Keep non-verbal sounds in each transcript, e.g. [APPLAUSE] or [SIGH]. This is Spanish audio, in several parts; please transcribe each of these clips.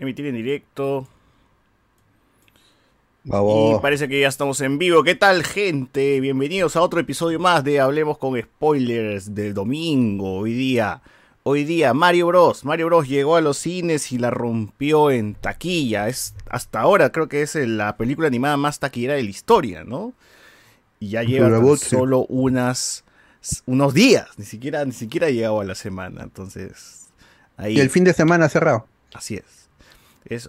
emitir en directo. Vamos. Y parece que ya estamos en vivo. ¿Qué tal, gente? Bienvenidos a otro episodio más de Hablemos con Spoilers del domingo. Hoy día, hoy día, Mario Bros. Mario Bros llegó a los cines y la rompió en taquilla. Es hasta ahora creo que es la película animada más taquillera de la historia, ¿no? Y ya lleva tan solo unas unos días, ni siquiera ni siquiera ha llegado a la semana. Entonces, ahí Y el fin de semana cerrado. Así es.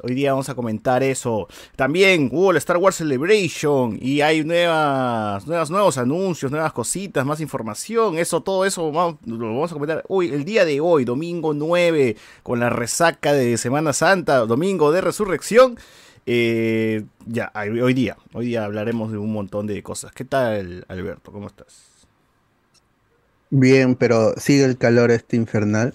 Hoy día vamos a comentar eso. También hubo el Star Wars Celebration y hay nuevas, nuevas, nuevos anuncios, nuevas cositas, más información. Eso, todo eso lo vamos a comentar hoy, el día de hoy, domingo 9, con la resaca de Semana Santa, domingo de resurrección. Eh, ya, hoy día, hoy día hablaremos de un montón de cosas. ¿Qué tal, Alberto? ¿Cómo estás? Bien, pero sigue el calor este infernal.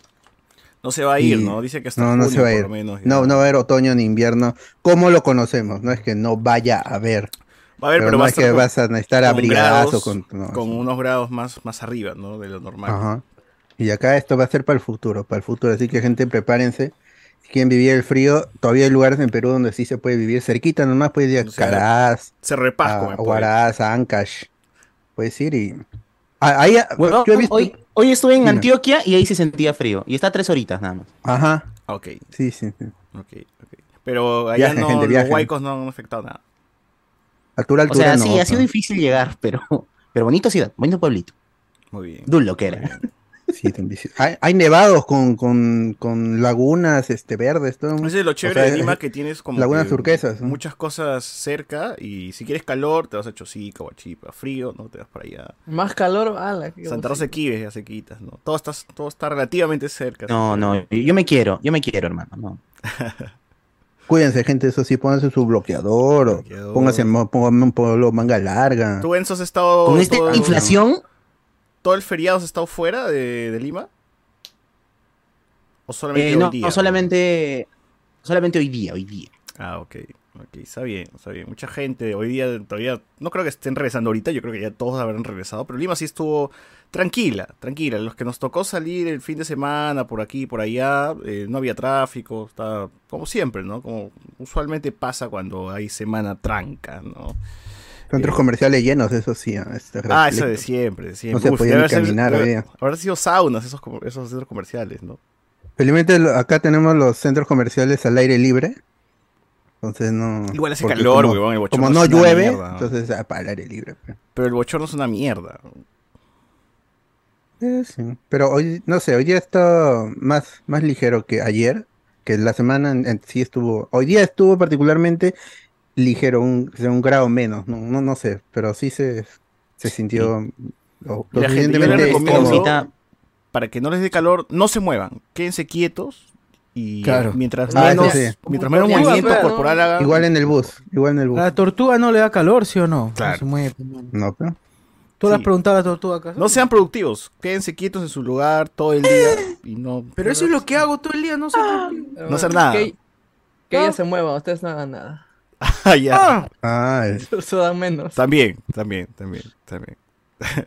No se va a ir, Y- ¿no? Dice que hasta No, no junio, se va a por ir. lo menos. No, no va a haber otoño ni invierno. como lo conocemos? No es que no vaya a haber. Va a haber, pero, pero no va a es estar que con- vas a necesitar abrigadazo con, no, con unos grados más, más arriba, ¿no? De lo normal. Ajá. Y acá esto va a ser para el futuro, para el futuro. Así que gente, prepárense. Si quieren vivir el frío, todavía hay lugares en Perú donde sí se puede vivir cerquita, nomás puedes ir a Caraz, Cerro Pasco, a puede. Huaraz, a Ancash. Puedes ir y... Ah, ahí, yo he visto... hoy, hoy estuve en Dime. Antioquia y ahí se sentía frío. Y está tres horitas nada más. Ajá, Ok, sí, sí, sí. ok, ok. Pero allá Viajen, no, gente, los huaicos no han afectado nada. Altura, O altura sea, no, sí, ha sido difícil llegar, pero, pero bonito ciudad, bonito pueblito. Muy bien. Dullo que era. Sí, hay, hay nevados con, con, con lagunas este, verdes. Todo. Ese es lo chévere O sea, de Lima que tienes como lagunas que turquesas, ¿no? muchas cosas cerca y si quieres calor te vas a Chosica, Huachipa, frío, no te vas para allá. Más calor, ala. Santa Rosa de. Quives ya se quitas, ¿no? Todo está, todo está relativamente cerca. No, no, yo me quiero, yo me quiero, hermano. No. [LAUGHS] Cuídense, gente, eso sí, pónganse su bloqueador, o Bloqueador. pónganse mo- pónganme un polo manga larga. ¿Tú, Enzo, has estado Con esta todo, inflación, todo el feriado has estado fuera de, de Lima? ¿O solamente eh, hoy no, día? no, solamente, solamente hoy día, hoy día. Ah, ok. Ok, está bien, está bien. Mucha gente hoy día todavía, no creo que estén regresando ahorita, yo creo que ya todos habrán regresado, pero Lima sí estuvo tranquila, tranquila. Los que nos tocó salir el fin de semana por aquí, por allá, eh, no había tráfico, estaba como siempre, ¿no? Como usualmente pasa cuando hay semana tranca, ¿no? Centros eh, comerciales llenos, eso sí. ah, este, Ah, eso de siempre, de siempre. se Uf, podía ni haber- caminar día. Habrán sido saunas esos, esos centros comerciales, ¿no? Felizmente acá tenemos los centros comerciales al aire libre. Entonces no. Igual hace calor, como, huevón, el bochorno como no es una llueve, mierda. entonces ah, para el aire libre. Pero el bochorno es una mierda. Eh, sí. Pero hoy, no sé, hoy día está más, más ligero que ayer, que la semana en- en sí estuvo, hoy día estuvo particularmente ligero, un, un grado menos, no, no, no sé, pero sí se, se sintió lo, lo suficientemente. Ahorita, para que no les dé calor, no se muevan, quédense quietos y Claro. mientras Ah, sí. mientras menos movimiento corporal hagan. Igual en el bus, igual en el bus. ¿A la tortuga no le da calor, sí o no? Claro. No se mueve. No, pero ¿Tú le Sí. has preguntado a la tortuga acá? No sean productivos, quédense quietos en su lugar todo el día y no. Pero eso es lo que hago todo el día, no sé No hacer nada. Que, que ella se mueva, ustedes no hagan nada. Ah, ya. Ah, ah, es- Eso dan menos. También, también, también, también. [LAUGHS]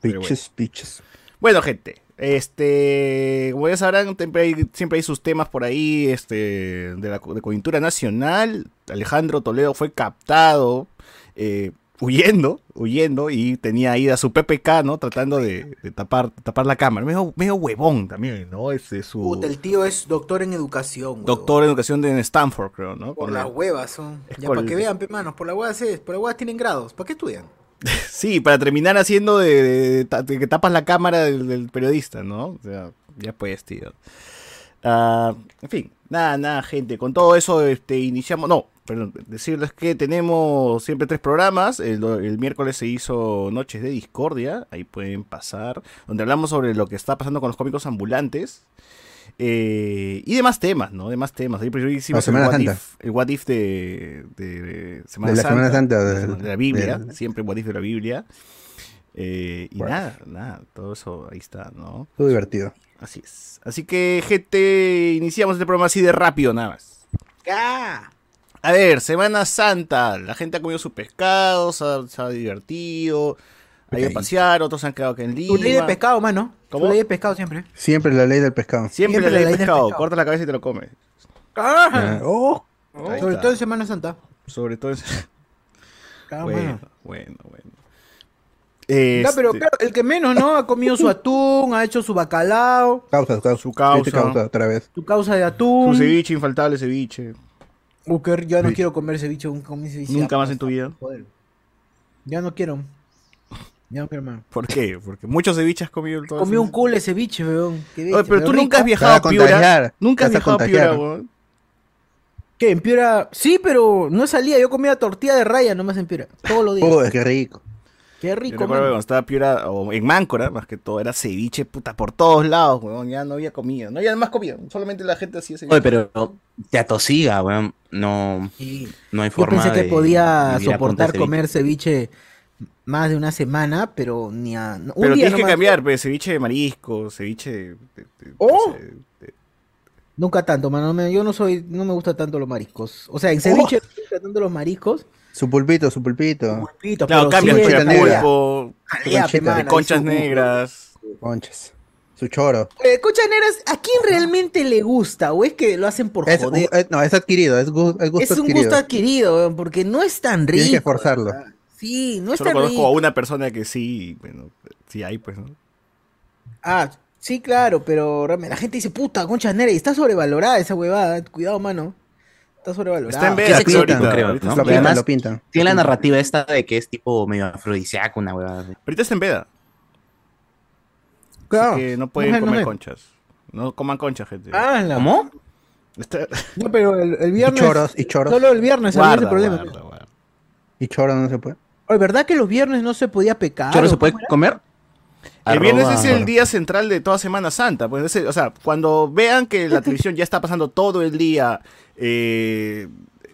Pero bitches, bitches. Bueno, gente, este, como ya sabrán, siempre hay, siempre hay sus temas por ahí, este, de la de coyuntura nacional. Alejandro Toledo fue captado, eh, huyendo, huyendo, y tenía ahí a su PPK, ¿no? Tratando de, de tapar, tapar la cámara. Medio, medio huevón también, ¿no? Este, su Puta, el tío es doctor en educación. huevón. doctor en educación de en Stanford, creo, ¿no? Por las la- huevas son. Es Ya para que vean, manos, por las huevas es, por las huevas tienen grados. ¿Para qué estudian? [LAUGHS] Sí, para terminar haciendo de, de- de- de que tapas la cámara del, del periodista, ¿no? O sea, ya pues, tío. Ah, en fin, nada, nada, gente. Con todo eso, este, iniciamos. No, perdón, decirles que tenemos siempre tres programas. El, el miércoles se hizo Noches de Discordia, ahí pueden pasar, donde hablamos sobre lo que está pasando con los cómicos ambulantes. eh, y demás temas, ¿no? Demás temas. Ahí primero hicimos el what, if, el what if de, de Semana De la Santa. Semana Santa, de, de la Biblia, siempre what if de la Biblia. Eh, y Bueno. nada, nada, todo eso ahí está, ¿no? Estuvo divertido. Así es. Así que, gente, iniciamos este programa así de rápido, nada más. ¡Ah! A ver, Semana Santa. La gente ha comido su pescado, se ha, se ha divertido, ha ido a pasear, otros han quedado acá en Tu ley de Lima. pescado, mano. ¿Cómo? Tu ley de pescado siempre. Siempre la ley del pescado. Siempre, Siempre la ley la del ley del pescado. pescado. Corta la cabeza y te lo comes. Ah, oh, Ahí Sobre está. todo en Semana Santa. Sobre todo ese- Ah, Bueno, mano. bueno, pero Este, claro, el que menos, ¿no? Ha comido su [LAUGHS] atún, ha hecho su bacalao, causa, causa. Su causa. Viste causa otra vez. su causa de su atún. ceviche, infaltable ceviche. Que ya no Sí. quiero comer ceviche, nunca comí ceviche. Nunca más en tu vida. Joder. Ya no quiero. Ya no quiero más. ¿Por qué? Porque muchos ceviches has comido todo Comí un culo de ceviche, weón. Qué Oye, pero tú rico. nunca has viajado a Piura. Nunca has vas a viajado a Piura, weón. ¿Qué? ¿En Piura? Sí, pero no salía. Yo comía tortilla de raya nomás en Piura. Todos los días. Oh, qué rico. Qué Yo rico, recuerdo que man. cuando estaba en Piura, o en Máncora, más que todo, era ceviche, puta, por todos lados, weón. Ya no había comida. No había más comida. Solamente la gente hacía ceviche. Oye, pero te atosiga, weón. No, Sí. no hay Yo forma pensé que de podía soportar comer ceviche más de una semana, pero ni a... Un Pero día tienes que cambiar, pues, ceviche de marisco, ceviche de... de- de- ¡Oh! no sé, de- Nunca tanto, mano. Yo no soy... No me gustan tanto los mariscos. O Oh. sea, en ceviche no me gustan tanto los mariscos. Su pulpito, su pulpito. Pulpito, Claro, sí, el negra. pulpo, de conchas su- negras. Conchas. Su choro. Eh, conchas negras, ¿a quién realmente le gusta? ¿O es que lo hacen por Es, joder? no, es adquirido, es, gu- es gusto Es un adquirido. gusto adquirido, porque no es tan rico. Tienes que forzarlo. ¿verdad? Sí, no es Solo tan conozco rico. a una persona que sí, bueno, sí hay, pues, ¿no? Ah, sí, claro, pero la gente dice, puta, concha negra, y está sobrevalorada esa huevada. Cuidado, mano. Está sobrevalorada. Está en veda, creo, ahorita. creo, ahorita ¿no? Lo pintan, además, lo pintan. Tiene la narrativa esta de que es tipo medio afrodisíaco, una weá. Ahorita está en veda. Claro. Así que no pueden No sé, no comer sé. conchas. No coman conchas, gente. Ah, la- ¿Cómo? Está- No, pero el, el Y viernes. choros, y choros. Solo el viernes Guarda, problema. guarda, guarda. Y choros no se puede. Oye, ¿verdad que los viernes no se podía pecar? ¿Choro se puede era? comer? El viernes es el día central de toda Semana Santa. Pues, o sea, cuando vean que la televisión ya está pasando todo el día eh,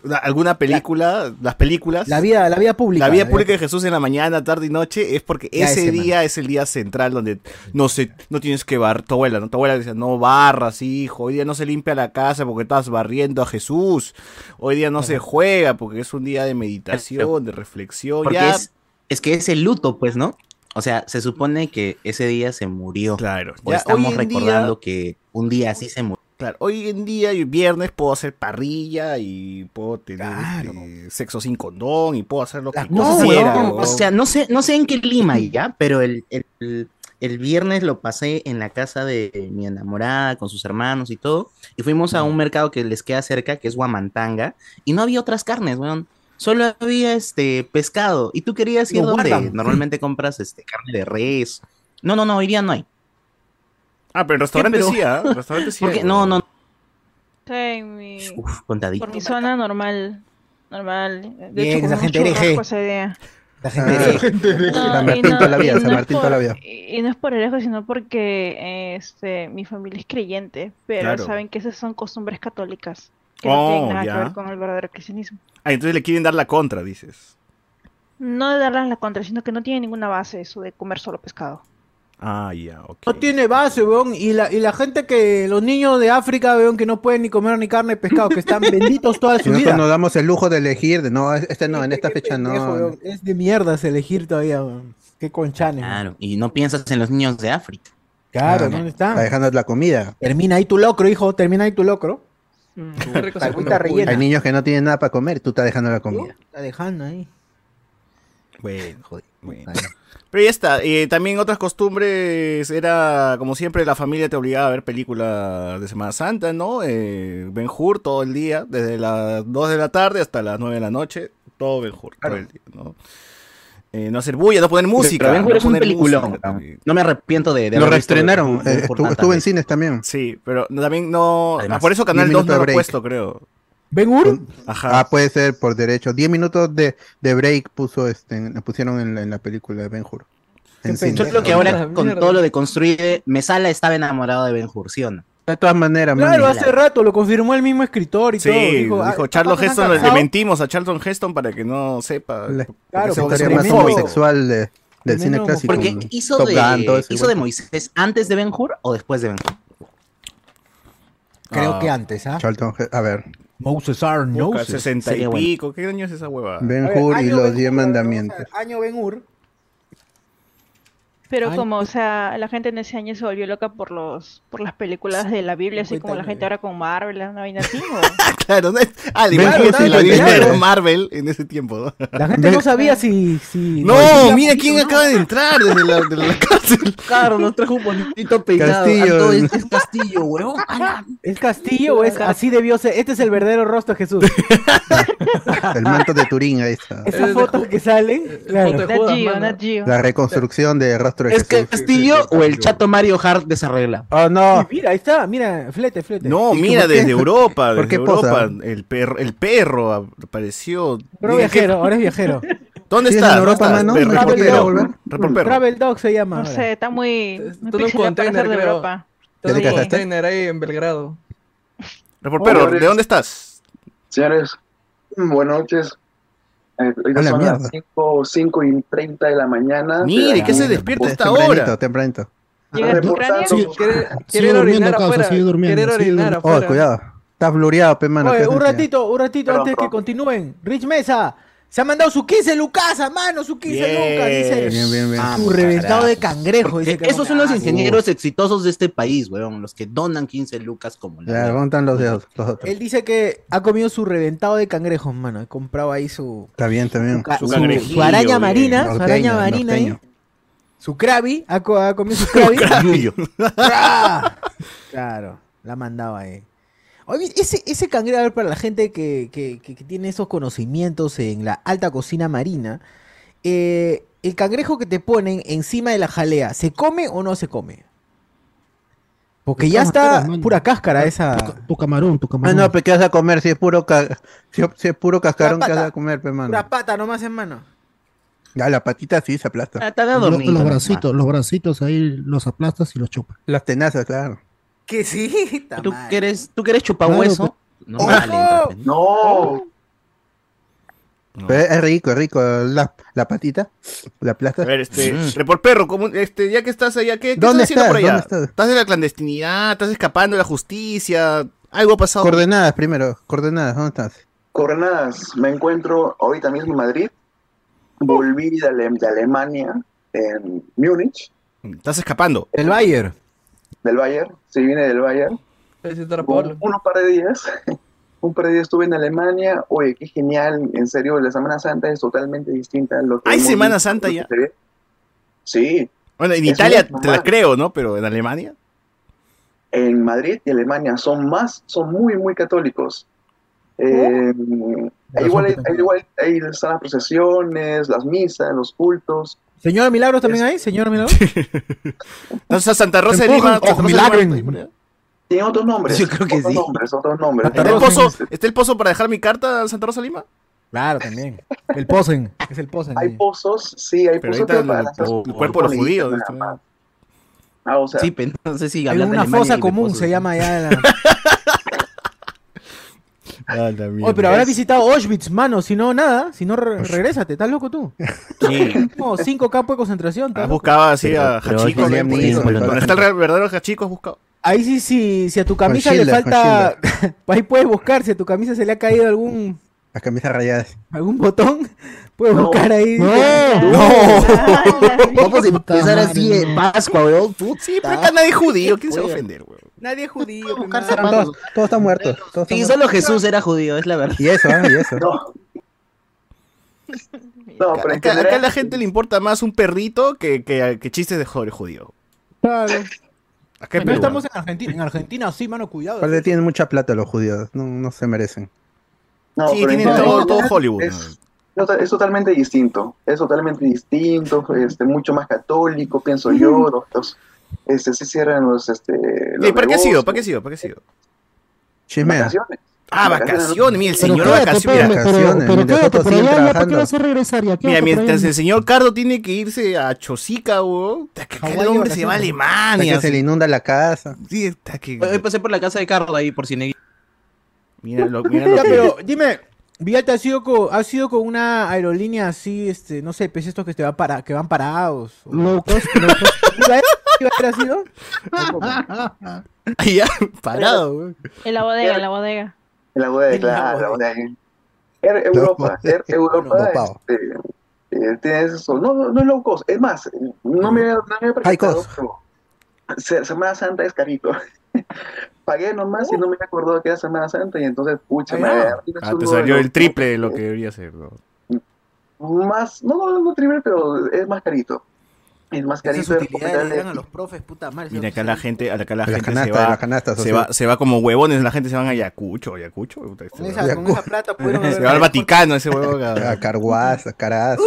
una- alguna película, las películas, La vida, la vida pública. la vida pública de Jesús en la mañana, tarde y noche, es porque ese día es el día central donde no se, no tienes que barrer, tu abuela, ¿no? Tu abuela dice, no barras, hijo, hoy día no se limpia la casa porque estás barriendo a Jesús, hoy día no se juega porque es un día de meditación, de reflexión, Porque ya, es, es que es el luto, pues, ¿no? O sea, se supone que ese día se murió. claro, O ya estamos día- recordando que un día así se murió. Claro, hoy en día y viernes puedo hacer parrilla y puedo tener Claro. este, sexo sin condón y puedo hacer lo que Las No, quiera. weón. o sea, no sé, no sé en qué clima ya, pero el, el- el- el viernes lo pasé en la casa de mi enamorada con sus hermanos y todo, y fuimos a un mercado que les queda cerca, que es Huamantanga, y no había otras carnes, weón. Solo había este pescado. Y tú querías ir Lo donde guardan. normalmente compras este carne de res. No, no, no, hoy día no hay. Ah, pero restaurante sí, ¿ah? Restaurante sí. Porque, hay, no, no, en mi, uf, contadito. por mi zona normal. Normal. De Bien, hecho, esa con gente hereje. esa. [LAUGHS] La gente Ah. de- No, San Martín no- toda la vida, y San no es Martín toda la por- vida. Y no es por hereje, sino porque este, mi familia es creyente, pero Claro. saben que esas son costumbres católicas que Oh, no tienen nada ya. que ver con el verdadero cristianismo. Ah, entonces le quieren dar la contra, dices. No de darles la contra, sino que no tiene ninguna base eso de comer solo pescado. Ah, ya, ok. No tiene base, weón. Y la, y la gente que, los niños de África, weón, que no pueden ni comer ni carne ni pescado, que están [LAUGHS] benditos toda su nosotros vida. nos damos el lujo de elegir, de no, este no, en esta fecha pendejo, no. weón. Es de mierdas elegir todavía, weón. Qué conchanes. weón. Claro, y no piensas en los niños de África. Claro, Ah, ¿dónde Está está? dejando la comida. Termina ahí tu locro, hijo. Termina ahí tu locro. Mm, rellena. Hay niños que no tienen nada para comer, tú estás dejando la comida. Está dejando ahí. Bueno, joder. Bueno. Pero ya está. eh, también otras costumbres era, como siempre, la familia te obligaba a ver películas de Semana Santa, ¿no? Eh, Ben Hur todo el día, desde las 2 de la tarde hasta las 9 de la noche, todo Ben Hur, todo el día, ¿no? Eh, no hacer bulla, no poner música. Pero no es un peliculón. música ¿no? me arrepiento de, de Lo reestrenaron, eh, estuvo, estuvo en cines también. Sí, pero también no... Además, ah, por eso Canal 2 diez no lo ha puesto, creo. ¿Ben Hur? Ajá. Ah, puede ser por derecho. 10 minutos de, de break puso este, pusieron en la, en la película de Ben Hur. Pendejo. Solo que Mierda, ahora, con todo lo de construir, Mesala estaba enamorado de Ben Hur, ¿sí o no? De todas maneras, Claro, mami. hace rato lo confirmó el mismo escritor y Sí, todo. dijo, ah, Charlton Heston, le mentimos a Charlton Heston para que no sepa. Le- porque Claro, se la porque es historia más homosexual de, del cine clásico. Porque hizo Gun, de, hizo de. Moisés antes de Ben Hur o después de Ben Hur. Creo Ah. que antes, ¿ah? Charlton He- a ver, Moses Moses. 60 y pico. ¿Qué año es esa hueva? Ben ver, Hur y los Ben 10 Hur, mandamientos. Año Ben Hur. Pero Ay, como, o sea, la gente en ese año se volvió loca por los por las películas de la Biblia, así como la gente 59. ahora con Marvel, una vaina así, ¿o? [LAUGHS] Claro, ¿no? Ah, de Marvel, la Biblia Marvel en ese tiempo. ¿no? La [LAUGHS] gente no sabía si. si No, si- mira quién acaba de entrar desde la, de la [LAUGHS] cárcel. Claro, nos trajo un bonito peinado. Castillo. Alto, este es Castillo, huevón. ¡Hala! ¿Es Castillo o es así debió ser? Este es el verdadero rostro de Jesús. El manto de Turín, ahí está. Esas Es fotos que salen. Claro. foto de Nat Judas, Geo, mano. Nat Geo. La reconstrucción de rostro ¿Es que. Castillo o el chato Mario Hart desarregla? Oh, no. Sí, Mira, ahí está, mira, flete, flete. No, ¿Y mira, desde Europa, ¿Por desde qué posa? Europa, el perro, el perro apareció. Pero Mira, viajero, ahora es viajero. ¿qué- [LAUGHS] ¿Dónde ¿Sí es está? en Europa, ¿Dónde mano? Travel Dog se llama. No sé, está muy, en un container, de. Europa. ¿Ya te Todo un container ahí en Belgrado. Report perro, Hola, ¿de dónde estás? Señores, buenas noches. Eh, ahorita Hola, son mierda. las 5, 5 y 30 de la mañana. Mire, de ¿qué se despierta a esta Tempranito, hora? tempranito. Reportando. Quiere, Sigue quiere durmiendo, orinar causa, afuera. sigue durmiendo, Quiere ir a sigue orinar durmiendo. Oh, cuidado. Estás blureado, pe, mano. Oye, ¿qué un ratito, un ratito antes que continúen. Rich Mesa, se ha mandado su 15 lucas, mano, su 15 Bien. lucas, dice. Bien, bien, bien. Ah, Su reventado de cangrejo, dice que Esos son los ingenieros exitosos de este país, weón. Los que donan 15 lucas como la. ¿dónde están los dedos? Los otros. Él dice que ha comido su reventado de cangrejos, mano. Ha comprado ahí su, Está bien, está bien. su, ca- Su su- cangrejillo, su araña bien. marina, su araña Norteño, marina ahí. Su krabi, ha, co- ha comido su krabi. [LAUGHS] ¡Ah! [LAUGHS] Claro, la ha mandado ahí. Oye, ese, ese cangrejo, a ver, para la gente que, que- que- que tiene esos conocimientos en la alta cocina marina, eh, el cangrejo que te ponen encima de la jalea, ¿se come o no se come? Porque ya está mano. pura cáscara esa. Tu, ca- tu camarón, tu Ah, camarón. no, pero ¿qué vas a comer? Si es puro, ca- si, si es puro cascarón, ¿qué vas a comer, pe, mano? Pura pata nomás en mano. Ya, la patita sí se aplasta. Ah, Está de dormir. los bracitos, los bracitos ahí los aplastas y los chupas. Las tenazas, claro. Que sí, ¿Tú que eres, tú que eres chupahueso? No, ¡Ojo! vale, entonces. No, No. Pero es rico, es rico. La, la patita, la A aplastas. ver, este, Mm. Report perro, ¿cómo- este, ya que estás allá, ¿qué, qué ¿Dónde estás haciendo por estás? allá? ¿Dónde estás? en la clandestinidad? ¿Estás escapando de la justicia? ¿Algo ha pasado? Coordenadas primero, coordenadas, ¿dónde estás? coordenadas. Me encuentro ahorita mismo en Madrid. Volví de, Ale- de Alemania, en Múnich, ¿Estás escapando? El Bayer. Del Bayern. Sí, vine del Bayern. Un, unos par de días. [LAUGHS] Un par de días estuve en Alemania. Oye, qué genial. En serio, la Semana Santa es totalmente distinta a lo que ¿Hay Semana visto, Santa ya? se. Sí, Bueno, en Italia te la creo, ¿no? Pero en Alemania. en Madrid y Alemania son más, son muy, muy católicos. Eh, igual, hay, hay igual hay están las procesiones, las misas, los cultos. Señora Milagros también hay, señora Milagros. [LAUGHS] Entonces, Santa Rosa de Empuja, Lima. ojo, Santa Rosa de milagro. Lima, por allá. Tiene otros nombres. Yo creo que otros sí. nombres, otros nombres. ¿Está el, pozo, ¿Está el pozo para dejar mi carta a Santa Rosa de Lima? Claro, también. El Posen. Es el Posen. Hay pozos, sí, hay Pero pozos el, cuerpo de los judíos. Ah, o sea, Sí, pero no sé si Hay una Alemania fosa común, se llama allá. La... [LAUGHS] Ah. Oye, pero habrás visitado Auschwitz, mano. Si no, nada. Si no, re- regrésate. ¿Estás loco tú? [LAUGHS] Sí. No, cinco campos de concentración. ¿estás Has buscado así a Pero- ¿no? Pero- ¿Dónde está el verdadero Hachiko? Has buscado. Ahí sí, sí, si a tu camisa le falta. [LAUGHS] Ahí puedes buscar. Si a tu camisa se le ha caído algún Las camisas rayadas. algún botón, [LAUGHS] puedes No. buscar ahí. ¡No! Vamos a empezar así en Pascua, weón. Puta. Sí, pero acá nadie judío. ¿Quién se va a ofender, weón? Nadie es judío. Todos, todos están muertos. Todos Sí, están solo Jesús era judío, es la verdad. Y eso, ¿ah? Y eso. no. No, pero Acá, a la gente le importa más un perrito que, que, que chistes de joder judío. Claro. Acá No estamos en Argentina. En Argentina sí, mano, cuidado. Aparte tienen mucha plata los judíos. No, no se merecen. no, Sí, tienen todo, Hollywood. Es, es totalmente distinto. Es totalmente distinto. Este, mucho más católico, pienso yo. Los, los- este, se cierran los. Este, ¿no? los ¿Y ¿Para qué ha sido? ¿Para qué ha sido? ¿Para qué ha sido? Vacaciones. Ah, vacaciones. Mira, el señor vacaciones. pero, Mira, mientras quédate otros por siguen allá, ya, ¿para qué trabajando. vas a regresar ya? Mira, Quédate por mientras allá. el señor Cardo tiene que irse a Chosica, weón. el hombre se va a Alemania. que se le inunda la casa. Sí, está que... Hoy pasé por la casa de Carlos ahí por cine. Mira lo, mira [LAUGHS] lo pero dime, Villalta, ¿has sido con, has sido con una aerolínea así, este, no sé, pues estos que te van para, que van parados? Low cost, low cost. [LAUGHS] ¿Iba a iba a haber sido? [LAUGHS] Ahí ya, parado. En la bodega, en la bodega. En la bodega, En la claro, la bodega. Air Europa, Air [LAUGHS] Europa, Dopado. este, que tienes eso. No, no, no es low cost. Es más, no me, no me había High percatado, cost. Semana Santa es carito. [LAUGHS] Pagué nomás y no me acordaba que era Semana Santa y entonces, pucha, Ah, Ah, te salió el triple de lo que debería ser. ¿no? Más, no, no, no triple, pero es más carito. Es más Esas carito. es utilidades le recomendable. dan a los profes, puta madre. Mira, acá la gente, acá la gente canasta, se va, canasta se va, se va como huevones, la gente se van a Ayacucho, Ayacucho. puta, Con Se esa, va, con esa plata pudieron se va al Vaticano ese huevón. [LAUGHS] a- A Carguaz, a Caraz.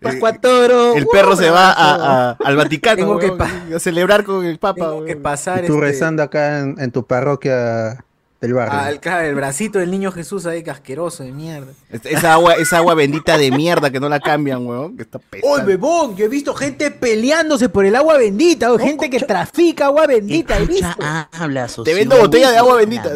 Pascuatoro. El perro se va a- a- al Vaticano Tengo que huevón, a celebrar con el Papa. Tengo que huevón. pasar Y tú este, rezando acá en, en tu parroquia del barrio. al- claro, el bracito del niño Jesús ahí, casqueroso de mierda. Es- Esa agua, esa agua bendita de mierda que no la cambian, huevón, que está ¡Oh, pesada. bebón! Yo he visto gente peleándose por el agua bendita, o gente que trafica agua bendita, he visto. habla, Te vendo botella de agua bendita.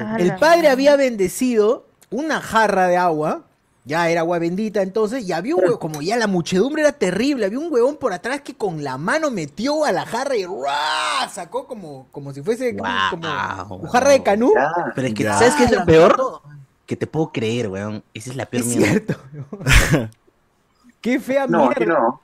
Ah, El padre había bendecido una jarra de agua, ya era agua bendita entonces, y había un huevón, como ya la muchedumbre era terrible, había un huevón por atrás que con la mano metió a la jarra y ¡ruah! sacó como, como si fuese como jarra de canú. Ya. Pero es que, Ya. ¿sabes qué es lo peor? todo. Que te puedo creer, weón. Esa es la peor Es mierda. cierto. [LAUGHS] Qué fea No, mierda. no.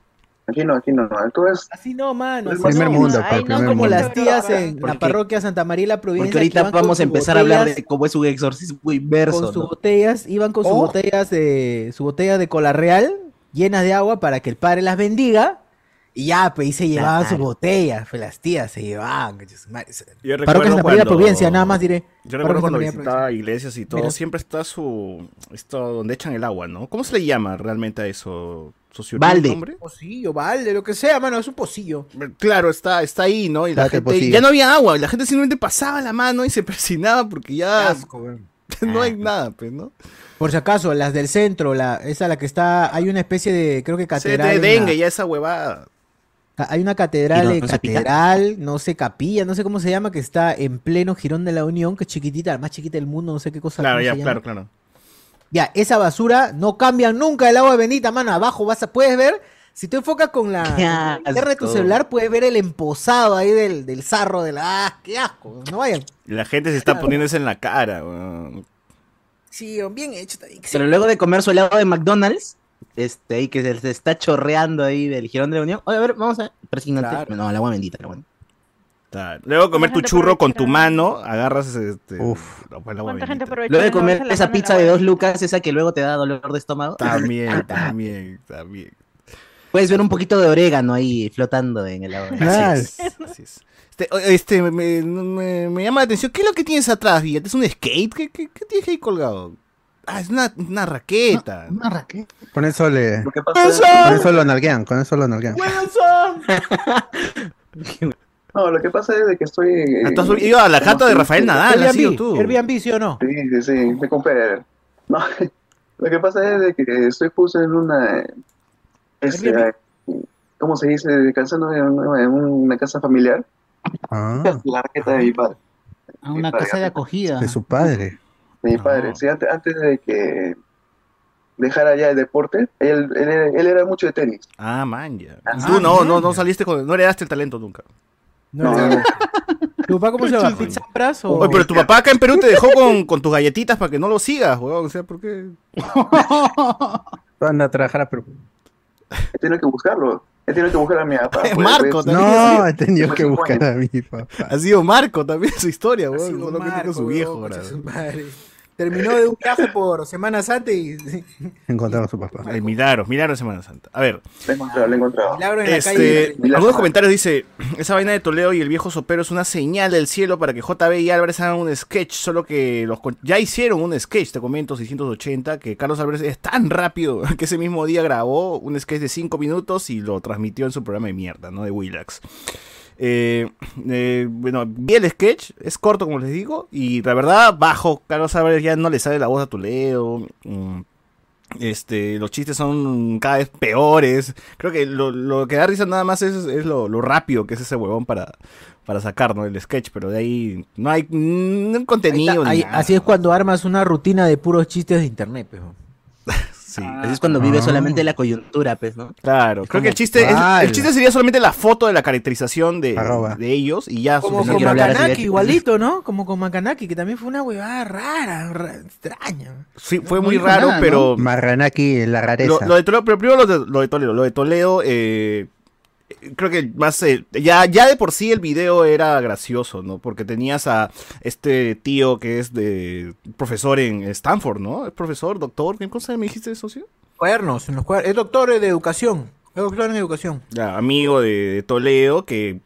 Aquí no, aquí no. Entonces, Así no, mano. El así primer no. mundo, Ay, no, como mundo. las tías en la parroquia Santa María la Providencia. Porque ahorita vamos a empezar a hablar de cómo es un exorcismo inverso. con sus ¿no? botellas, iban con sus Oh. botellas de su botella de cola real llenas de agua para que el padre las bendiga y ya, pues y se llevaban sus botellas, pues las tías se llevaban. Yo Parroquia recuerdo Santa María la cuando- Providencia, nada más diré. Yo recuerdo cuando visitaba iglesias y todo, Mira. siempre está su. Esto donde echan el agua, ¿no? ¿Cómo se le llama realmente a eso? ¿Socio- Balde. ¿tiene nombre? Pocillo, balde, lo que sea, mano, es un pocillo. Claro, está, está ahí, ¿no? Y la Date gente, pocillo. ya no había agua, la gente simplemente pasaba la mano y se [LAUGHS] persinaba porque ya [LAUGHS] no hay nada, pues, ¿no? Por si acaso, las del centro, la, esa la que está, hay una especie de, creo que Se catedral. de en dengue, ya esa huevada. Hay una catedral, no- no se pica. catedral, no sé, capilla, no sé cómo se llama, que está en pleno Girón de la Unión, que es chiquitita, la más chiquita del mundo, no sé qué cosa. Claro, ya, se llama. claro, claro. Ya, esa basura no cambian nunca el agua bendita, mano. Abajo vas a, puedes ver, si tú enfocas con la, linterna de tu celular, puedes ver el emposado ahí del, del sarro de la. ¡Ah, qué asco! No vayan. Y la gente se está poniendo eso en la cara, weón. Sí, bien hecho. también. Pero luego de comer su helado de McDonald's, este, ahí que se, se está chorreando ahí del girón de la Unión. Oye, a ver, vamos a ver. Claro. No, el agua bendita, agua Está- Luego comer tu churro con tu mano, agarras este. Uf. pues, la ¿Cuánta huevita. gente Luego de comer esa pizza de dos lucas, esa que luego te da dolor de estómago. También, [LAUGHS] también, también. Puedes ver un poquito de orégano ahí flotando en el agua. Así es, así es. Este, este me, me- me llama la atención. ¿Qué es lo que tienes atrás, Villa? ¿Es un skate? ¿Qué, qué, qué tienes ahí colgado? Ah, es una, una raqueta. Una raqueta. Con eso le. Con eso lo nalguean, con eso lo nalguean. [LAUGHS] [LAUGHS] No, lo que pasa es de que estoy. Ah, tú has ido a la jata de Rafael Nadal, ¿has ido Airbnb, tú? Airbnb, ¿sí o no? Sí, sí, sí, me compré. No, [LAUGHS] lo que pasa es de que estoy justo en una. Este. ¿Cómo se dice? Descansando en una, en una casa familiar. Ah, [LAUGHS] La raqueta de mi padre. A una casa de acogida. de su padre. De mi No. padre. Sí, antes, antes de que dejara ya el deporte, él, él, él era mucho de tenis. Ah, man, ya. Ah, Tú no, no, man, no saliste con. No heredaste el talento nunca. No, No, no. [LAUGHS] ¿Tu papá cómo se llama? ¿Pizza Pras o...? Oye, pero tu papá acá en Perú te dejó [LAUGHS] con, con tus galletitas para que no lo sigas, weón. O sea, ¿por qué? [LAUGHS] Anda a trabajar a Perú. He tenido que buscarlo. He tenido que buscar a mi papá. pues, Marco pues, también. No, he tenido que Cinco buscar a mi papá. Ha sido Marco también su historia, Ha weón. sido Solo que Marco, su weón, viejo, concha ahora. su madre. Terminó de un viaje por Semana Santa y... [LAUGHS] Encontraron a su papá. El milagros de Semana Santa. A ver, Lo he encontrado, lo he encontrado. Milagro en la este, calle. Milagro. algunos comentarios dice, esa vaina de Toledo y el viejo sopero es una señal del cielo para que JB y Álvarez hagan un sketch, solo que los ya hicieron un sketch, te comento, 680, que Carlos Álvarez es tan rápido [LAUGHS] que ese mismo día grabó un sketch de 5 minutos y lo transmitió en su programa de mierda, ¿no? De Willax. Eh, eh, bueno, vi el sketch, es corto como les digo, y la verdad, bajo, Carlos Álvarez ya no le sale la voz a Toledo. mm, este, los chistes son cada vez peores. Creo que lo, lo que da risa nada más es, es lo, lo rápido que es ese huevón para, para sacar, ¿no? El sketch, pero de ahí no hay Ahí contenido. ni nada. así es cuando armas una rutina de puros chistes de internet, pejo. [LAUGHS] Sí. Así es cuando vive solamente la coyuntura, pues, ¿no? Claro, creo que el chiste, es- el chiste sería solamente la foto de la caracterización de, de ellos y ya. Como con Makanaki, igualito, ¿no? Como con Makanaki, que también fue una huevada rara, ra- extraña. Sí, fue No muy raro, nada, ¿no? pero Marranaki, la rareza. lo, lo de Toledo, pero primero lo de, lo de Toledo, lo de Toledo, eh, creo que más, eh, ya, ya de por sí el video era gracioso, ¿no? Porque tenías a este tío que es de profesor en Stanford, ¿no? ¿Es profesor, doctor? ¿Qué cosa me dijiste, socio? Cuadernos, en los cuader- es doctor de educación. Es doctor en educación. Ya, amigo de, de Toledo, que,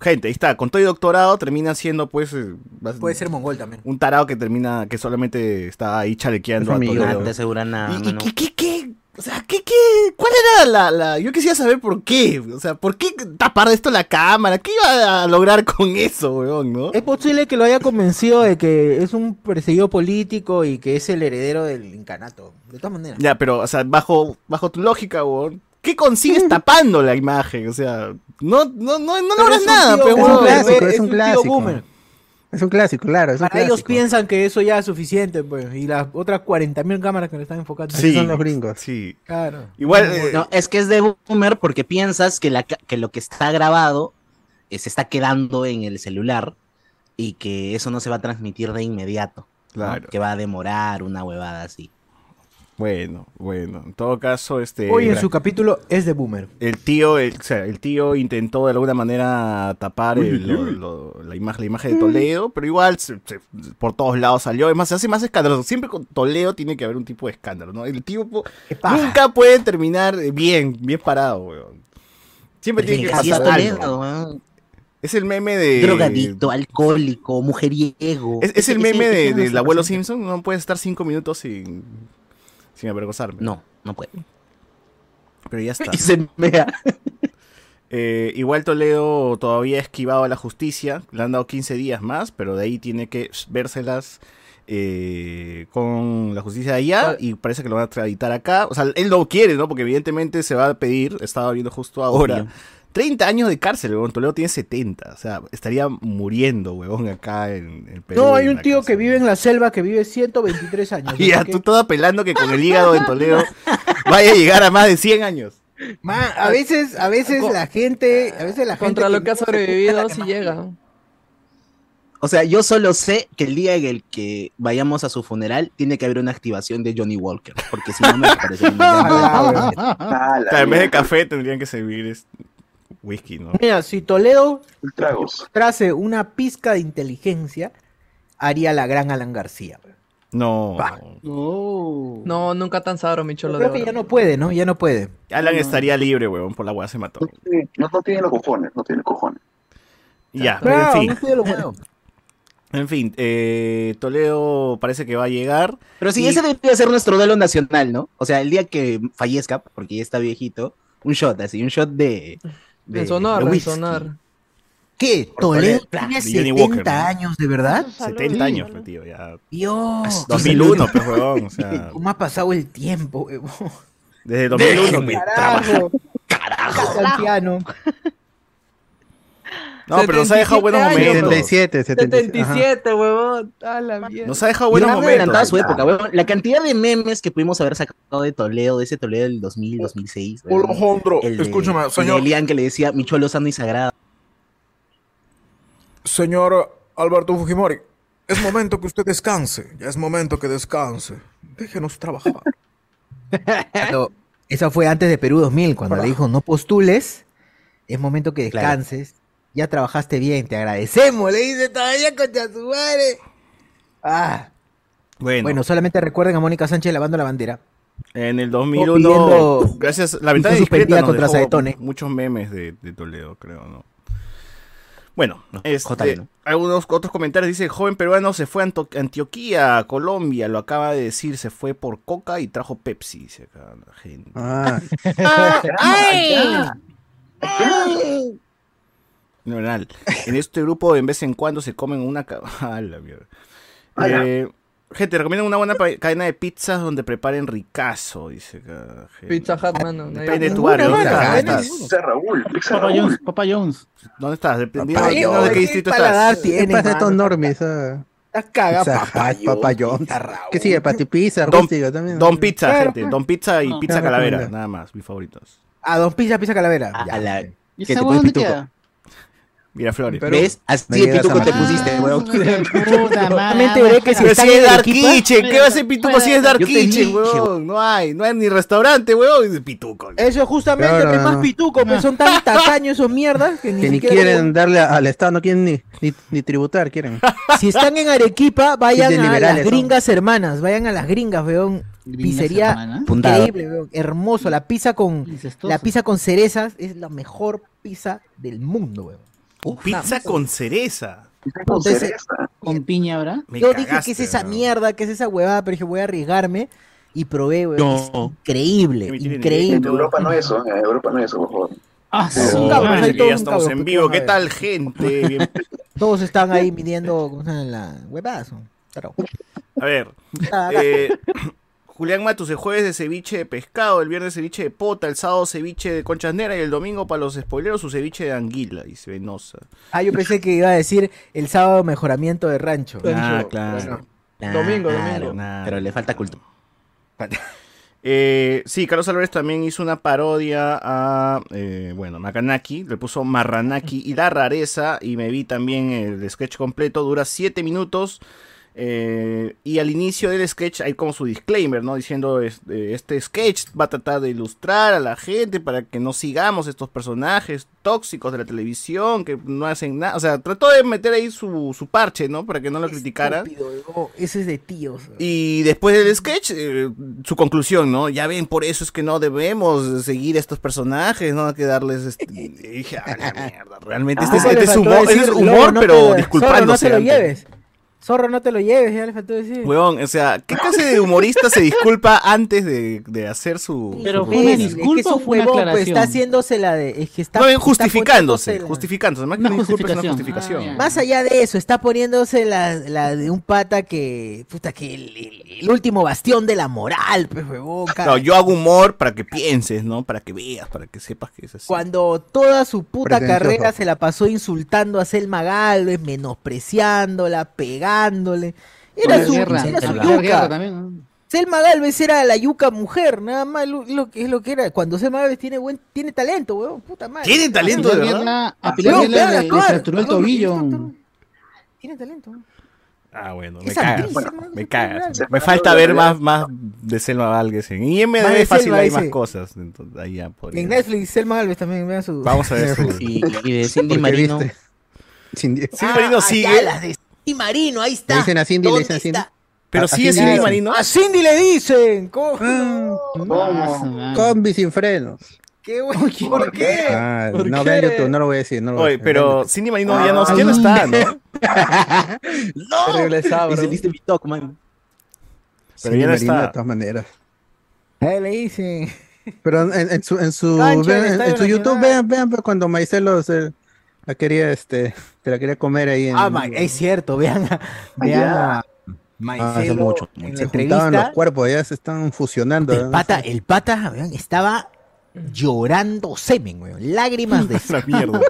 gente, ahí está, con todo y doctorado termina siendo, pues, eh, Puede ser mongol también. un tarado que termina, que solamente está ahí chalequeando Es a amigo. Toledo. No te asegura nada, ¿Y, qué, qué? O sea, ¿qué, qué? ¿Cuál era la, la...? Yo quisiera saber por qué. O sea, ¿por qué tapar esto la cámara? ¿Qué iba a lograr con eso, weón, no? Es posible que lo haya convencido de que es un perseguido político y que es el heredero del incanato. De todas maneras. Ya, pero, o sea, bajo, bajo tu lógica, weón, ¿qué consigues tapando la imagen? O sea, no, no, no, no logras nada, pero, es un clásico, es un clásico. Es un clásico, claro. Es un Para ellos piensan que eso ya es suficiente, pues. Y las otras 40.000 cámaras que le están enfocando. Sí. son los gringos. Sí. Claro. Igual, eh, No, es que es de boomer porque piensas que, la, ca- que lo que está grabado eh, se está quedando en el celular y que eso no se va a transmitir de inmediato. ¿no? Claro. Que va a demorar una huevada así. Bueno, bueno, en todo caso, este... Hoy en su capítulo es de boomer. El tío, el, o sea, el tío intentó de alguna manera tapar el- lo- lo- la, imagen, la imagen de Toledo, pero igual se- se- por todos lados salió. Además, se hace más escandaloso. Siempre con Toledo tiene que haber un tipo de escándalo, ¿no? El paja. nunca puede terminar bien, bien parado, weón. Siempre tiene que pasar Toledo, algo. weón. Es el meme de... Drogadicto, alcohólico, mujeriego. Es, es el meme de- del nuestro abuelo. Simpson. No puedes estar cinco minutos sin, sin avergonzarme. No, no puede. Pero ya [LAUGHS] está. Y se mea. Eh, igual Toledo todavía ha esquivado a la justicia, le han dado 15 días más, pero de ahí tiene que vérselas eh, con la justicia de allá Ah. y parece que lo van a extraditar acá. O sea, él lo quiere, ¿no? Porque evidentemente se va a pedir, estaba viendo justo ahora, Obvio. 30 años de cárcel, weón. Toledo tiene 70, o sea, estaría muriendo, weón, acá en el Perú. No, hay un tío cárcel. que vive en la selva que vive 123 años. [LAUGHS] Y ya que- tú todo apelando que con el hígado en Toledo vaya a llegar a más de 100 años. Ma, a veces, a veces la gente, a veces la gente Contra lo que ha sobrevivido, si que llega. O sea, yo solo sé que el día en el que vayamos a su funeral tiene que haber una activación de Johnny Walker, porque si no me parece [LAUGHS] en vez de café tendrían que servir es- whisky, ¿no? Mira, si Toledo Tragos. trase una pizca de inteligencia, haría la gran Alan García. No. Oh. No, nunca tan sabro, mi cholo de Creo que ya no puede, ¿no? Ya no puede. Alan estaría libre, weón, por la weá se mató. No, no tiene los cojones, no tiene cojones. Ya, pero en fin, no [LAUGHS] en fin, eh, Toledo parece que va a llegar. Pero sí, Y- ese debería ser nuestro duelo nacional, ¿no? O sea, el día que fallezca, porque ya está viejito, un shot así, un shot de. De En sonar, de en sonar. ¿Qué? Toledo, ¿Toledo tiene de Johnny 70 Walker, ¿no? años, de verdad? Salud, 70 años, tío, ya. Dios. 2001, pues, weón, o sea, [LAUGHS] ¿Cómo ha pasado el tiempo, huevón? desde 2001. [LAUGHS] pues. Carajo. Carajo. Anciano. No, pero nos ha dejado buenos 77 años, momentos. 77, 77. ajá. 77, huevón. A la mierda. Nos ha dejado buenos han adelantado momentos. su época, weón. La cantidad de memes que pudimos haber sacado de Toledo, de ese Toledo del 2000, 2006. weón. Alejandro, escúchame, el de señor, Elian que le decía, mi cholo sano y sagrado. señor Alberto Fujimori. Es momento que usted descanse. Ya es momento que descanse. Déjenos trabajar. [LAUGHS] Esa fue antes de Perú 2000, cuando le dijo, no postules, es momento que Claro. Ya trabajaste bien, te agradecemos, le dice todavía contra su madre. Ah, Bueno, bueno, solamente recuerden a Mónica Sánchez lavando la bandera. en el 2001, pidiendo- gracias, la ventana discreta suspendida nos contra dejó Saetone. muchos memes de, de Toledo, creo, ¿no? Bueno, No, este, algunos otros comentarios dice, joven peruano se fue a Anto- Antioquía, Colombia, lo acaba de decir, se fue por Coca y trajo Pepsi, dice acá la gente. Ah, [LAUGHS] Fenomenal. En este grupo de vez en cuando se comen una... ca- [LAUGHS] ¡Ah, la mierda! Eh, gente, recomiendan una buena cadena de pizzas donde preparen ricazo, dice acá. gente. Pizza Hut, mano. Depende de tu barrio. ¿Dónde estás? Pizza Raúl, pizza Papa Raúl. Jones, Papa Jones. ¿Dónde estás? Dependiendo Papá, de de qué ¿qué distrito paladar estás. tiene? ¿Qué pasa estos ah? Estás cagado, papayón. ¿Qué sigue? Pati Pizza, Don- también. Don Pizza, Claro, gente. Don Pizza y No. Pizza Calavera, nada más, mis favoritos. Ah, Don Pizza, Pizza Calavera. A Ya. la- ¿Y ¿Qué esa dónde pituco? queda? Miraflores. Pero- ¿Ves? Así Me de pituco te pusiste, weón. [LAUGHS] Puta madre. Solamente veré que si Pero están si es en Dark Kitchen, ¿qué va a ser pituco si es Dark Kitchen, weón? No hay, no hay ni restaurante, weón, y pituco. Eso es justamente Claro, pues, más no. pituco, pues son tan tacaños [LAUGHS] esos mierdas que ni, Que ni siquiera- quieren darle al Estado, no quieren ni, ni, ni tributar, quieren. [LAUGHS] Si están en Arequipa, vayan de a las gringas hermanas, vayan a las gringas, weón. Pizzería increíble, weón. Hermoso. La pizza con la pizza con cerezas es la mejor pizza del mundo, weón. Pizza con cereza. Con cereza. Con piña, ¿verdad? Me Yo dije cagaste, que es esa mierda, que es esa huevada, pero dije voy a arriesgarme y probé, weón. No. Es increíble, tienen En increíble. Europa no es eso, en Europa no es eso, por favor. Ah, Sí. Cabrón, que ya estamos cabrón, en ¿qué vivo. ¿Qué tal, gente? [LAUGHS] Bien- Todos están ahí midiendo ¿cómo se llama? la huevadas. ¿no? Claro. A ver, eh, Julián Matus, el jueves de ceviche de pescado, el viernes ceviche de pota, el sábado ceviche de conchas negras y el domingo para los spoileros su ceviche de anguila, dice Venosa. Ah, yo pensé que iba a decir el sábado mejoramiento de rancho. Ah, claro. Domingo, Claro, domingo. Nah. Pero le falta cultura. [LAUGHS] Eh, sí, Carlos Álvarez también hizo una parodia a, eh, bueno, Makanaki, le puso Marranaki y la rareza, y me vi también el sketch completo, dura 7 minutos, eh, y al inicio del sketch hay como su disclaimer, ¿no? Diciendo, este, este sketch va a tratar de ilustrar a la gente para que no sigamos estos personajes tóxicos de la televisión, que no hacen nada, o sea, trató de meter ahí su, su parche, ¿no? Para que no lo criticaran. Ese es de tíos. Y después del sketch, eh, su conclusión, ¿no? Ya ven, por eso es que no debemos seguir a estos personajes, ¿no? Hay que darles... Este... [LAUGHS] Dije, a la mierda, realmente este, es- Ah, este es humor, este decir, es "Lobo, humor no pero no disculpándose. te lo antes". Zorro, no te lo lleves, ya le faltó decir. Huevón, o sea, ¿qué clase de humorista se disculpa antes de, de hacer su... Pero su- fue una Es- disculpa es que o es un huevón, pues, está haciéndose la de. Es que está, No, bien está justificándose, la- justificándose, más que Una es una justificación. justificación. Ah, Más allá de eso, está poniéndose la, la de un pata que. Puta, que el, el- el último bastión de la moral, pues, huevón. Claro, yo hago humor para que pienses, ¿no? Para que veas, para que sepas que es así. Cuando toda su puta carrera se la pasó insultando a Selma Galvez, menospreciándola, pegándole. Era su, Guerra, era su yuca. también. ¿no? Selma Galvez era la yuca mujer, nada más lo, lo que es lo que era. Cuando Selma Galvez tiene buen, tiene talento, weón, puta madre. ¿Tiene A talento de Pilar verdad? Ah, A Pilar le, fracturó el tobillo. Tiene talento. Ah, bueno, me Es cagas, actriz, Bueno, me es cagas. Me falta ver más, más de Selma Valgues. En IMDb de fácil Selma, hay más cosas. Entonces, ahí ya podría- En Netflix, Selma Galvez también, vean su. Vamos a ver [LAUGHS] su... Y, y de Cindy Marino. Cindy- Sí, Marino ah, sigue. Cindy Marino, ahí está. Le dicen a Cindy, le ¿Dónde dicen a Cindy. está? Pero A- sigue así Cindy le- Marino. A Cindy le dicen. ¿Cómo? Ah, Ah. Combi sin frenos. ¿Qué, güey? ¿Por qué? Ah, ¿Por no, qué? vean YouTube, no lo voy a decir. No lo voy a Oye, decir. pero Cindy Marino ya no, Ah, ya no está, ¿no? [LAUGHS] ¡No! Regresaba, en mi talk, man. Pero Cindy ya no Marino, está. De todas maneras. Eh, le dicen. Pero en, en su, en su, Cancha del vean- en, su YouTube, vean, vean cuando Maicelo se la quería, este, se la quería comer ahí en. Ah, ma- es cierto, vean a, vean a Ah, Maicelo hace mucho, en mucho. la se juntaban los cuerpos, ya se están fusionando. El ¿no? pata, el pata, vean, estaba llorando semen, weón. Lágrimas de [LAUGHS] mierda.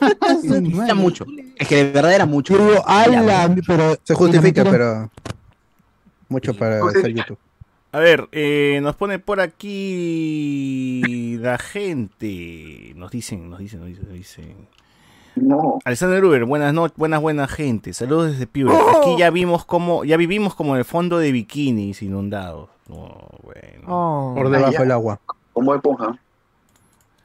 [LAUGHS] Era mucho. Es que de verdad era mucho. Pero, ala, pero se justifica, pero mucho para hacer YouTube. A ver, eh, nos pone por aquí la gente. Nos dicen, nos dicen, nos dicen, nos dicen. No. Alexander Uber, buenas noches, buenas, buenas gente. Saludos desde Piura. Aquí ya vimos como, ya vivimos como en el fondo de bikinis inundados. No, bueno. Oh, Por debajo del agua. Como esponja.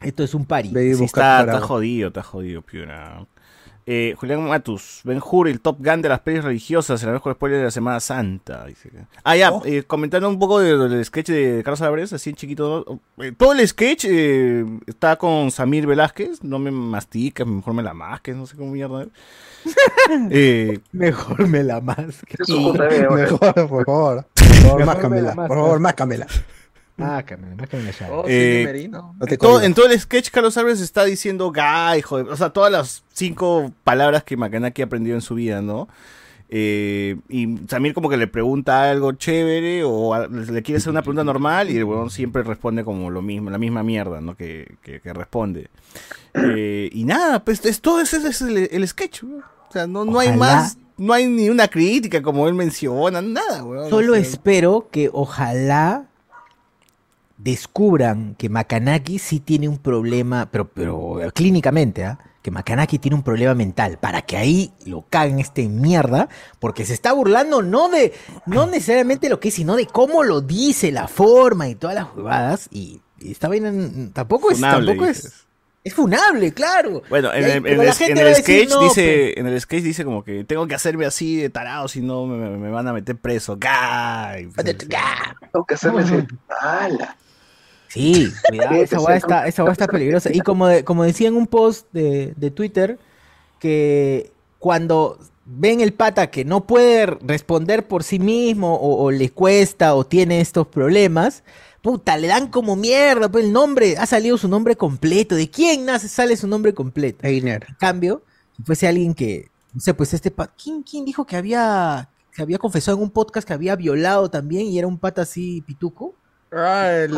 esto es un pari. Sí, está, está jodido, está jodido, Piura. Eh, Julián Matus, Ben Hur, el Top Gun de las pelis religiosas, el mejor spoiler de la Semana Santa. dice Ah, ya, eh, comentando un poco de- del sketch de Carlos Álvarez, así en chiquito. Eh, todo el sketch eh, está con Samir Velázquez, no me mastiques, mejor me la masques, no sé cómo mierda. [LAUGHS] eh, Mejor me la más. Es un JB ahora. [LAUGHS] Mejor, por favor. Por favor, máscamela. me la Por favor, máscamela. Ah, que me, más que me la Oh, Eh. No te en, todo, cohibas. en todo el sketch, Carlos Álvarez está diciendo gay, joder. O sea, todas las cinco palabras que Macanaki aprendió en su vida, ¿no? Eh, y Samir como que le pregunta algo chévere o a- le quiere hacer una pregunta normal y el huevón siempre responde como lo mismo, la misma mierda, ¿no? Que, que- que responde. Eh, y nada, pues es todo ese es el, el sketch, ¿no? sea, no, no hay más, no hay ni una crítica como él menciona, nada, weón. Solo O sea, espero que ojalá descubran que Makanaki sí tiene un problema, pero, pero clínicamente, ¿ah? que Makanaki tiene un problema mental, para que ahí lo caguen este mierda, porque se está burlando no de, no necesariamente lo que es, sino de cómo lo dice, la forma y todas las huevadas, y, y esta vaina mm, tampoco es, Funable, tampoco es, dices. es funable, claro. Bueno, en ahí- el, en en decir, sketch "No, dice, en el sketch dice como que tengo que hacerme así de tarado, si no me, me- me van a meter preso. ¡Gah! Y pues, Tengo que hacerle ese. ¡Hala! Sí, cuidado, esa sí. está, esa está peligrosa. Y como, de- como decía en un post de, de Twitter, que cuando ven el pata que no puede responder por sí mismo o, o le cuesta o tiene estos problemas, puta, le dan como mierda, pues el nombre, ha salido su nombre completo. ¿De quién nace, sale su nombre completo? Einer. En cambio, si fuese alguien que, no sé, pues este pata, ¿quién, quién dijo que había, que había confesado en un podcast que había violado también y era un pata así pituco? Ah, el-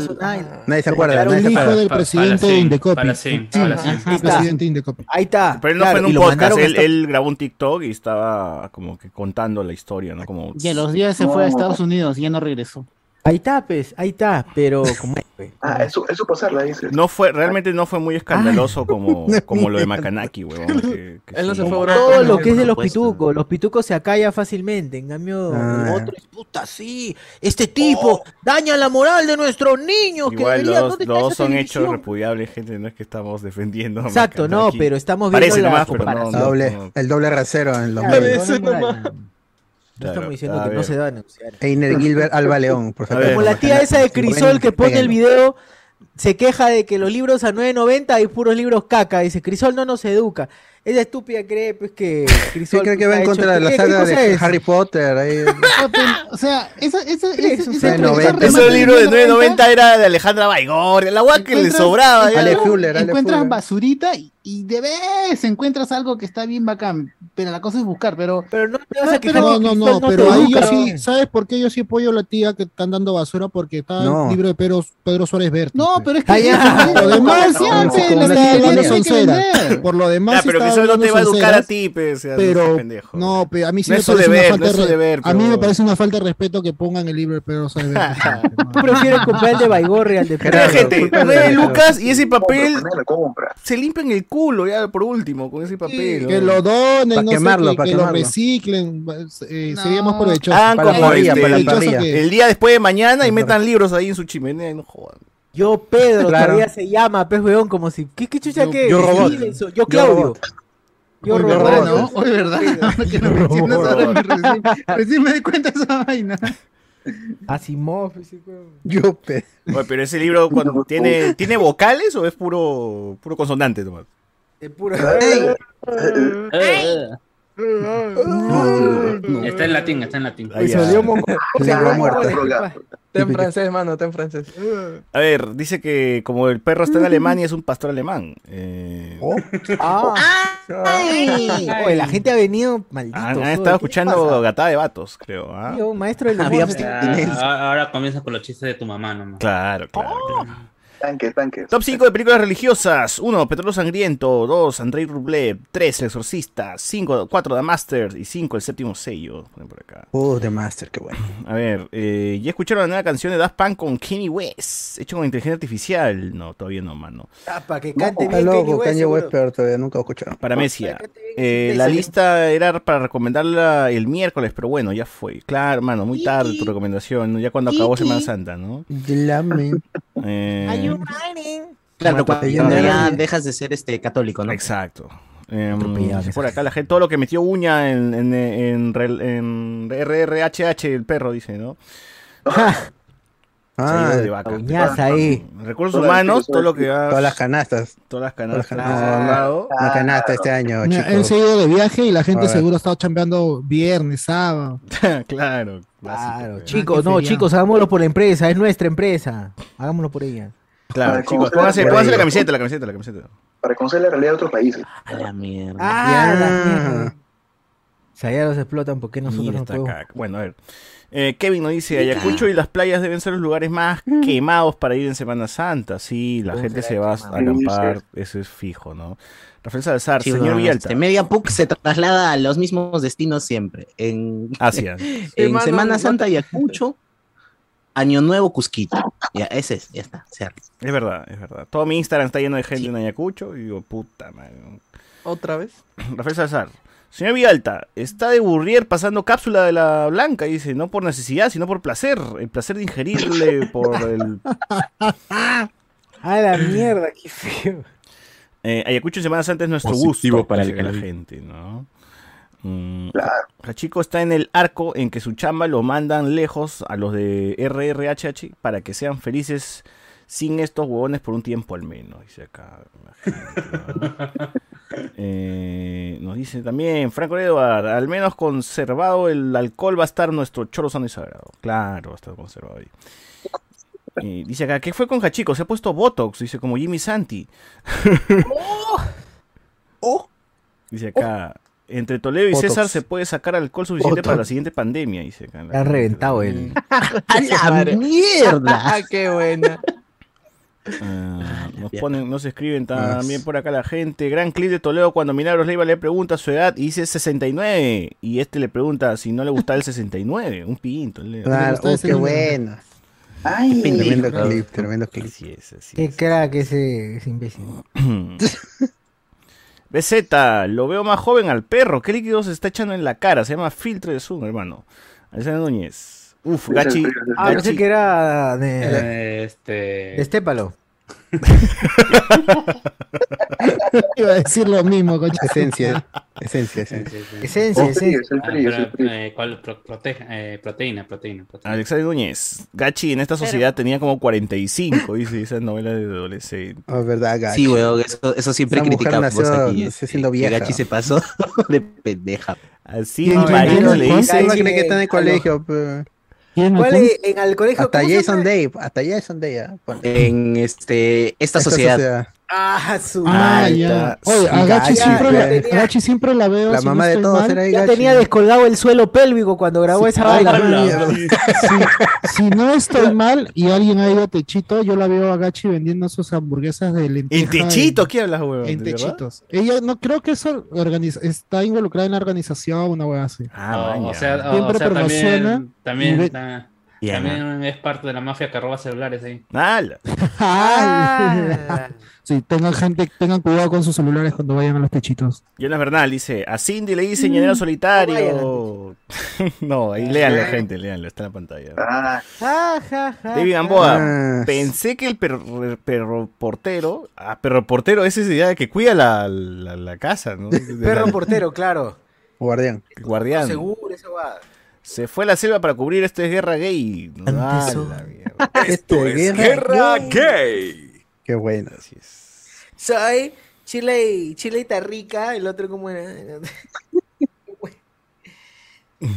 Nadie se acuerda. El hijo del presidente de Indecopi. Sí, Ahí está. presidente de Indecopi. Ahí está. Pero él no claro, fue en un podcast, él grabó un TikTok y estaba como que contando la historia, ¿no? Como... Y a los días se fue a Estados Unidos y ya no regresó. Ahí está, pues, ahí está, pero como es, pues. Ah, eso, eso pasarla, dice. No fue, realmente no fue muy escandaloso [LAUGHS] como, como lo de Makanaki, huevón. que- que [LAUGHS] Él no sí. se fue. Todo lo que es de los pitucos, los pitucos se acalla fácilmente, en cambio Ah. otro es puta, sí, este tipo daña la moral de nuestros niños, que Igual deberían, los, ¿dónde está los dos esa son hechos repudiables, gente, no es que estamos defendiendo a Exacto, no, pero estamos viendo Parece la nomás, pero no, comparación. no, Doble, no. el doble rasero en los medios. No estamos diciendo a que no se da a denunciar. Einer Gilbert Alba León, por favor. ver. Como la tía esa de Crisol que pone el video, se queja de que los libros a 9.90 hay puros libros caca. Dice, Crisol no nos educa. Esa estúpida cree pues que [LAUGHS] Sí, Crisol creo que va en contra de la ¿Qué- qué saga de es? Harry Potter. [LAUGHS] O sea, esa, esa, Sí, esa, es un esa- de 90. remate Ese libro de 9.90, 9.90 era de Alejandra Baigorria, la guay que le sobraba. ya. Ale ¿no? Fuller, Ale encuentras Fuller. basurita y, y de vez encuentras algo que está bien bacán, pero la cosa es buscar, pero Pero no te vas a quejar No, no, no, pero ahí yo sí, ¿sabes por qué yo sí apoyo a la tía que están dando basura? Porque está No. el libro de Pedro, Pedro Suárez Verde. no, pero es que ya. Lo demás, Por lo demás, Sí pero que eso no te va a educar a ti, pues, Pero, pendejo. no, pero a mí sí No me es su parece deber, una no falta es su de deber, A mí pero- me parece una falta de respeto que pongan el libro de Pedro Verde. [LAUGHS] Tú prefieres comprar el de Baigorria al de Mira, Claro, gente, nueve lucas y ese papel se limpian el culo ya por último con ese papel. que ¿no? lo donen, no quemarlo, sé, que, que lo quemarlo. reciclen, eh, No. sería más provechoso. Hagan Para la como este, el, parrilla. que- el día después de mañana y metan libros ahí en su chimenea, no jodan. Yo, Pedro, Claro. todavía se llama, pez weón, como si. ¿Qué, qué chucha Yo- que? yo robot. Yo, yo Claudio. robot. Yo robot. ¿verdad, ¿no? Hoy, ¿verdad? Ahora [LAUGHS] que lo mencionas, ahora me recién, recién me di cuenta de esa vaina. [LAUGHS] Asimov, ese weón. Yo, pe- Oye, pero ese libro [LAUGHS] cuando tiene tiene vocales o es puro puro consonante nomás. De puro. Eh, Está en latín, está en latín. Ahí Se ya. volvió mongo- [LAUGHS] Está en francés, mano, está en francés. A ver, dice que como el perro está en Alemania es un pastor alemán. Eh, Ah. Ay. Oye, la gente ha venido maldito. han, han estado ¿Qué escuchando? Gatada de Vatos, creo. ¿ah? Tío, maestro del. Ah, Ahora comienza con los chistes de tu mamá nomás. Claro, claro. Oh. claro. Tanques, tanques. Top 5 de películas religiosas. 1. Petróleo Sangriento. 2. Andrei Rublev. 3. El Exorcista. 5. 4. The Master. Y 5. El séptimo sello. Ponen por acá. Oh, The Master, qué bueno. A ver, eh, ¿ya escucharon la nueva canción de Daft Punk con Kenny West? Hecho con inteligencia artificial. No, todavía no, mano. Ah, para que cante bien loco, West, Kanye seguro. West, pero todavía nunca lo escucharon. Para Eh, Kanye la lista era para recomendarla el miércoles, pero bueno, ya fue. Claro, mano, muy tarde tu recomendación. Ya cuando acabó. Semana Santa, ¿no? Eh, Claro, cuando ya dejas de ser este católico, ¿no? Exacto. Eh, esa por acá la gente, todo lo que metió uña en, en, en, en RRHH, el perro, dice, ¿no? [LAUGHS] Ido de Ah, vaca. uñaza ahí. Recursos Todas humanos, todo lo que ha... todas las canastas. Todas las canastas. lado. Una canasta este año, Mira, Él chicos. se ha ido de viaje y la gente seguro ha estado chambeando viernes, sábado. [LAUGHS] claro. clásico, Claro, pues. chicos, Ah, no, feriado. chicos, hagámoslo por la empresa, es nuestra empresa. Hagámoslo por ella. Claro, Para chicos, pónganse, la la camiseta, la camiseta, la camiseta. Para conocer la realidad de otros países. A la mierda. Ah, la mierda. Si allá los explotan, ¿por qué nosotros no podemos? Bueno, a ver. Eh, Kevin nos dice, Ayacucho y las playas deben ser los lugares más quemados para ir en Semana Santa. Sí, la ¿Cómo gente se va a acampar, eso es fijo, ¿no? Rafael Salazar, Sí, señor bueno, Villalta. este, Media PUC se traslada a los mismos destinos siempre. En, Asia. [LAUGHS] en Semana Santa Ayacucho, Año Nuevo Cusquito. Ya, ese es, ya está. cierra. Es verdad, es verdad. Todo mi Instagram está lleno de gente en Ayacucho y digo, puta madre. ¿Otra vez? [CLEARS THROAT] Rafael Salazar. Señor Villalta, está de Burrier pasando cápsula de la blanca, dice, no por necesidad, sino por placer. El placer de ingerirle [LAUGHS] por el... ¡A la mierda! ¡Qué feo! Eh, Ayacucho en Semana Santa es nuestro Positivo gusto para el la gente, ¿no? Mm, está en el arco en que su chamba lo mandan lejos a los de RRHH para que sean felices sin estos huevones por un tiempo al menos, dice acá. [LAUGHS] Eh, nos dice también Franco Edward, al menos conservado el alcohol va a estar nuestro choro sano y sagrado. Claro, va a estar conservado ahí. Eh, dice acá, ¿qué fue con Hachico? Se ha puesto Botox, dice como Jimmy Santi. [LAUGHS] Dice acá, entre Toledo y Botox. César se puede sacar alcohol suficiente para la siguiente pandemia, dice acá. Han reventado el. [LAUGHS] ¡A la mierda! [LAUGHS] ¡Qué buena! Ah, nos ponen, nos escriben también por acá la gente. Gran clip de Toledo cuando Milagros Leiva le pregunta su edad y dice 69. Y este le pregunta si no le gusta el 69. Un pinto. Leo. Claro, oh, qué bueno. Ay, Tremendo clip, tremendo clip. Así es, así Qué crack ese, ese imbécil. [CLEARS THROAT] BZ, lo veo más joven al perro. ¿Qué líquido se está echando en la cara? Se llama filtro de Zoom, hermano. Alexander Núñez. Uf, Gachi. Ah, pensé que era de, Este. de Estépalo. Iba a decir lo mismo, coche. Esencia, esencia, esencia. Esencia, esencia. es el Ah, frío, es el pero, frío. eh, ¿cuál? Pro- proteja- eh, proteína, proteína, proteína. Alexander Núñez. Gachi en esta sociedad tenía como 45, dice esa novela de adolescente. Oh, verdad, Gachi. Sí, weón, eso, eso siempre criticamos nació- aquí. este, siendo que. Gachi se pasó [LAUGHS] de pendeja. Así ¿Quién, quién, Marino quién? le dice. ¿Quién Gachi cree que está en el colegio? pe? ¿Quién? ¿Cuál ¿Quién? es? En el colegio. Hasta ¿cómo se Jason? Day, hasta Jason Day. ponle. En este, esta, sociedad. Ah, su Ah, madre. ya. Oye, a Gachi siempre, la, tenía- a Gachi siempre la veo. La si no mamá de todos mal. era Ya Gachi. tenía descolgado el suelo pélvico cuando grabó esa mierda. Si, si no estoy mal y alguien ha ido a Techito, yo la veo a Gachi vendiendo sus hamburguesas de lenteja. En Techito, ¿qué hablas, huevón? En. Techitos. Ella no creo que eso organiza, está involucrada en la organización, una wea así. Ah, o, o sea, Siempre o sea, promociona también, también, y también es parte de la mafia que roba celulares ahí. Ala. Ah. Sí, tengan gente, tengan cuidado con sus celulares cuando vayan a los techitos. Jonas Bernal dice, a Cindy le dice ñanero solitario. no, [LAUGHS] ahí léanlo, gente, léanlo, está en la pantalla. Ah, Ja, ja, ja, David. Gamboa, Ah. pensé que el perro, perro portero, ah, perro portero es esa idea de que cuida la, la, la casa, ¿no? Perro portero, claro. Guardián. guardián. Seguro, esa guada. Se fue a la selva para cubrir esto es guerra gay. Ah, la. [LAUGHS] Esto es guerra. gay. Qué bueno. Así es. Soy Chile, Chile está rica, el otro como era.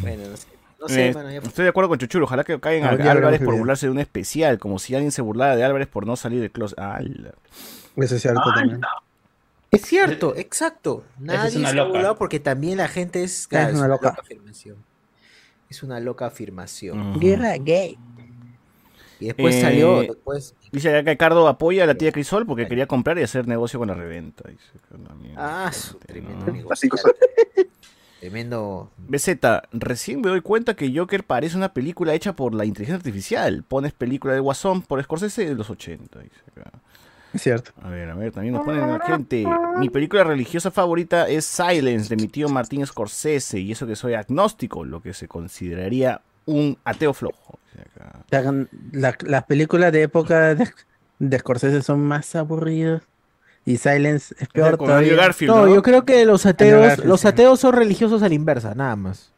bueno, no sé. No sé, Eh, mano, ya fue. estoy de acuerdo con Chuchuro, ojalá que caigan a Álvarez por burlarse de un especial, como si alguien se burlara de Álvarez por no salir del closet. Ala. Eso es cierto también. Es cierto, exacto. Es Nadie una se ha loca. burlado porque también la gente es, Es una loca. afirmación. Es una loca afirmación. Guerra gay. Y después Eh, salió, después. Dice acá que Ricardo apoya a la tía Crisol porque quería comprar y hacer negocio con la reventa. Dice que la mierda. Ah, su tremendo No. negocio. Tremendo. [LAUGHS] BZ, recién me doy cuenta que Joker parece una película hecha por la inteligencia artificial. Pones película de Guasón por Scorsese de los 80. Dice acá. Es cierto. A ver, a ver, también nos ponen la gente. Mi película religiosa favorita es Silence de mi tío Martín Scorsese. Y eso que soy agnóstico, lo que se consideraría un ateo flojo. La- la- las películas de época de, de Scorsese son más aburridas. Y Silence es peor todavía. Garfield, No, ¿no? yo creo que los ateos, Garfield, los ateos son religiosos a la inversa, nada más.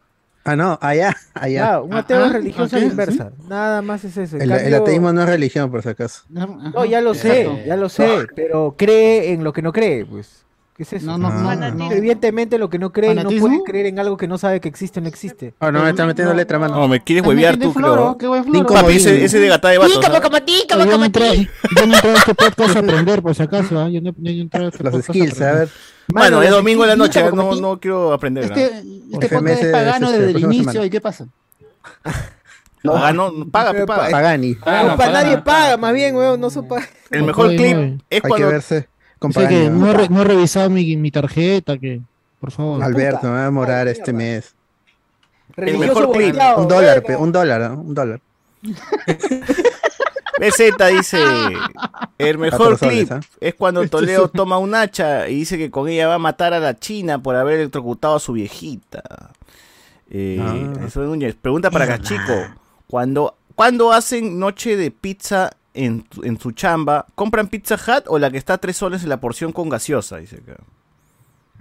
Ah, no, allá, allá. Ah, un ateo Ah, es ah, religioso a ok, la inversa. Nada más es eso. El, el cambio- ateísmo no es religión, por si acaso. No, ya lo sé, ya lo sé, pero cree en lo que no cree, pues. ¿Qué es eso? No, no, no, Fanatismo. no. Evidentemente lo que no cree no ¿Fanatismo? puede creer en algo que no sabe que existe o no existe. Oh, no, me está metiendo letra, mano. No, me quieres huevear tú, floro, floro. Papi, ese, ese de gata de vatos. ¿ah? como ti, Yo no entré, yo no entré a este podcast a aprender, por si acaso. ¿ah? Yo no, yo no entré a este Los podcast a skills, a ver. Bueno, es domingo en la noche, no, no quiero aprender. Este, este FMS podcast es pagano es este, desde el inicio. semana. ¿Y qué pasa? [LAUGHS] Ah, no, paga, pe, paga. Pagani. Ah, No, paga, nadie no. paga, más bien, weón, no son paga. El mejor Oye, clip oye. es Hay que verse con que Pagani. no, he ¿no? re- no he revisado mi, mi tarjeta, que por favor. Alberto, me va a demorar Ay, este mes. Religioso mejor clip. Un dólar, un dólar, un dólar. [LAUGHS] BZ dice, el mejor soles, clip ¿ah? es cuando [LAUGHS] Toledo toma un hacha y dice que con ella va a matar a la China por haber electrocutado a su viejita. Eh, Ah. eso es Núñez. Pregunta para Cachico, cuando, ¿cuándo hacen noche de pizza en, en su chamba? ¿Compran Pizza Hut o la que está a tres soles en la porción con gaseosa? Dice acá.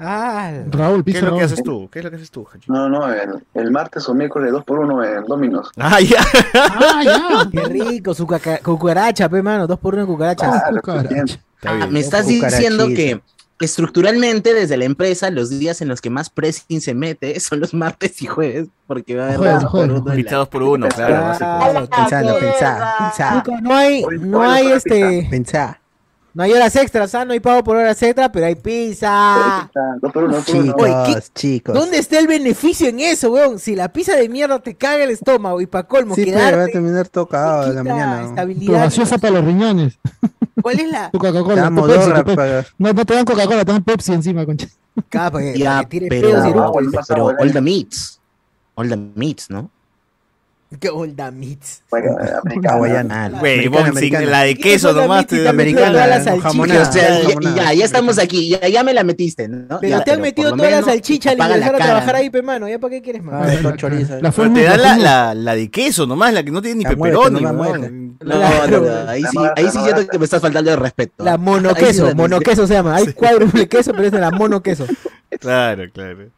Ah, Raúl, ¿Qué es lo que haces tú? ¿Qué es lo que haces tú? No, no, el, el martes o miércoles 2 por 1 en Dominos. [LAUGHS] Ah, ya. Ah, ya. qué rico, su cucaracha, pe, mano, dos por uno en cucaracha. Claro, cucaracha. bien. Está Ah, bien. me estás diciendo que estructuralmente desde la empresa los días en los que más pressing se mete [LAUGHS] son los martes y jueves, porque va a haber Jueves, dos por uno dos por uno, claro. Pensando, pensá, pensá, Nico, no hay, no hay este, pensá. No hay horas extras, ¿ah? No hay pago por horas extras, pero hay pizza. 2 por 1, 2 por 1. Oye, ¿qué- Chicos, chicos. ¿Dónde está el beneficio en eso, weón? Si la pizza de mierda te caga el estómago y pa' colmo, Sí, pero va a quedarte, terminar tocado de la quita mañana. estabilidad. gaseosa para los riñones. ¿Cuál es la Tu Coca-Cola. tu Pepsi, tu para- No, no te dan Coca-Cola, te dan Pepsi encima, concha. capa? que- Ya, que tire pero, pedos y eructos. pasa pero all the meats. All the meats, ¿no? [LAUGHS] Que Olda Meats. Bueno, americana. Hawaiana. Güey, americana. la de queso Eso nomás. te- Americana, salchichas. jamonada. o sea, ya, ya, ya estamos aquí, ya, ya me la metiste, ¿no? Pero Ya, te han metido toda la salchicha al la ingresar a trabajar ahí, pe, mano. ¿Ya para qué quieres más? Ah. La te la dan la, la, la de queso nomás, la que no tiene ni La No, no, no, ahí sí, ahí sí siento que me estás faltando de respeto. La Ahí sí monoqueso, monoqueso se llama. Hay cuádruple queso, pero es de la monoqueso. [LAUGHS] Claro, claro.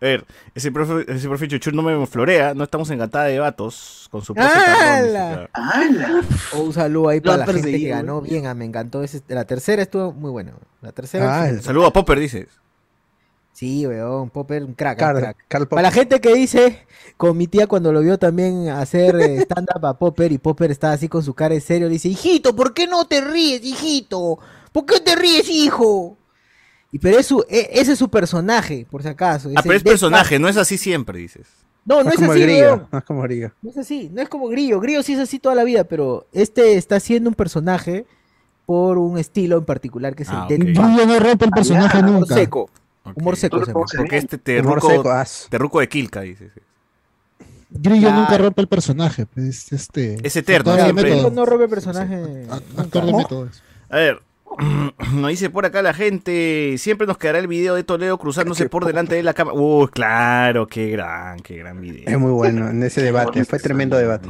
A ver, ese profe, ese profe Chuchur no me florea, no estamos encantada de vatos con su profe ¡Hala! ¡Hala! Oh, un saludo ahí para la gente que ganó bien. ah, me encantó. Ese, la tercera estuvo muy buena. La tercera. Ah. Saludo a Popper, dices. Sí, weón. Popper, un crack. un crack. Carl. Para la gente que dice, con mi tía cuando lo vio también hacer eh, [LAUGHS] stand-up a Popper y Popper estaba así con su cara en serio, le dice, hijito, ¿por qué no te ríes, hijito? ¿Por qué te ríes, hijo? Y pero es su, e- ese es su personaje, por si acaso. Ah, pero es personaje, no es así siempre, dices. No, no No es como así, el grillo, no es como grillo. No es así, no es como Grillo. Grillo sí es así toda la vida, pero este está haciendo un personaje por un estilo en particular que es Ah, el ok. Deadpan. Grillo no rompe el personaje nunca. seco. Humor seco se Porque este terruco, seco, as. terruco de Kilka, dices. Grillo Claro. nunca rompe el personaje. Pues, este, Es eterno, siempre. no personaje. Actor de métodos. A ver, [CLEARS THROAT] nos dice por acá la gente, siempre nos quedará el video de Toledo cruzándose por delante de la cámara. Uy, claro, qué gran, qué gran video. Es muy bueno en ese [LAUGHS] debate. Fue tremendo debate.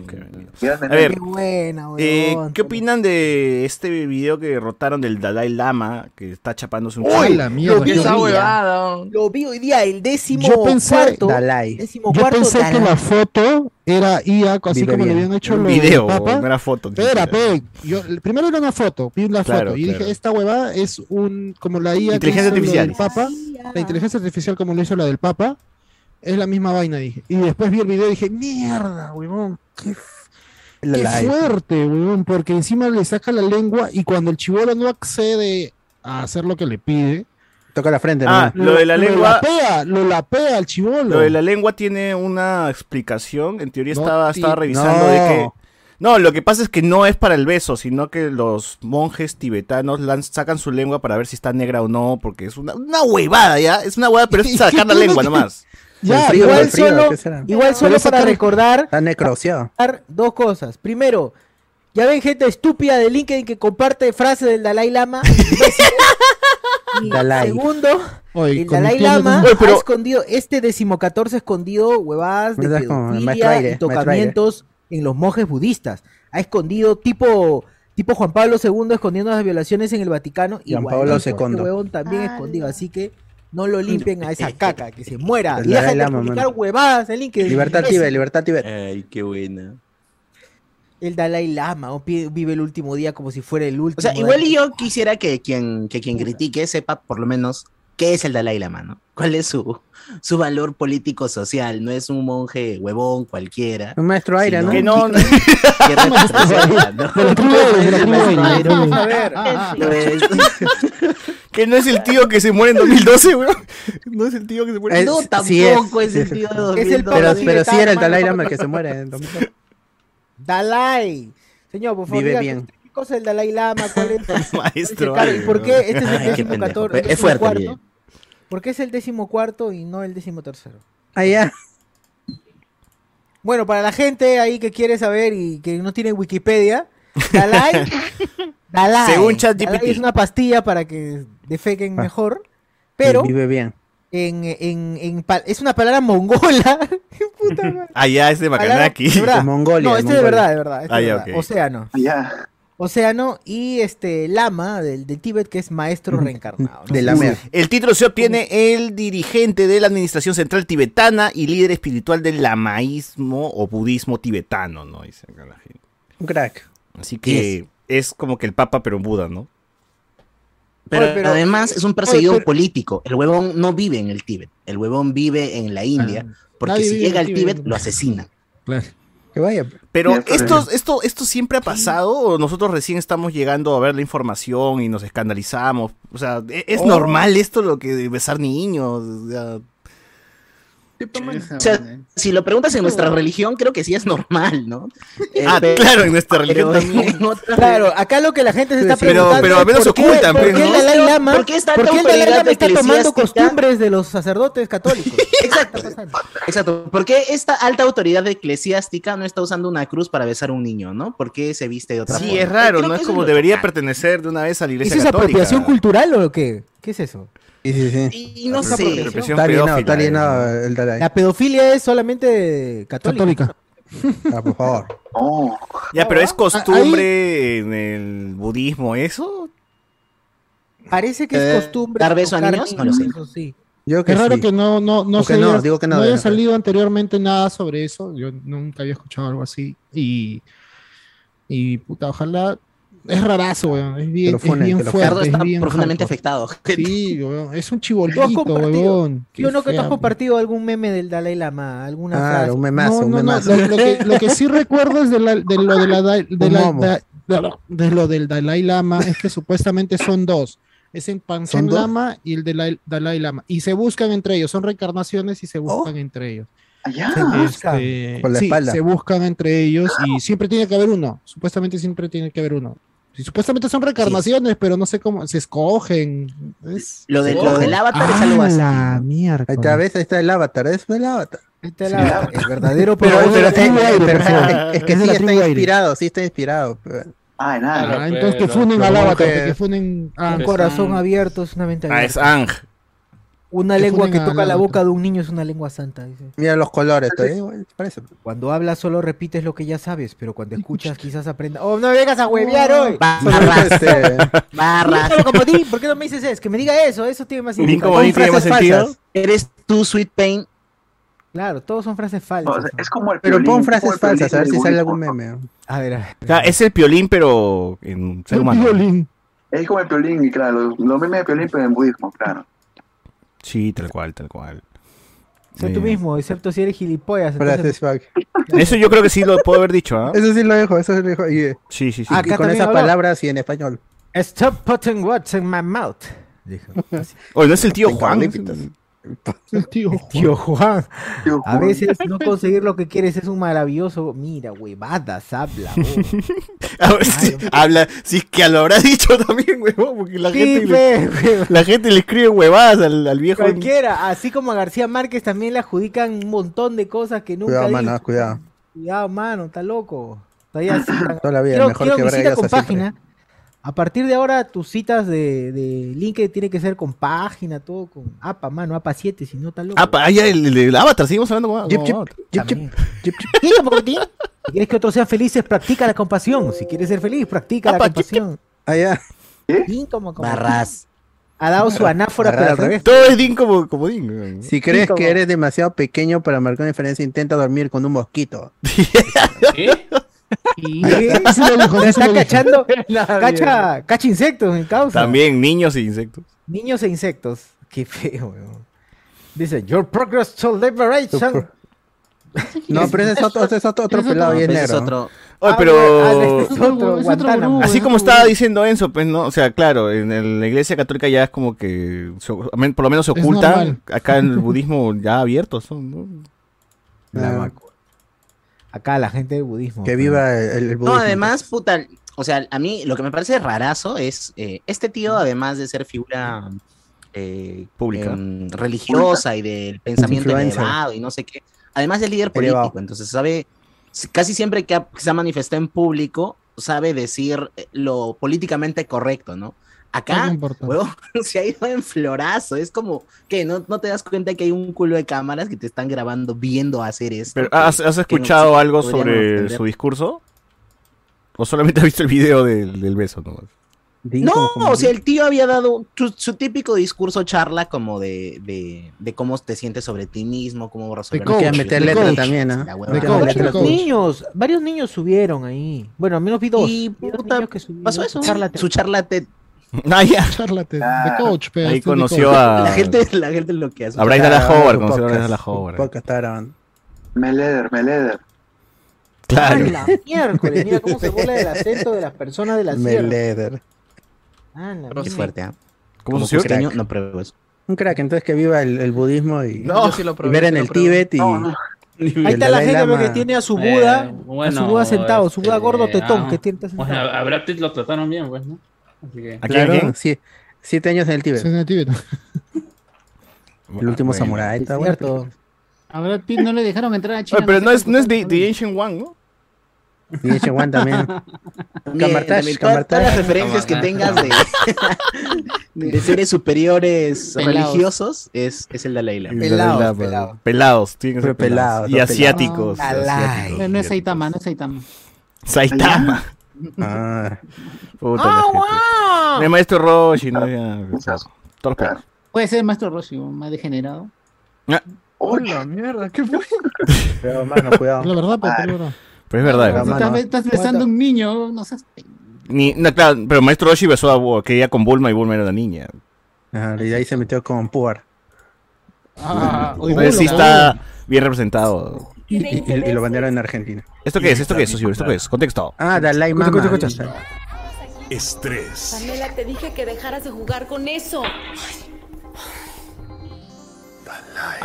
A ver, Qué buena, Eh. ¿Qué opinan de este video que rotaron del Dalai Lama que está chapándose un ¡Uy, chico? la mierda! vi esa vi- huevada. Lo vi hoy día, el décimo Yo pensé- cuarto. Dalai. Décimo yo cuarto pensé que la foto era IA, así como le habían hecho un lo video, del Papa. no era foto. siquiera. pe, yo, primero era una foto, vi Claro, foto y claro. dije, esta huevada es un, como la IA que Inteligencia hizo artificial. del Papa, la inteligencia artificial como lo hizo la del Papa, es la misma vaina, dije. Y después vi el video y dije, mierda, huevón, qué, La qué fuerte, huevón, porque encima le saca la lengua y cuando el chivolo no accede a hacer lo que le pide, Toca la frente, Ah, ¿no? lo de la lo lengua, lapea, lo lapea al chivolo. lo de la lengua tiene una explicación. En teoría No, estaba, estaba revisando no. de que no, lo que pasa es que no es para el beso, sino que los monjes tibetanos sacan su lengua para ver si está negra o no, porque es una, una huevada, ¿ya? Es una huevada, pero es [LAUGHS] sacar la lengua nomás. [LAUGHS] Ya, El frío, igual el frío, solo- para sacar- recordar Está dos cosas. Primero, ya ven gente estúpida de LinkedIn que comparte frases del Dalai Lama. [LAUGHS] y Dalai. segundo, Oye, el Dalai Lama Oye, pero- ha escondido, este decimocatorce escondido huevadas de pedofilia y tocamientos en los monjes budistas. Ha escondido tipo tipo Juan Pablo II escondiendo las violaciones en el Vaticano y Juan Pablo este II. huevón también escondido, así que no lo limpien a esa [LAUGHS] caca, que se muera. Y deja Dalai de Lama, publicar huevadas en LinkedIn. Libertad. Tibet, libertad Tibet. Ay, qué buena. El Dalai Lama o vive el último día como si fuera el último. O sea, igual y yo quisiera que quien, que quien critique sepa por lo menos ¿qué es el Dalai Lama, no? ¿Cuál es su, su valor político social? No es un monje huevón cualquiera. Un maestro aire, ¿no? Que no, no- [LAUGHS] que representa, ¿no? Que no es el tío que se muere en 2012, weón. No es el tío que se muere. Es- No, sí es, tampoco es el tío de [LAUGHS] Es el 2012. Pero, sí, pero sí era el Dalai. Lama el que se muere en 2000. Dalai. Señor, por favor, Vive diga, bien. ¿qué cosa es el Dalai Lama? ¿Cuál es? [LAUGHS] Maestro. ¿Y por qué este es el Ay, décimo catorce? Es décimo fuerte, cuarto? ¿Por qué es el décimo cuarto y no el décimo tercero? Allá. Bueno, para la gente ahí que quiere saber y que no tiene Wikipedia, Dalai, [LAUGHS] Dalai, Según. Dalai es una pastilla para que defequen mejor, pero Vive bien. En, en, en es una palabra mongola. [LAUGHS] Puta madre. Ah, ya, es de Palabra- [LAUGHS] Macanaki. de verdad. De Mongolia, No, este de verdad, de verdad. este Ah, de verdad. Océano. Ya. Océano y este Lama del, del Tíbet que es maestro reencarnado. ¿no? De la Sí. mer. El título se obtiene el dirigente de la administración central tibetana y líder espiritual del lamaísmo o budismo tibetano, ¿no? Dice acá la gente. Un crack. Así que es como que el papa, pero en Buda, ¿no? Pero, Oye, pero- además es un perseguido Oye, pero- político. El huevón no vive en el Tíbet. El huevón vive en la India. Porque si llega al Tíbet. Tíbet, lo asesina. Claro. Que vaya. Pero Ya, está esto, esto, esto siempre ha pasado o nosotros recién estamos llegando a ver la información y nos escandalizamos. O sea, ¿e- ¿es Oh. normal esto lo que besar niños? O sea, O sea, si lo preguntas en nuestra religión, creo que sí es normal, ¿no? Eh, ah, pero- claro, en nuestra religión pero también. Claro, acá lo que la gente se está Pero- preguntando pero al es menos ¿por qué- ocultan, ¿por pues, qué el ¿no? Dalai Lama, ¿Por qué es tanta por qué el Dalai autoridad Lama está tomando costumbres de los sacerdotes católicos? [LAUGHS] Exacto, exacto. ¿Por qué esta alta autoridad eclesiástica no está usando una cruz para besar a un niño, no? ¿Por qué se viste de otra Sí, forma? es raro, Creo ¿no? Es como debería pertenecer de una vez a la iglesia ¿Eso es católica. apropiación cultural o qué? ¿Qué es eso? Sí, sí, sí. Y no Esa sé. Está alienado, está alienado el Dalai. La pedofilia es solamente católica. Católica. Ah, por favor. Oh, [LAUGHS] Ya, pero Ah, es costumbre en el budismo eso. Parece que Eh, es costumbre. ¿dar beso a niños? No lo sé. eso sí. Yo que Es raro sí. que no, no, no, se no, haya, digo que no, no haya salido anteriormente nada sobre eso. Yo nunca había escuchado algo así. Y, y puta, ojalá. Es rarazo, weón. Es bien, es bien fuerte. Ricardo está es bien profundamente hardcore. afectado. Sí, weón. Es un ¿Tú has chibolito, weón. Yo no que tú has compartido algún meme del Dalai Lama, alguna Claro, frase. un memazo, no, un no, no. Lo, lo que, lo que sí [LAUGHS] recuerdo es de, la- de lo de la, de, la- lo del Dalai Lama es que supuestamente son dos. Es el ¿Son Panchen dos? Lama y el Dalai, Dalai Lama. Y se buscan entre ellos, son reencarnaciones y se buscan entre ellos. allá. Se buscan. Este, Por la sí, espalda. se buscan entre ellos y siempre tiene que haber uno. Supuestamente siempre tiene que haber uno. Y supuestamente son reencarnaciones, pero no sé cómo se escogen. Es- Lo, de, se lo del escogen. avatar es Ah, algo así. la mierda. Ahí está, ¿ves? Ahí está el avatar, es el avatar. Este es la- el verdadero [LAUGHS] Pero, poder pero, es que Es sí está inspirado, sí está inspirado. Ah, nada. Ah, entonces que funen al avatar, que- que funen a Un corazón abierto es una mente Ah, es. Ang. Una que lengua que toca la boca de un niño es una lengua santa. Dice. Mira los colores, parece. Cuando hablas solo repites lo que ya sabes, pero cuando escuchas quizás aprenda. ¡Oh, no me vengas a huevear hoy! Barras, Este, [LAUGHS] barras. Dígalo como di, ¿por qué no me dices eso? Que me diga eso, eso tiene más Bien significado. como di tiene más frases sentido. Eres tú, Sweet Pain. Claro, todos son frases O falsas. sea, es como el pero piolín, pon como frases falsas, a ver si sale algún meme. A ver, a ver. O sea, es el piolín, pero en ser El humano. violín. Es como el piolín, y claro, los, los memes de piolín, pero en budismo, claro. Sí, tal cual, tal cual. Sé tú Eh, mismo, excepto si eres gilipollas. entonces-. Eso yo creo que sí lo puedo haber dicho, ¿ah? Eso sí lo dejo, eso sí lo dejo. Y, y Sí, sí, sí. Ah, Acá con también esas habló. palabras y en español. Stop putting words in my mouth. Dijo. [LAUGHS] Oye, ¿no es el tío Juan? [LAUGHS] El tío. Tío Juan, Tío a Juan. veces no conseguir lo que quieres es un maravilloso. Mira, huevadas, habla. [LAUGHS] oh. A ver si habla, si es que lo habrá [LAUGHS] dicho también, huevón, porque la Sí, gente le, fe, la gente le escribe huevadas al, al viejo. Cualquiera, así como a García Márquez también le adjudican un montón de cosas que nunca Cuidado, dijo. mano, cuidado. Cuidado, mano, está loco. Todavía así, [COUGHS] Toda la vida, quiero, mejor quiero que con siempre. A partir de ahora, tus citas de, de LinkedIn tiene que ser con página, todo con APA, mano, APA 7, si no está loco. Ah, pa- ah, ya, el, el, el avatar, seguimos hablando con, Jip, con jip. Si quieres que otros sean felices, practica la compasión. Si quieres ser feliz, practica la Apa, compasión. Allá. Sí, como- como- Barras. Ha dado su anáfora, pero al Barras. revés. Todo es Din como, como Din. Si crees como- que eres demasiado pequeño para marcar una diferencia, intenta dormir con un mosquito. [LAUGHS] ¿Qué? Y sí lo dijo, sí Está lo [LAUGHS] cachando, [LAUGHS] cacha, cacha insectos en causa. También niños e insectos. Niños e insectos. Qué feo, weón. Dice, Your progress to liberation. No, pero ese es otro, ese es otro, otro pelado es negro. otro. Oye, Ah, pero ah, este es otro, [LAUGHS] Es así como estaba diciendo Enzo, pues no, o sea, claro, en el- la iglesia católica ya es como que se- por lo menos se Es oculta, normal. acá en el budismo ya abiertos son, ¿no? La Ah. Acá la gente del budismo. Que viva el, el No, budismo. además, puta, o sea, a mí lo que me parece rarazo es eh, este tío, además de ser figura eh, Pública. em, religiosa y del pensamiento elevado y no sé qué, además es líder político, Elevado. entonces sabe, casi siempre que, ha- que se ha manifestado en público, sabe decir eh, lo políticamente correcto, ¿no? Acá, huevón, [LAUGHS] se ha ido en florazo, es como que no, no te das cuenta que hay un culo de cámaras que te están grabando viendo hacer esto. Pero, ¿has, has que no- escuchado algo sobre entender. su discurso? ¿O solamente [LAUGHS] has visto el video del, del beso nomás? No, como- como- o sea, el tío había dado su, su típico discurso charla como de, de, de cómo te sientes sobre ti mismo, cómo resolver coach, Hay que los meter letra coach. también, letra. coach. Niños, varios niños subieron ahí. Bueno, al menos vi dos. Y puta, niños que subieron. pasó eso. Charla- Su charla TED. [LAUGHS] Ah, ya. Charlate, de Ah, coach, pero Ahí este de conoció coach. a, La gente, la gente lo que hace. a Bryce Claro, Dallas Howard, conoció a Bryce Dallas su Howard. podcast está grabando. Meleder, Meleder. Claro. ¡Ah, la miércoles! Mira cómo se burla del acento de las personas de la sierra. Meleder. Ah, la Qué mierda. fuerte, ¿ah? ¿Cómo Como se llama? cusqueño, no pruebo eso. Un crack, entonces que viva el, el budismo y, No. Yo sí lo probé, ver sí en lo el probé. Tíbet y, No, no. [LAUGHS] Ahí está la gente Lama. que tiene a su Buda, Eh, a bueno, su Buda sentado, su Buda este, gordo tetón ah, que tiene Bueno, sentado. a Brad Pitt lo trataron bien, pues, ¿no? Que. ¿A quién, Claro, a quién? sí, siete años en el Tíbet. En el Tíbet. [LAUGHS] El último Bueno. samurái. Es Está cierto. A Brad Pitt no le dejaron entrar a China. Oye, pero no es, no es de The, The Ancient One, ¿no? Y ese Juan también. [LAUGHS] También, todas, las referencias que tengas de, [LAUGHS] de seres superiores Pelados. religiosos es, es el Dalai Lama. Pelados, Pelados, pelados. Pelados, tienen que ser Pero pelados. pelados, Y no asiáticos. pelados. asiáticos. No, no es Saitama, no es Saitama. Saitama. Ah, Puta la gente. No es maestro Roshi, no los pelados. Puede ser Maestro Roshi, más degenerado. ¡Hola, mierda! ¿Qué fue? [LAUGHS] pero mano, cuidado. La verdad, pero, pero, pero. Pero es verdad. Pero, es verdad. mano, Estás, estás besando a un niño, no seas... Ni, no, claro, pero maestro Roshi besó a Bulma, quería con Bulma y Bulma era una niña. Ajá, y ahí se metió con Puar. Ah, sí está bien representado. Y, y- y lo bandearon en Argentina. ¿Esto qué es? ¿Esto qué es, socio? ¿Esto qué es? Contexto. Ah, Dalai Mama. escucha, escucha. Estrés. Pamela, te dije que dejaras de jugar con eso.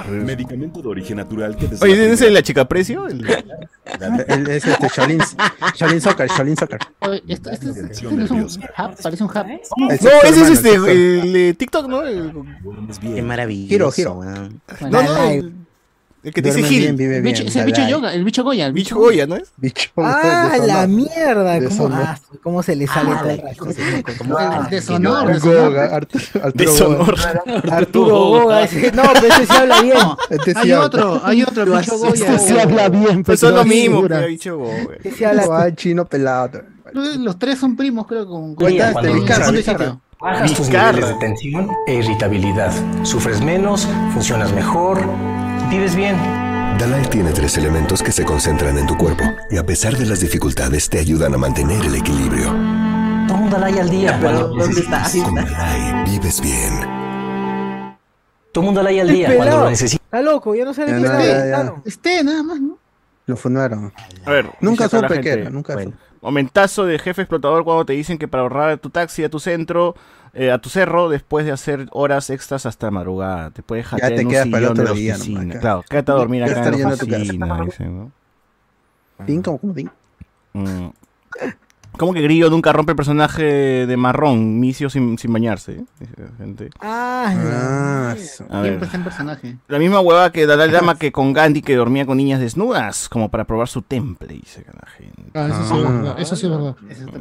Medicamento de origen natural que Oye, ¿ese es el la chica precio? El- [LAUGHS] El- es este Shaolin, Shaolin Soccer, Shaolin Soccer. Oye, Esto, esto, es- esto no es un hub, parece un hub. El No, ese es este, el TikTok, ¿no? El- Qué maravilloso. Giro, giro. weón. no, no, el, que te dice Gil. bien, vive El bien. bicho, es el bicho Dalai. yoga, el bicho Goya. El Bicho Goya, ¿no es? Bicho. ¡Ah, de la Sonora. mierda! De ¿Cómo, ah, ¿Cómo se le sale Ah, todo la el rato? ¿Cómo El que- de sonor, de sonor. Goga, Arturo, De Arturo Goga. No, pero ese se habla bien. [LAUGHS] Este sí Hay habla. otro, hay otro, el bicho Goya. Este sí habla bien, Pues son pero lo mismo, pero bicho Goya. Ese se habla Ah, chino pelado. Los tres son primos, creo, con... con- este. Bajas tus niveles de tensión e irritabilidad. Sufres menos, funcionas mejor, vives bien. Dalai tiene tres elementos que se concentran en tu cuerpo y a pesar de las dificultades te ayudan a mantener el equilibrio. Toma un Dalai al día. Pero, Cuando ¿dónde está? Con. Dalai vives bien. Toma un Dalai al día cuando lo necesites. Está loco, ya no sale Ya qué. Este, nada más, ¿no? Lo fundaron. A ver, Nunca supe gente. era, nunca Bueno. supe. Momentazo de jefe explotador cuando te dicen que para ahorrar tu taxi a tu centro, eh, a tu cerro, después de hacer horas extras hasta madrugada, te puedes jatear te en un quedas para el de otro la día oficina. Claro, quédate a dormir Ya acá en la oficina, dicen, ¿no? ¿Pin? ¿Cómo, cómo pin? Mm. ¿Cómo que Grillo nunca rompe el personaje de marrón, misio sin, sin bañarse? eh? Dice la gente. Ah, la- Ah, eso. A ver. Siempre está en personaje. La misma hueva que Dalai Lama que con Gandhi que dormía con niñas desnudas, como para probar su temple, dice la gente. Ah, eso sí es Ah. verdad. Eso sí es verdad.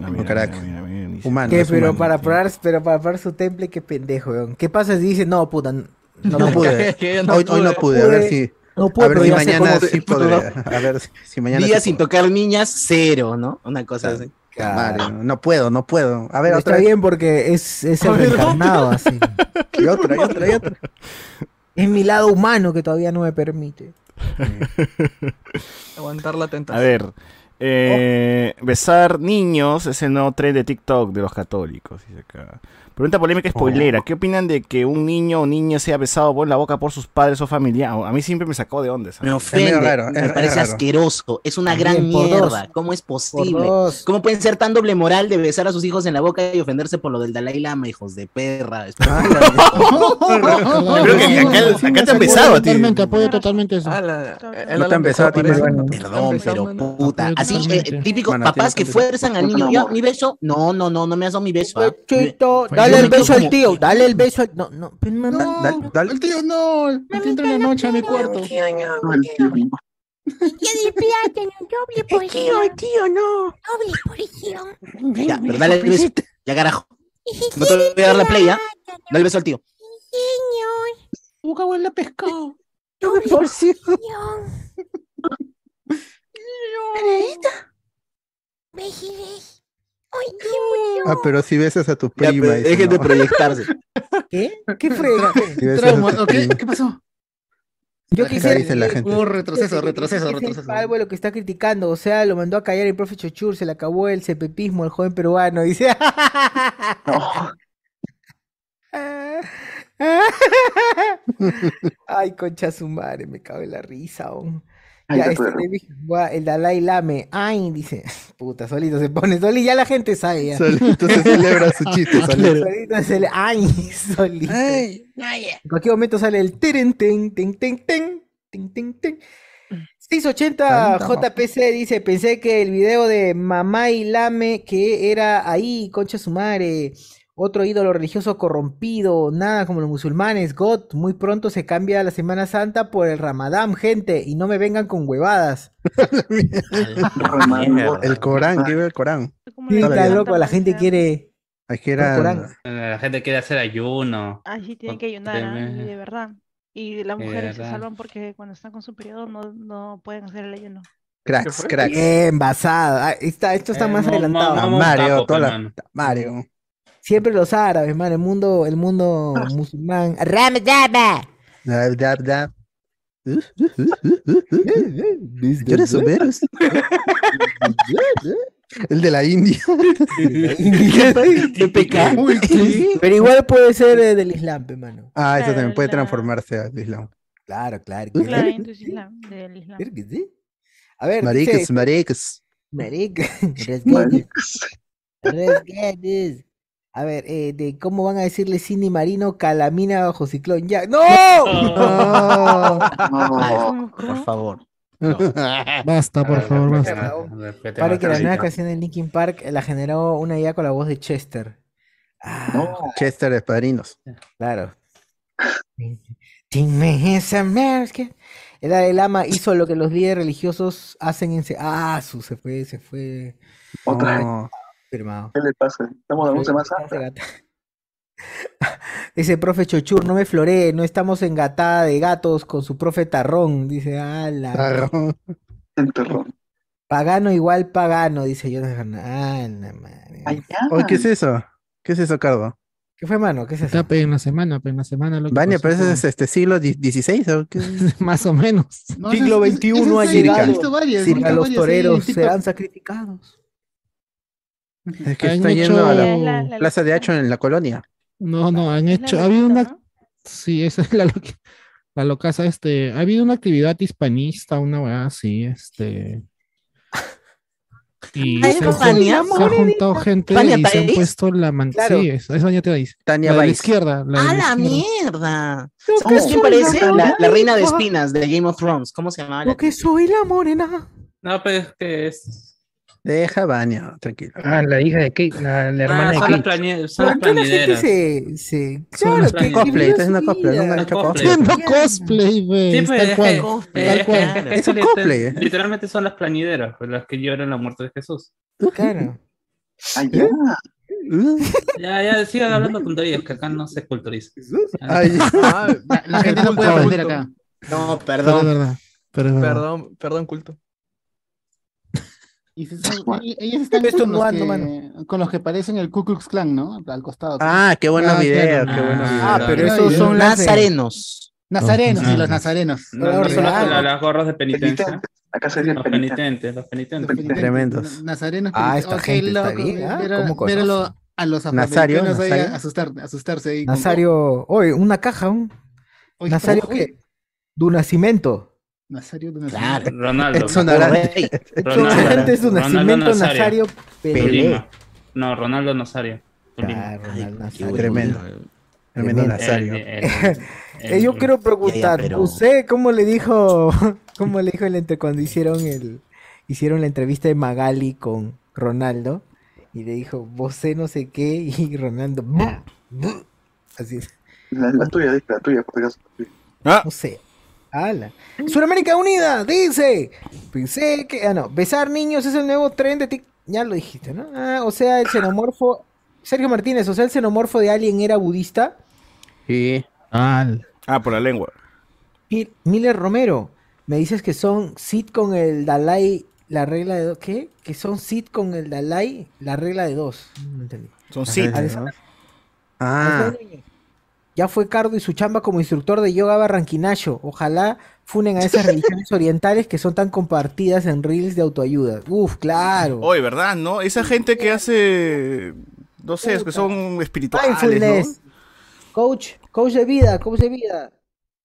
Ah, Un crack. mira, mira, dice. Humano. ¿Qué? es Pero humano. para probar, pero para probar su temple, qué pendejo, weón. ¿Qué pasa si dice, no, puta, no, No pude. [LAUGHS] Que no Hoy, hoy no pude. A ver si. no A puedo, ver pero si mañana sí [LAUGHS] podré. A ver si- mañana. Días sí sin tocar niñas, cero, ¿no? Una cosa así. Madre, no puedo, no puedo. A ver, Pero otra está vez. bien porque es, es el [LAUGHS] reencarnado, así. [LAUGHS] Y otra, y otra, y otra. Es mi lado humano que todavía no me permite. [LAUGHS] Aguantar la A tentación. ver, Eh, Besar niños es el nuevo tren de TikTok de los católicos. Dice acá. Pregunta polémica spoilera. ¿Qué opinan de que un niño o niña sea besado por la boca por sus padres o familiares? A mí siempre me sacó de onda. Me ofende, me parece asqueroso, es una gran También mierda. dos. ¿Cómo es posible? ¿Cómo pueden ser tan doble moral de besar a sus hijos en la boca y ofenderse por lo del Dalai Lama, hijos de perra? [LAUGHS] Creo que acá, acá te han besado a ti. Totalmente, apoyo totalmente eso. No te han besado a ti. Perdón, pero puta. Así, eh, típico, papás que fuerzan al niño. Mi beso. No, no, no, no me has dado mi beso. ah. Dale el beso quedo al como- tío, dale el beso al. No, no, pero mamá. Dale, dale. El tío no, el tío entra en la noche a mi cuarto. Ya del plátano, doble porción. Tío, tío, no. Doble porción. Ya, pero dale el beso. Ya, carajo. No te voy a dar la play, ¿ah? Dale el beso al tío. Señor. Boca huele pescado. Doble [LAUGHS] porción. [LAUGHS] Besos. Ay, qué emoción. Ah, pero si besas a tu Ya, prima. dice, dejen de no. proyectarse. [LAUGHS] ¿Qué? ¿Qué [LAUGHS] frega? Si. ¿Qué pasó? Yo quisiera. dice la gente. Oh, retroceso, retroceso, retroceso. Algo de lo que está criticando, o sea, lo mandó a callar el profe Chochur, se le acabó el cepepismo al joven peruano, dice. [LAUGHS] Ay, concha su madre, me cabe la risa. aún. Ya, este, perro. le dije, "Buah, el Dalai Lame, ay, dice, [LAUGHS] puta, solito se pone, solito, ya la gente sabe ya. Solito se celebra su chiste. [LAUGHS] solito. Solito se le, ay, [LAUGHS] solito. En cualquier momento sale el teren, ten, ten, ten, ten, ten, ten, ten. 680 JPC dice, pensé que el video de Mamá y Lame, que era ahí, concha su madre, otro ídolo religioso corrompido, nada como los musulmanes, God, muy pronto se cambia la Semana Santa por el Ramadán, gente, y no me vengan con huevadas. [LAUGHS] El Corán, ¿qué ve el Corán? Sí, está loco, la gente quiere... Era. Corán. La gente quiere hacer ayuno. Así tienen que ayunar, ¿ah? de verdad. Y las mujeres se salvan porque cuando están con su periodo no, no pueden hacer el ayuno. Cracks, cracks. Bien. Ah, está, esto está Eh, más no, adelantado. no, Mario, tapo, toda la-. Mario. Siempre los árabes, man, el mundo, el mundo Ah. musulmán. Ramadaba. Dab, dab, dab. ¿Quieres soberos? El de la India. Pero igual puede ser eh, del Islam, pe, mano. Ah, eso también puede transformarse al Islam. Claro, claro. Claro, entonces islam, del islam. Claro que sí. A ver, Maricas, dice, maricas. Marica. [LAUGHS] A ver, eh, de cómo van a decirle Cindy Marino Calamina bajo ciclón. Ya, ¡No! Ah, [LAUGHS] Por favor. Basta, por favor, basta. Para que la nueva canción de Linkin Park la generó una idea con la voz de Chester. Chester de padrinos. Claro. Dime esa. El Dalai Lama hizo lo que los líderes religiosos hacen en... se- Ah, su, se fue, se fue. Otra vez. Firmado. ¿Qué le pasa? Estamos en Santa. [LAUGHS] Dice profe Chochur, no me floree, no estamos en gatada de gatos con su profe Tarrón. Dice, ala. Tarrón. [LAUGHS] El terror. Pagano igual pagano, dice Jonathan. Ah, la madre. Oye, ¿qué es eso? ¿Qué es eso, Cardo? ¿Qué fue, mano? ¿Qué es eso? Está en la semana, en la semana. Lo pasó pero ese es este siglo XVI o qué? [LAUGHS] Más o menos. No, Siglo XXI ha llegado. Circa los toreros serán sacrificados. Es que Han está hecho- yendo a la La- la- Plaza de Hacho en la colonia. No, no, han hecho, ha habido una, ¿no? sí, esa es la, loca- la locaza, este, ha habido una actividad hispanista, una weá así, este, [LAUGHS] y se, se ha juntado gente y se han puesto la man, Claro. sí, es, es Vania País, Tania la de la izquierda, la de ¡A la mierda! ¿Sabes que quién parece? la La, reina de espinas de Game of Thrones. ¿Cómo se llamaba? la Lo que soy la morena. No, pero es que es. Deja Vania, tranquilo. Ah, la hija de Kate, la, la Ah, hermana son de las, Kate. son las ¿Por qué la gente plañideras. se... Son Claro, las que, plañideras. Cosplay, está haciendo cosplay, han vida. hecho Cosplay. Haciendo cosplay, ve, Sí, es pues, tal cual, tal Eh, cual. es un cosplay, ¿eh? Literalmente son las plañideras, pues, las que lloran la muerte de Jesús. Claro. Ay, ya. Uh, Ya, ya, sigan hablando tonterías, que acá no se culturiza. ay, Ah, la, gente no puede aprender acá. No, perdón. verdad. Perdón, perdón, culto. Y se- son- y- ellos están Estoy con los, que, con los que parecen el Ku Klux Klan, ¿no? Al costado. Ah, qué buenos Ah, videos, claro. qué buenos Ah, videos. Ah, pero esos son de- Nazarenos. Nazarenos, No, y los no. nazarenos. No, no son las, las- gorras de penitencia. Acá sería los penitente. penitentes, los penitentes. Tremendos. Nazarenos. Ah, esta qué gente está loco, bien, ¿ah? ver a- los Nazario, afroamericanos ahí Nazario. asustar, asustarse ahí. con- Nazario, oye, una caja, un Oye, Nazario qué? Du nacimiento. Nazario de Claro. [LAUGHS] Ronaldo. Edson. [LAUGHS] Antes de su Ronaldo nacimiento, Nazario. Nazario Pelé. No, Ronaldo Nazario. Claro, Ronaldo Nazario. Tremendo. Tremendo. Nazario. El- el- Eh, yo quiero preguntar, pero- ¿usted cómo le dijo, [LAUGHS] cómo le dijo el entre- cuando hicieron el hicieron la entrevista de Magali con Ronaldo y le dijo, vos sé no sé qué y Ronaldo así, La, la tuya, dice, la tuya, por acaso. Ah, no sé. Ala. Suramérica Unida dice, pensé que, ah no, besar niños es el nuevo tren de tic, ya lo dijiste, ¿no? Ah, o sea, el xenomorfo Sergio Martínez, o sea, el xenomorfo de Alien era budista. Sí. Al. ah, por la lengua. Mi- Miller Romero, me dices que son Sid con el Dalai, la regla de dos. ¿Qué? Que son Sid con el Dalai, la regla de dos. No entendí. Son Sid. Esa- Ah, Ya fue Cardo y su chamba como instructor de yoga barranquinacho. Ojalá funen a esas religiones [LAUGHS] orientales que son tan compartidas en reels de autoayuda. Uf, claro. Oye, ¿verdad? ¿No? Esa gente que hace. No sé, es que son espirituales. ¿no? Coach, coach de vida, coach de vida.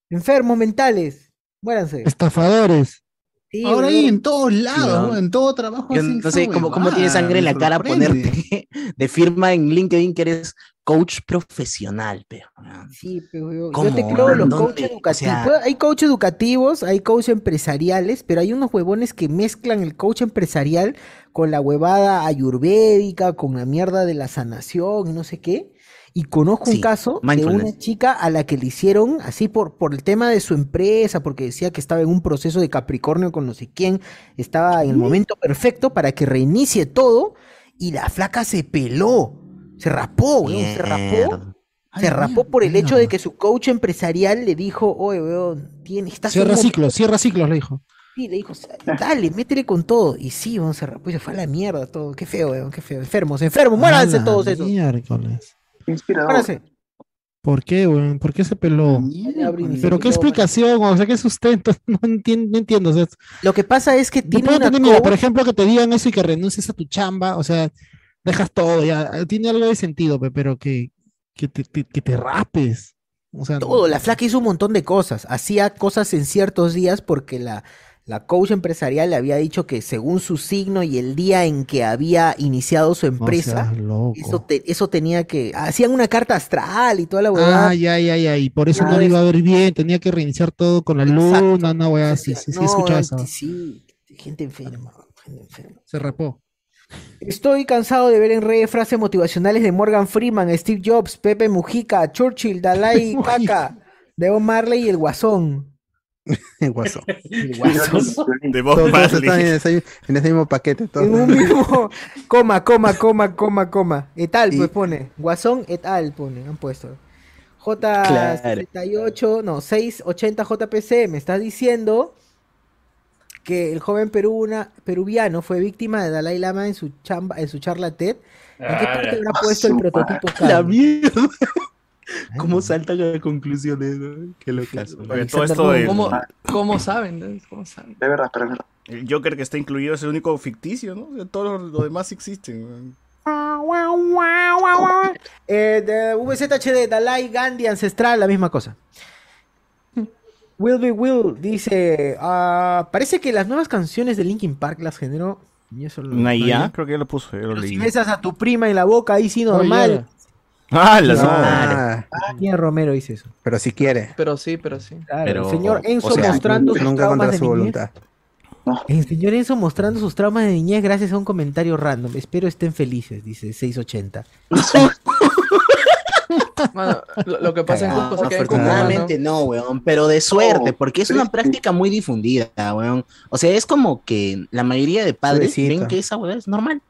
Enfermos mentales. Muéranse. Estafadores. Sí, Ahora ahí en todos lados, en todo trabajo. Yo no sé cómo, cómo tienes sangre en la cara ponerte [LAUGHS] de firma en LinkedIn que eres coach profesional, pero. Sí, pero yo, yo ¿Cómo, te creo los coaches educativos. O sea- Puede- hay coaches educativos, hay coaches empresariales, pero hay unos huevones que mezclan el coach empresarial con la huevada ayurvédica, con la mierda de la sanación no sé qué. Y conozco un caso de una chica a la que le hicieron así por, por el tema de su empresa, porque decía que estaba en un proceso de Capricornio con no sé quién, estaba en el momento perfecto para que reinicie todo y la flaca se peló, se rapó, weón, se rapó. Se rapó por el hecho de que su coach empresarial le dijo, oye, weón, tienes, estás Cierra un ciclos, cierra ciclos, le dijo. Sí, le dijo, dale, métele con todo. Y sí, weón, se rapó y se fue a la mierda todo. Qué feo, weón, qué feo. Enfermos, enfermos, muéranse todos esos. Miércoles. Inspirador. Muéranse. ¿Por qué, weón? ¿Por qué se peló? Pero qué explicación, o sea, qué sustento, [LAUGHS] no entiendo, no entiendo. O sea, Lo que pasa es que tiene puedo una entender, mira, por ejemplo, que te digan eso y que renuncies a tu chamba, o sea, dejas todo, ya, tiene algo de sentido, pe, pero que, que, te, te- que te rapes. O sea, todo. La flaca hizo un montón de cosas. Hacía cosas en ciertos días porque la, la coach empresarial le había dicho que según su signo y el día en que había iniciado su empresa, eso, te- eso tenía que. Hacían una carta astral y toda la huevada. Ah, ya, ya, ya, y por eso Ya no le iba a ver bien, tenía que reiniciar todo con la luna, una weá así, sí, sí, No, escuchaba eso. Sí, gente enferma, gente enferma. Se rapó. Estoy cansado de ver en redes frases motivacionales de Morgan Freeman, Steve Jobs, Pepe Mujica, Churchill, Dalai Caca, de Bob Marley y el Guasón. [LAUGHS] El guasón. [LAUGHS] El Guasón. De Bob Todos Marley. están en ese, en ese mismo paquete. todos. En un mismo, [LAUGHS] coma, coma, coma, coma, coma. Et al, pues pone. Guasón et al, pone, han puesto. J78, no, 680 JPC, me estás diciendo que el joven peruna, peruviano fue víctima de Dalai Lama en su chamba, en su charla TED. ¿En qué Ah, parte habrá puesto el prototipo [LAUGHS] La mierda. ¿Cómo saltan a conclusiones? no? Qué. Oye, todo esto ¿Cómo, ¿Cómo saben? no? ¿Cómo saben? De verdad, pero. El Joker que está incluido es el único ficticio, ¿no? O sea, todos los, demás existen. Eh, de VZHD, Dalai Gandhi Ancestral, la misma cosa. Will Be Will dice: ah, Parece que las nuevas canciones de Linkin Park las generó. y eso lo- Una. IA, creo que ya lo puso, ya lo leí. Si besas a tu prima en la boca, ahí sí normal. Ah, la Ah, ¿Quién Romero dice eso? pero si quiere. Pero sí, pero sí. Claro, Pero, el señor Enzo o sea, mostrando sus Nunca traumas contra de su niñez. voluntad. El señor Enzo mostrando sus traumas de niñez gracias a un comentario random. Espero estén felices, dice 680. Lo, lo que pasa es que No, cosas que hay en común, afortunadamente no, weón, pero de suerte, porque es una práctica muy difundida, weón. O sea, es como que la mayoría de padres ven que esa weón es normal.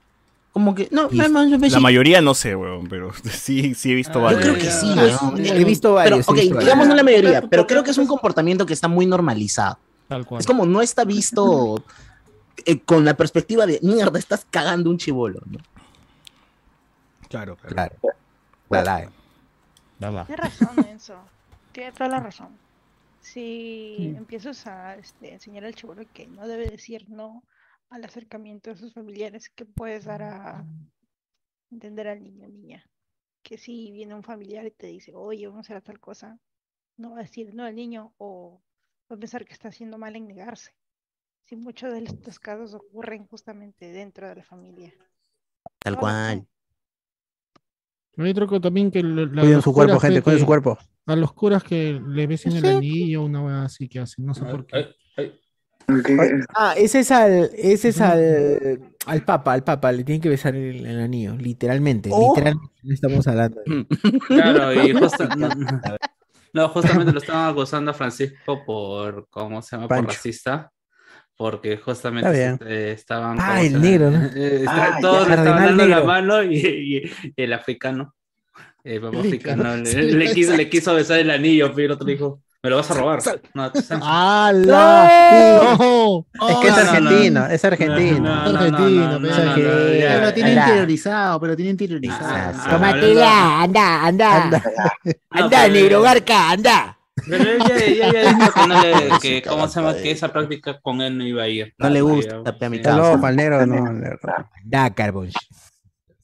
Como que, no, Y no, no, no, La mayoría no sé, weón, pero [LAUGHS] sí, sí he visto Yo varios. creo que sí, weón. he visto Pero, varios. he ok, visto digamos no la mayoría, pero creo que es un comportamiento que está muy normalizado. Tal cual. Es como no está visto eh, con la perspectiva de mierda, estás cagando un chivolo, ¿no? Claro, Claro. Dalai. Tiene razón, [LAUGHS] Enzo. Tiene toda la razón. si empiezas a este, enseñar al chivolo que no debe decir no al acercamiento de sus familiares, que puedes dar a entender al niño o niña. Que si viene un familiar y te dice, oye, vamos a hacer tal cosa, no va a decir no al niño o va a pensar que está haciendo mal en negarse. Si muchos de estos casos ocurren justamente dentro de la familia. Tal cual. Hay otro que también que la- Cuiden su cuerpo, gente, cuiden su cuerpo. A los curas que le besen el anillo, una wea así que hacen, no sé por qué. Ah, ese es al, ese es al, al papa, al papa, le tienen que besar el, el anillo, literalmente, Oh. literalmente estamos hablando. [LAUGHS] Claro, y justo, no, no, justamente lo estaban acusando a Francisco por, ¿cómo se llama? Por racista. Porque justamente Está bien. eh, estaban. Ah, ¿cómo el negro, ¿no? Eh, está- Ah, todos ya. le estaban dando la mano y, y- y el africano, el papá africano, le, sí, le quiso, le quiso besar el anillo, pero el otro dijo, me lo vas a robar. No, tú sabes. ¡Hala! ¡No! Es que es no, no, argentino, no. es argentino. No, no, no, Argentino, no, no, pero- no, no, no, ya. Pero lo tiene interiorizado, pero lo tiene interiorizado. Ah, Tómatela, anda, anda, anda, negro garca, anda. Pero él ya, ya, ya dijo que no le, [LAUGHS] que, ¿cómo se llama? Que esa práctica con él no iba a ir. No le gusta, pe, a mi sí. causa. No, al negro no. Da, carbón.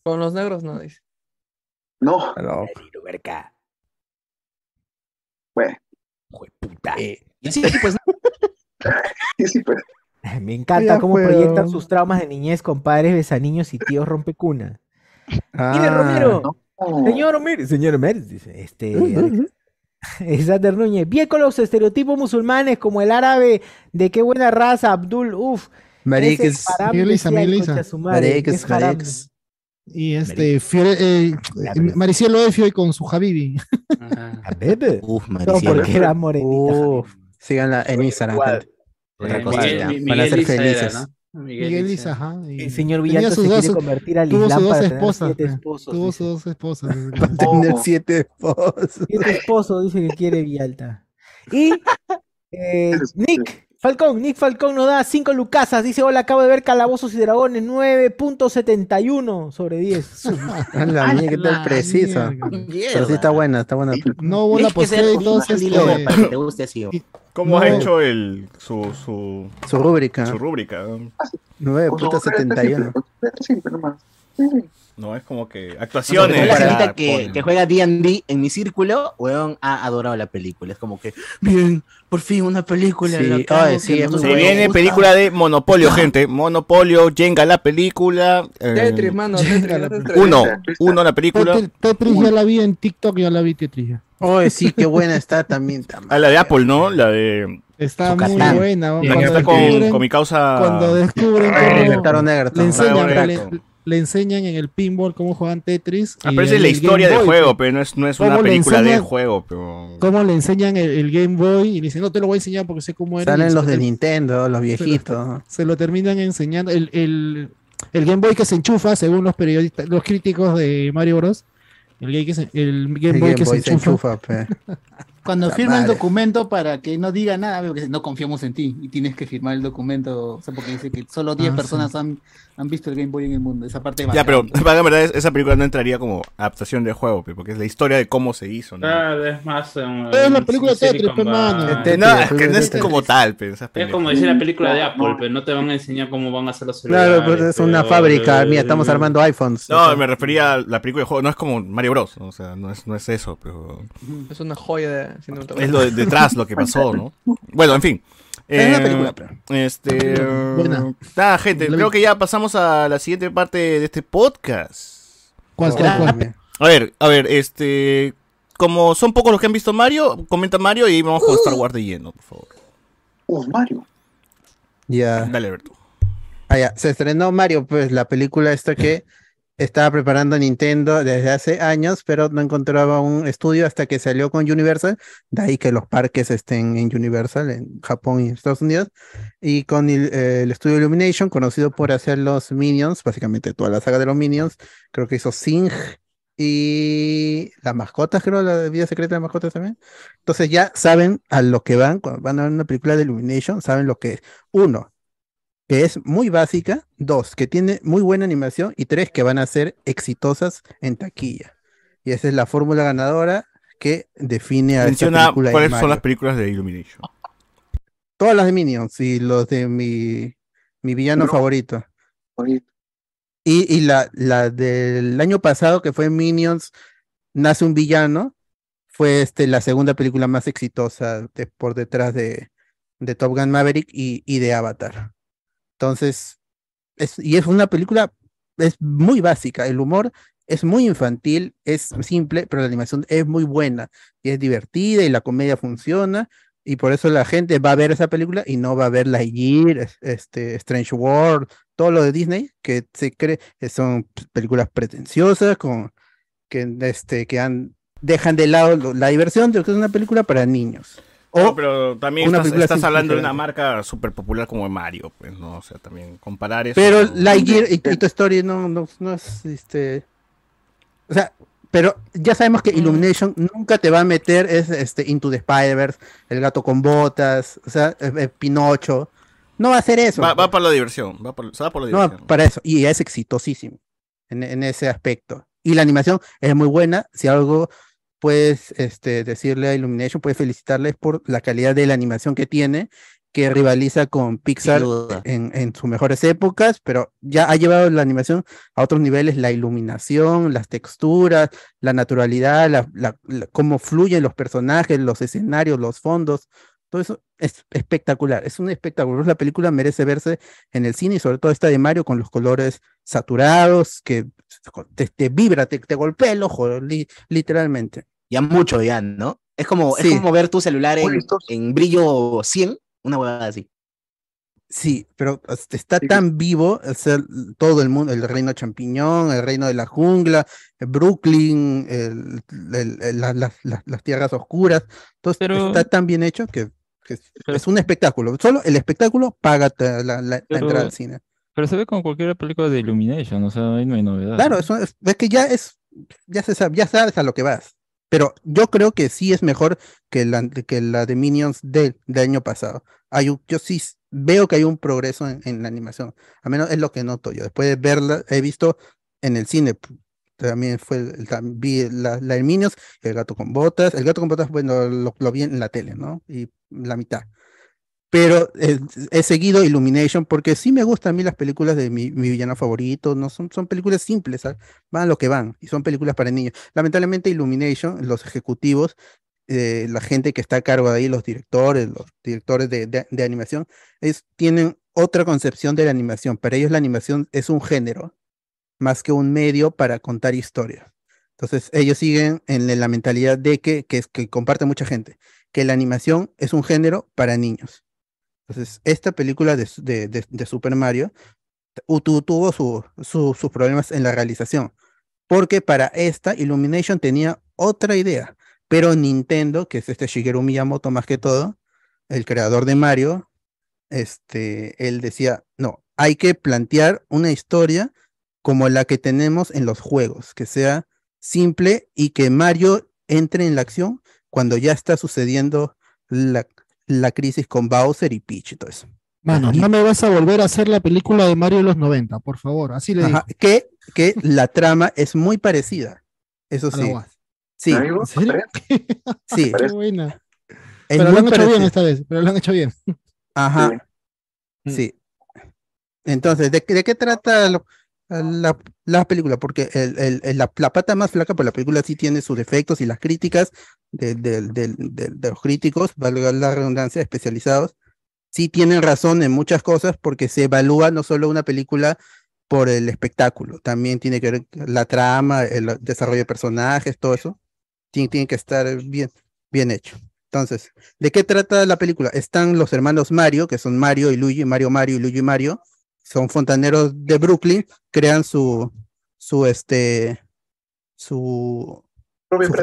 Con los negros no dice. No. Negro garca. Bueno. Puta. Y sí, pues [LAUGHS] Sí, pues. Me encanta Ya cómo fue, proyectan ¿no? sus traumas de niñez con padres besaniños y tíos rompecuna. Mire, Ah, Romero. Señor Omir, señor Omir, dice, este, [LAUGHS] Sander Núñez, bien con los estereotipos musulmanes como el árabe de qué buena raza, Abdul, uff. Isa, Miguel Isa. Mariques, mariques. Y este, Fiore, eh, Maricielo Efio y con su Habibi. [LAUGHS] Uf, No, Maricielo. porque era morenita. Uf, síganla en Instagram. Otra Eh, cosa. Van a ser felices. Miguel Isa, ajá. y El señor sus se quiere convertir al tuvo Islam sus dos para tener esposas. siete pe. esposos, Tuvo dice. sus dos esposas. [LAUGHS] Va a tener siete esposos. [LAUGHS] Siete esposos dice que quiere Villalta. Y eh, Nick Falcón, Nick Falcón nos da 5 lucasas. Dice: Hola, acabo de ver Calabozos y Dragones 9.71 sobre 10. [LAUGHS] A la mía, ¿qué tal preciso? Pero sí está buena, está buena. No hubo la que Lover Este, para que te guste así. ¿Cómo No. ha hecho el, su, su, Su rúbrica. su rúbrica? ¿no? 9.71. Simple nomás. No, es como que actuaciones. la ya señorita que, que juega D&D en mi círculo, weón, ha adorado la película. Es como que, bien, por fin una película. Sí, la hago ay, sí, es no Se viene gusta. película de Monopolio, gente. Monopolio, Jenga la película. eh, Tetris, mano. Tetris, Tetris. uno, uno la película. Tetris- ya la vi en TikTok, ya la vi Tetris. Oye, sí, qué buena está también. [LAUGHS] tam- Ah, la de Apple, ¿no? La de. Está muy buena. La que cuando está con, descubren- con mi causa. Cuando descubren El cómo le enseñan, le, enseñan en el pinball cómo juegan Tetris. Ah, y pero esa es en la historia Game del juego, pero no es, no es una ¿Cómo le película del enseñan? juego. Pero... Cómo le enseñan el, el Game Boy y le dicen, no te lo voy a enseñar porque sé cómo era. Salen los lo de Nintendo, los viejitos. Se lo terminan enseñando. El, el, el Game Boy que se enchufa, según los periodistas, los críticos de Mario Bros. El, que se- Game El Boy Game que Boy se enchufa. pe. [LAUGHS] Cuando firma el documento para que no diga nada, veo que no confiamos en ti y tienes que firmar el documento, o sea, porque dice que solo 10 Ah, personas han, han visto el Game Boy en el mundo. Esa parte Ya, pero bacán. la verdad es- esa película no entraría como adaptación del juego, porque es la historia de cómo se hizo, ¿no? Claro, es más. um, Es la película de Tetris, Silicon pe, mano. Valley. Tetris, No, es que no es como tal, pe, esas Es como decir la película de Apple, pero no te van a enseñar cómo van a hacer los celulares. Claro, pues es una pero- fábrica. Mira, estamos armando iPhones. O No, sea, me refería a la película de juego, no es como Mario Bros, o sea, no es, no es eso, pero Es una joya de es lo de- detrás lo que pasó, ¿no? Bueno, en fin. Es una Eh, película, pero- Este. Buena. Nada, gente, creo que ya pasamos a la siguiente parte de este podcast. ¿Cuál. A ver, a ver, este. Como son pocos los que han visto Mario, comenta Mario y vamos con Star Wars de lleno, por favor. Uh, Mario. Ya. Dale, Alberto. Ah, ya. Se estrenó Mario, pues la película esta que [LAUGHS] estaba preparando Nintendo desde hace años, pero no encontraba un estudio hasta que salió con Universal. De ahí que los parques estén en Universal, en Japón y Estados Unidos. Y con el, eh, el estudio Illumination, conocido por hacer los Minions, básicamente toda la saga de los Minions. Creo que hizo Sing y las mascotas, creo, la vida secreta de mascotas también. Entonces ya saben a lo que van, cuando van a ver una película de Illumination, saben lo que es. Uno, que es muy básica, dos, que tiene muy buena animación y tres, que van a ser exitosas en taquilla. Y esa es la fórmula ganadora que define a esta Menciona de cuáles son las películas de Illumination. Todas las de Minions y los de mi, mi villano No. favorito. Favorito. Y, y la, la del año pasado, que fue Minions, Nace un villano, fue este, la segunda película más exitosa de- por detrás de, de Top Gun Maverick y, y de Avatar. Entonces, es, y es una película, es muy básica, el humor es muy infantil, es simple, pero la animación es muy buena y es divertida y la comedia funciona. Y por eso la gente va a ver esa película y no va a ver Lightyear, es- este, Strange World, todo lo de Disney, que se cree que son p- películas pretenciosas, con, que, este, que han, dejan de lado la diversión de que es una película para niños. O No, pero también una estás, hablando de una marca súper popular como Mario, pues, ¿no? O sea, también comparar eso. Pero Lightyear y, y Toy Story no, no, no es este. O sea, pero ya sabemos que Illumination nunca te va a meter es este Into the Spider-Verse, el gato con botas, o sea, eh, eh, Pinocho. No va a hacer eso. Va, va para la diversión, va por, se va por la No, diversión. para eso. Y es exitosísimo en, en ese aspecto. Y la animación es muy buena. Si algo puedes este, decirle a Illumination, puedes felicitarles por la calidad de la animación que tiene, que rivaliza con Pixar en, en sus mejores épocas, pero ya ha llevado la animación a otros niveles, la iluminación, las texturas, la naturalidad, la, la- la- cómo fluyen los personajes, los escenarios, los fondos. Todo eso es espectacular, es un espectáculo. La película merece verse en el cine y sobre todo esta de Mario con los colores saturados, que te, te vibra, te, te golpea el ojo, li- literalmente. Ya mucho, ya, ¿no? Es como, Sí. es como ver tu celular en, en brillo 100, una huevada así. Sí, pero este, está tan vivo o sea, todo el mundo, el reino champiñón, el reino de la jungla, Brooklyn, el- el- el- la- la- la- las tierras oscuras, todo Pero- está tan bien hecho que, que es, es un espectáculo. Solo el espectáculo paga la, la- la Pero- entrada al cine. Pero se ve como cualquier película de Illumination, o sea, ahí no hay novedad. Claro, eso es, es que ya es, ya se sabe, ya sabes a lo que vas. Pero yo creo que sí es mejor que la, que la de Minions del, del año pasado. Hay un- yo sí veo que hay un progreso en, la animación. A menos es lo que noto yo. Después de verla, he visto en el cine. También fue vi la, la de Minions el gato con botas. El gato con botas, bueno, lo vi en la tele, ¿no? Y la mitad pero eh, he seguido Illumination porque sí me gustan a mí las películas de mi, mi villano favorito, no son, son películas simples, ¿sabes? van lo que van y son películas para niños. Lamentablemente Illumination, los ejecutivos, eh, la gente que está a cargo de ahí, los directores, los directores de, de- de animación, es, tienen otra concepción de la animación. Para ellos la animación es un género más que un medio para contar historias. Entonces ellos siguen en la mentalidad de que, que, que comparte mucha gente, que la animación es un género para niños. Entonces, esta película de, de- de- Super Mario tu- tu- tuvo su- sus problemas en la realización, porque para esta Illumination tenía otra idea, pero Nintendo, que es este Shigeru Miyamoto más que todo, el creador de Mario, este, él decía, no, hay que plantear una historia como la que tenemos en los juegos, que sea simple y que Mario entre en la acción cuando ya está sucediendo la, la crisis con Bowser y Peach y todo eso. Mano, no me vas a volver a hacer la película de Mario de los 90, por favor. Así le digo. Ajá, que, que la trama es muy parecida. Eso sí. Sí. ¿En serio? [LAUGHS] Sí. Qué buena. Es Pero lo han hecho bien esta vez, pero lo han hecho bien. Ajá. Sí. Entonces, ¿de, qué- de qué trata lo- la, la película? Porque el- el- la, la pata más flaca, pues la película sí tiene sus defectos y las críticas de, del- del- de los críticos, valga la redundancia, especializados, sí tienen razón en muchas cosas porque se evalúa no solo una película por el espectáculo, también tiene que ver la trama, el desarrollo de personajes, todo eso, tiene, tiene que estar bien, bien hecho. Entonces, ¿de qué trata la película? Están los hermanos Mario, que son Mario y Luigi, Mario Mario y Luigi Mario, son fontaneros de Brooklyn, crean su, su este, su,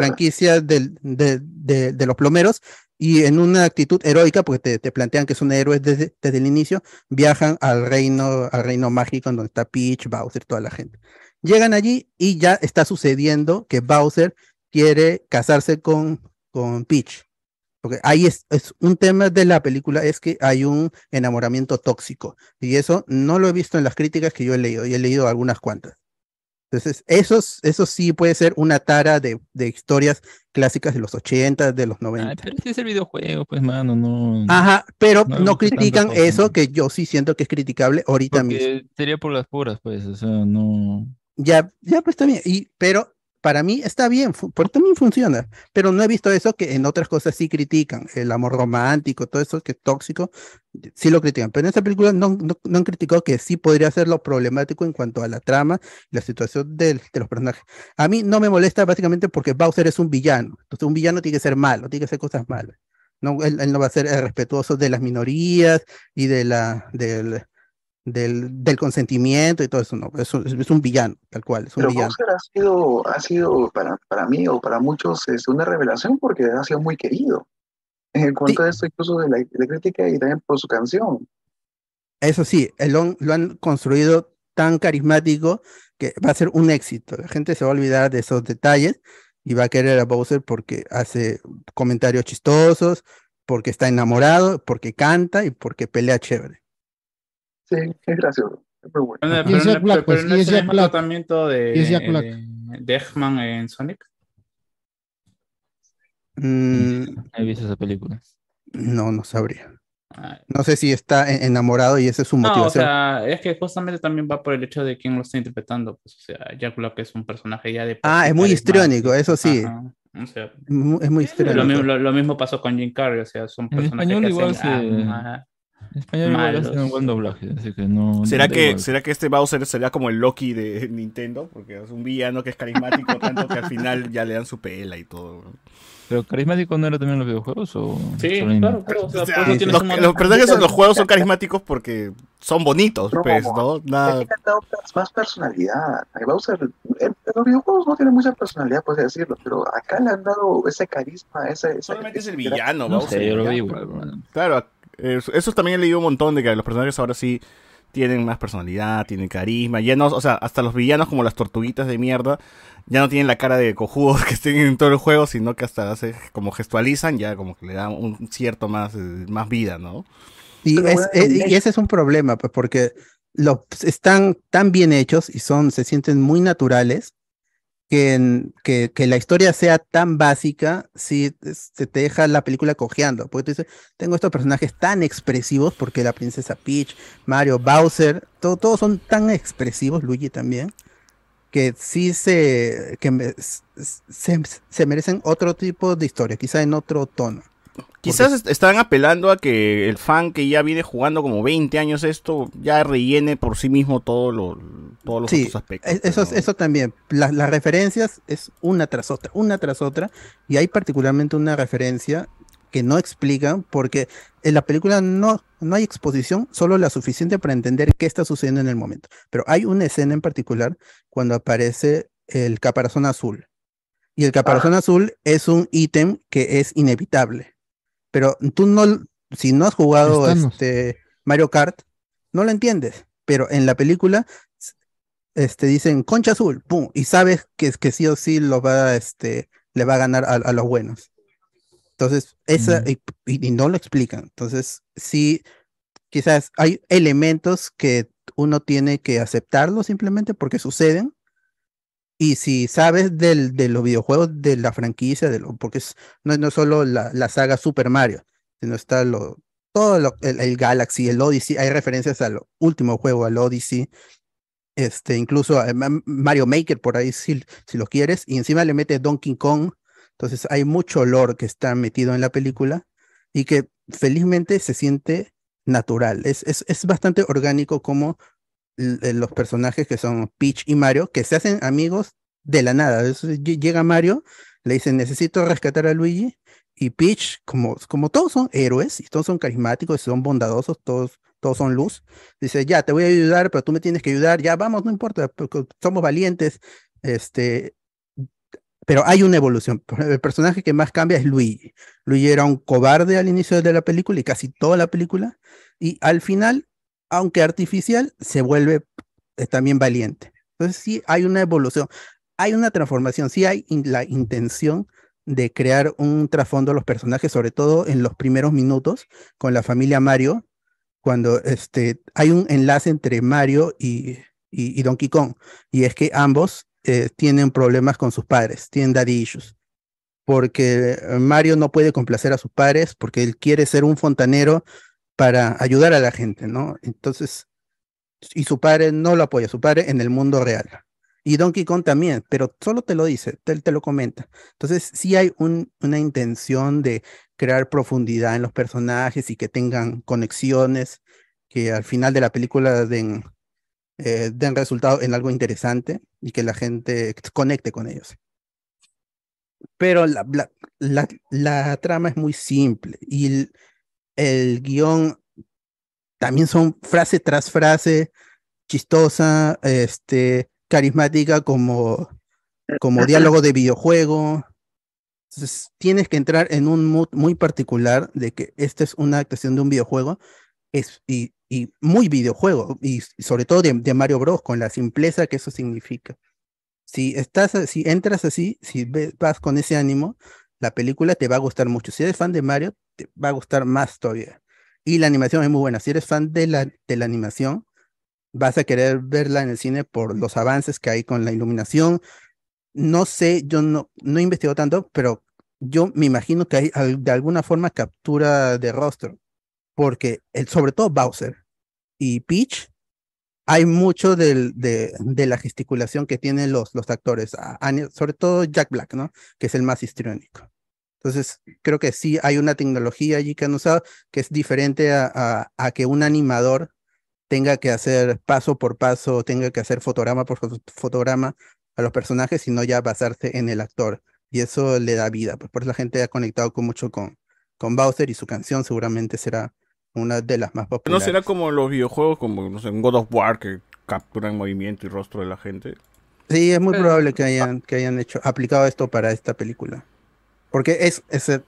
franquicia del- de, de- de los plomeros y en una actitud heroica, porque te, te plantean que son héroes desde, desde el inicio, viajan al reino, al reino mágico en donde está Peach, Bowser, toda la gente. Llegan allí y ya está sucediendo que Bowser quiere casarse con, con Peach. Porque ahí es, es un tema de la película, es que hay un enamoramiento tóxico. Y eso no lo he visto en las críticas que yo he leído, y he leído algunas cuantas. Entonces, eso, es- eso sí puede ser una tara de, de historias clásicas de los 80, de los 90. Ay, pero si es el videojuego, pues, mano, no. Ajá, pero no no, critican cosa, eso ¿no? que yo sí siento que es criticable ahorita mismo. Porque sería por las puras, pues, o sea, no. Ya, ya pues bien. Y, pero para mí está bien, porque también funciona. Pero no he visto eso que en otras cosas sí critican. El amor romántico, todo eso que es tóxico, sí lo critican. Pero en esta película no, no, no han criticado que sí podría ser lo problemático en cuanto a la trama y la situación del- de los personajes. A mí no me molesta básicamente porque Bowser es un villano. Entonces un villano tiene que ser malo, tiene que hacer cosas malas. No, él, él no va a ser respetuoso de las minorías y de la, del, del, del consentimiento y todo eso. No, es un, es un villano, tal cual, es un Pero villano. Ha sido, ha sido para, para mí o para muchos es una revelación porque ha sido muy querido. En cuanto a esto, incluso de la, de la crítica y también por su canción. Eso sí, el on- lo han construido tan carismático que va a ser un éxito. La gente se va a olvidar de esos detalles y va a querer a Bowser porque hace comentarios chistosos, porque está enamorado, porque canta y porque pelea chévere. Sí, es gracioso. Es muy bueno. Pero, pero Black, pero pues, no es el Jack mismo Black. tratamiento de, Y es Jack Black. de, de Eggman en Sonic. Mm, He visto esa película. no, no sabría. No sé si está en- enamorado y esa es su No, o motivación. sea, es que justamente también va por el hecho de quién lo está interpretando. Pues, o sea, Jack Black es un personaje ya de. ah, es muy histriónico, eso sí. Ajá. O sea, Es muy lo, histriónico. mismo, lo, lo mismo pasó con Jim Carrey, o sea, son En personajes español que igual hacen, se- ajá, En español igual hacen un buen doblaje, así que no. ¿Será que, igual. ¿Será que este Bowser será como el Loki de [LAUGHS] Nintendo? Porque es un villano que es carismático [LAUGHS] tanto que al final ya le dan su pela y todo. ¿no? ¿Pero carismático no era también en los videojuegos? O Sí, claro, claro. O sea, O sea, por eso tienes los, personajes de los juegos son carismáticos porque son bonitos, No, pues, ¿no? Nada. Más- personalidad. Bowser, en, en los videojuegos no tiene mucha personalidad, puedes decirlo, pero acá le han dado ese carisma, ese, ese Solamente es el villano, No Bowser. sé, yo lo ya. vi igual. bueno. Claro, eso, eso también he leído un montón de que los personajes ahora sí tienen más personalidad, tienen carisma, ya no, o sea, hasta los villanos como las tortuguitas de mierda, ya no tienen la cara de cojudos [LAUGHS] que estén en todo el juego, sino que hasta hace, como gestualizan, ya como que le dan un cierto más, eh, más vida, ¿no? Y, Pero es- bueno, eh, y ese es un problema, pues, porque los están tan bien hechos y son, se sienten muy naturales que, que, la historia sea tan básica, es- se te deja la película cojeando. Porque tú dices, tengo estos personajes tan expresivos, porque la princesa Peach, Mario, Bowser, todo- todos son tan expresivos, Luigi también, que sí se, que se merecen otro tipo de historia, quizá en otro tono. Quizás est- estaban apelando a que el fan que ya viene jugando como 20 años esto, ya rellene por sí mismo todo lo, todos los Sí, otros aspectos. e- eso, eso también. La- las referencias es una tras otra, una tras otra. Y hay particularmente una referencia que no explican porque en la película no, no hay exposición, solo la suficiente para entender qué está sucediendo en el momento. Pero hay una escena en particular cuando aparece el caparazón azul. Y el caparazón azul es un ítem que es inevitable. Pero tú no, si no has jugado este Mario Kart, no lo entiendes. Pero en la película este, dicen concha azul, pum, y sabes que, que sí o sí lo va, este, le va a ganar a, a los buenos. Entonces, esa, y- y no lo explican. Entonces, sí, quizás hay elementos que uno tiene que aceptarlo simplemente porque suceden. Y si sabes del, de los videojuegos, de la franquicia, de lo, porque es, no, no es solo la, saga Super Mario, sino está lo, todo lo- el, el Galaxy, el Odyssey, hay referencias al último juego, al Odyssey, este, incluso a Ma- Mario Maker por ahí si, si lo quieres, y encima le mete Donkey Kong, entonces hay mucho lore que está metido en la película y que felizmente se siente natural, es, es, es bastante orgánico como eh, los personajes que son Peach y Mario, que se hacen amigos de la nada, llega Mario, le dicen necesito rescatar a Luigi, y Peach, como, como todos son héroes, y todos son carismáticos, son bondadosos, todos, todos son luz, dice, ya, te voy a ayudar, pero tú me tienes que ayudar, ya, vamos, no importa, somos valientes, este, pero hay una evolución. El personaje que más cambia es Luigi. Luigi era un cobarde al inicio de la película y casi toda la película, y al final, aunque artificial, se vuelve eh, también valiente. Entonces sí hay una evolución, hay una transformación, sí hay la intención de crear un trasfondo a los personajes, sobre todo en los primeros minutos con la familia Mario, cuando este, hay un enlace entre Mario y, y, y Donkey Kong. Y es que ambos eh, tienen problemas con sus padres, tienen daddy issues. Porque Mario no puede complacer a sus padres porque él quiere ser un fontanero para ayudar a la gente, ¿no? Entonces, y su padre no lo apoya, su padre en el mundo real. Y Donkey Kong también, pero solo te lo dice, te, te lo comenta. Entonces, sí hay un- una intención de crear profundidad en los personajes y que tengan conexiones, que al final de la película den, eh, den resultado en algo interesante y que la gente conecte con ellos. Pero la, la, la- la trama es muy simple y el, guion también son frase tras frase, chistosa, este, carismática como, como [LAUGHS] diálogo de videojuego. Entonces, tienes que entrar en un mood muy particular de que esta es una actuación de un videojuego es, y, y muy videojuego, y, sobre todo de, de Mario Bros, con la simpleza que eso significa. Si estás, si entras así, si ve- vas con ese ánimo, la película te va a gustar mucho. Si eres fan de Mario, te va a gustar más todavía. Y la animación es muy buena. Si eres fan de la, de la animación, vas a querer verla en el cine por los avances que hay con la iluminación. No sé, yo no, no he investigado tanto, pero yo me imagino que hay de alguna forma captura de rostro, porque el, sobre todo Bowser y Peach, hay mucho del- de, de la gesticulación que tienen los, los actores, sobre todo Jack Black, ¿no? Que es el más histriónico. Entonces, creo que sí hay una tecnología allí que han usado que es diferente a, a- a que un animador tenga que hacer paso por paso, tenga que hacer fotograma por fo- fotograma a los personajes, sino ya basarse en el actor. Y eso le da vida. Pues por eso la gente ha conectado con mucho con, con Bowser y su canción seguramente será una de las más ¿No populares. será como los videojuegos, como no sé, God of War, que capturan movimiento y rostro de la gente? Sí, es muy probable que hayan, que hayan hecho, aplicado esto para esta película. Porque es, es, eh,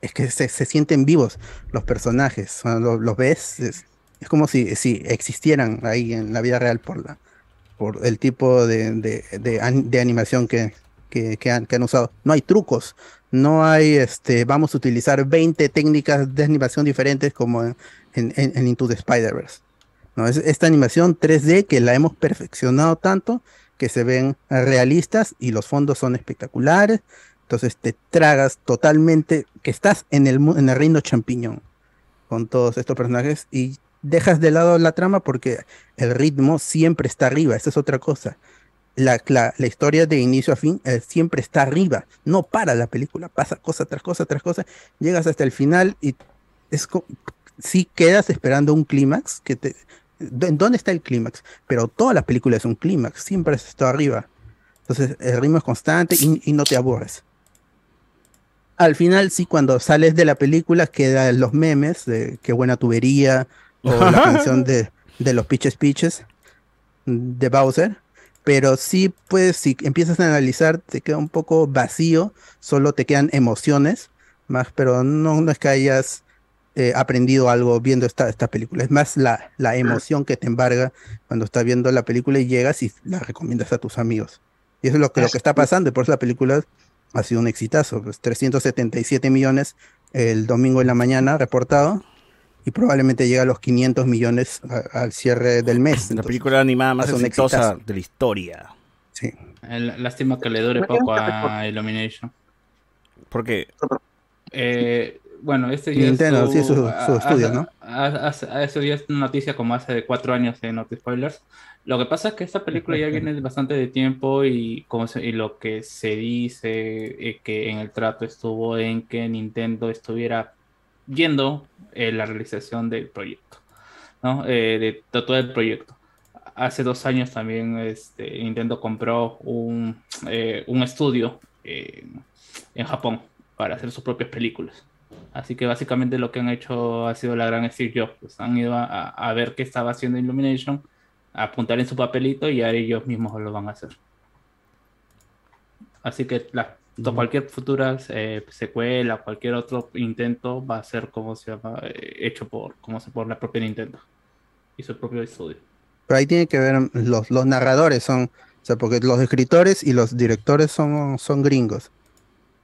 es que se, se sienten vivos los personajes. o sea, lo- los ves, es, es como si, si existieran ahí en la vida real por la, por el tipo de, de, de animación que, que, que han, que han usado. No hay trucos, no hay, este, vamos a utilizar 20 técnicas de animación diferentes como en, en, en Into the Spider-Verse. No, es esta animación 3D que la hemos perfeccionado tanto que se ven realistas y los fondos son espectaculares. Entonces te tragas totalmente que estás en el, en el reino champiñón con todos estos personajes y dejas de lado la trama porque el ritmo siempre está arriba. Esa es otra cosa. La, la, la historia de inicio a fin eh, siempre está arriba. No para la película. Pasa cosa tras cosa tras cosa. Llegas hasta el final y es sí quedas esperando un clímax que te ¿dó- ¿dónde está el clímax? Pero toda la película es un clímax, siempre has estado arriba. Entonces el ritmo es constante y, y no te aburres. Al final, sí, cuando sales de la película quedan los memes de qué buena tubería o la canción de, de los Pitches Pitches de Bowser. Pero sí, pues, si empiezas a analizar, te queda un poco vacío, solo te quedan emociones, más, pero no, no es que hayas eh, aprendido algo viendo esta, esta película. Es más la, la emoción que te embarga cuando estás viendo la película y llegas y la recomiendas a tus amigos. Y eso es lo que, lo que está pasando, y por eso la película ha sido un exitazo. Pues 377 millones el domingo en la mañana reportado y probablemente llega a los 500 millones a- al cierre del mes. La película animada más exitosa exitazo. de la historia. Sí. Eh, Lástima que le dure poco a Illumination. ¿Por qué? Eh, bueno, este ya Nintendo, es sí, su- su a- ¿no? a- a- Eso ya es noticia como hace cuatro años en Not Spoilers. Lo que pasa es que esta película ya viene [LAUGHS] bastante de tiempo y, como se- y lo que se dice eh, que en el trato estuvo en que Nintendo estuviera viendo eh, la realización del proyecto, ¿no? Eh, de, de todo el proyecto. Hace dos años también este, Nintendo compró un, eh, un estudio eh, en Japón para hacer sus propias películas. Así que básicamente lo que han hecho ha sido la gran Steve Jobs. Pues han ido a, a- ver qué estaba haciendo Illumination, a apuntar en su papelito y ahora ellos mismos lo van a hacer. Así que la, to- cualquier futura eh, secuela, cualquier otro intento va a ser como se llama, eh, hecho por, como se, por la propia Nintendo y su propio estudio. Pero ahí tiene que ver los, los narradores son, o sea, porque los escritores y los directores son, son gringos.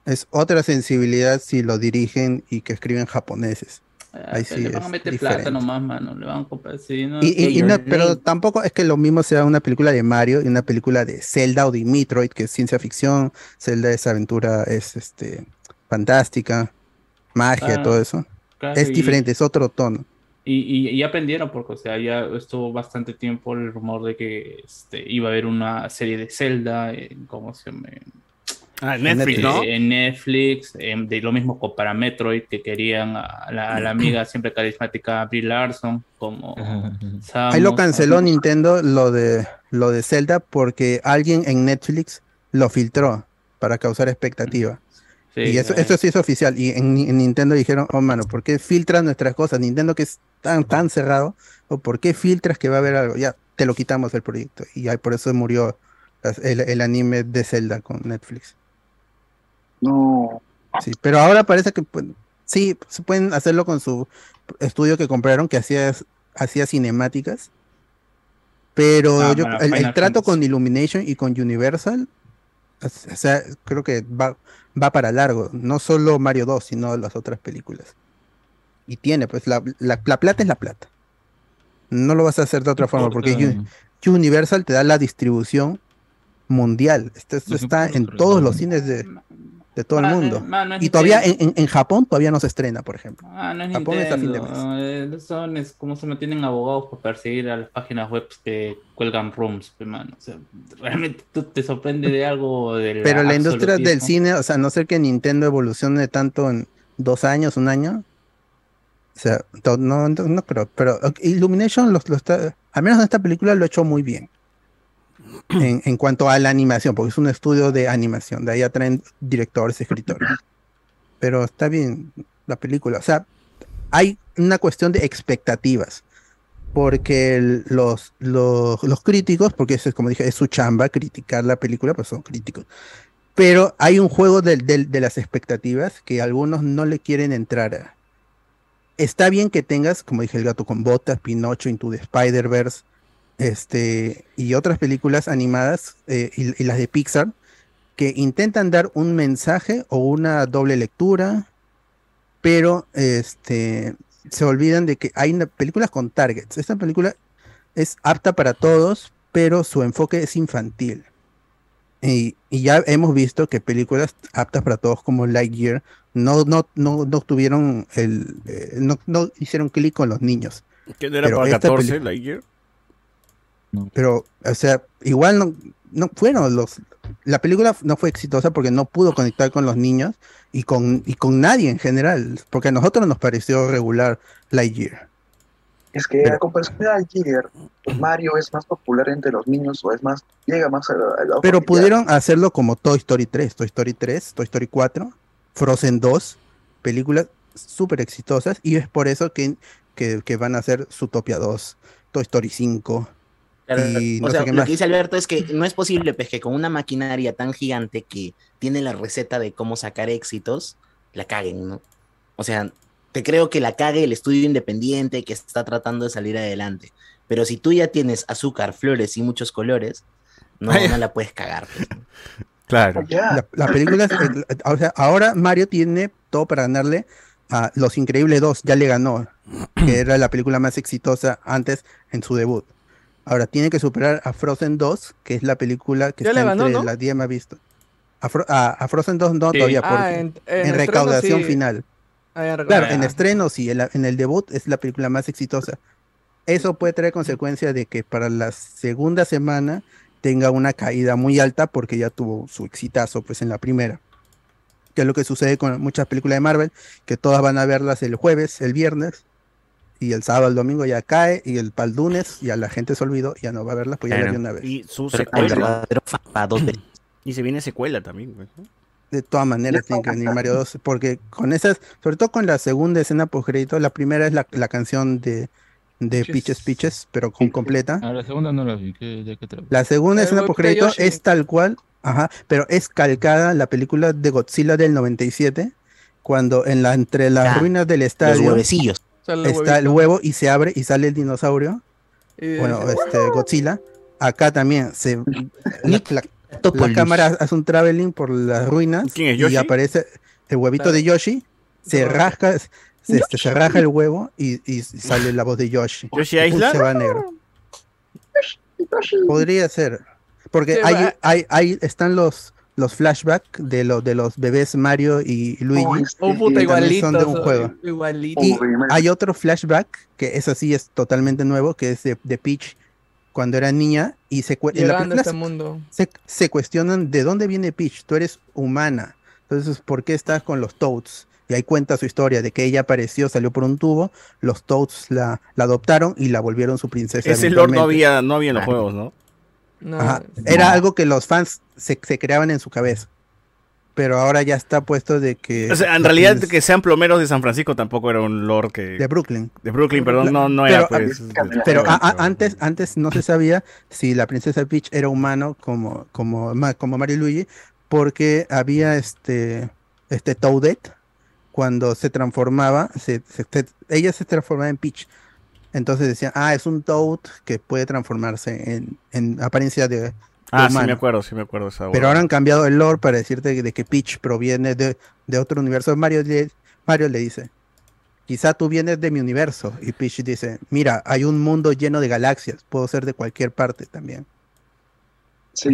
Es otra sensibilidad si lo dirigen y que escriben japoneses. Ahí que sí le van a meter diferente. plata nomás, mano. Le van a comprar. Sí, no, Y, y- y que- no- pero tampoco es que lo mismo sea una película de Mario y una película de Zelda o de Metroid, que es ciencia ficción, Zelda es aventura, es este fantástica, magia, Ah, todo eso. claro, es y- diferente, es otro tono. Y, y, y aprendieron porque, o sea, ya estuvo bastante tiempo el rumor de que este, iba a haber una serie de Zelda, en, ¿cómo se llama? Ah, en Netflix, Eh, ¿no? En Netflix, em, de lo mismo con para Metroid, que querían a la, a la amiga [CLEARS THROAT] siempre carismática Brie Larson como Ahí lo canceló. Nintendo lo de lo de Zelda porque alguien en Netflix lo filtró para causar expectativa. Sí, y eso, eh. eso sí es oficial. Y en, en Nintendo dijeron, oh mano, ¿por qué filtras nuestras cosas? Nintendo que es tan, tan cerrado, o por qué filtras que va a haber algo? Ya, te lo quitamos del proyecto. Y ahí por eso murió el, el anime de Zelda con Netflix. No. Sí, pero ahora parece que pues, sí, se pueden hacerlo con su estudio que compraron, que hacía, hacía cinemáticas. Pero Ah, yo, el, el trato con Illumination y con Universal, o sea, creo que va, va para largo. No solo Mario 2, sino las otras películas. Y tiene, pues, la, la- la plata es la plata. No lo vas a hacer de otra forma, porque Universal te da la distribución mundial. Esto, esto está en todos los cines de, de todo el Ah, mundo. Y todavía en, en- en Japón todavía no se estrena, por ejemplo. Ah, no es Japón está a fin de Nintendo. mes. eh, son, es como se mantienen abogados por perseguir a las páginas web que cuelgan rooms, pe, mano. O sea, realmente tú te sorprende de algo del Pero la industria del cine, o sea, no ser que Nintendo evolucione tanto en dos años, un año. O sea, no, no. Pero ok, Illumination lo, lo está, al menos en esta película lo ha hecho muy bien. En, cuanto a la animación, porque es un estudio de animación. De ahí atraen directores, escritores. Pero está bien la película. O sea, hay una cuestión de expectativas. Porque los, los, los críticos, porque eso es como dije, es su chamba criticar la película, pues son críticos. Pero hay un juego del- del- de, las expectativas que algunos no le quieren entrar. Está bien que tengas, como dije, El gato con botas, Pinocho, Into the Spider-Verse, este, y otras películas animadas, eh, y, y las de Pixar, que intentan dar un mensaje o una doble lectura, pero este, se olvidan de que hay una- películas con targets. Esta película es apta para todos, pero su enfoque es infantil. Y, y ya hemos visto que películas aptas para todos como Lightyear no, no, no, no tuvieron el, eh, no, no hicieron clic con los niños. ¿Que no era Pero para esta 14, peli- Lightyear? Pero, o sea, igual no, no fueron los. La película no fue exitosa porque no pudo conectar con los niños y con, y con nadie en general. Porque a nosotros nos pareció regular Lightyear. Es que a comparación de ayer, pues Mario es más popular entre los niños o es más, llega más a la, a la Pero familiar. pudieron hacerlo como Toy Story 3, Toy Story 3, Toy Story 4, Frozen 2, películas súper exitosas y es por eso que, que, que van a hacer Zootopia 2, Toy Story 5 Claro, y o no sea, sé qué lo más. que dice Alberto es que no es posible pues, que con una maquinaria tan gigante que tiene la receta de cómo sacar éxitos, la caguen, ¿no? O sea, te creo que la cague el estudio independiente que está tratando de salir adelante. Pero si tú ya tienes azúcar, flores y muchos colores, no, no la puedes cagar. pues. Claro. La, la película, es- eh, o sea, ahora Mario tiene todo para ganarle a Los Increíbles 2, ya le ganó, que [CLEARS THROAT] era la película más exitosa antes en su debut. Ahora tiene que superar a Frozen 2, que es la película que Ya está le ganó, entre ¿no? las 10 más vistas. A, Fro- a- a Frozen 2 no Sí. todavía, Ah, porque en- en, en recaudación sí. final. Ah, Claro, en estreno sí, en, la- en el debut es la película más exitosa. Eso puede traer consecuencia de que para la segunda semana tenga una caída muy alta porque ya tuvo su exitazo pues en la primera. Que es lo que sucede con muchas películas de Marvel, que todas van a verlas el jueves, el viernes, y el sábado, el domingo ya cae, y el pal lunes ya la gente se olvidó, ya no va a verlas, pues ya la Claro. vio una vez. Y su secuela. el. [CLEARS THROAT] Y se viene secuela también. pues. De todas maneras tiene que venir Mario 2, porque con esas, sobre todo con la segunda escena post crédito, la primera es la, la canción de, de Peaches Peaches, pero con completa. A la segunda no la vi. ¿qué, ¿De qué trata? La segunda El escena huevito post crédito es tal cual, ajá, pero es calcada la película de Godzilla del 97, cuando en la, entre las Ah, ruinas del Los estadio huevecillos. Sale está el huevo y se abre y sale el dinosaurio, Y bueno, dice, este Godzilla. Acá también se la, la- cámara hace un traveling por las ruinas ¿Quién es, y Yoshi? aparece el huevito de Yoshi, se rasca, se, este, se raja el huevo y, y sale la voz de Yoshi. ¿Yoshi Y Island? Se va a negro. Podría ser. Porque hay, hay, están los, los flashbacks de, los de los bebés Mario y Luigi. Oh, puta, son de un juego. Y hay otro flashback, que eso sí es totalmente nuevo, que es de, de Peach cuando era niña y se, cue- en la Llegando a película este se- mundo. se, se cuestionan de dónde viene Peach, tú eres humana, entonces ¿por qué estás con los Toads? Y ahí cuenta su historia de que ella apareció, salió por un tubo, los Toads la, la adoptaron y la volvieron su princesa. Ese lore no había, no había en los Ah. juegos, ¿no? No, Ajá, Era algo que los fans se, se creaban en su cabeza. Pero ahora ya está puesto de que... O sea, en realidad que sean plomeros de San Francisco tampoco era un lore que... De Brooklyn. De Brooklyn, perdón, no, no pero, era pues... pero de- a- a- antes, antes no se sabía si la princesa Peach era humano como, como, como Mario Luigi, porque había este, este Toadette, cuando se transformaba, se, se- se- ella se transformaba en Peach. Entonces decían, ah, es un Toad que puede transformarse en, en apariencia de, de Ah, sí me acuerdo, sí me acuerdo esa Pero ahora han cambiado el lore para decirte de que Peach proviene de, de otro universo. Mario le, Mario le dice, quizá tú vienes de mi universo. Y Peach dice, mira, hay un mundo lleno de galaxias, puedo ser de cualquier parte también.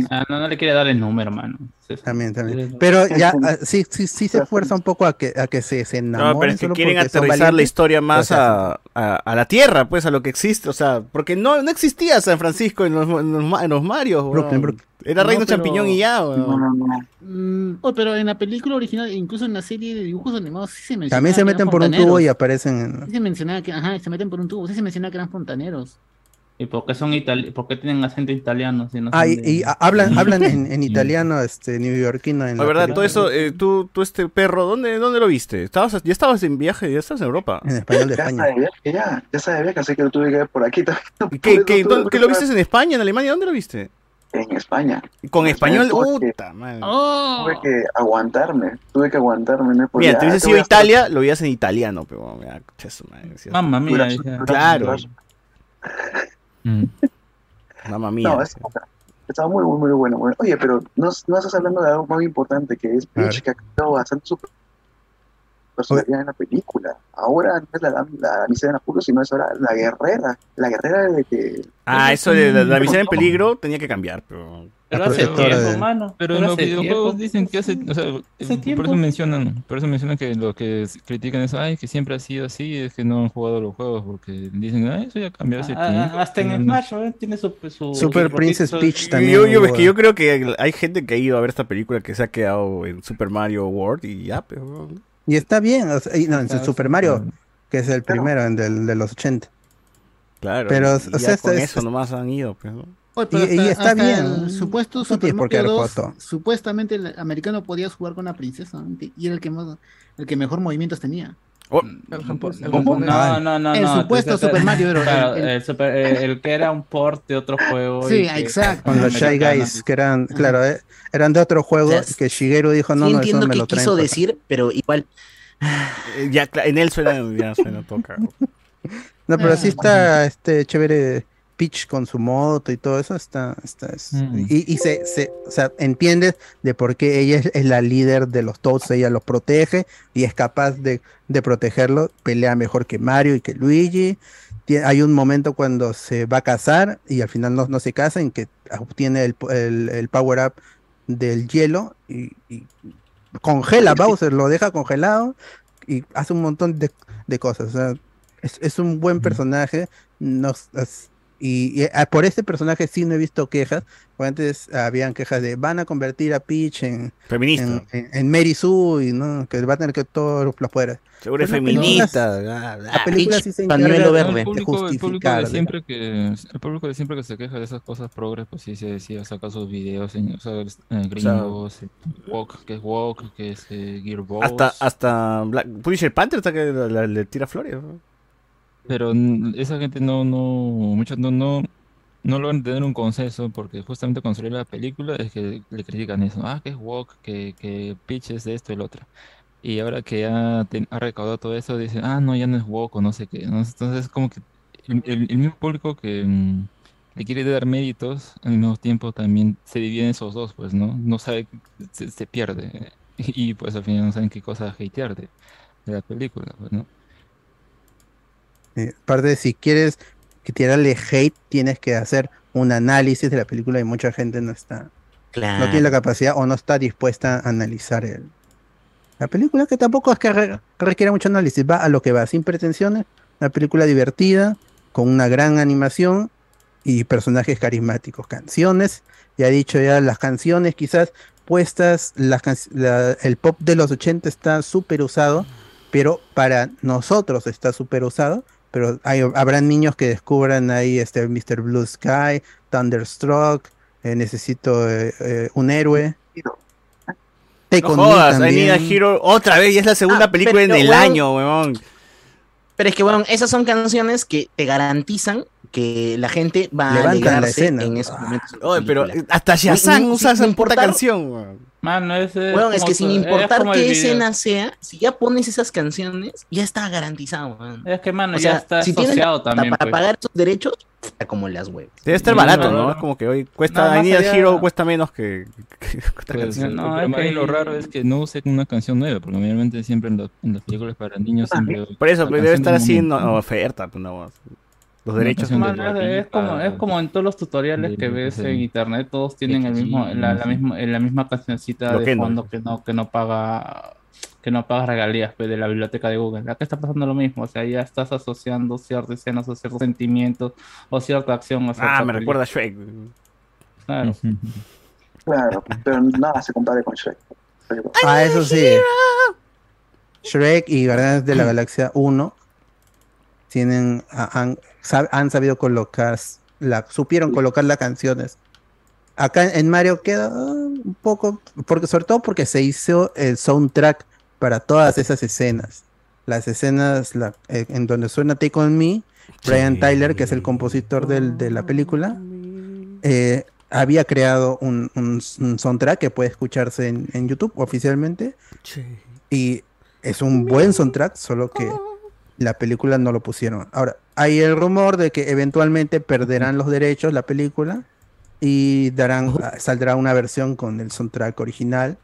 Ah, no, no le quiere dar el número, mano. También, también. Pero ya, ah, sí, sí, sí se esfuerza un poco a que, a que se, se enamoren. No, pero es que quieren aterrizar la historia más a, a, a la tierra, pues, a lo que existe, o sea, porque no, no existía San Francisco en los, en los, en los Marios, weón. Brooklyn, Brooklyn. Era No, Reino pero- Champiñón y ya. Mm, oh, pero en la película original, incluso en la serie de dibujos animados, sí se menciona. También se meten por un tubo fontaneros. y aparecen en... Sí se mencionaba que, ajá, se meten por un tubo, sí se menciona que eran fontaneros. ¿Y por qué son itali por qué tienen acento italiano? Si no Ah, y, de- y a- hablan, hablan en, [LAUGHS] en italiano, este, neoyorquino. En La verdad, todo eso, eh, tú, tú este perro, ¿dónde, ¿dónde lo viste? ¿Estabas, ya estabas en viaje, ya estabas en Europa. En español de Ya España. viaje, ya, ya de viaje, así que lo tuve que ver por aquí también. ¿Qué, no lo viste en España, en Alemania? ¿Dónde lo viste? En España. Con En español, tuve que- puta madre. Tuve que aguantarme, tuve que aguantarme. No podía, Mira, te hubiese sido Italia, lo veías en italiano, pero mira, Mamma mía, Claro. [LAUGHS] dura- Mamma mía. No, es- estaba muy, muy, muy bueno. Oye, pero no, no estás hablando de algo muy importante, que es. Peach, que ha cambiado bastante su personalidad en la película. Ahora no es la, la damisela en apuro, sino es ahora la guerrera. La guerrera de que... Ah, eso de la, la misión en peligro tenía que cambiar, pero... Pero hace tiempo, de- mano. Pero Pero en los videojuegos tiempo. dicen que hace, o sea, Hace por tiempo. eso mencionan, por eso mencionan que lo que critican es, ay, que siempre ha sido así, es que no han jugado los juegos, porque dicen, ay, eso ya cambió hace Ah, tiempo. hasta en ya no". Smash, ¿eh? Tiene su, su Super su Princess Peach también. Yo, yo, es que yo creo que hay gente que ha ido a ver esta película que se ha quedado en Super Mario World y ya, pero... Y está bien, o sea, y no, en Super Mario, que es el primero, en del, de los 80. Claro, Pero, y o ya sea, con es- eso nomás han ido, pues, ¿no? Oye, pero Y- y hasta- está hasta bien. el supuesto No Super tienes por qué Mario haber 2, jugado todo. supuestamente el americano podía jugar con la princesa ¿no? y era el que más, el que mejor movimientos tenía. Oh, El el. No, no, no. El no, supuesto te- Super Mario, pero claro, el- el, el- super- el que era un port de otro juego. Sí, y que- exacto. Con los Shy. Guys, que eran, claro, eh, eran de otro juego, O sea, que Shigeru dijo, no, sí no, eso entiendo me qué lo traen. quiso para- decir, pero igual. Ya, en él suena, ya suena todo. No, pero sí está este chévere Peach con su moto y todo eso, está, está es- Mm. y, y se, se, o sea, entiendes de por qué ella es, es la líder de los Toads, ella los protege y es capaz de, de protegerlo, pelea mejor que Mario y que Luigi. Hay un momento cuando se va a casar y al final no, no se casa en que obtiene el, el, el power up del hielo y, y congela a Bowser, lo deja congelado y hace un montón de, de cosas. O sea, es, es un buen personaje. no s- es- y, y, ah, por este personaje sí no he visto quejas. Porque antes habían quejas de van a convertir a Peach en, Feminista. en, en- en Mary Sue y no, que va a tener que todos los poderes. Seguro es la feminista. La película Peach, sí se encarga verde. de El público, el público justificar. de siempre que el público de siempre que se queja de esas cosas progres, pues sí se decía, saca sus videos en o sea, eh, gringos, eh, Walk, que es Walk, que es eh, Gearbox. Hasta, hasta Black, Punisher Panther hasta que la- la- le tira flores. ¿no? Pero esa gente no, no, muchos no, no, no logran tener un consenso porque justamente cuando salió la película es que le critican eso. Ah, que es Walk, que, que Peach es de esto y el otro. Y ahora que ya ha recaudado todo eso, dicen, ah, no, ya no es Walk o no sé qué. Entonces, como que el, el- el mismo público que mm, le quiere dar méritos, al mismo tiempo también se divide en esos dos, pues, ¿no? No sabe, se, se pierde. Y pues al final no saben qué cosa hatear de, de la película, pues, ¿no? Eh, aparte si quieres que tirarle hate, tienes que hacer un análisis de la película y mucha gente no está, no tiene la capacidad o no está dispuesta a analizar el, la película, que tampoco es que re- requiere mucho análisis, va a lo que va, sin pretensiones, una película divertida, con una gran animación y personajes carismáticos, canciones, ya he dicho ya las canciones quizás puestas, las can- la- el pop de los 80 está súper usado, pero para nosotros está súper usado, pero hay, habrá niños que descubran ahí este Mr. Blue Sky, Thunderstruck, eh, necesito eh, eh, un héroe. Take No jodas, I. Need a Hero otra vez, ya es la segunda Ah, película en pero, el weón, año, weón. Pero es que, bueno, esas son canciones que te garantizan que la gente va a Levantan la alegrarse escena. en esos momentos. la Oye, pero hasta Shazam usa esa puta canción, weón. Mano, es, es Weón, es que sin es importar el qué escena sea, si ya pones esas canciones, ya está garantizado, weón. Es que, mano, O ya sea, está si asociado también. Para pues. pagar esos derechos, está como las webs. Debe estar barato, no, ¿no? no. Es como que hoy cuesta, No, I Hero cuesta menos que, [LAUGHS] que otra Pues, canción. no, pero es que- lo raro es que no usen una canción nueva, porque normalmente siempre en, los- en las películas para niños siempre... Por eso, pero debe estar así en oferta, pues no. Los derechos son de es, como, es como en todos los tutoriales que ves en internet, todos tienen el mismo, la, la misma, la misma cancioncita Lo de que no. fondo que no, que no paga, que no paga regalías pues, de la biblioteca de Google. Acá está pasando lo mismo, o sea, ya estás asociando ciertas escenas o ciertos sentimientos o cierta acción o Ah, me recuerda a. Shrek. Claro. Claro, pero nada se compare con Shrek. Ah, eso sí. Shrek y Guardianes de la Galaxia 1 tienen, a- han, sab- han sabido colocar, la, supieron colocar las canciones. Acá en Mario queda un poco, porque, sobre todo porque se hizo el soundtrack para todas esas escenas. Las escenas la- eh, en donde suena Take On Me, Brian Tyler, que es el compositor del- de la película, eh, había creado un, un- un soundtrack que puede escucharse en, en YouTube oficialmente. Y es un buen soundtrack, solo que la película no lo pusieron. Ahora, hay el rumor de que eventualmente perderán los derechos la película y darán, ah, saldrá una versión con el soundtrack original.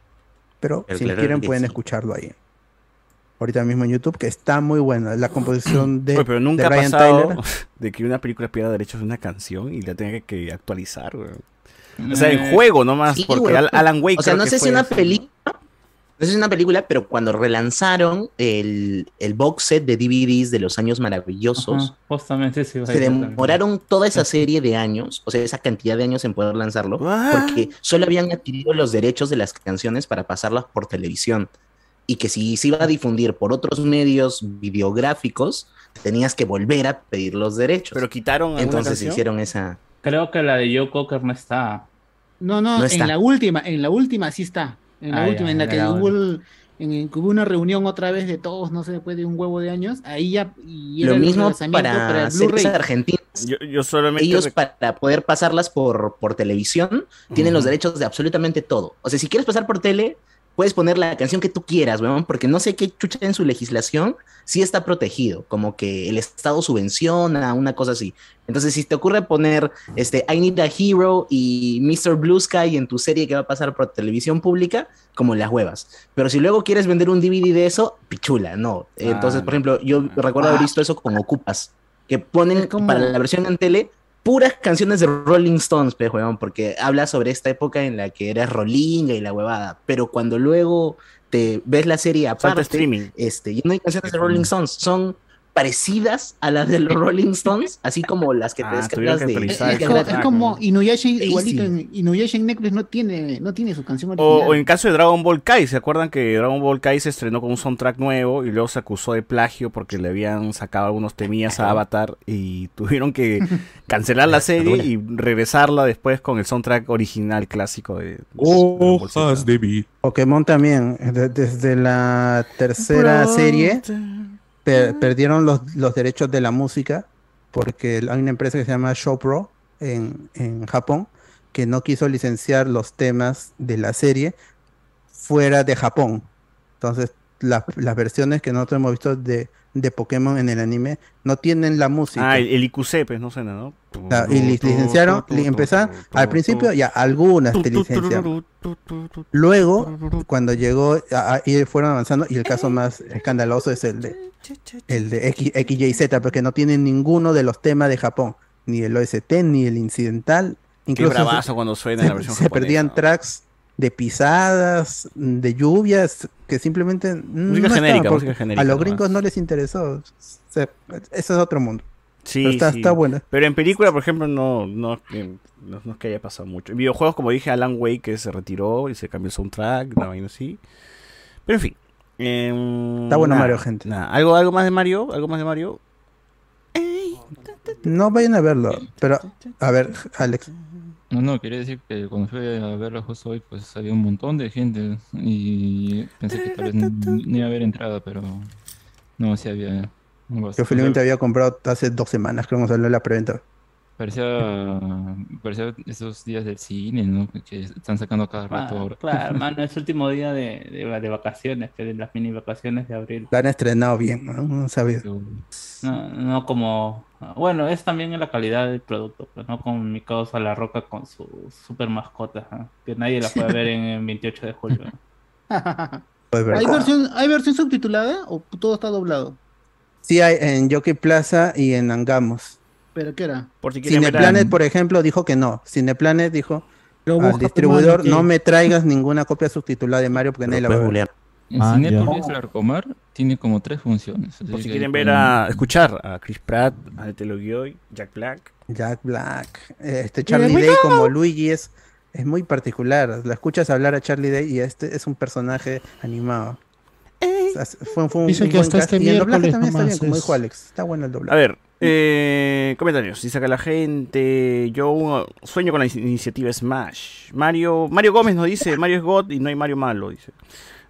Pero, si claro quieren pueden sí. escucharlo ahí. Ahorita mismo en YouTube, que está muy buena. La composición de, Oye, pero nunca de ha Brian pasado Tyler. [LAUGHS] de que una película pierda derechos de una canción y la tenga que, actualizar. O sea, en Eh, juego nomás, sí, porque Alan Wake O sea, no sé si una película. No sé si una película, pero cuando relanzaron el, el box set de DVDs de los años maravillosos, Ajá, justamente sí. se demoraron toda esa serie de años, o sea, esa cantidad de años en poder lanzarlo, porque solo habían adquirido los derechos de las canciones para pasarlas por televisión. Y que si se iba a difundir por otros medios videográficos, tenías que volver a pedir los derechos. Pero quitaron Entonces canción? hicieron esa. Creo que la de Joe Cocker no está. No, no, No en está. la última, en la última sí está. En la Ah, última, ya, en la que hubo, el- en el que hubo una reunión otra vez de todos, no sé, después de un huevo de años, ahí ya y era Lo el mismo para el series argentinas. Yo, yo solamente Ellos rec- para poder pasarlas por, por televisión tienen los derechos de absolutamente todo. O sea, si quieres pasar por tele, puedes poner la canción que tú quieras, weón, porque no sé qué chucha en su legislación sí está protegido, como que el Estado subvenciona, una cosa así. Entonces, si te ocurre poner este I Need a Hero y Mr. Blue Sky en tu serie que va a pasar por televisión pública, como las huevas. Pero si luego quieres vender un DVD de eso, pichula, no. Entonces, por ejemplo, yo recuerdo haber visto eso con Ocupas, que ponen para la versión en tele puras canciones de Rolling Stones, pe, huevón, porque habla sobre esta época en la que eras Rollinga y la huevada, pero cuando luego te ves la serie aparte, streaming. este, ya no hay canciones de Rolling Stones, son parecidas a las de los [LAUGHS] Rolling Stones, así como las que te Ah, descargas que de... Es, es como Inuyasha, igualito, en Inuyasha en Netflix no tiene, no tiene su canción O, original. o en caso de Dragon Ball Kai, ¿se acuerdan que Dragon Ball Kai se estrenó con un soundtrack nuevo y luego se acusó de plagio porque le habían sacado algunos temillas a Avatar y [LAUGHS] tuvieron que [LAUGHS] cancelar la serie y regresarla después con el soundtrack original clásico de Hojas de vida. Pokémon también, de- desde la tercera serie per- perdieron los, los derechos de la música porque hay una empresa que se llama Showpro en, en Japón que no quiso licenciar los temas de la serie fuera de Japón. Entonces la- las versiones que nosotros hemos visto de, de Pokémon en el anime no tienen la música. Ah, el, el IQC, pues no suena, ¿no? Ah, y li- licenciaron, li- empezaron, al principio ya algunas te licenciaron. Luego, cuando llegó, a- a- y fueron avanzando, y el caso más escandaloso es el de el de X, XYZ, porque no tienen ninguno de los temas de Japón, ni el OST, ni el incidental. Incluso se- bravazo cuando suena se, la versión se japonesa. perdían tracks de pisadas, de lluvias, que simplemente Música genérica, música genérica A los gringos no les interesó. O sea, eso es otro mundo. Sí, Pero está, sí. está buena. Pero en película, por ejemplo, no, no, no, no es que haya pasado mucho. En videojuegos, como dije, Alan Wake que se retiró y se cambió el soundtrack, una vaina así. Pero en fin. em, Está bueno Mario, gente. nada. ¿Algo, ¿Algo más de Mario? ¿Algo más de Mario? No vayan a verlo. Pero, a ver, Alex. No, no, quería decir que cuando fui a verlo justo hoy, pues había un montón de gente y pensé que tal vez no iba a haber entrada, pero no, sí había. Yo felizmente había comprado hace dos semanas, creo que salió la preventa. Parecía, parecía esos días del cine, ¿no? Que están sacando cada rato Ah, ahora. claro, [LAUGHS] hermano, es último día de, de, de vacaciones, que de las mini vacaciones de abril. La han estrenado bien, ¿no? No sabía. No, no como. Bueno, es también en la calidad del producto, pues no como mi causa La Roca con su super mascota, que nadie la puede ver en el 28 de julio. Pues, ¿Hay versión, ¿Hay versión subtitulada o todo está doblado? Sí hay en Jockey Plaza y en Angamos. ¿Pero qué era? Por si Cineplanet, por ejemplo, dijo que no. Cineplanet dijo Lo al distribuidor, no me traigas ninguna copia subtitulada de Mario porque nadie la va a ver. En Ah, Cinépolis ya. Larcomar tiene como tres funciones. Por si quieren ver a, escuchar a Chris Pratt, a Telo Gioy, Jack Black. Jack Black. Este Charlie Day como Luigi es, es muy particular. La escuchas hablar a Charlie Day y este es un personaje animado. O sea, fue, fue un, Dicen un que buen hasta este y el doblaje también está bien, nomás como es- dijo Alex. Está bueno el doblaje. A ver, eh, comentarios. Dice acá la gente. Yo uh, sueño con la in- iniciativa Smash. Mario Mario Gómez nos dice: Mario es God y no hay Mario malo. Dice.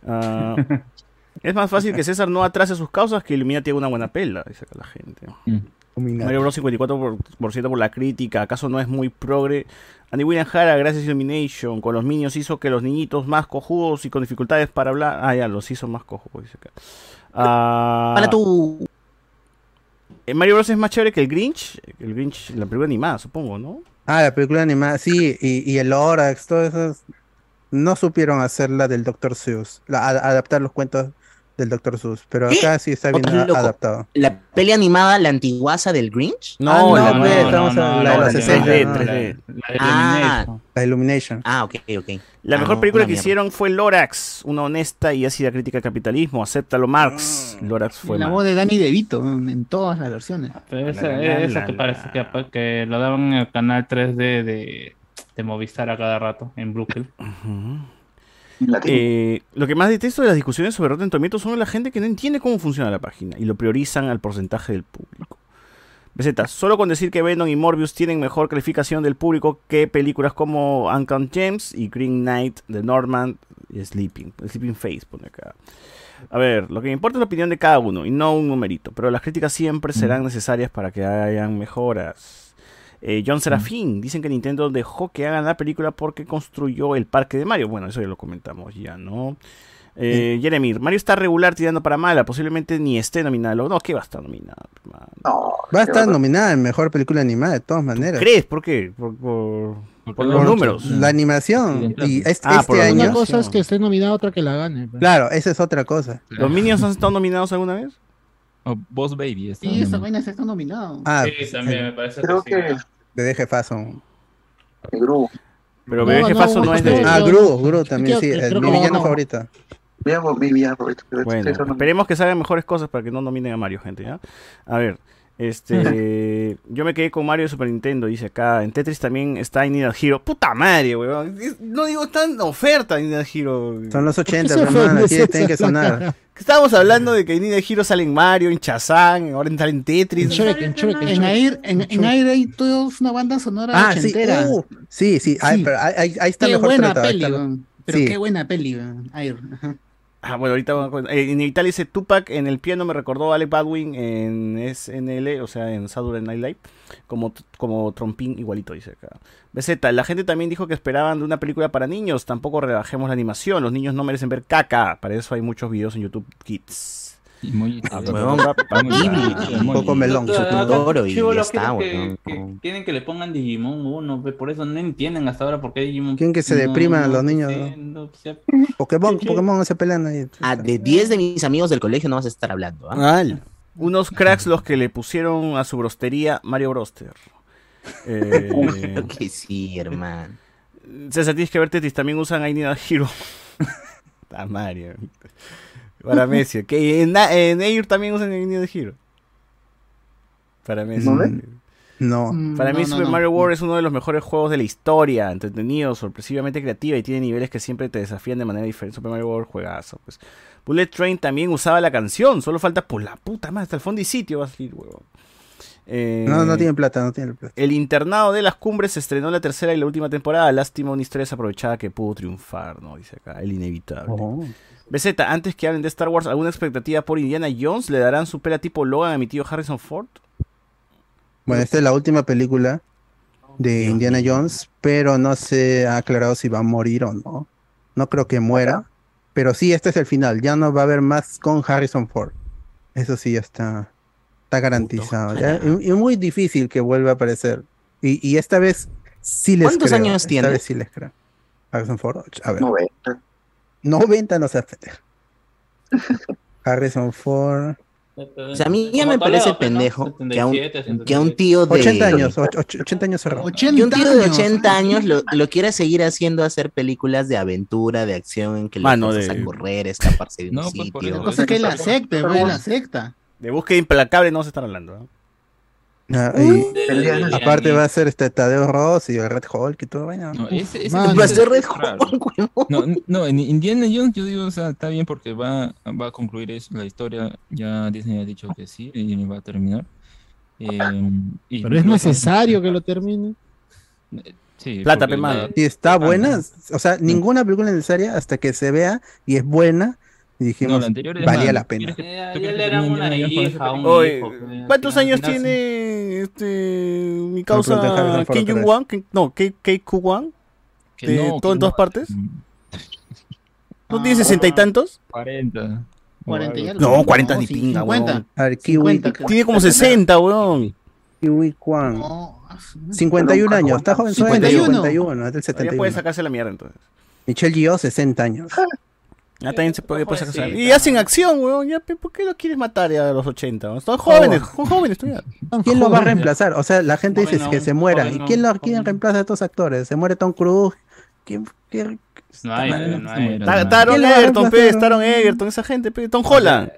Ah, [LAUGHS] es más fácil que César no atrase sus causas que Illuminati haga una buena pela. Dice acá la gente. Mario Bros 54% por, por ciento por la crítica. ¿Acaso no es muy progre? Andy William Jara, gracias a Illumination, con los niños hizo que los niñitos más cojudos y con dificultades para hablar. Ah, ya, los hizo más cojudos, dice acá. Ah, Para tu. eh, Mario Bros es más chévere que el Grinch. El Grinch, la película animada, supongo, ¿no? Ah, la película animada, sí, y, y el Lorax, todo eso. No supieron hacerla del Dr. Seuss, la- a- adaptar los cuentos del Dr. Seuss, pero ¿Qué? acá sí está bien a- adaptado. La peli animada, la antiguaza del Grinch. No, Ah, no, la- pues, estamos de la de los 60, 3D, ¿no? 3D. Ah, La Illumination. ah, ok, ok. La Ah, mejor no, película que mierda. hicieron fue Lorax, una honesta y ácida crítica al capitalismo. Acéptalo, Marx. Lorax fue la mal. voz de Danny DeVito en todas las versiones. Pero esa, La, la, esa la, que la. parece que, que lo daban en el canal 3D de, de Movistar a cada rato en Brooklyn. Eh, lo que más detesto de las discusiones sobre Rotten Tomatoes son la gente que no entiende cómo funciona la página y lo priorizan al porcentaje del público. BZ, solo con decir que Venom y Morbius tienen mejor calificación del público que películas como Uncut Gems y Green Knight, The Norman y Sleeping. Sleeping Face pone acá. A ver, lo que me importa es la opinión de cada uno y no un numerito, pero las críticas siempre serán necesarias para que hayan mejoras. Eh, John Serafín, dicen que Nintendo dejó que hagan la película porque construyó el parque de Mario. Bueno, eso ya lo comentamos ya, ¿no? Eh, Jeremy, Mario está regular tirando para mala, posiblemente ni esté nominado. No, ¿qué va a estar nominado? Va a estar nominada en mejor película animada de todas maneras. ¿Crees? ¿Por qué? Por, por- por Por los números. La animación. Y este, Ah, este por la año. Una cosa es que esté nominada, otra que la gane. pues. Claro, esa es otra cosa. ¿Los Minions han estado nominados alguna vez? Oh, Boss Baby está. Sí, esa vaina se está nominado. Ah, Sí, también me parece Creo que sí. que de Deje Fason. Gru. Pero No, Bebé no, Faso no no, es de. Ah, Gru, Gru también, sí. es mi villano no. favorito. Mi villano favorito. Bueno, esperemos que salgan mejores cosas para que no nominen a Mario, gente, ¿ya? A ver, este... yo me quedé con Mario de Super Nintendo, dice acá. En Tetris también está Need a Hero. ¡Puta madre, weón! No digo tan oferta I Need Hero. Son los 80, se hermano, aquí tienen que sonar. [LAUGHS] Estábamos hablando de que I Need Hero sale en Mario, en Chazán, ahora sale en Tetris. Shrek, en en En. Air, en, en Air hay toda una banda sonora Ah, sí, ochentera. uh, sí, sí, ahí, Sí. pero ahí, ahí- ahí está Qué mejor buena tratado, ahí peli, está-. Pero sí. qué buena peli. Air. ajá. Ah, bueno, ahorita. Eh, en Italia dice Tupac en el piano me recordó a Alec Baldwin en SNL, o sea, en Saturday Night Live, como, como trompín igualito, dice acá. BZ, la gente también dijo que esperaban de una película para niños, tampoco rebajemos la animación, los niños no merecen ver caca, para eso hay muchos videos en YouTube Kids. Ah, huevón, Ghibli. Un poco melón. Totoro y ya está, weón. que- quieren que le pongan Digimon 1, pe, por eso no entienden hasta ahora por qué Digimon. Quieren que se depriman los niños, Pokémon, Pokémon no se pelean ahí. Ah, de 10 de mis amigos del colegio no vas a estar hablando, ¿ah? Unos cracks los que le pusieron a su brostería Mario Broster. Eh, [LAUGHS] que sí, hermano. César, tienes que ver Tetris, también usan I Need a Hero. [LAUGHS] Ah, Mario. Para Messi. Que en, en Air también usan I Need a Hero. Para Messi. ¿No? No. Para mí No, Super no. Mario World es uno de los mejores juegos de la historia, entretenido, sorpresivamente creativo y tiene niveles que siempre te desafían de manera diferente. Super Mario World juegazo, pues. Bullet Train también usaba la canción, solo falta por la puta más hasta el fondo y sitio va a salir, huevón. Eh, No, no tiene plata, no tiene plata. El internado de las cumbres se estrenó la tercera y la última temporada. Lástima una historia desaprovechada que pudo triunfar, ¿no? Dice acá, el inevitable. Oh. BZ, antes que hablen de Star Wars, ¿alguna expectativa por Indiana Jones? ¿Le darán su pela tipo Logan a mi tío Harrison Ford? Bueno, esta es la última película de Indiana Jones, pero no se ha aclarado si va a morir o no. No creo que muera, pero sí, este es el final. Ya no va a haber más con Harrison Ford. Eso sí ya está, está garantizado. ya. Y, y muy difícil que vuelva a aparecer. Y, y esta vez sí les ¿Cuántos creo. años esta tiene? vez sí les creo. Harrison Ford, a ver. 90. 90 no se pendejo. [LAUGHS] Harrison Ford. O sea, a mí ya me parece Toledo, pues, ¿no? pendejo que a un, 77, que a un tío de 80 años, och- och- 80 años cerrado. que un tío de 80 años lo, lo quiera seguir haciendo hacer películas de aventura, de acción, en que le Mano, fuerzas de- a correr, escaparse de un No, pues, sitio. eso- Cosa que es la secta, güey, la secta. De búsqueda implacable no se están hablando. ¿no? Ah, y aparte va a ser este Tadeo Ross y el Red Hulk y todo. Bueno. No, ese, ese va a ser Red raro. No, no, en Indiana Jones yo digo, o sea, está bien porque va, va a concluir eso, la historia. Ya Disney ha dicho que sí y va a terminar. Eh, y Pero es necesario que lo termine. Sí, Plata, Y está buena, o sea, ninguna película es necesaria hasta que se vea y es buena. Y dijimos, No, anterior valía la pena. Ya, ¿Tú ya pe, ¿Cuántos años tiene este mi causa Kim otra Jong vez. Wan? Kim- No, K Wan. Que De no, todo en todas no. partes. [LAUGHS] ¿No tiene sesenta y tantos? 40. 40 y algo. No, 40 ni sí, pinga, 50. weón. A ver, Kiwi, 50, creo. Tiene como 60, weón. Kiwi Kwan. No, ah, su- 51 años, está joven, 51. 51, es del Todavía 71. puede sacarse la mierda entonces. Michelle Yeoh, 60 años. [LAUGHS] Ya también se puede, puede Jovencita. Y hacen acción, weón. Ya, ¿Por qué lo quieres matar ya a los 80? weón? Son jóvenes, son jóvenes todavía. ¿Quién lo va a reemplazar? O sea, la gente dice que se muera. ¿Y quién, lo, quién reemplaza a estos actores? ¿Se muere Tom Cruise? ¿Quién, quién- No hay, no se hay. no. Taron ¿Quién lo va a Egerton? Taron Egerton, esa gente, pe. Tom Holland.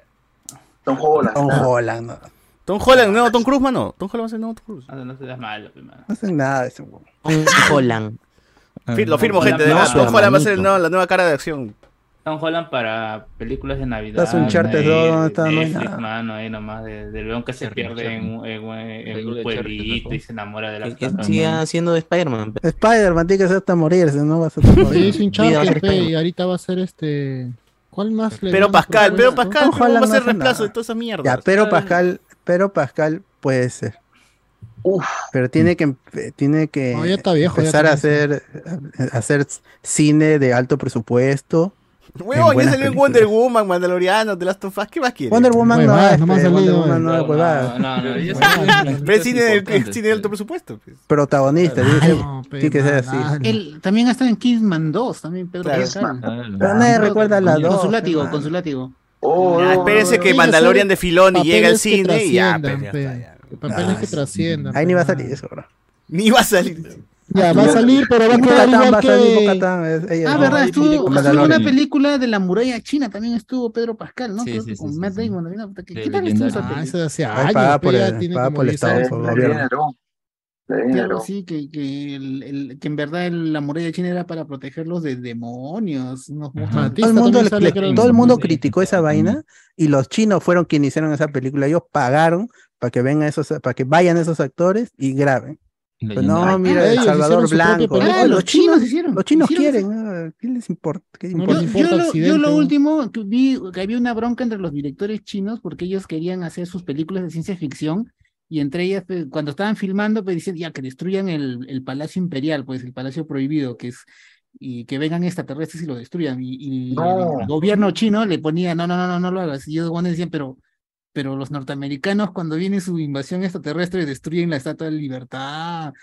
Tom Holland. Tom Holland. No, Tom Holland, no, Tom Cruise, mano. Tom Holland va a ser no, Tom Cruise. No, no seas malo, pe, mano. no hacen nada de weón. Tom Holland. Ah, Lo firmo, gente. No, Tom Holland va a ser la nueva cara de acción. Tom Holland para películas de Navidad. Estás Uncharted ahí, 2, ¿dónde está? de No hay nada. mano, ahí nomás, de, del león que se pierde en, en en un de pueblito y se enamora de la Que, siga haciendo de Spider-Man. Spider-Man tiene que ser hasta morirse, no vas a Sí, morir. es va Uncharted, ser y ahorita va a ser este. ¿Cuál más le Pero Pascal, pero? Pascal, pero va a ser reemplazo de toda esa mierda. Ya, pero Pascal, pero Pascal puede ser. Uf, Pero tiene que tiene que No, ya está viejo, ya empezar a hacer a hacer cine de alto presupuesto. Huevón, ya salió. Wonder Woman, Mandaloriano, The Last of Us. ¿Qué más quieres? Wonder Woman no no No, huevada. no, no, no. vienen Pero es cine de, alto presupuesto. pues. Protagonista, tiene que- No, ser así. ah, Él también está en Kingsman 2, también Pedro. Pero nadie recuerda la Con dos. su látigo, con su látigo. oh, no, espérense no, que no. Mandalorian de filón y llega al cine y ya, pues, ya pe. está, ya. Papeles que trasciendan. Ahí ni va a salir eso, bro. Ni va a salir. Ya, va a salir, pero va a quedar va igual a salir, que. Bo-Katan, es- ella- Ah, no, verdad, estuvo, estuvo una película de la muralla china, también estuvo Pedro Pascal, ¿no? Sí, Creo sí, que con sí, Matt. Damon. ¿no? ¿Qué, tal estuvo esa. Ah, película? eso años, paga por el- tiene paga como por el 10 Estado, por el gobierno. Claro, sí, que, que, el, el- que en verdad el- la muralla china era para protegerlos de demonios. Todo el mundo, le- sale, le- todo el mundo criticó esa vaina y los chinos fueron quienes hicieron esa película. Ellos pagaron para que vengan esos, para que vayan esos actores y graben. Pues no, mira, El Salvador Blanco. Ah, Los chinos hicieron. Los chinos Hicieron quieren. ah, ¿Qué les importa? ¿Qué No importa? Yo, importa lo, yo lo último que vi que había una bronca entre los directores chinos porque ellos querían hacer sus películas de ciencia ficción y entre ellas pues, cuando estaban filmando pues dicen ya que destruyan el, el Palacio Imperial, pues el Palacio Prohibido, que es y que vengan extraterrestres y lo destruyan y, y No. el gobierno chino le ponía no no no no no lo hagas y ellos bueno, decían pero pero los norteamericanos cuando viene su invasión extraterrestre destruyen la Estatua de la Libertad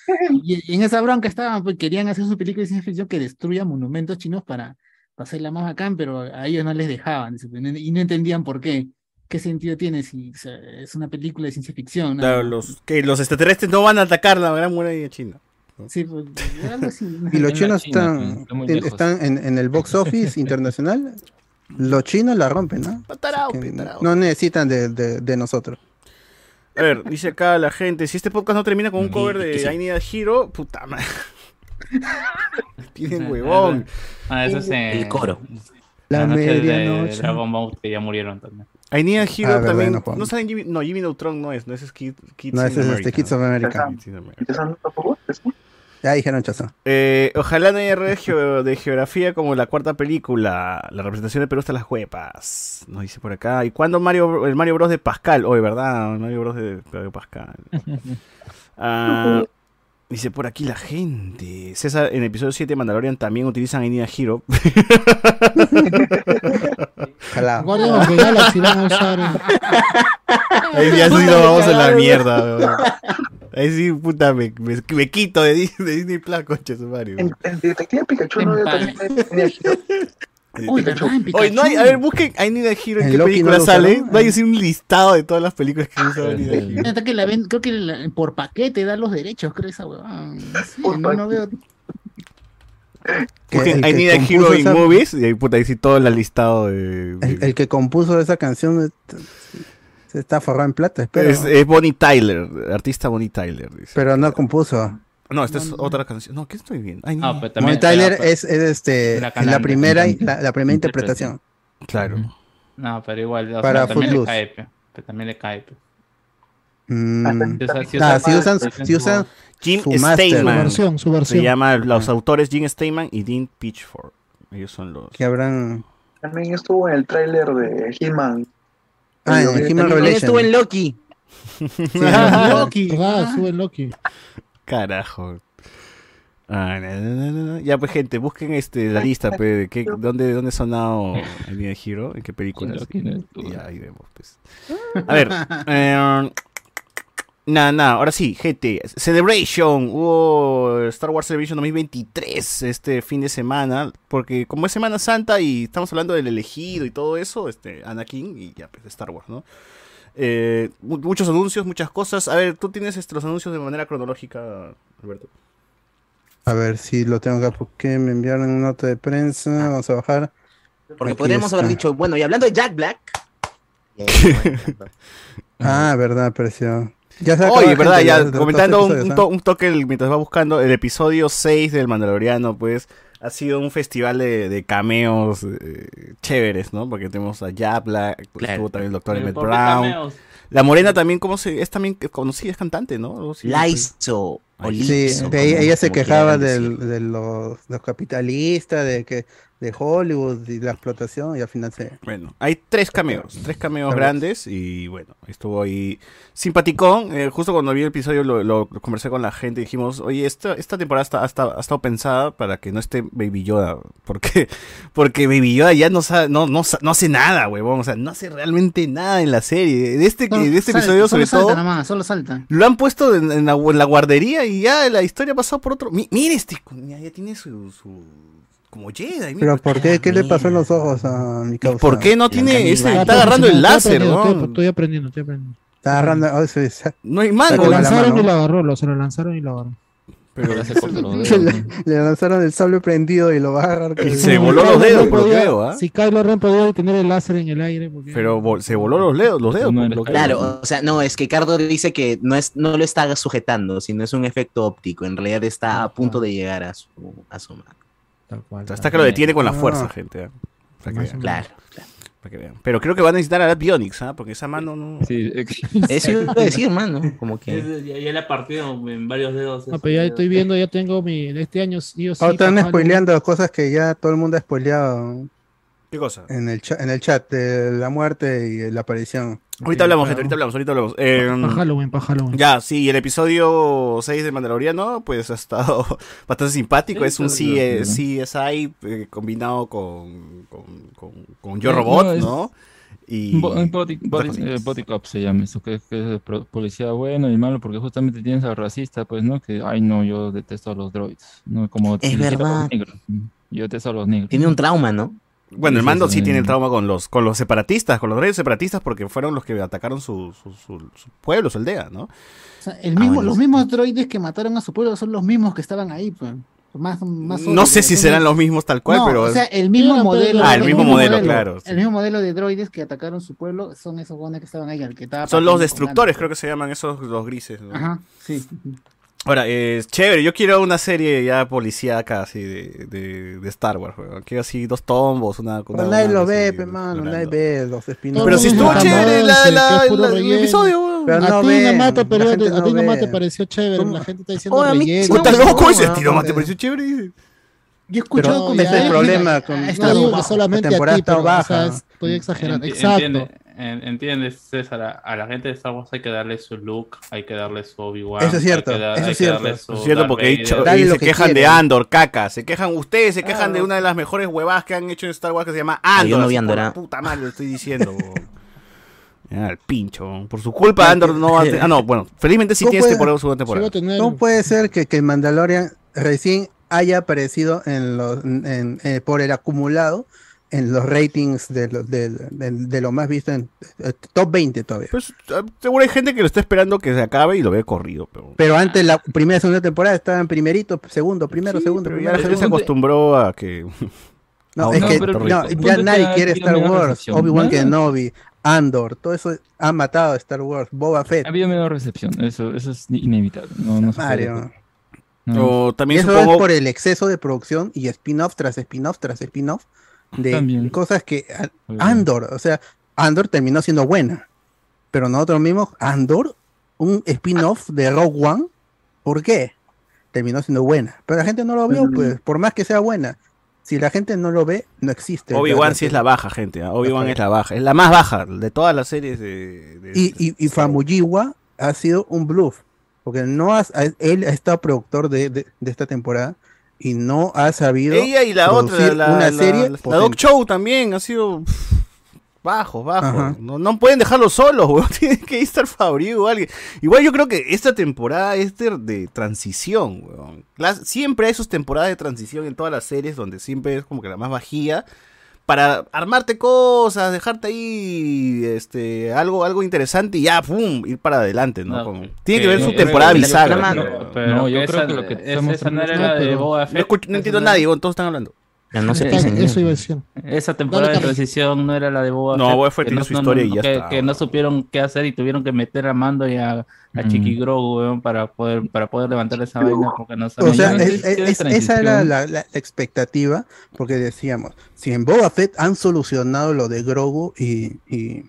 y en esa bronca estaban, pues querían hacer su película de ciencia ficción que destruya monumentos chinos para, para hacerla más bacán, pero a ellos no les dejaban y no entendían por qué. ¿Qué sentido tiene si o sea, es una película de ciencia ficción? Claro, los, que los extraterrestres no van a atacar la gran muralla china. Sí, pues, algo así. Y los chinos están en, en el box office [LAUGHS] internacional. Los chinos la rompen, ¿no? Tarao, Que pe, tarao. no necesitan de, de- de nosotros. A ver, dice acá la gente, si este podcast no termina con un cover de sí. I Need a Hero, puta madre. [LAUGHS] Tienen huevón. Ah, eso es en El coro. La noche de medianoche. Dragon Ball que ya murieron también. I Need a Hero Ah, verdad, también. no No, sale en Jimmy, no, Jimmy Neutron no es, no ese es Kid, Kids No, in ese es este. Kids of America. Kids in America. Ya dijeron chazo. Eh, ojalá no haya red de geo- de geografía como la cuarta película. La representación de Perú está en las huepas. Nos dice por acá. ¿Y cuándo Mario, el Mario Bros de Pascal? Hoy, ¿verdad? Mario Bros de, de Pascal. [LAUGHS] Ah, dice por aquí la gente. César, en el episodio 7 de Mandalorian también utilizan a Hero. [LAUGHS] Ojalá. Guardians of the Galaxy van a usar. en- Ahí ya sí nos vamos a la mierda. weón. Ahí sí, puta, me, me, me quito de Disney, de Disney Plus, concha su Mario. El, el detective Pikachu no giro. Uy, Oye, no hay, a ver, busquen I Need a Hero en ¿En qué Loki película no sale. No hay un listado de todas las películas que usa I Need a Hero. Que la ven- creo que la- por paquete da los derechos, creo esa huevada. Sí, no, no veo. Que Busquen I Need a Hero in esa- Movies y ahí puta, ahí sí todo el listado de... El, el que compuso esa canción se está forrado en plata, espero. es, es Bonnie Tyler, artista Bonnie Tyler. dice. Pero no compuso. No, esta es otra canción. No, ¿qué estoy viendo? Ay, Ah, no. pues también. Tyler pero- es, es, este, La primera, la, la primera interpretación. Claro. No, pero igual. o sea, Para también le cae, pe, pero también le cae. Mm. Si Ah, usan, si usan Jim su master, Su Steinman. versión, su Se versión. llama los autores Jim Steinman y Dean Pitchford. Ellos son los. que habrán. También estuvo en el tráiler de He-Man. Ah, en He-Man También Revelation. estuvo en Loki. [LAUGHS] Loki. Ah, sube Loki. Carajo. Ah, na, na, na, na, na. Ya pues gente, busquen este la lista pe, de qué, dónde, dónde ha sonado el Need a Hero, en qué películas. Y ya ahí vemos pues. A ver, eh, nada, nada, ahora sí, gente, Celebration, hubo Star Wars Celebration 2023 este fin de semana, porque como es Semana Santa y estamos hablando del elegido y todo eso, este Anakin y ya pues Star Wars, ¿no? Eh, mu- muchos anuncios, muchas cosas. A ver, tú tienes este, los anuncios de manera cronológica, Alberto. A ver si lo tengo acá. porque me enviaron una nota de prensa? Vamos a bajar. Porque Aquí podríamos haber dicho, bueno, y hablando de Jack Black. [LAUGHS] Eh, Ah, verdad, apareció. Ya se acabó Oye, la verdad, gente, ya comentando un, ¿ah? to- un toque el- mientras va buscando el episodio 6 del Mandaloriano, pues ha sido un festival de, de cameos eh, chéveres, ¿no? Porque tenemos a Jabla, estuvo también el doctor Emmett ¿por qué Brown. cameos? La morena también, ¿cómo se es también conocida, es cantante, ¿no? Algo así. Laizo Sí, como- ella se como quejaba del- de los, los capitalistas, de que de Hollywood y la explotación, y al final se. Bueno, hay tres cameos, tres cameos grandes y bueno, estuvo ahí simpaticón. eh, justo cuando vi el episodio lo, lo conversé con la gente y dijimos, oye, esta, esta temporada está, ha, estado, ha estado pensada para que no esté Baby Yoda. Porque, [LAUGHS] porque Baby Yoda ya no, sabe, no, no, sa- no hace nada, huevón. O sea, no hace realmente nada en la serie. De este, Solo de este episodio, solo sobre todo, salta nomás, solo salta. lo han puesto en, en la, en la guardería y ya la historia ha pasado por otro. Mi- mire, este, ya, ya tiene su, su- como Jedi. mira, Pero ¿por qué? ¿Qué le pasó en los ojos a mi causa? ¿Por qué no tiene ese? Ah, Está pues, agarrando el láser, ¿no? Estoy, aprendiendo, estoy aprendiendo. Está agarrando. oh, sí, sí. No hay Se mango. lo lanzaron y lo agarró, lo, se lo lanzaron y lo agarró. Pero Se le, le lanzaron el sable prendido y lo va a agarrar. se voló los dedos, por lo que Podía- veo, ¿ah? Si Kylo Ren podía tener el láser en el aire. Porque... Pero vol- se voló los dedos, los dedos. por lo que. Claro, o sea, no, es que Cardo dice que no, es, no lo está sujetando, sino es un efecto óptico. En realidad está a punto de llegar a su, a su mano. Tal cual. Hasta que lo detiene con la fuerza, gente. Para que Más vean. o Claro. Para que vean. Pero creo que van a necesitar a la Bionics, ¿ah? Porque esa mano no. Sí, [LAUGHS] Eso iba a decir, mano. Como que. Es- Ya, ya le ha partido en varios dedos. No, pero ya estoy viendo, ya tengo mi. de Este año sí o sí. Ahora están spoileando cosas que ya todo el mundo ha spoileado. ¿Qué cosa? En el, cha- en el chat de la muerte y la aparición. Ahorita hablamos, gente, ahorita hablamos, ahorita hablamos. Eh, Para Halloween, para Halloween. Ya, sí, el episodio 6 de Mandaloriano, pues ha estado [LAUGHS] bastante simpático. Sí, es un divertido. CSI eh, combinado con, con, con, con Yo No, Robot, no, es- ¿no? Y. Eh, Body, body- cositas. eh, body cop se llama eso, que, que es policía bueno y malo, porque justamente tienes al racista, pues, ¿no? Que, ay, no, yo detesto a los droids, ¿no? Como Es verdad. negros. Yo detesto a los negros. Tiene un trauma, ¿no? Bueno, el mando sí, tiene el trauma con los, con los separatistas, con los reyes separatistas, porque fueron los que atacaron su, su, su- su pueblo, su aldea, ¿no? O sea, el mismo, bueno, los mismos droides que mataron a su pueblo son los mismos que estaban ahí, pues. Más, más No sé si serán los mismos tal cual, No, pero. O sea, el mismo modelo. Ah, el mismo modelo, claro, sí. El mismo modelo de droides que atacaron su pueblo son esos buenos que estaban ahí. El que estaba Son los destructores, creo que se llaman esos los grises. ¿no? Ajá, sí. Ahora, es chévere, yo quiero una serie ya policíaca así de, de, de Star Wars, weón. Quiero así dos tombos, una... una- Pero nadie lo ve, pe, mano, nadie ve los spin Pero si estuvo chévere la- la- la- el episodio, weón. Pero a no ti nomás te, la pero- gente a ti no nomás ve. te pareció chévere, la gente está diciendo mí relleno. sí me ¿Estás gustó, loco ese no, no, ¿Te no. pareció chévere? Yo he escuchado ese es el problema con No está que solamente La temporada a ti, pero, o baja. sea, estoy exagerando. Exacto. Entiende, en- entiendes, César, a, a la gente de Star Wars hay que darle su look, hay que darle su Obi-Wan. Eso es cierto, hay que dar- eso es que cierto. Es cierto, porque he dicho- y se que quejan de. Andor, caca. Se quejan ustedes, se quejan de una de las mejores huevadas que han hecho en Star Wars que se llama Andor. yo no vi por Andor, ah. Puta madre, lo estoy diciendo. [LAUGHS] el pincho. Por su culpa, Andor no va a tener- Ah, no, bueno, felizmente sí ¿Cómo tiene puede- temporada, segunda Sí va temporada. ¿Cómo puede ser que, que Mandalorian recién haya aparecido en los, en- eh, por el acumulado en los ratings de lo, de, de- de lo más visto en eh, top 20 todavía? Pues, ah, seguro hay gente que lo está esperando que se acabe y lo ve corrido. Pero, Pero antes la primera y segunda temporada estaban primerito, segundo, primero, Sí, segundo, primero, ya la gente se acostumbró a que. No, es no, que no, ya nadie quiere Star Wars. Obi-Wan. Kenobi, Andor, todo eso ha matado a Star Wars. Boba Fett, Ha habido menor recepción, eso, eso es inevitable. No, no Mario. no. O Y también eso supongo. es por el exceso de producción y spin-off tras spin-off tras spin-off de También. cosas que. Andor, o sea, Andor terminó siendo buena, pero nosotros mismos, Andor, un spin-off de Rogue One, ¿por qué? Terminó siendo buena, pero la gente no lo vio, pues, por más que sea buena. Si la gente no lo ve, no existe. Obi-Wan sí es la baja, gente. ¿ah? Obi-Wan es la baja. Es la más baja de todas las series de. de- Y, y, y Famuyiwa ha sido un bluff, porque no has, él ha estado productor de, de- de esta temporada y no ha sabido Ella y la otra, la, una la- serie la. Dog Show también ha sido bajos, bajos. Ajá. No, no pueden dejarlo solos, [LAUGHS] weón. Tiene que estar Fabio o alguien. Igual yo creo que esta temporada es de, de transición, weón. Las- siempre hay sus temporadas de transición en todas las series donde siempre es como que la más bajía. Para armarte cosas, dejarte ahí este algo algo interesante y ya, pum, ir para adelante, ¿no? No, Como- tiene que ver no, su no, temporada no, bisagra. no, yo creo que lo que esa- no era la de Boba No, Fett. escucho- no entiendo a nadie, todos están hablando. Ya no se Exacto, pisen. eso iba a decir. Esa temporada Dale, de transición no era la de Boba No, Fett, Boba Fett que tiene no- su no- historia no- y ya que, está, que no supieron qué hacer y tuvieron que meter a Mando y a, a Mm. Chiqui Grogu, weón, para poder, para poder levantar esa vaina porque no O sabían. sea, Yo es- entiendo es- de es- esa era la, la expectativa, porque decíamos, si en Boba Fett han solucionado lo de Grogu y, y,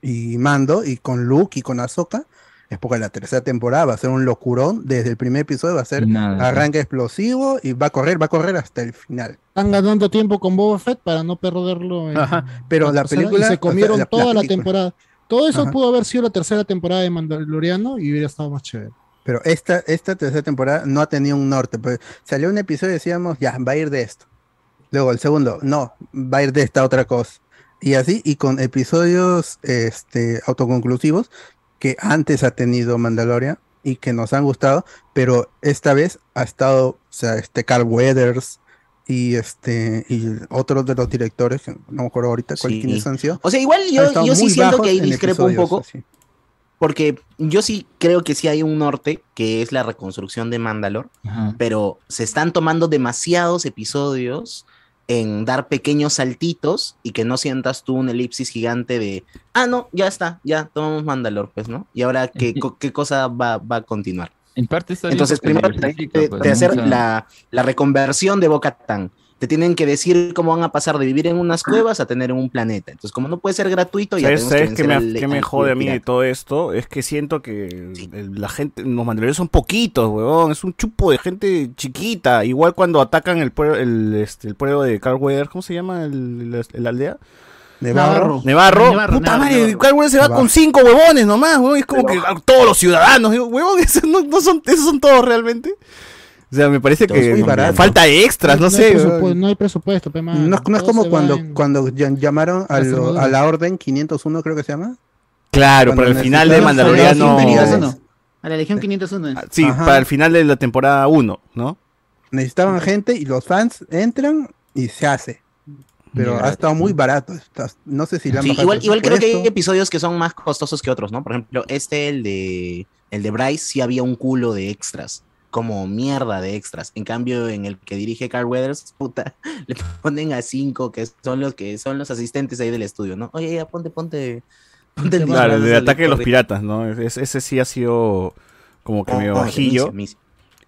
y Mando, y con Luke y con Ahsoka, es porque la tercera temporada va a ser un locurón, desde el primer episodio va a ser nada, arranque explosivo y va a correr, va a correr hasta el final. Están ganando tiempo con Boba Fett para no perderlo. en- Ajá, pero la película... se comieron o sea, la- toda la, temporada. Todo eso Ajá. pudo haber sido la tercera temporada de Mandaloriano y hubiera estado más chévere. Pero esta, esta tercera temporada no ha tenido un norte. Pues salió un episodio y decíamos, ya, va a ir de esto. Luego el segundo, no, va a ir de esta otra cosa. Y así, y con episodios este, autoconclusivos que antes ha tenido Mandalorian y que nos han gustado, pero esta vez ha estado, o sea, este Carl Weathers y este y otros de los directores, que no me acuerdo ahorita cuál- Sí. quiénes han sido. O sea, igual yo, yo sí siento que ahí discrepo un poco. así. Porque yo sí creo que sí hay un norte, que es la reconstrucción de Mandalor, Ajá. pero se están tomando demasiados episodios en dar pequeños saltitos y que no sientas tú una elipsis gigante de, ah, no, ya está, ya tomamos Mandalor, pues, ¿no? Y ahora, ¿qué, [LAUGHS] co- qué cosa va, va a continuar? En parte está bien Entonces, primero te de, pues, hacer mucha- la, la reconversión de Bocatán. Te tienen que decir cómo van a pasar de vivir en unas cuevas a tener en un planeta. Entonces, como no puede ser gratuito, ya ¿Sabes, sabes que qué me, qué me jode a mí de todo esto? Es que siento que el- la gente, los mandalorianos son poquitos, weón. Es un chupo de gente chiquita. Igual cuando atacan el pueblo, el, este, el pueblo de Carl Weathers, ¿cómo se llama el, el- el aldea? Nevarro. Nevarro. Nevarro, Puta Nevarro, madre. Carl Weathers se va Nevarro. con cinco huevones nomás, weón. Es como que a todos los ciudadanos, digo, weón, [LAUGHS] esos no, no son, esos son todos realmente. O sea, me parece Todos que falta extras, no, sé. no hay presupuesto, pe. No, es- no es Todo como cuando, en- cuando llamaron a, lo- la orden 501, creo que se llama. Claro, Cuando para el final de Mandaloriano. A la Legión 501. Sí, Ajá. para el final de la temporada 1, ¿no? Necesitaban gente y los fans entran y se hace. Pero Mira. ha estado muy barato. está- no sé si han Sí, igual, igual creo que hay episodios que son más costosos que otros, ¿no? Por ejemplo, este, el de, el de Bryce, sí había un culo de extras. Como mierda de extras. En cambio, en el que dirige Carl Weathers, [LAUGHS] puta, le ponen a cinco que son los que son los asistentes ahí del estudio, ¿no? Oye, ya ponte, ponte, ponte el Claro, el de ataque de los piratas, ¿no? Es- ese sí ha sido como que Oh, medio oh, bajillo.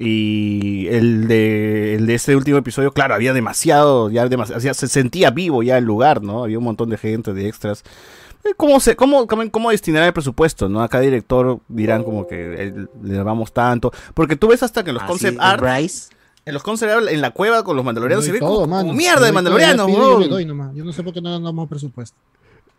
Y el de, el de este último episodio, claro, había demasiado, ya demasiado, se sentía vivo ya el lugar, ¿no? Había un montón de gente, de extras. Eh, ¿Cómo, se, cómo, cómo, cómo destinará el presupuesto, no? A cada director dirán como que le damos tanto. Porque tú ves hasta que en los Ah, concept art, Bryce. en los concept art, en la cueva con los mandalorianos, se ve todo, como, mano. como mierda de mandalorianos, yo weón. le doy nomás. Yo no sé por qué no damos presupuesto.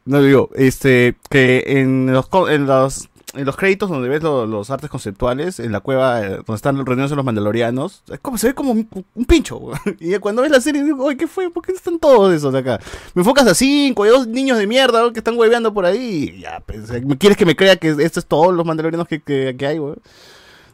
No digo, este, que en los, co- en los, en los créditos donde ves lo- los artes conceptuales, en la cueva eh, donde están reunidos los mandalorianos, es se ve como un, un pincho. [LAUGHS] Y cuando ves la serie digo, oye, ¿qué fue? ¿Por qué están todos esos acá? Me enfocas a cinco, hay dos niños de mierda que están hueveando por ahí. y ya, pues, eh, ¿quieres que me crea que estos es todos los mandalorianos que, que, que hay, weón?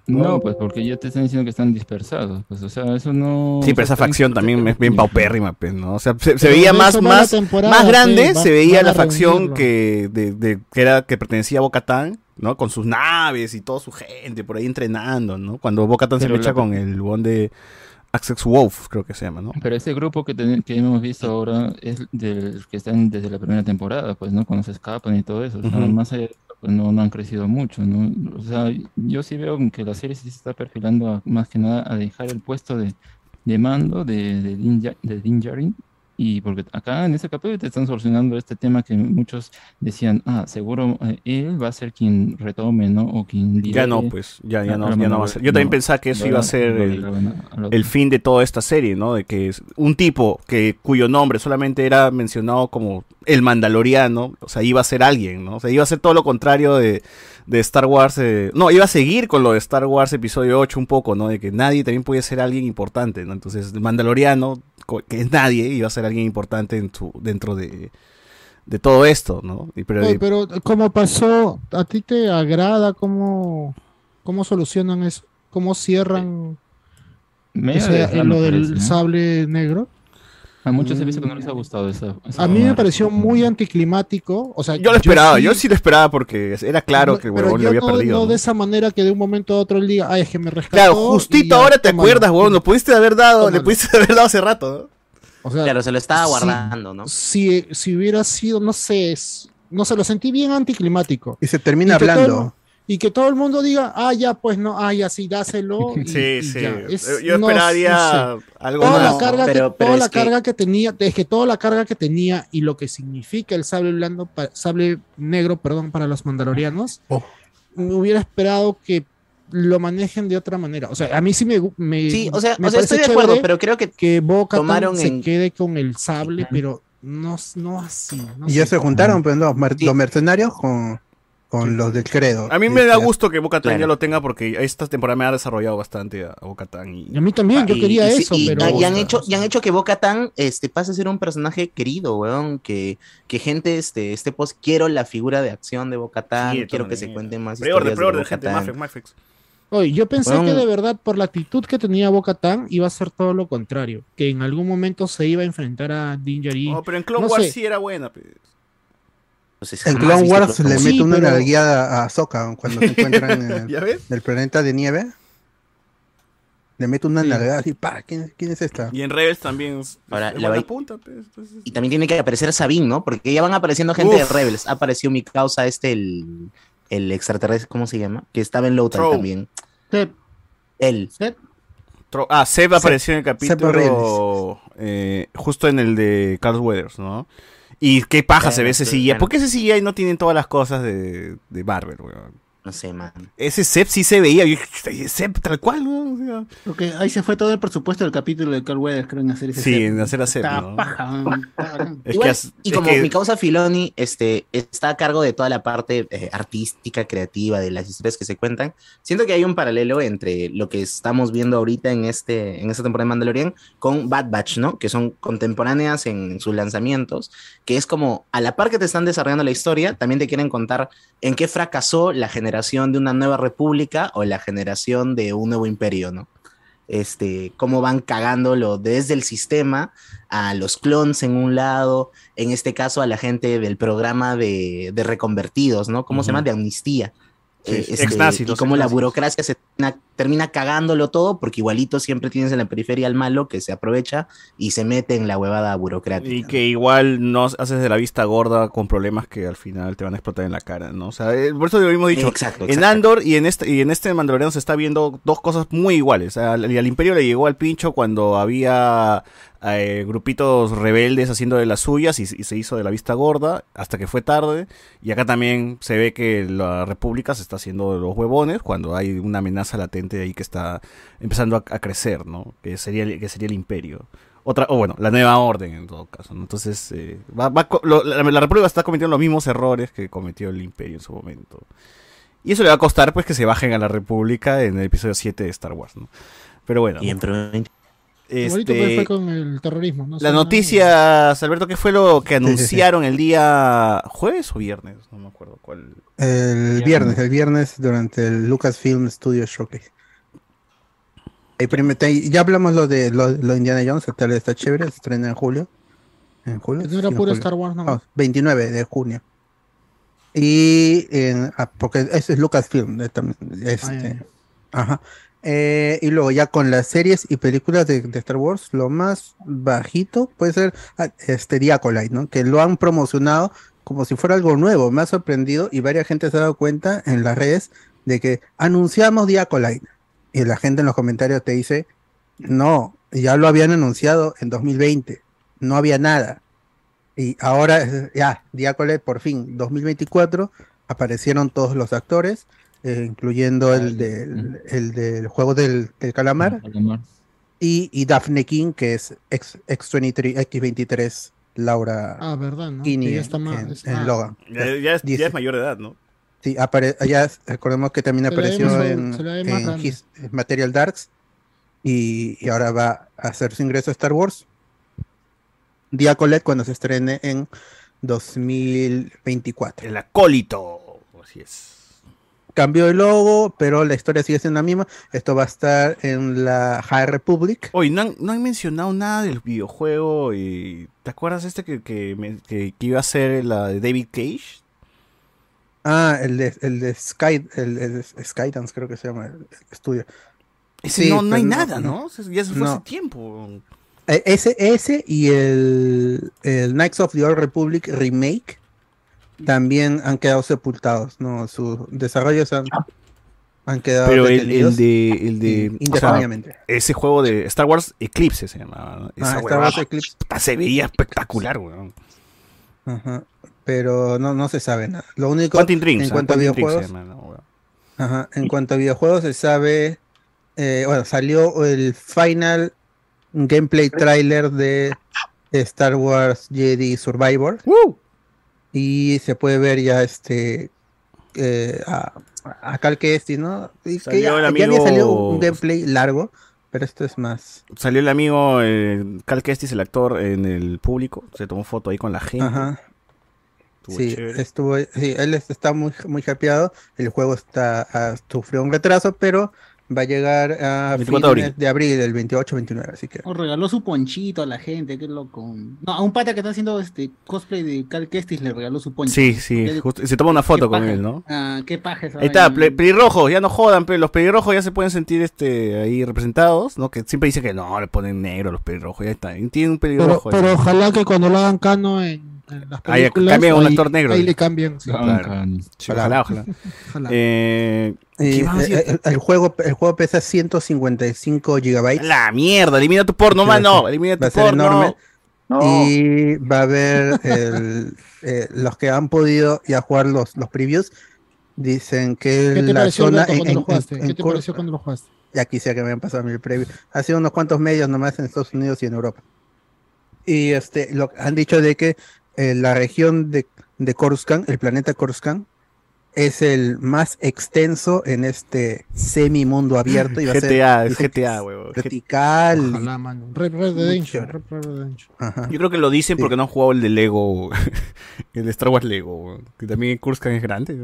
No, pues porque ya te están diciendo que están dispersados. Pues, o sea, eso no. Sí, pero esa facción también es bien paupérrima, pues, ¿no? O sea, se, veía más, más, más grande, va- se veía la facción que, de, de- que era, que pertenecía a Bocatán, ¿no? Con sus naves y toda su gente por ahí entrenando, ¿no? Cuando Bocatán se la- con el buen de Access Wolf, creo que se llama, ¿no? Pero ese grupo que, ten- que hemos visto ahora es del que están desde la primera temporada, pues, ¿no? Cuando se escapan y todo eso. O sea, más allá pues, no, no han crecido mucho, ¿no? O sea, yo sí veo que la serie sí se está perfilando más que nada a dejar el puesto de, de mando de, de, Din. Y porque acá en este capítulo te están solucionando este tema que muchos decían, ah, seguro eh, él va a ser quien retome, ¿no? O quien Ya no, pues, ya, ya a no, ya no va a ser. Yo también No, pensaba que eso iba a ser el, fin de toda esta serie, ¿no? De que un tipo que cuyo nombre solamente era mencionado como el Mandaloriano, o sea, iba a ser alguien, ¿no? O sea, iba a ser todo lo contrario de, de Star Wars. eh, no, iba a seguir con lo de Star Wars episodio 8 un poco, ¿no? De que nadie también puede ser alguien importante, ¿no? Entonces, el Mandaloriano, que es nadie, iba a ser alguien importante en su, dentro de, de todo esto, ¿no? Y pero, Oye, pero como pasó, ¿a ti te agrada cómo, cómo solucionan eso? ¿Cómo cierran ese- lo del parece, ¿no? sable negro? A muchos he visto que no les ha gustado esa. esa A mí me pareció muy anticlimático. O sea, yo lo esperaba, sí- yo sí lo esperaba porque era claro no, que el huevón lo había no, perdido. no ¿no? de esa manera que de un momento a otro él diga, ay, es que me rescató. Claro, justito ya, ahora te tómalo". acuerdas, huevón, lo pudiste haber dado, le pudiste [LAUGHS] haber dado hace rato, ¿no? O sea, Claro, se lo estaba guardando, ¿no? Si, si hubiera sido, no sé, no sé, lo sentí bien anticlimático. Y se termina Y hablando. Y que todo el mundo diga, ah, ya, pues no, ah, ya, sí, dáselo. [LAUGHS] y- Sí, y sí. ya. Es- Yo no- esperaría no sé. algo toda más. La carga Pero- que, pero toda la que- carga que tenía, es que toda la carga que tenía y lo que significa el sable blando, pa- sable negro, perdón, para los mandalorianos, Oh. me hubiera esperado que lo manejen de otra manera. O sea, a mí sí me, me Sí, o sea, me o sea, estoy de acuerdo, pero creo que que Bo Katan tomaron se en- quede con el sable, pero no, no así. no Y ya se juntaron, pues, los, mer- los mercenarios con, con los del credo. A mí me da gusto que Bocatán Claro. ya lo tenga porque esta temporada me ha desarrollado bastante a, a Bocatán. Y... Y a mí también, yo Y- quería y sí, eso, y- pero... y han hecho, y han hecho que Boca Tan este, pase a ser un personaje querido, weón. Que, que gente este, este post, quiero la figura de acción de Boca Tan, Sí, quiero que se cuenten más Preorden, historias preorden, de gente. Mafex, Mafex. Oye, yo pensé que de verdad, por la actitud que tenía Boca Tan, iba a ser todo lo contrario. Que en algún momento se iba a enfrentar a Din Djarin. No, pero en Clone No Wars sé. sí era buena. pues. Entonces, En Clone Wars le mete Sí, una pero- nalgueada a Sokka cuando se encuentran en [LAUGHS] el, ¿Ya ves? el planeta de nieve. Le mete una Sí. nalgada así, pa, ¿quién, quién es esta? Y en Rebels también Ahora, la punta. pues, entonces- Y también tiene que aparecer Sabine, ¿no? Porque ya van apareciendo gente Uf. de Rebels. Ha aparecido mi causa este, el, el extraterrestre, ¿cómo se llama? Que estaba en Lothal Throw. también. Sí, Él. Tro- Ah, Seb Seb- apareció en el Seb capítulo eh, justo en el de Carl Weathers, ¿no? Y qué paja se ve ese CGI. ¿Por qué ese CGI no tienen todas las cosas de, de Marvel, weón? No sé, man. Ese Seb sí se veía. Seb tal cual, weón. o sea. Porque ahí se fue todo el presupuesto del capítulo de Carl Weathers, creo, en hacer ese Sí, en hacer a ¿no? paja, man. [LAUGHS] Es Igual, que as- y es como que- mi causa Filoni este, está a cargo de toda la parte eh, artística, creativa de las historias que se cuentan, siento que hay un paralelo entre lo que estamos viendo ahorita en, este, en esta temporada de Mandalorian con Bad Batch, ¿no? Que son contemporáneas en sus lanzamientos, que es como a la par que te están desarrollando la historia, también te quieren contar en qué fracasó la generación de una nueva república o la generación de un nuevo imperio, ¿no? este, cómo van cagándolo desde el sistema a los clones en un lado, en este caso a la gente del programa de, de reconvertidos, ¿no? ¿Cómo se llama? De amnistía. Sí, Eh, sí, este, y cómo la burocracia se termina, termina cagándolo todo, porque igualito siempre tienes en la periferia al malo que se aprovecha y se mete en la huevada burocrática. Y que igual no haces de la vista gorda con problemas que al final te van a explotar en la cara, ¿no? O sea, eh, por eso lo hemos dicho. Exacto, En. Andor y en este y en este Mandaloriano se está viendo dos cosas muy iguales. Al, al Imperio le llegó al pincho cuando había eh, grupitos rebeldes haciendo de las suyas y, se hizo de la vista gorda hasta que fue tarde. Y acá también se ve que la República se está haciendo de los huevones cuando hay una amenaza latente ahí que está empezando a, crecer, ¿no? Que sería que sería el Imperio. Otra, o bueno, la nueva orden en todo caso. ¿no? Entonces, eh, la, República está cometiendo los mismos errores que cometió el Imperio en su momento. Y eso le va a costar pues que se bajen a la República en el episodio 7 de Star Wars, ¿no? Pero bueno. Y Este, fue, con el terrorismo, ¿no? las Son- noticias, Alberto, ¿qué fue lo que sí, sí. anunciaron el día jueves o viernes? No me acuerdo cuál. El viernes, el viernes durante el Lucasfilm Studio Showcase. Ya hablamos lo de lo, lo de Indiana Jones, el trailer está chévere, se estrena en julio. ¿En julio? No era Sí, puro julio. Star Wars, ¿no? No, 29 de junio. Y en, ah, porque ese es Lucasfilm, eh, también, este, ajá. Eh, y luego ya con las series y películas de, Star Wars, lo más bajito puede ser ah, este The Acolyte, ¿no? Que lo han promocionado como si fuera algo nuevo. Me ha sorprendido y varias gente se ha dado cuenta en las redes de que anunciamos The Acolyte. Y la gente en los comentarios te dice, no, ya lo habían anunciado en 2020, no había nada. Y ahora, ya, The Acolyte por fin, 2024, aparecieron todos los actores, eh, incluyendo el, del, el del juego del, del calamar y, y Daphne King, que es X, X23, X23, Laura Ah, verdad, ¿no? Kinney ya en, está más- en- es- en. Logan. Ya, ya es, ya es mayor de edad, ¿no? Sí, apare allá recordemos que también Se apareció en. His- Material Darks y, y ahora va a hacer su ingreso a Star Wars. The Acolyte cuando se estrene en 2024. El acólito. Así es. Cambió el logo, pero la historia sigue siendo la misma. Esto va a estar en la High Republic. Oye, no han, no han mencionado nada del videojuego. Y, ¿Te acuerdas este que, que, que- que iba a ser la de David Cage? Ah, el de, el de Sky, el, el Skydance creo que se llama el, estudio. Ese no, no hay nada, ¿no? Ya se fue no. hace tiempo. Eh, Ese, ese y el, el Knights of the Old Republic remake también han quedado sepultados, ¿no? Sus desarrollos han, han quedado Pero el, el de. El de in- o sea, indefinidamente. ese juego de Star Wars Eclipse se llamaba. ¿no? Esa Ah, Star Wars Eclipse. puta, Se veía espectacular, weón. Ajá. Pero no, no se sabe nada. Lo único Quantum en ah, cuanto a videojuegos, llama, ¿no? weón. ajá, en cuanto a videojuegos se sabe, eh, bueno, salió el final gameplay trailer de Star Wars Jedi Survivor. Y se puede ver ya este eh, a, a Cal Kestis, ¿no? Y que ya, había salido un gameplay largo, pero esto es más. Salió el amigo eh, Cal Kestis, el actor, en el público. Se tomó foto ahí con la gente. Ajá. Estuvo Sí, chévere. estuvo, sí, él es- está muy, muy hypeado. El juego está ah, sufrió un retraso, pero va a llegar a 24 de fines abril. de abril, el 28-29, así que. O regaló su ponchito a la gente, qué loco. No, a un pata que está haciendo este cosplay de Cal Kestis le regaló su poncho. Sí, sí, justo- se toma una foto con paja. él, ¿no? Ah, qué paja esa Ahí está, vaina. pelirrojos, ya no jodan, pero los pelirrojos ya se pueden sentir este ahí representados, ¿no? Que siempre dicen que no, le ponen negro a los pelirrojos, ya está. Tienen un pelirrojo. pero ojalá que cuando lo hagan cano en, las Ahí películas, a un actor negro. Ahí le cambien. sí. Claro. Sí, ojalá, ojalá. Ojalá. Eh. Eh, el, el juego, el juego pesa 155 gigabytes. La mierda, elimina tu porno, va mano. Elimina va tu a ser porno. enorme. No. Y va a haber el- [LAUGHS] eh, los que han podido ya jugar los, los previews. Dicen que ¿Qué te la pareció zona en, cuando en- lo jugaste? en- ¿Qué en te pareció cuando lo jugaste? Ya quisiera que me hayan pasado mi preview. Ha sido unos cuantos medios nomás en Estados Unidos y en Europa. Y este, lo, han dicho de que eh, la región de, de Coruscant, el planeta Coruscant, es el más extenso en este semi-mundo abierto. Y va a ser, GTA, es GTA, es huevón. Vertical. Ojalá, mano. Red, Red Redemption. Red, Red Redemption. Ajá. Yo creo que lo dicen porque no han jugado el de Lego, [LAUGHS] el de Star Wars Lego, que también Kurskan es grande.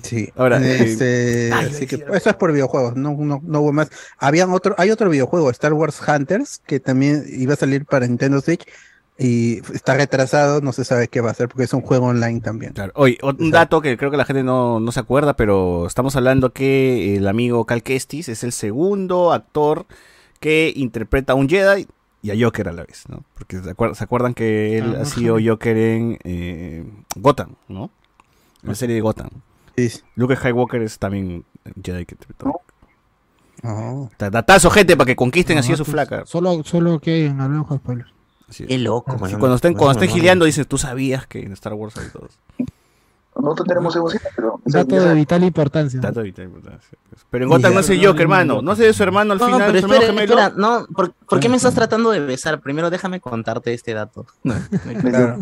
Sí. Ahora, eh, Este, así que eso es por videojuegos, no, no, no hubo más. Habían otro, hay otro videojuego, Star Wars Hunters, que también iba a salir para Nintendo Switch y está retrasado, no se sabe qué va a ser porque es un juego online también. Claro. Oye, un dato que creo que la gente no, no se acuerda, pero estamos hablando que el amigo Cal Kestis es el segundo actor que interpreta a un Jedi y a Joker a la vez, ¿no? Porque se, acuer- se acuerdan que él Ah, ha sido. Joker en eh, Gotham, ¿no? En la serie de Gotham. Sí. Luke Skywalker es también Jedi que interpretó. Oh. Da- Datazo, gente, para que conquisten así a su flaca. Solo, solo que en hablamos con spoilers. Qué loco, Sí, mano. cuando estén, cuando estén gileando, dicen, tú sabías que en Star Wars hay todos. Nosotros tenemos emoción, pero. Dato de vital importancia. Dato de vital importancia. Pero en Gotham no es el Joker, hermano. No sé, su hermano al No, final, pero espera, gemelo. espera, no, ¿por, por qué me estás tratando de besar? Primero déjame contarte este dato. No, Claro.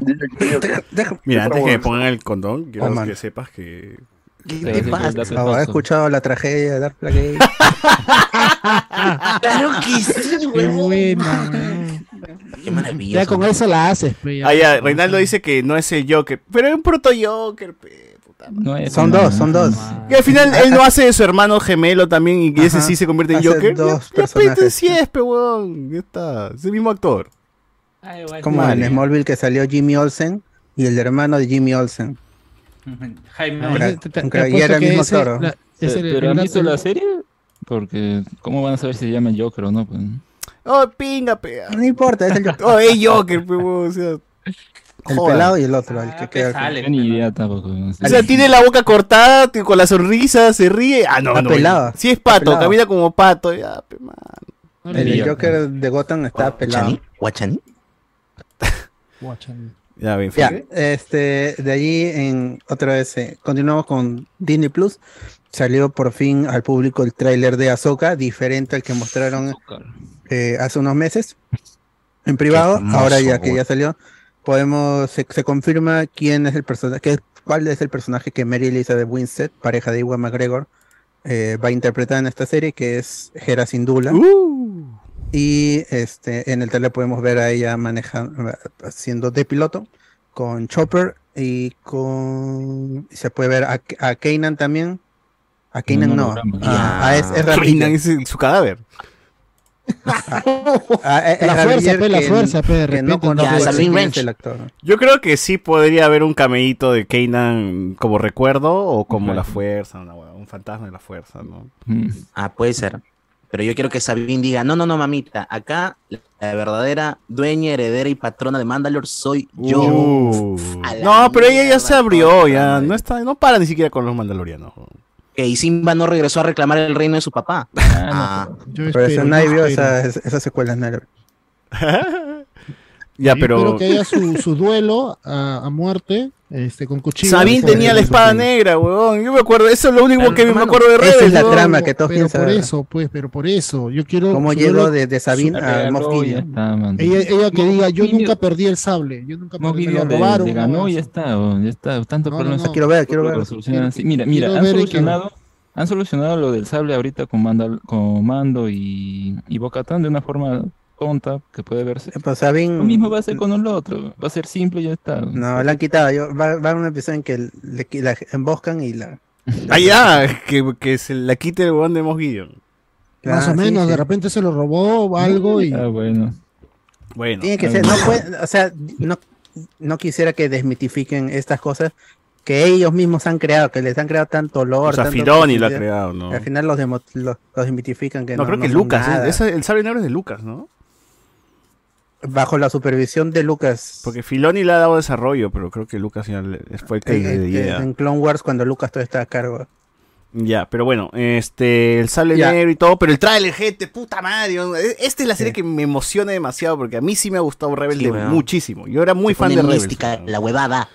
Mira, antes que me pongan el condón, quiero Oh, man. que sepas que. ¿Qué te pasa? falso. escuchado la tragedia de Darth Plagueis. [LAUGHS] Claro que sí, Qué huevón. buena. [LAUGHS] Qué maravilloso. Ya con eso la haces, Ah, ya, Reinaldo dice que no es el Joker, pero es un proto Joker, pe, puta madre. No es Son dos, son dos. Y al final él no hace de su hermano gemelo también y ese Ajá. sí se convierte en Hace Joker. dos Ya, ya, personajes. pe, sí es, pe, weón. Ya está. Es el mismo actor. Ah. Como en Smallville que salió Jimmy Olsen y el hermano de Jimmy Olsen. [LAUGHS] Jaime. Era- Te- te- un te cra- y apuesto era el que mismo ese- actor. la- es el- ¿Pero el han visto la serie? Porque, ¿cómo van a saber si se llama Joker o no? Pues? Oh, pinga, pe. No importa, es el Joker. Oh, es Joker, pe, weón. O sea, El joda. pelado y el otro, el que Ah, queda sale. Ni idea tampoco. no sé. O sea, tiene la boca cortada, con la sonrisa, se ríe. Ah, no, Está no. pelado. Sí es pato, pelado. camina como pato. Ya, pe. No El Joker de Gotham está pelado. ¿Guachani? ¿Guachani? guachan. Ya, bien, Ya, este, de allí en otra vez eh, continuamos con Disney Plus. Salió por fin al público el tráiler de Ahsoka, diferente al que mostraron eh, hace unos meses en privado. hermoso, Ahora ya que ya salió, podemos se, se confirma quién es el personaje, qué- cuál es el personaje que Mary Elizabeth Winstead, pareja de Iwan McGregor, eh, va a interpretar en esta serie, que es Hera Syndulla. Uh. Y este, en el tele podemos ver a ella manejando, haciendo de piloto con Chopper y con. Se puede ver a, a Kanan también. A Kanan no. A, a es, Kainan Bridger. es su cadáver. La fuerza, pe, la que- fuerza, pe, de que no es el actor. Yo creo que sí podría haber un cameíto de Kanan como recuerdo o como la fuerza, una un fantasma de la fuerza, ¿no? Mm. Ah, puede ser. Pero yo quiero que Sabine diga, no, no, no, mamita, acá la verdadera dueña, heredera y patrona de Mandalore soy yo. Uh. No, pero ella ya se abrió, ya no está, no para ni siquiera con los mandalorianos. Que y Simba no regresó a reclamar el reino de su papá. Ah, Ah, Yo Pero eso nadie vio espero. esa, esa secuela, nadie. [LAUGHS] ya, Yo pero espero que haya su, su duelo a, a muerte este, con cuchillo. Sabine Por- tenía la espada negra, weón. Yo me acuerdo, eso es lo único Pero, que me hermano, acuerdo de esa Rebels. es la trama que todos Pero piensan. por eso, pues, pero por eso. Yo quiero. ¿Cómo llegó de, de Sabine a man. Ella, ella que diga, yo nunca perdí el sable. Yo nunca perdí, me le- robaron. le una ganó y ya está, ya está. Tanto No, problema no, no. Quiero ver, quiero ver. Mira, mira, han solucionado, han solucionado lo del sable ahorita con, Mandal- con Mando y, y Bo-Katan de una forma tonta que puede verse. Pues Sabine. Lo mismo va a ser con el otro, va a ser simple y ya está. No, la han quitado. Yo, va, va a haber un episodio en que le, la emboscan y la. [LAUGHS] Ah, ya, que, que se la quite el weón de Gideon. Más Ah, o sí, menos, sí. de repente se lo robó o algo y. Ah, bueno. Bueno. Tiene que ser, no puede, o sea, no, no quisiera que desmitifiquen estas cosas que ellos mismos han creado, que les han creado tanto olor. O sea, tanto Filoni lo ha creado, ¿no? Al final los, demo- los, los desmitifican que No, no. creo que Lucas, nada. es- ese- el sable negro es de Lucas, ¿no? Bajo la supervisión de Lucas. Porque Filoni le ha dado desarrollo, pero creo que Lucas ya le- fue el que en, le en- dio idea. en Clone Wars cuando Lucas todavía estaba a cargo. Ya, pero bueno, este, el sable Ya. negro y todo, pero el trailer, gente, puta madre. ¿no? Esta es la serie que me emociona demasiado porque a mí sí me ha gustado Rebels Sí, de weón. muchísimo. Yo era muy Se fan de mística la huevada.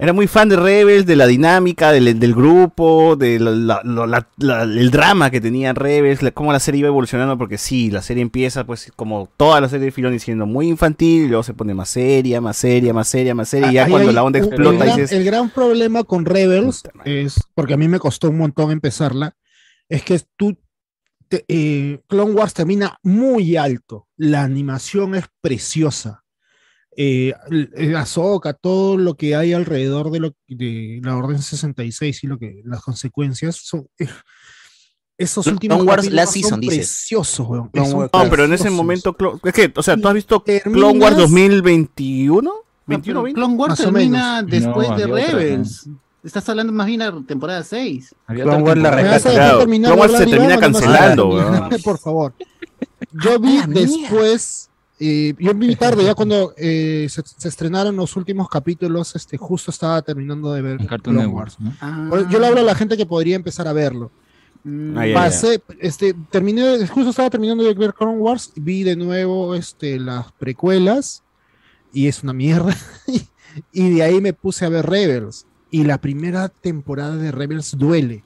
Era muy fan de Rebels, de la dinámica, del, del grupo, de la- la- la- la- la- el drama que tenía Rebels, cómo la serie iba evolucionando, porque sí, la serie empieza, pues, como toda la serie de Filoni siendo muy infantil, y luego se pone más seria, más seria, más seria, más seria, y ya Ahí cuando la onda un- explota, el, gran, dices, el gran problema con Rebels es, porque a mí me costó un montón empezarla, es que tú, te- eh, Clone Wars termina muy alto, la animación es preciosa. Eh, Ahsoka, todo lo que hay alrededor de, lo, de la Orden 66 y lo que las consecuencias son... eh, esos Clone últimos Wars capítulos Last son dices. preciosos, weón. No, pero en ese momento, es que, o sea, ¿tú has visto Clone Wars terminas- 2021? No, 21, pero 20? Clone Wars termina después No, de otra, Rebels. Estás hablando más bien de temporada 6. Había Clone Wars la temporada. ¿Me vas a dejar Claro, terminar Clone Wars se termina no? cancelando, Ah, weón. [LAUGHS] Por favor. Yo vi Ah, mía. después, eh, yo vi tarde, ya [LAUGHS] cuando eh, se, se estrenaron los últimos capítulos, este, justo estaba terminando de ver Cartoon Clone Wars. ¿no? Ah. Yo le hablo a la gente que podría empezar a verlo. Mm, Ah, ya, ya. Pasé, este, terminé, justo estaba terminando de ver Clone Wars, vi de nuevo este, las precuelas y es una mierda. [LAUGHS] y de ahí me puse a ver Rebels. Y la primera temporada de Rebels duele.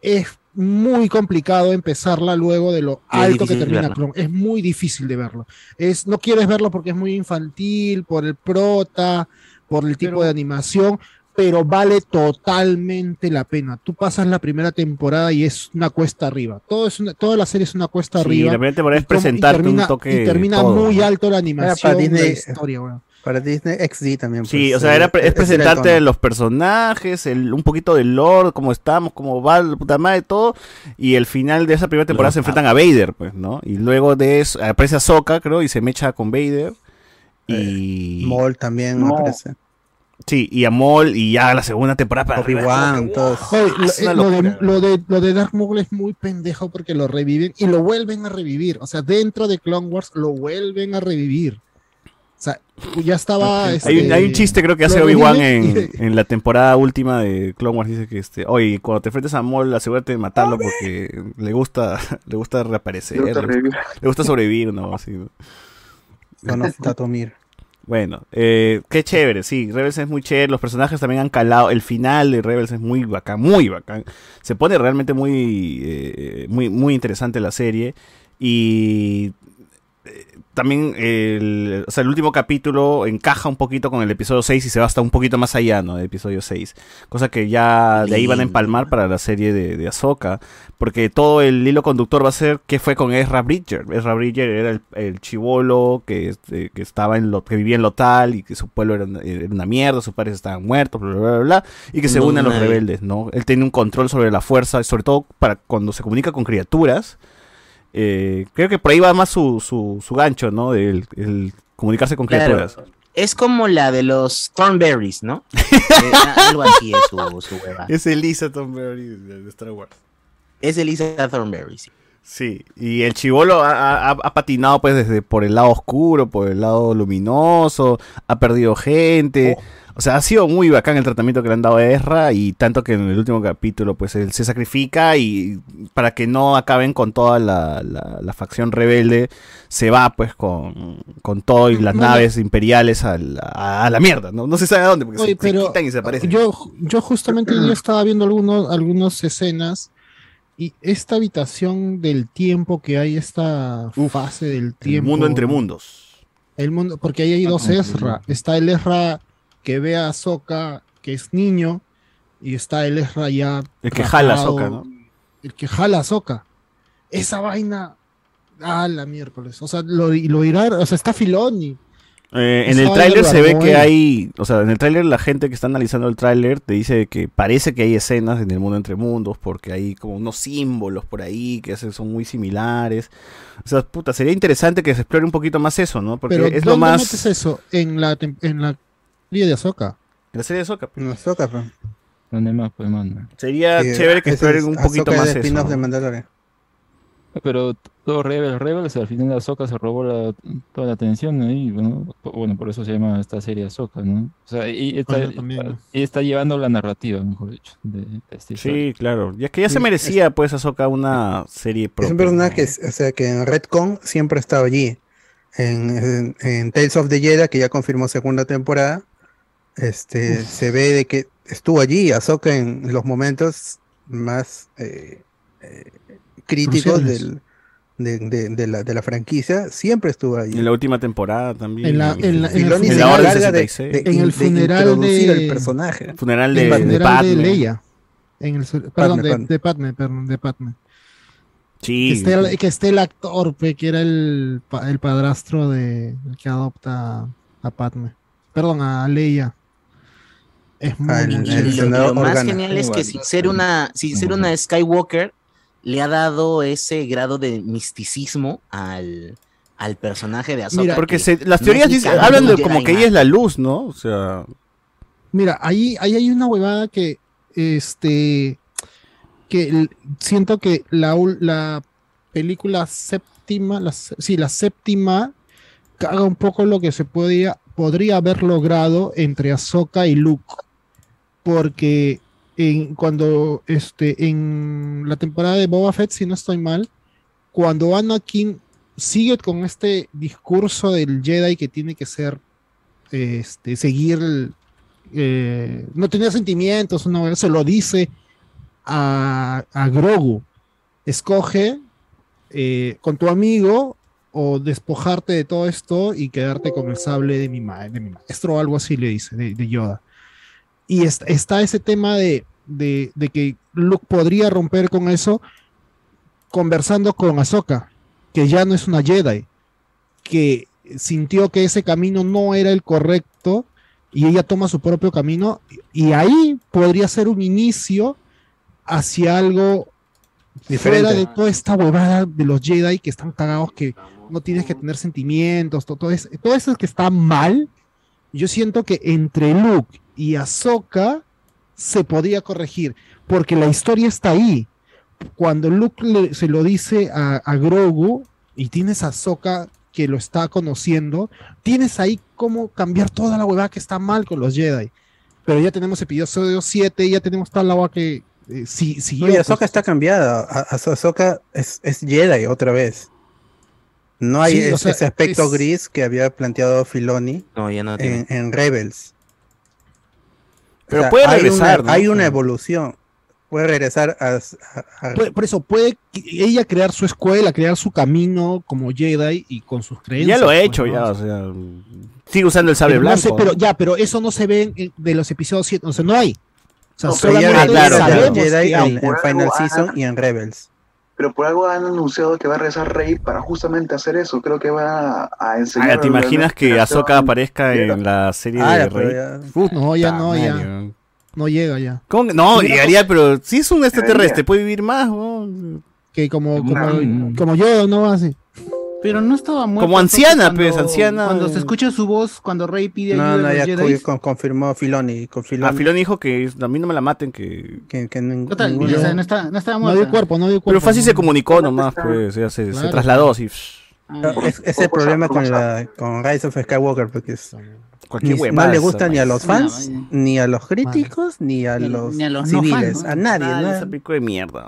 Es muy complicado empezarla luego de lo Y alto que termina. Clone. Es muy difícil de verlo. Es, no quieres verlo porque es muy infantil, por el prota, por el tipo Pero- de animación, pero vale totalmente la pena. Tú pasas la primera temporada y es una cuesta arriba. Todo es una- toda la serie es una cuesta Sí, arriba. la primera temporada y es y presentarte termina- un toque Y termina todo, muy ¿no? alto la animación, la historia, weón. Para Disney XD también. Sí, pues, o sea, era, pre- eh, es presentarte los personajes, el, un poquito del lore, cómo estamos, cómo va, la puta madre, todo. Y el final de esa primera temporada se enfrentan a Vader, pues, ¿no? Y luego de eso aparece Ahsoka, creo, y se mecha con Vader. Y. Maul también No. me parece. Sí, y a Maul, y ya la segunda temporada para arriba, que. Oye, lo, eh, lo de, locura. lo, de, lo de Darth Maul es muy pendejo porque lo reviven y lo vuelven a revivir. O sea, dentro de Clone Wars lo vuelven a revivir. O sea, ya estaba. Hay, un, este, hay un chiste creo que hace Obi-Wan en, [LAUGHS] en la temporada última de Clone Wars. Dice que, este, oye, cuando te enfrentes a Maul, asegúrate de matarlo porque le gusta [LAUGHS] le gusta reaparecer. Le gusta le, revivir. le gusta sobrevivir, ¿no? Así, ¿no? Son of Datomir. Bueno, eh, qué chévere, sí, Rebels es muy chévere, los personajes también han calado, el final de Rebels es muy bacán, muy bacán, se pone realmente muy, eh, muy, muy interesante la serie y eh, también el, o sea, el último capítulo encaja un poquito con el episodio 6 y se va hasta un poquito más allá, ¿no? Del episodio 6, cosa que ya de ahí van a empalmar para la serie de, de Ahsoka, porque todo el hilo conductor va a ser qué fue con Ezra Bridger. Ezra Bridger era el, el chivolo que, este, que estaba en lo que vivía en Lotal y que su pueblo era, una- era una mierda, sus padres estaban muertos, bla, bla, bla, bla, y que se No, une a los rebeldes, ¿no? Él tiene un control sobre la fuerza, sobre todo para cuando se comunica con criaturas. Eh, creo que por ahí va más su, su, su gancho, ¿no? El, el comunicarse con Claro. criaturas. Es como la de los Thornberries, ¿no? [LAUGHS] Eh, algo así es su, su hueva. Es Elisa Thornberry de Star Wars. Es Elisa Thornberry, sí. Sí, y el chivolo ha, ha- ha patinado pues desde por el lado oscuro, por el lado luminoso, ha perdido gente. O sea, ha sido muy bacán el tratamiento que le han dado a Ezra y tanto que en el último capítulo pues él se sacrifica y para que no acaben con toda la, la- la facción rebelde, se va pues con, con todo y las naves imperiales a la, a la mierda, ¿no? No se sabe a dónde porque se- Oye, se, pero quitan y se aparecen. Yo, yo justamente día estaba viendo algunos, algunas escenas y esta habitación del tiempo que hay, esta fase del el tiempo. mundo entre mundos. El mundo, porque ahí hay dos Ezra. Está el Ezra que ve a Ahsoka, que es niño, y está el Ezra ya. El que jala a Ahsoka, ¿no? El que jala a Ahsoka. Esa vaina. Ah, la miércoles. O sea, lo, lo dirá, o sea, está Filoni. Eh, en el tráiler lo se ve que hay, o sea, en el tráiler la gente que está analizando el tráiler te dice que parece que hay escenas en el mundo entre mundos porque hay como unos símbolos por ahí que son muy similares. O sea, puta, sería interesante que se explore un poquito más eso, ¿no? Porque Pero es lo ¿dónde más metes eso? En la, en la serie de Ahsoka. en la serie de Ahsoka. No, Ahsoka, pues. ¿Dónde más, pues, mano? Sería Sí, chévere que ese exploren es un poquito Ahsoka más de eso. spin-off de ¿no? Mandalorian. Pero todo Rebels, Rebels, al final Ahsoka se robó la- toda la atención ahí, bueno, po- bueno, por eso se llama esta serie Ahsoka, ¿no? O sea, y está, Bueno, y está llevando la narrativa, mejor dicho, de, de historia. Sí, claro. Ya que ya se merecía, pues, Ahsoka una serie propia. Es un personaje que, es- o sea, que en Redcon siempre ha estado allí. En, en- en Tales of the Jedi, que ya confirmó segunda temporada, este, se ve de que estuvo allí Ahsoka en los momentos más eh, eh, críticos del, de, de- de la, de la franquicia, siempre estuvo allí. En la última temporada también. En la- en la- en de, de- de- en el funeral de- el personaje. Funeral de, funeral de Padme. Leia. En el, perdón, de, Padme. de Padme, perdón, de Padme. Sí. Que esté, el, que esté el actor, que era el, el padrastro de el que adopta a Padme. Perdón, a Leia. Es muy, el- muy lo, más Organa. genial es que sin ser una, sin ser una Skywalker, le ha dado ese grado de misticismo al, al personaje de Ahsoka. Mira, Porque se- las teorías dicen- hablan de como que ella es la luz, ¿no? O sea, Mira, ahí, ahí hay una huevada que, este, que siento que la, la película séptima, la, sí, la séptima, caga un poco lo que se podía, podría haber logrado entre Ahsoka y Luke. Porque en, cuando, este, en la temporada de Boba Fett, si no estoy mal, cuando Anakin sigue con este discurso del Jedi que tiene que ser, este, seguir eh, no tenía sentimientos, vez se lo dice a, a Grogu. Escoge eh, con tu amigo o despojarte de todo esto y quedarte con el sable de mi, maestro o algo así le dice, de, Yoda. Y est- está ese tema de, de, de que Luke podría romper con eso conversando con Ahsoka, que ya no es una Jedi, que sintió que ese camino no era el correcto y ella toma su propio camino y ahí podría ser un inicio hacia algo Diferente. fuera de toda esta huevada de los Jedi que están cagados que no tienes que tener sentimientos, todo, todo, es- todo eso que está mal. Yo siento que entre Luke y Ahsoka se podía corregir porque la historia está ahí. Cuando Luke le- se lo dice a, a Grogu y tienes a Ahsoka que lo está conociendo, tienes ahí cómo cambiar toda la huevada que está mal con los Jedi. Pero ya tenemos episodio 7, ya tenemos tal agua que eh, si, siguió, Oye, pues, Ahsoka está cambiada. Ahsoka es, es Jedi otra vez. No hay Sí, o es- sea, ese aspecto es- gris que había planteado Filoni No, ya no tiene. en, en Rebels. Pero puede hay regresar, Una, ¿no? Hay una Sí. evolución. Puede regresar a, a- a- Por, por eso puede ella crear su escuela, crear su camino como Jedi y con sus creencias. ya lo ha pues, hecho, ¿no? ya, o sea, sigue usando el sable Pero no blanco. sé, pero ya, pero eso no se ve de los episodios 7, o sea, no hay. O sea, No, pero solamente ya- Ah, claro, claro. sabemos Jedi que hay. en, Final algo Season han- y en Rebels. Pero por algo han anunciado que va a regresar Rey para justamente hacer eso. Creo que va a enseñar. Ah, ¿Te imaginas que Ahsoka aparezca en la serie Ah, de Rey? ya- No, ya no, ya. No llega ya. ¿Cómo que- No, Sí, llegaría, pero si es un extraterrestre, puede vivir más. ¿no? Que como, como, como yo, ¿no? Así. Pero no estaba muerto. Como anciana, cuando- pues, anciana. Cuando se escucha su voz, cuando Rey pide No, ayuda no, a ya los cu- Jedi. con- confirmó Filoni. Con Filoni A Filón dijo que a mí no me la maten, que... que, que nin- Total, ninguno- o sea, no, está, no estaba No muerta. dio cuerpo, no dio cuerpo. Pero fácil no. se comunicó nomás, pues, ya se, se Claro. trasladó así. Ah, ya. Es, es el problema con, la, con Rise of Skywalker, porque es- Cualquier ni- no le gusta ni a los fans, ni a los críticos, ni a los, ni a los no civiles, fans, ¿no? a nadie. Ah, ¿no? esa película de mierda.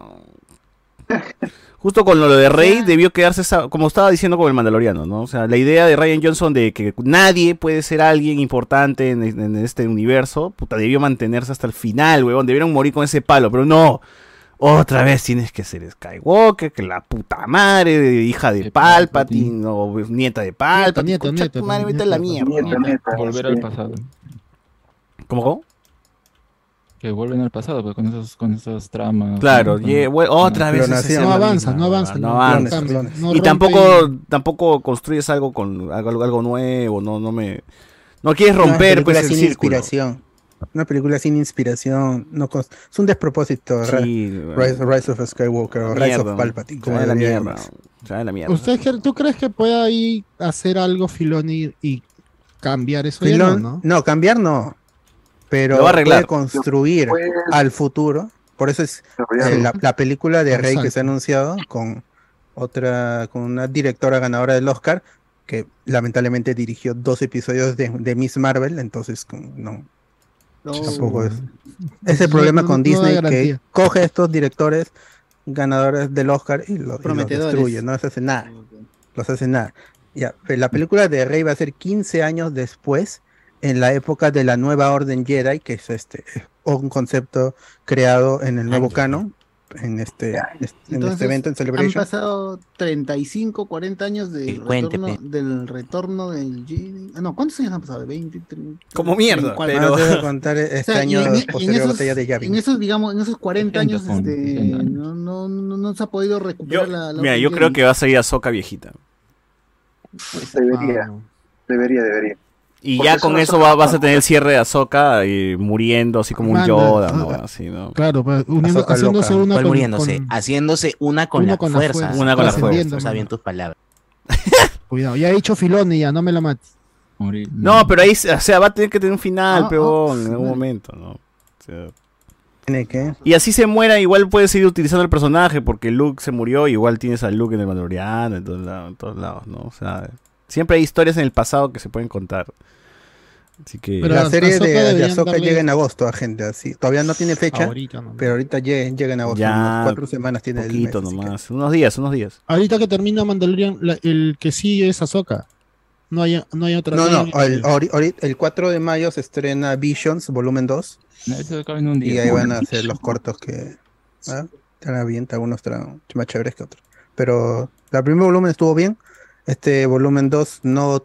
Justo con lo de Rey debió quedarse esa, como estaba diciendo con el Mandaloriano, ¿no? O sea, la idea de Ryan Johnson de que nadie puede ser alguien importante en, en este universo, puta, debió mantenerse hasta el final, huevón. Debieron morir con ese palo, pero no. Otra vez tienes que ser Skywalker, que la puta madre, de hija de De Palpatine, o nieta de Palpatine. nieto, concha nieto, tu madre, nieto, vete a la mierda. Volver sí. al pasado. ¿Cómo, cómo? Que vuelven al pasado, pues, con esos, con esas tramas. Claro, ¿no? ye- Con- we- otra vez. No la avanza, no avanza. no no avanza. no y tampoco tampoco construyes algo con algo, algo nuevo, no no me no quieres romper pues el sin círculo. inspiración. Una película sin inspiración. No es un despropósito. Sí, Rise, Rise of Skywalker o Rise of Palpatine. se Como va de la mierda. de la mierda. ¿Usted, ¿Tú crees que pueda ahí hacer algo Filoni y cambiar eso? No, ¿no? no, cambiar no. Pero va a puede construir Pues, al futuro. Por eso es eh, la, la película de Rey que se ha anunciado con, otra con una directora ganadora del Oscar, que lamentablemente dirigió dos episodios de, de Miss Marvel, entonces como, no. Tampoco es. Es el No- problema no- con no Disney que coge a estos directores ganadores del Oscar y, lo- y los destruye, no les hace nada. Los hace nada. Ya, la película de Rey va a ser 15 años después, en la época de la nueva Orden Jedi, que es este un concepto creado en el nuevo canon, en este, este- en Entonces, este evento, en han Celebration. pasado 35, 40 años del retorno, del retorno del Jedi. Ah, no, ¿cuántos años han pasado? ¿De 20, 30? Como mierda, 40. pero- Ahora te voy a contar este año y en- y en posterior a la esos- batalla de Yavin. En esos, digamos, en esos 40 años, 60, este, 60 años. no, no, no, no se ha podido Yo, recuperar la, la mira, yo creo Jedi. que va a salir Ahsoka viejita. Debería, debería, debería. Y Porque ya con eso va- vas a tener el cierre de Ahsoka y muriendo así como un Yoda, ah, ¿no? Así, ¿no? Claro, pues, uniendo- haciéndose loca. una ¿Cuál con, muriéndose? con- Haciéndose una con, la, con la fuerza. Una con la fuerza. Usa bien tus palabras. [LAUGHS] Cuidado, ya he dicho Filoni, ya no me la mates. No, pero ahí, o sea, va a tener que tener un final, Ah, peón, ah, en algún momento, ¿no? O sea, ¿Tiene que? y así se muera, igual puedes seguir utilizando el personaje, porque Luke se murió, igual tienes a Luke en el Mandaloriano, en todos lados, en todos lados, ¿no? O sea, siempre hay historias en el pasado que se pueden contar. Así que... Pero la serie Ahsoka de, de Ahsoka darle- llega en agosto a gente así. Todavía no tiene fecha, Ahorita, ¿no? pero ahorita llega, llega en agosto. Ya, unas cuatro semanas tiene el poquito mes, así que- nomás, unos días, unos días. Ahorita que termina Mandalorian, la- el que sigue es Ahsoka. No hay, no hay otra. No, no, el, ahori- el 4 de mayo se estrena Visions, volumen 2. Eso acaba en un día. Y ahí van a hacer los cortos que ¿ah? estarán bien, algunos estarán más chéveres que otros. Pero el primer volumen estuvo bien. Este volumen 2 no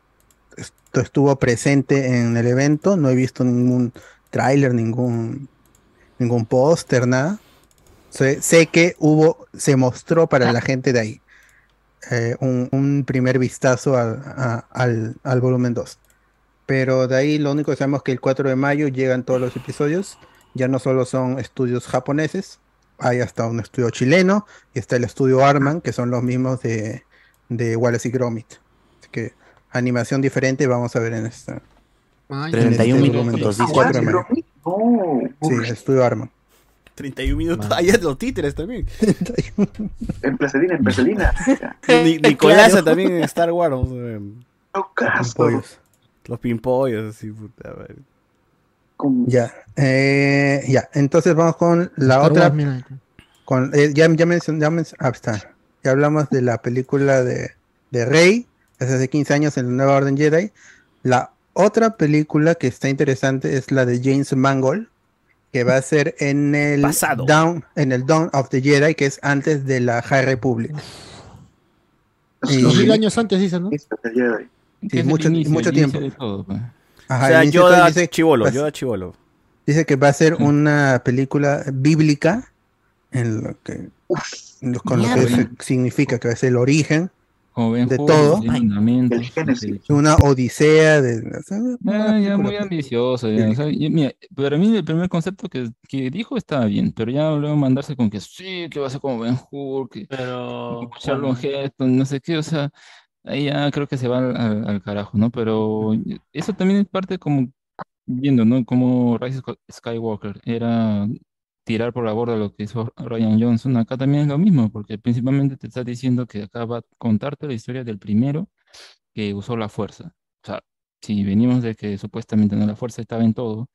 est- estuvo presente en el evento. No he visto ningún tráiler, ningún ningún póster, nada. Sé, que hubo, se mostró para la gente de ahí eh, un, primer vistazo al, al volumen 2. Pero de ahí lo único que sabemos es que el 4 de mayo llegan todos los episodios. Ya no solo son estudios japoneses, hay hasta un estudio chileno y está el estudio Arman, que son los mismos de, de Wallace y Gromit. Así que animación diferente vamos a ver en esta. Ay, en este 31 volumen minutos, dice. 4 de mayo. No. Sí, el estudio Arman. 31 minutos, allá los títeres también. [LAUGHS] En Placelina, en Placelina. [LAUGHS] Ni- Nicolasa Claro. también en Star Wars. vamos a ver. Los pimpollos, así, puta madre. Ya, eh, ya. Entonces vamos con la Star otra. Wars. Con, eh, ya, ya, mencion- ya men- ah, está. Ya hablamos de la película de, de Rey, hace 15 años en la Nueva Orden Jedi. La otra película que está interesante es la de James Mangold, que va a ser en el Pasado. En el Dawn of the Jedi, que es antes de la High Republic. Y- Dos mil años antes, dicen, ¿no? Sí, mucho, inicio, mucho tiempo. todo, pues. Ajá, o sea, Yoda dice- chivolo, pues, Yoda chivolo. Dice que va a ser una película bíblica en lo que, lo- con lo que significa que ser el origen de todo. Una odisea de... Ah, ya muy ambicioso. ya, o sea, y mira, para mí el primer concepto que, que dijo estaba bien, pero ya luego mandarse con que sí, que va a ser como Ben Hur, que Pero Charlton Heston, no sé qué, o sea, ahí ya creo que se va al, al- al carajo, ¿no? Pero eso también es parte como viendo, ¿no? Como Rise Skywalker era tirar por la borda lo que hizo Ryan Johnson. Acá también es lo mismo, porque principalmente te está diciendo que acá va a contarte la historia del primero que usó la fuerza. O sea, si venimos de que supuestamente no la fuerza estaba en todo,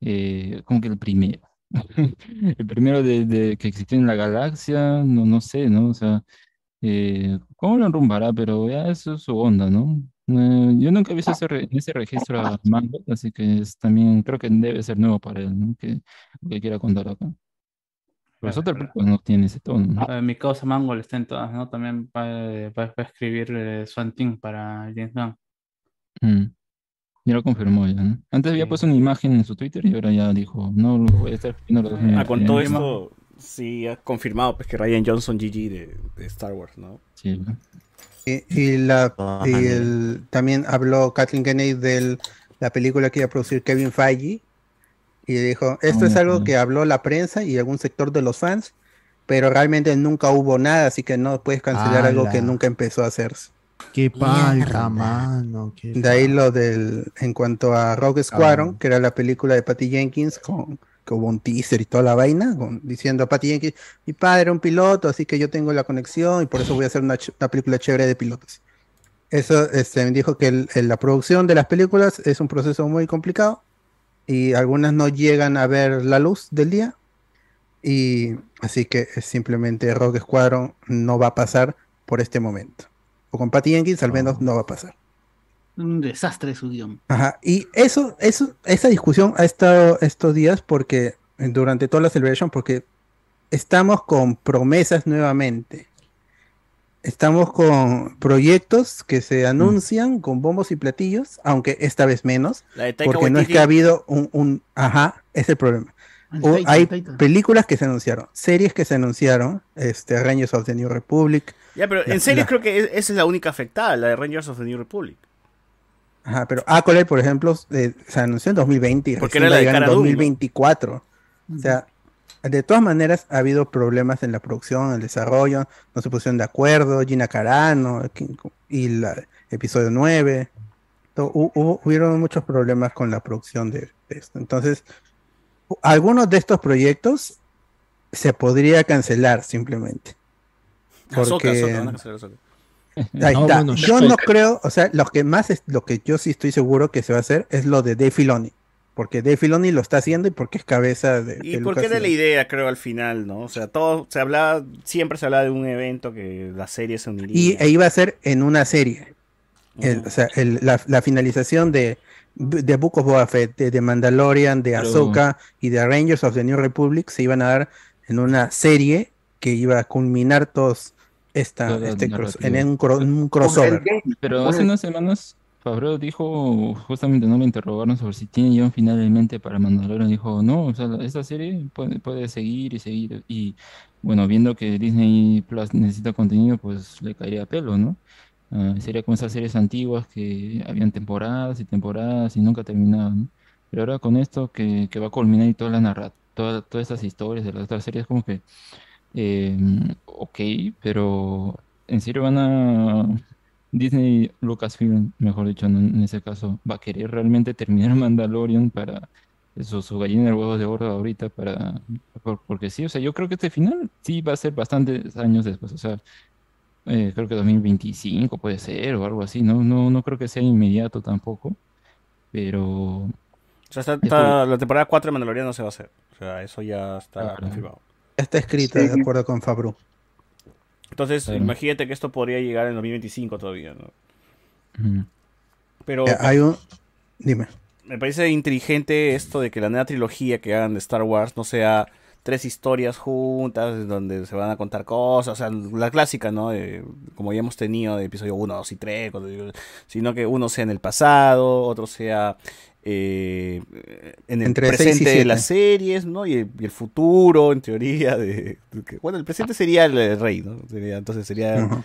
eh, como que el primero. [LAUGHS] El primero de, que existió en la galaxia, no, no sé, ¿no? O sea, eh, ¿cómo lo enrumbará? Pero ya eso es su onda, ¿no? Eh, yo nunca he visto ese, re- ese registro a Mango, así que es también creo que debe ser nuevo para él, ¿no? Que, que quiera contar acá. Otras películas no tiene ese tono, ¿no? Mi causa Mangold está en todas, ¿no? También va, va- va a escribir eh, Swan Thing para James Gunn. Mm. Ya lo confirmó ya, ¿no? Antes había puesto una imagen en su Twitter y ahora ya dijo, no, lo voy a estar escribiendo los Ah, con todo esto, sí, ha confirmado pues, que Ryan Johnson GG de, de Star Wars, ¿no? Sí, ¿no? Y, y la, y el- también habló Kathleen Kennedy de la película que iba a producir Kevin Feige. Y dijo, esto es Ah, algo ya. que habló la prensa y algún sector de los fans, pero realmente nunca hubo nada, así que no puedes cancelar algo que nunca empezó a hacerse. Qué palta, mano. qué De ahí lo del, en cuanto a Rogue Squadron, Ah. que era la película de Patty Jenkins con que hubo un teaser y toda la vaina, con- diciendo a Patty Jenkins, mi padre era un piloto, así que yo tengo la conexión y por eso voy a hacer una, una película chévere de pilotos. Eso este, dijo que el- el- la producción de las películas es un proceso muy complicado y algunas no llegan a ver la luz del día. Y así que simplemente Rock Squadron no va a pasar por este momento. O con Patty Jenkins al menos no va a pasar. Un desastre su guion. Ajá, y eso, eso, esa discusión ha estado estos días porque durante toda la celebration, porque estamos con promesas nuevamente. Estamos con proyectos que se anuncian con bombos y platillos, aunque esta vez menos, La de Taika porque no es que ha habido un, un- ajá, es el problema. El O Taika, hay películas que se anunciaron, series que se anunciaron, este, Rangers of the New Republic. Ya, pero la- en serio la- creo que es- esa es la única afectada, la de Rangers of the New Republic. Ajá, pero Acolyte, por ejemplo, eh, se anunció en 2020 y Porque recién era en Cara Dune, ¿no? 2024. O sea, de todas maneras ha habido problemas en la producción, en el desarrollo, no se pusieron de acuerdo, Gina Carano y la episodio 9. To- hu- hubo- hubieron muchos problemas con la producción de, de esto. Entonces, algunos de estos proyectos se podría cancelar simplemente. Porque Ahsoka, van a cancelar. Ahí No, está. bueno, yo no creo, o sea, lo que más es, lo que yo sí estoy seguro que se va a hacer es lo de Dave Filoni. Porque Dave Filoni lo está haciendo y porque es cabeza de. Y de porque era la idea, creo, al final, ¿no? O sea, todo se hablaba, siempre se hablaba de un evento que la serie se uniría. Y e iba a ser en una serie. El- o sea, el- la, la finalización de, de Book of Boba Fett, de, de Mandalorian, de Pero- Ahsoka y de Rangers of the New Republic se iban a dar en una serie que iba a culminar todos esta, Toda este cross- narrativa. en un, cro- un crossover. Pero hace unas semanas Favreau dijo, justamente no le interrogaron sobre si tiene ya un final en mente para Mandalorian, dijo, no, o sea, esta serie puede, puede seguir y seguir, y bueno, viendo que Disney Plus necesita contenido, pues le caería a pelo, ¿no? Ah, sería como esas series antiguas que habían temporadas y temporadas y nunca terminaban, ¿no? Pero ahora con esto que, que va a culminar y toda la narra, toda- todas estas historias de las otras series, como que, eh, ok, pero en serio van a... Disney, Lucasfilm, mejor dicho, en ese caso, va a querer realmente terminar [LAUGHS] Mandalorian para eso, su gallina de huevos de oro ahorita, para, por- porque sí, o sea, yo creo que este final sí va a ser bastantes años después, o sea, eh, creo que 2025 puede ser o algo así, no, no, no creo que sea inmediato tampoco, pero O sea, está- la temporada 4 de Mandalorian no se va a hacer. O sea, eso ya está confirmado. Está escrito Sí. de acuerdo con Fabru. Entonces, imagínate que esto podría llegar en 2025 todavía, ¿no? ujú. Pero Eh, Hay un. Dime. me parece inteligente esto de que la nueva trilogía que hagan de Star Wars no sea tres historias juntas donde se van a contar cosas, o sea, la clásica, ¿no? Como ya hemos tenido de episodio 1, 2 y 3, cuando digo- sino que uno sea en el pasado, otro sea eh, en el Entre presente de las series, ¿no? Y el, y el futuro, en teoría, de, de que- bueno, el presente sería el, de rey, ¿no? Sería- entonces sería Ujú.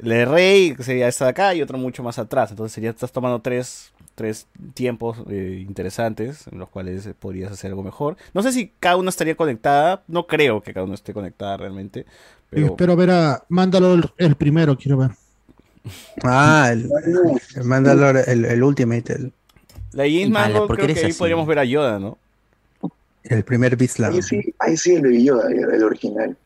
el de rey, que sería esta de acá, y otro mucho más atrás. Entonces sería, estás tomando tres, tres tiempos eh, interesantes en los cuales podrías hacer algo mejor. No sé si cada una estaría conectada, no creo que cada una esté conectada realmente, pero espero ver a Mandalor el primero, quiero ver. Ah, el, el Mandalore, el, el Ultimate, el, la James Mangold ¿por qué creo que ahí así? podríamos ver a Yoda, ¿no? el primer Beast Lab. Ahí sí, ahí sí el Baby Yoda, el original.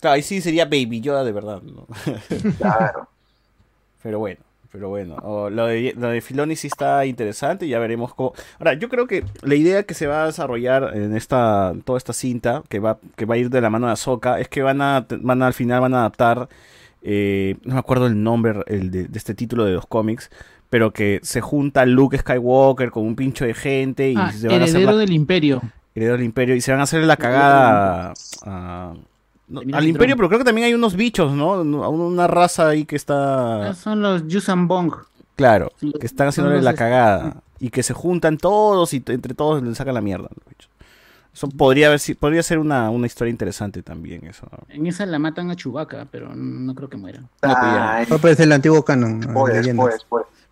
Claro, ahí sí sería Baby Yoda de verdad, ¿no? [LAUGHS] Claro. [LAUGHS] Pero bueno, pero bueno. O lo, de, lo de Filoni sí está interesante, ya veremos cómo. Ahora, yo creo que la idea que se va a desarrollar en esta toda esta cinta, que va, que va a ir de la mano de Ahsoka, es que van a, van a- al final van a adaptar, eh, no me acuerdo el nombre el de, de este título de los cómics, pero que se junta Luke Skywalker con un pincho de gente y Ah, se van a hacer heredero la- del imperio. Heredero del Imperio y se van a hacer la cagada a- no, al Imperio, pero creo que también hay unos bichos, ¿no? Una raza ahí que está... Ah, Son los Yusan Bong. Claro, Sí, que están haciéndole los la cagada y que se juntan todos y entre todos le sacan la mierda. los bichos. Eso podría haber si- podría ser una, una historia interesante también eso. En esa la matan a Chubaca, pero no creo que muera. No, pues No, pero es el antiguo canon. spoiler.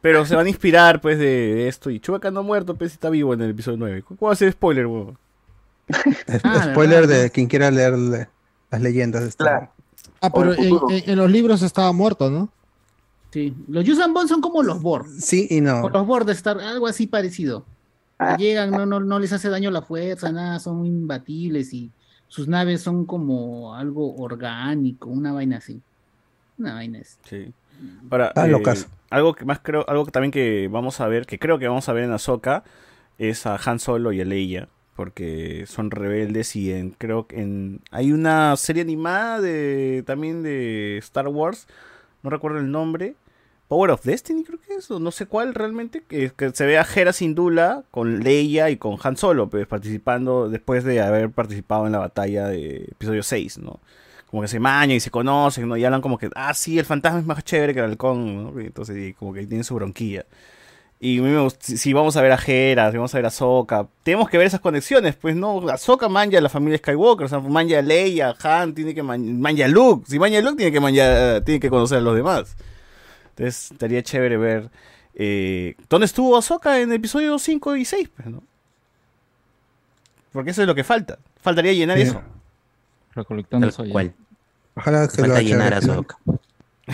Pero se van a inspirar pues de, de esto y Chewbacca no ha muerto, pues está vivo en el episodio 9. ¿Cómo va a ser spoiler, huevón? [LAUGHS] Es- Ah, Spoiler ¿verdad? de quien quiera leer le- las leyendas de Star Claro. Ah, pero en, futuro. en- en los libros estaba muerto, ¿no? Sí. Los Yusan Bong son como los Borg. Sí y no. O los Borg de Star, algo así parecido. Que llegan, no, no, no les hace daño la fuerza, nada, son imbatibles y sus naves son como algo orgánico, una vaina así. Una vaina así. Sí. Ahora, Está eh, algo que más creo, algo que también que vamos a ver, que creo que vamos a ver en Ahsoka, es a Han Solo y a Leia, porque son rebeldes y en, creo que en, hay una serie animada de, también de Star Wars, no recuerdo el nombre, Power of Destiny creo que es, o no sé cuál realmente, que, se ve a Hera Syndulla con Leia y con Han Solo, pues participando después de haber participado en la batalla de episodio 6, ¿no? como que se mañan y se conocen, ¿no? Y hablan como que, ah, sí, el fantasma es más chévere que el halcón, ¿no? Y entonces, y como que tienen su bronquilla. Y si, si vamos a ver a Hera, si vamos a ver a Sokka, tenemos que ver esas conexiones, pues no, Ahsoka manja a la familia Skywalker, o sea, manja a Leia, Han, tiene que man- manja a Luke, si manja a Luke tiene que manja- tiene que conocer a los demás. Entonces, estaría chévere ver eh, dónde estuvo Ahsoka en episodio 5 y 6, pues, ¿no? Porque eso es lo que falta. Faltaría llenar Sí. eso. Recolectando soya. cual. Ojalá que lo Falta haga llenar a. Ahsoka.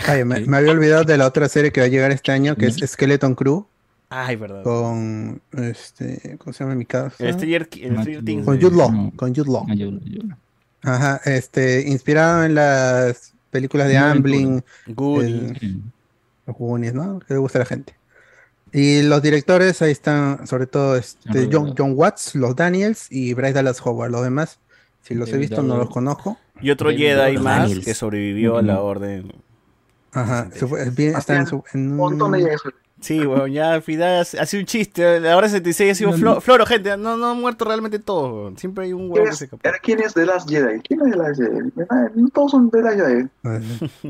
Ay, me, me había olvidado de la otra serie que va a llegar este año, que es Skeleton Crew, Ay, verdad. con este, ¿cómo se llama mi casa? El Stranger, el Stranger Things. Con de- Jude Law, con Jude Law. Ah, yo- yo- Ajá, este, inspirado en las películas de Amblin, Goonies. Los Goonies, ¿no? Que le gusta a la gente. Y los directores, ahí están, sobre todo este, John, John Watts, los Daniels y Bryce Dallas Howard. Los demás, si los he David visto, no los conozco. Y otro David Jedi Dallas. más Daniels. que sobrevivió a la orden. Ajá, se fue- bien- está en, su, en un montón de Jedis. Sí, bueno, ya al final hace hace un chiste. La hora 76 ha sido flo- floro, gente. No, no han muerto realmente todos. Siempre hay un ¿Quién huevo que se escapa. ¿Quién es The Last Jedi? ¿Quién es The Last Jedi? No todos son The Last Jedi.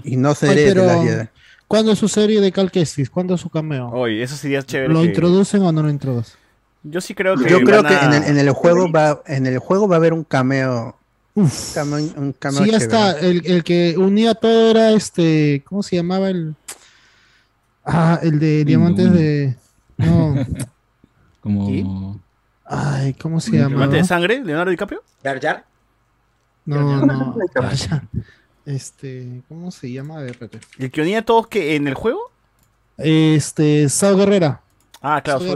Y no Ay, seré de pero, la Jedi. ¿Cuándo es su serie de Cal Kestis? ¿Cuándo es su cameo? Oye, eso sería chévere. ¿Lo que- introducen o no lo introducen? Yo sí creo que. Yo creo que en el, en el juego va, en el juego va a haber un cameo. Un cameo, un cameo Sí, ya está. El, el que unía todo era este. ¿Cómo se llamaba el? Ah, el de diamantes de. No. [LAUGHS] Como. Ay, ¿cómo se ¿Diamante llama? de sangre? ¿Leonardo DiCaprio? Jar. No, no. ya. [LAUGHS] Este, ¿cómo se llama? A ver, espérate. ¿El que unía a todos que en el juego? Este, Sao Guerrera. Ah, claro, Sao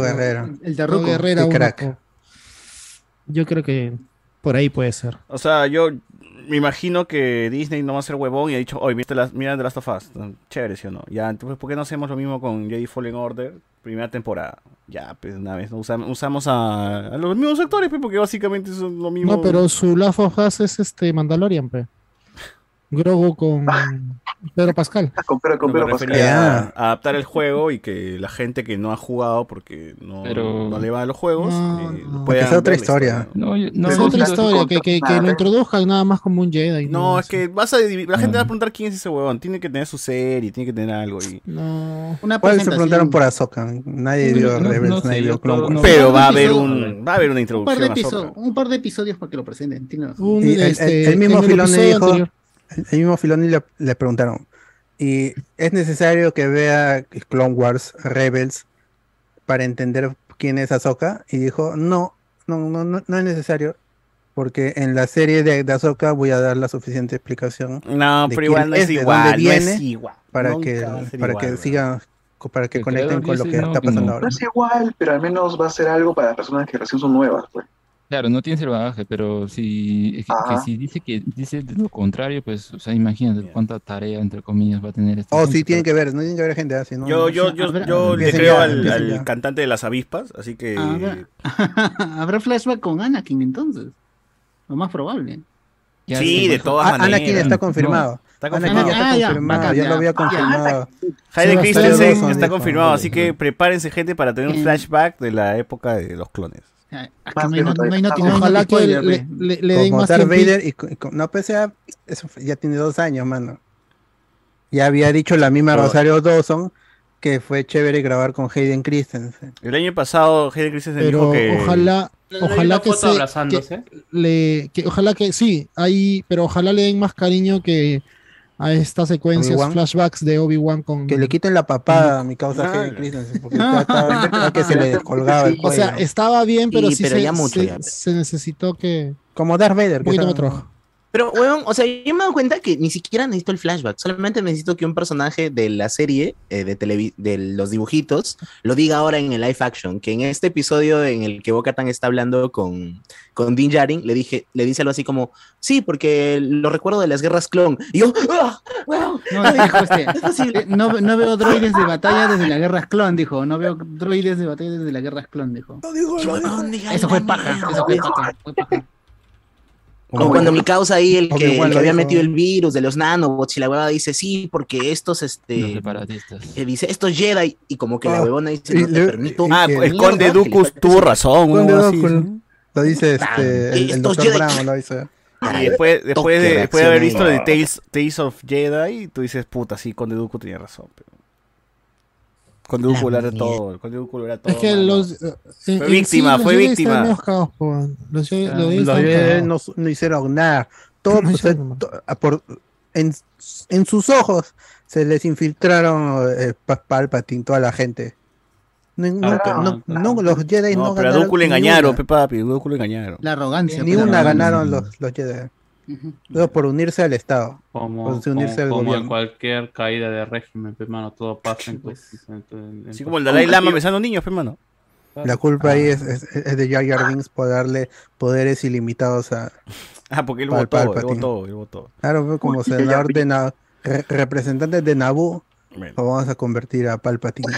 Guerrera. El de Ruko. Guerrera crack. Yo creo que por ahí puede ser. O sea, yo me imagino que Disney no va a ser huevón y ha dicho, oye, mira, las- mira The Last of Us. Chévere, ¿sí o no? Ya, entonces, ¿por qué no hacemos lo mismo con Jedi Fallen Order? Primera temporada. Ya, pues una vez, ¿no? Usam- usamos a, a los mismos actores, pues, porque básicamente son lo mismo. No, pero su Last of Us es este Mandalorian, pe. Grogu con [LAUGHS] Pedro Pascal. Con Pedro, con Pedro Pascal. a, adaptar el juego y que la gente que no ha jugado porque no, Pero- no le va a los juegos No, eh, no. Porque es otra historia. No, yo- no, es otra historia, que, que, que lo introduzcan nada más como un Jedi. No, es que vas a la gente va a preguntar quién es ese huevón. Tiene que tener su serie, tiene que tener algo. Y... No. Una ¿Cuál se preguntaron por Ahsoka? Nadie vio Rebels, nadie vio Clone Pero va a haber un va a haber una introducción un par de episodios para que lo presenten. el, este, el mismo episodio dijo. El, mismo Filoni le, le preguntaron, ¿y es necesario que vea Clone Wars Rebels para entender quién es Ahsoka? Y dijo, no, no, no, no, no es necesario, porque en la serie de, de Ahsoka voy a dar la suficiente explicación No, pero igual no es, igual, dónde no viene, es igual. para Nunca que, para igual, que sigan, para que conecten con lo que no, está pasando no. ahora. No es igual, pero al menos va a ser algo para personas que recién son nuevas. Pues. Claro, no tienes el bagaje, pero si, es que, que Ajá. si dice que dice lo contrario, pues, o sea, imagínate cuánta tarea, entre comillas, va a tener esta Oh, gente sí, tienen que ver, no tienen que ver gente así, ¿no? Yo, yo, yo, yo le creo ya, al, cantante de las avispas, así que Habrá, [LAUGHS] habrá flashback con Anakin entonces. Lo más probable. Ya sí, de por- todas Ah, maneras. Anakin está confirmado. Está Anakin confirmado. ya está Ah, ya, confirmado, ya lo había confirmado. Hayden Christensen está confirmado, "Oye, así que prepárense gente para tener un Eh. flashback de la época de los clones. Hay, hay hay Ojalá que le, ve. le- le den más Darth tiempo. Vader y, no pues ya eso fue- ya tiene dos años mano ya había dicho la misma Pero- Rosario Dawson que fue chévere grabar con Hayden Christensen El año pasado Hayden Christensen Pero dijo que ojalá, ojalá que se, abrazándose. que le, que ojalá que sí, ahí, pero ojalá le den más cariño que a estas secuencias, Obi-Wan. flashbacks de Obi Wan con. que le quiten la papada a mi causa Ah. Hayden Christensen porque estaba [LAUGHS] que se le descolgaba el O sea, estaba bien, pero Sí, sí, pero se, ya mucho, se- ya. se necesitó que como Darth Vader un poquito estaba-. Pero, weón, o sea, yo me doy cuenta que ni siquiera necesito el flashback, solamente necesito que un personaje de la serie, eh, de, televi- de los dibujitos, lo diga ahora en el live action, que en este episodio en el que Bo-Katan está hablando con, con Din Djarin, le, dije, le dice algo así como, sí, porque lo recuerdo de las guerras clon. Y yo, ¡ah! weón, No, dijo este, [LAUGHS] eh, no, no veo droides de batalla desde las guerras clon, dijo. No veo droides de batalla desde las guerras clon, dijo. Eso fue paja, eso fue paja. fue paja. Como cuando mi causa ahí, el que, el había metido el virus de los nanobots y la huevada dice, sí, porque estos, este... eh, dice, estos Jedi, y como que la Ah, huevona dice, no te le- permito. Ah, y- el y- conde mierda, Dooku que le tuvo razón, Conde Lo dice este, el, el doctor Brown, lo dice. Y después, después, de, después de haber visto de Tales, Tales of Jedi, tú dices, puta, sí, Conde Dooku tenía razón. Pero... Conde Dooku lo era todo, Conde Dooku lo era todo. Es que los. eh, Fue en víctima, sí, fue los Jedi víctima. weón. Los Jedi- los Jedi Los Jedi no, no hicieron nada. [LAUGHS] Todo, o sea, to- a por, en, en sus ojos se les infiltraron eh, Pa- Palpatine, toda la gente. No, nunca- no- no, los Jedi no, No, pero a ganaron. Ni engañaron, pe papi, Dooku le engañaron. La arrogancia. Ni pues, una arrogancia. ganaron los, los Jedi. Luego por unirse al Estado. Como, por unirse como- al como en gobierno. cualquier caída de régimen, pe, mano, todo pasa en en Así como el Dalai Lama besando niños, pe mano. La culpa ahí es, es- es de Jar Jar Binks por darle poderes ilimitados a. Ah, porque él Pal- votó, él votó, él votó. Claro, como Uy, senador de Na- re- representante de Naboo, Bueno. lo vamos a convertir a Palpatine,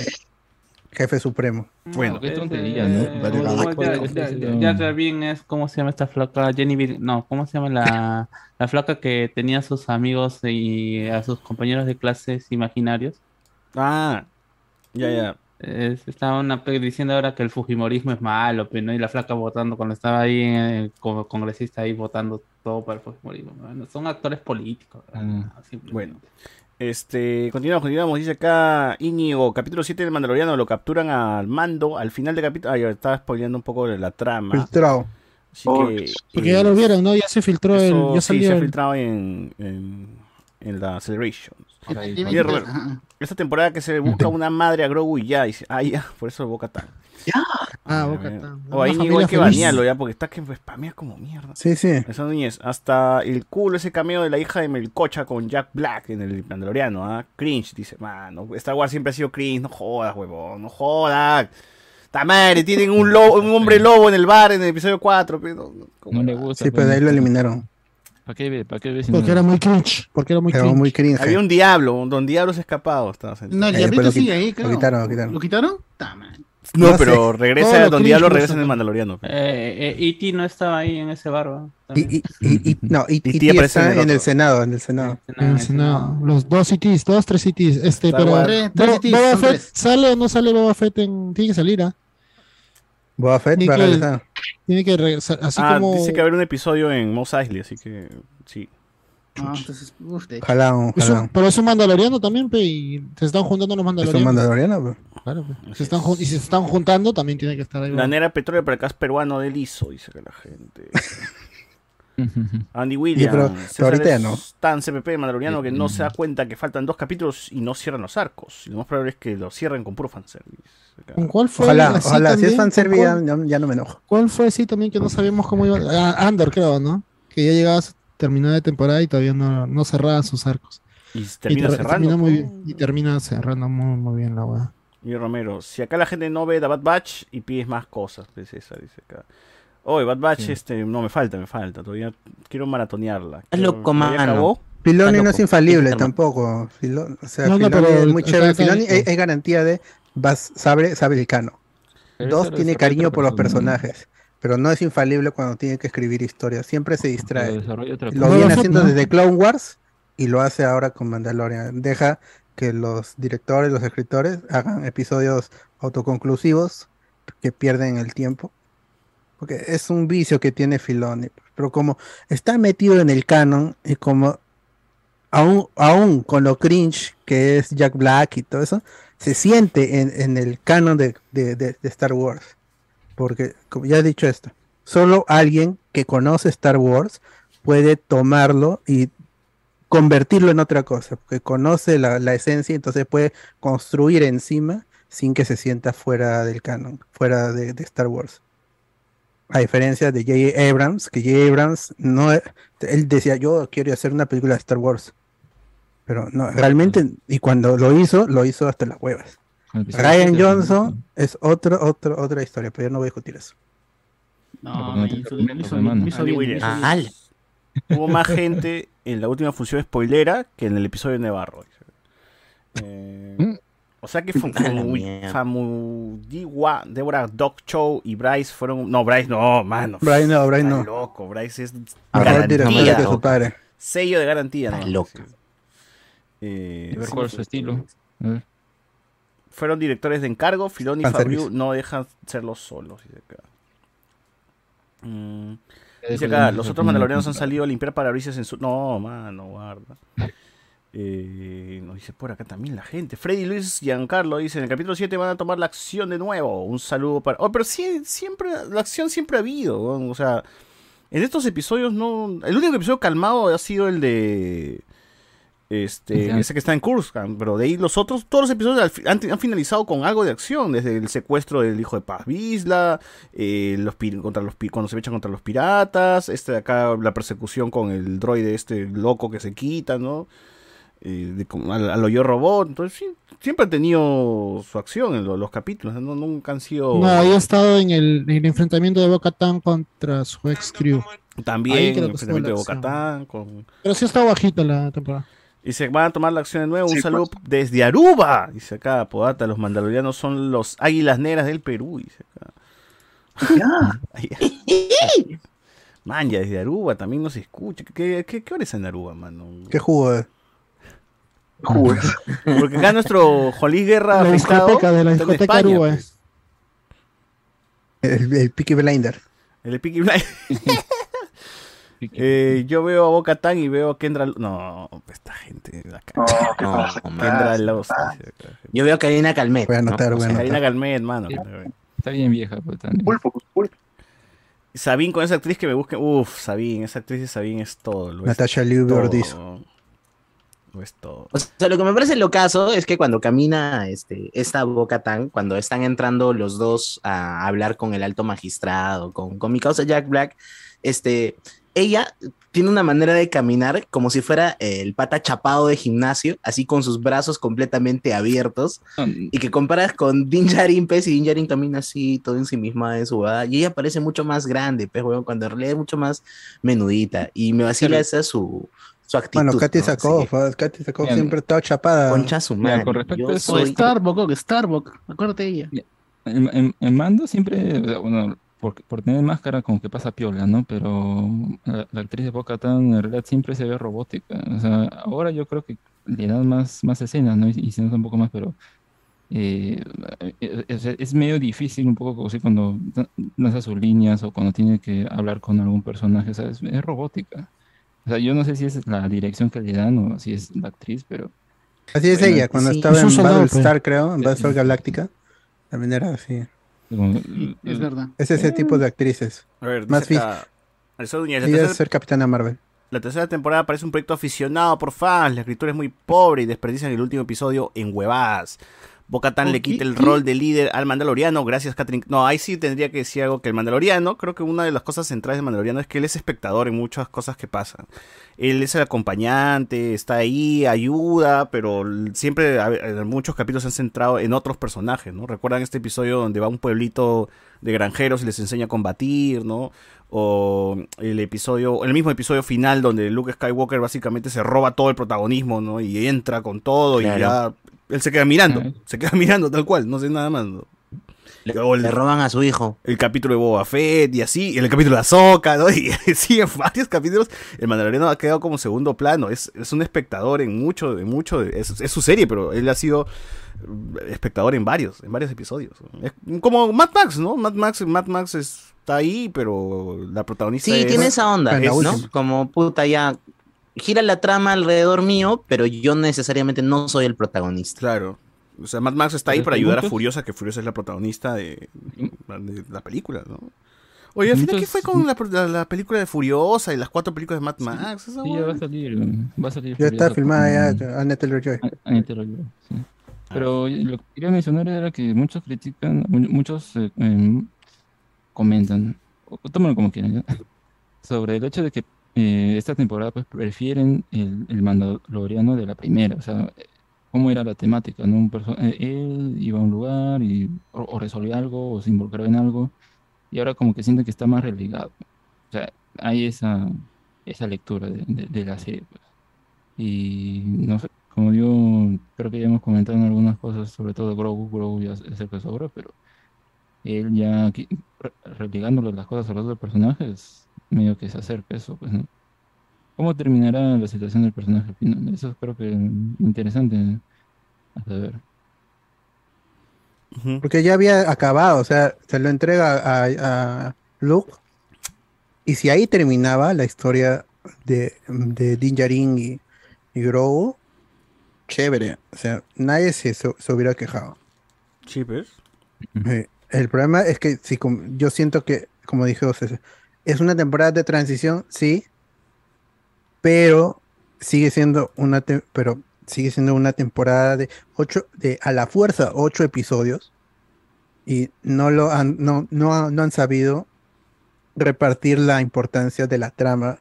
jefe supremo. Bueno, qué tontería, ¿no? ya- bien es, ¿cómo se llama esta flaca? Jenny no, ¿cómo se llama la, la flaca que tenía a sus amigos y a sus compañeros de clases imaginarios? Ah, ya, ya. Es- estaba una diciendo ahora que el fujimorismo es malo, pero ¿no? y la flaca votando cuando estaba ahí eh, como congresista ahí votando todo para el fujimorismo. Son actores políticos. ¿no? Simplemente. Bueno. Este, continuamos, continuamos. Dice acá Íñigo, capítulo 7 del Mandaloriano, lo capturan al mando al final del capítulo. Ah, ya estaba spoileando un poco de la trama. Filtrado. Así que. Porque ya lo vieron, ¿no? Ya se filtró el. Eso Ya sí, salió se ha el- filtrado en, en, en la Celebrations. Robert, esta temporada que se busca una madre a Grogu y ya, dice, ah, ya, [LAUGHS] por eso Boca Tan. Ah, Bo-Katan. O ahí hay que banearlo ya, porque está que spamea como mierda. Sí, sí. Esa Núñez, hasta el culo ese cameo de la hija de Melcocha con Jack Black en el Mandaloriano, ¿ah? Cringe, dice, mano, Star Wars siempre ha sido cringe, no jodas, huevón, no jodas. Ta madre, tienen un lobo, un hombre lobo en el bar en el episodio 4, pero no, No le gusta. Sí, pero de ahí lo eliminaron. ¿Para qué ve? ¿Para qué ve? si Porque no- era muy cringe. Porque era muy cringe. muy cringe. Había un diablo, don Diablo se ha escapado. estaba sentado. No, el Eh, diablito pero lo sigue ahí, lo creo. quitaron, lo quitaron. ¿Lo quitaron? Ta, man. No, No pero sé. Todo regresa, lo Don cringe Diablo lo regresa en el. Mandaloriano. Eh, eh, E.T. no estaba ahí en ese barba. Y, y, y, y- no, y, Y y tía aparece está en el en el. Senado, en el Senado. En el Senado. Los dos CTs, dos, tres CTs. Este, Star pero. Wars. Tres- tres Bo- CTs, Boba son Fett, tres. ¿sale o no sale Boba Fett? En... Tiene que salir, ¿ah? Boba Fett va a regresar. Tiene que regresar. Así ah, como. dice que va a haber un episodio en Mos Eisley, así que sí. Ah, entonces, uf, de hecho. Ojalá, Es un- ojalá. pero es un mandaloriano también, pe, y se están juntando los Es un mandalorianos. mandaloriano, pues. Claro, pe. Se están y si se están juntando, también tiene que estar ahí. La nera petróleo para acá es peruano del ISO, dice que la gente. [LAUGHS] Andy Williams, pero- pero César ahorita ya no. es tan CPP mandaloriano que no se da cuenta que faltan dos capítulos y no cierran los arcos. Y lo más probable es que lo cierren con puro fanservice. Acá. ¿Con cuál fue? Ojalá, así ojalá. Si es también? fanservice, ya, ¿Con cuál, ya- no me enojo. cuál fue así también que no sabíamos cómo iba? Ah, Andor, creo, ¿no? Que ya llegaba terminada de temporada y todavía no, no cerraba sus arcos. Y termina y ter- cerrando. termina muy bien, y termina cerrando muy, muy bien la weá. Y Romero, si acá la gente no ve The Bad Batch y pides más cosas, dice César, dice acá. Oye, Bad Batch, este, no me falta, me falta, todavía quiero maratonearla. Quiero- loco, ¿ya mano. Filoni no es infalible tampoco. Filo- o sea, No, no, Filoni pero es muy chévere. Filoni es, es garantía de vas, sabe, sabe el cano. Dos, tiene cariño por los persona. personajes. Pero no es infalible cuando tiene que escribir historias. Siempre se distrae. Lo viene haciendo desde Clone Wars y lo hace ahora con Mandalorian. Deja que los directores, los escritores hagan episodios autoconclusivos que pierden el tiempo. Porque es un vicio que tiene Filoni. Pero como está metido en el canon y como aún, aún con lo cringe que es Jack Black y todo eso, se siente en, en el canon de, de- Star Wars. Porque, como ya he dicho esto, solo alguien que conoce Star Wars puede tomarlo y convertirlo en otra cosa, porque conoce la, la esencia, entonces puede construir encima sin que se sienta fuera del canon, fuera de, de Star Wars. A diferencia de J.J. Abrams, que J.J. Abrams no, él decía, yo quiero hacer una película de Star Wars. Pero no, realmente, y cuando lo hizo, lo hizo hasta las huevas. Ryan Johnson es otro, otro, otra historia, pero yo no voy a discutir eso. No, me hizo- me hizo me bien, bien. Hubo más gente en la última función spoilera que en el episodio de Nevarro. Eh, o sea que Fam- A la Famu- mierda. Famuyiwa, Deborah Doc Chow y Bryce fueron. No, Bryce no, mano. Bryce no, Bryce no. loco, Bryce es garantía. que su padre. Sello de garantía, ¿no? loca. Eh, ver cuál es su estilo. Fueron directores de encargo. Filón y. Fabriu no dejan serlos solos. Dice acá. Mm, dice acá, los otros mandalorianos han salido a limpiar parabrisas en su... No, mano, guarda. Eh, nos dice por acá también la gente. Freddy Luis Giancarlo dice, en el capítulo 7 van a tomar la acción de nuevo. Un saludo para... Oh, pero sí, siempre, la acción siempre ha habido. O sea, en estos episodios no... El único episodio calmado ha sido el de... Este, ese que está en Kurskan, pero de ahí los otros, todos los episodios han, han finalizado con algo de acción, desde el secuestro del hijo de Paz Vizla, eh, los contra los cuando se echan contra los piratas, este de acá la persecución con el droide este loco que se quita, ¿no? Eh, de, al, al Yo robot, entonces sí, siempre ha tenido su acción en lo- los capítulos, ¿no? nunca han sido No, ahí ha estado en el, en el enfrentamiento de Boca Tan contra su ex crew. también el enfrentamiento de. Bocatán, con Pero sí ha estado bajita la temporada. Y se van a tomar la acción de nuevo. Un saludo pues. desde Aruba. Dice acá, Podata. Los mandalorianos son los águilas negras del Perú. Dice acá. Ay. [LAUGHS] Man, ya desde Aruba también no se escucha. ¿Qué, qué, qué hora es en Aruba, mano? ¿Qué jugo es? [LAUGHS] Porque acá nuestro Jolí Guerra La afectado discoteca de la discoteca España, Aruba. pues. El, el Peaky Blinder. El [LAUGHS] Peaky. Eh, yo veo a Boca Tan y veo a Kendra. No, esta gente de acá. No, Kendra Lost. dice acá. Yo veo a Karina Calmet. Voy a anotar, ¿no? voy a Karina Calmet, mano. Está bien vieja, pues también. Sabine con esa actriz que me busque. Uf, Sabine, esa actriz de Sabine es todo. Natasha Liu. Ortiz. Lo es todo. O sea, lo que me parece lo caso es que cuando camina este, esta Boca Tan, cuando están entrando los dos a hablar con el alto magistrado, con, con mi causa Jack Black, este, ella tiene una manera de caminar como si fuera el pata chapado de gimnasio, así con sus brazos completamente abiertos, y que comparas con Din Djarin, pues, y Din Djarin camina así, todo en sí misma de su edad, y ella parece mucho más grande, pues, weón, cuando en realidad es mucho más menudita, y me vacila Claro. esa su, su actitud. Bueno, Katy ¿no? Sakov, Katy Sakov Bien. siempre estaba chapada. Concha su madre. con respecto yo a eso, O soy- Starbuck, o Starbuck, acuérdate de ella. En, en- en mando siempre, o sea, bueno, por, por tener máscara como que pasa piola, ¿no? Pero la, la actriz de Boca Tan en realidad siempre se ve robótica. O sea, ahora yo creo que le dan más, más escenas, ¿no? Y, y se nota un poco más, pero eh, eh, es, es medio difícil un poco así cuando lanza sus líneas o cuando tiene que hablar con algún personaje, o sea, es, es robótica. O sea, yo no sé si es la dirección que le dan o si es la actriz, pero... Así es Bueno, ella, cuando sí. estaba en soldado, Battlestar, pues. creo, en Sí, Battlestar sí. Galáctica. También era así. Es verdad. Es ese tipo de actrices. A ver, Más acá, Núñez, la Ella es tercera- ser Capitana Marvel. La tercera temporada parece un proyecto aficionado por fans. La escritura es muy pobre y desperdician el último episodio en huevadas. Bocatán le quita el rol de líder al Mandaloriano. Gracias, Catherine. No, ahí sí tendría que decir algo que el Mandaloriano. Creo que una de las cosas centrales del Mandaloriano es que él es espectador en muchas cosas que pasan. Él es el acompañante, está ahí, ayuda, pero siempre en muchos capítulos se han centrado en otros personajes, ¿no? Recuerdan este episodio donde va a un pueblito de granjeros y les enseña a combatir, ¿no? O el episodio, el mismo episodio final donde Luke Skywalker básicamente se roba todo el protagonismo, ¿no? Y entra con todo y ya él se queda mirando, se queda [LAUGHS] mirando tal cual, no sé nada más. ¿no? El- Le roban a su hijo. el capítulo de Boba Fett y así, y el capítulo de Ahsoka, ¿no? [LAUGHS] Y sí, en varios capítulos el Mandaloriano ha quedado como segundo plano, es, es un espectador en mucho, en mucho, es, es su serie, pero él ha sido espectador en varios, en varios episodios. Es como Mad Max, ¿no? Mad Max, Mad Max está ahí, pero la protagonista Sí, es- tiene esa onda, es- ¿no? Como puta ya gira la trama alrededor mío, pero yo necesariamente no soy el protagonista. Claro. O sea, Mad Max está ahí para ayudar a Furiosa, que Furiosa es la protagonista de, de la película, ¿no? Oye, al final, ¿qué fue con la, la- la película de Furiosa y las cuatro películas de Mad Max? Sí, ya va a salir, va a salir. Ya está filmada con- ya Anya Taylor-Joy. Anya Taylor-Joy, sí. Pero lo que quería mencionar era que muchos critican, mu- muchos eh, em, comentan o tómalo como quieran, ¿ya? [LAUGHS] Sobre el hecho de que eh, esta temporada pues prefieren el, el Mandaloriano de la primera, o sea, cómo era la temática, ¿no? Un eh, él iba a un lugar y o, o resolvía algo o se involucraba en algo y ahora como que siente que está más relegado. O sea, hay esa, esa lectura de, de- de la serie, pues. Y no sé, como yo creo que ya hemos comentado en algunas cosas, sobre todo Grogu, Grogu ya es el que sobra, pero él ya re- relegándole las cosas a los otros personajes, medio que se acerca eso, pues, ¿no? ¿Cómo terminará la situación del personaje al final? Eso creo que interesante a saber. Porque ya había acabado, o sea, se lo entrega a, a Luke. Y si ahí terminaba la historia de, de Din Djarin y, y Grogu, chévere. O sea, nadie se, se- se hubiera quejado. Sí, pues. El problema es que si yo siento que, como dije José, es una temporada de transición, sí, pero sigue siendo una pero sigue siendo una temporada de ocho, de a la fuerza ocho episodios y no lo han, no, no, no han sabido repartir la importancia de la trama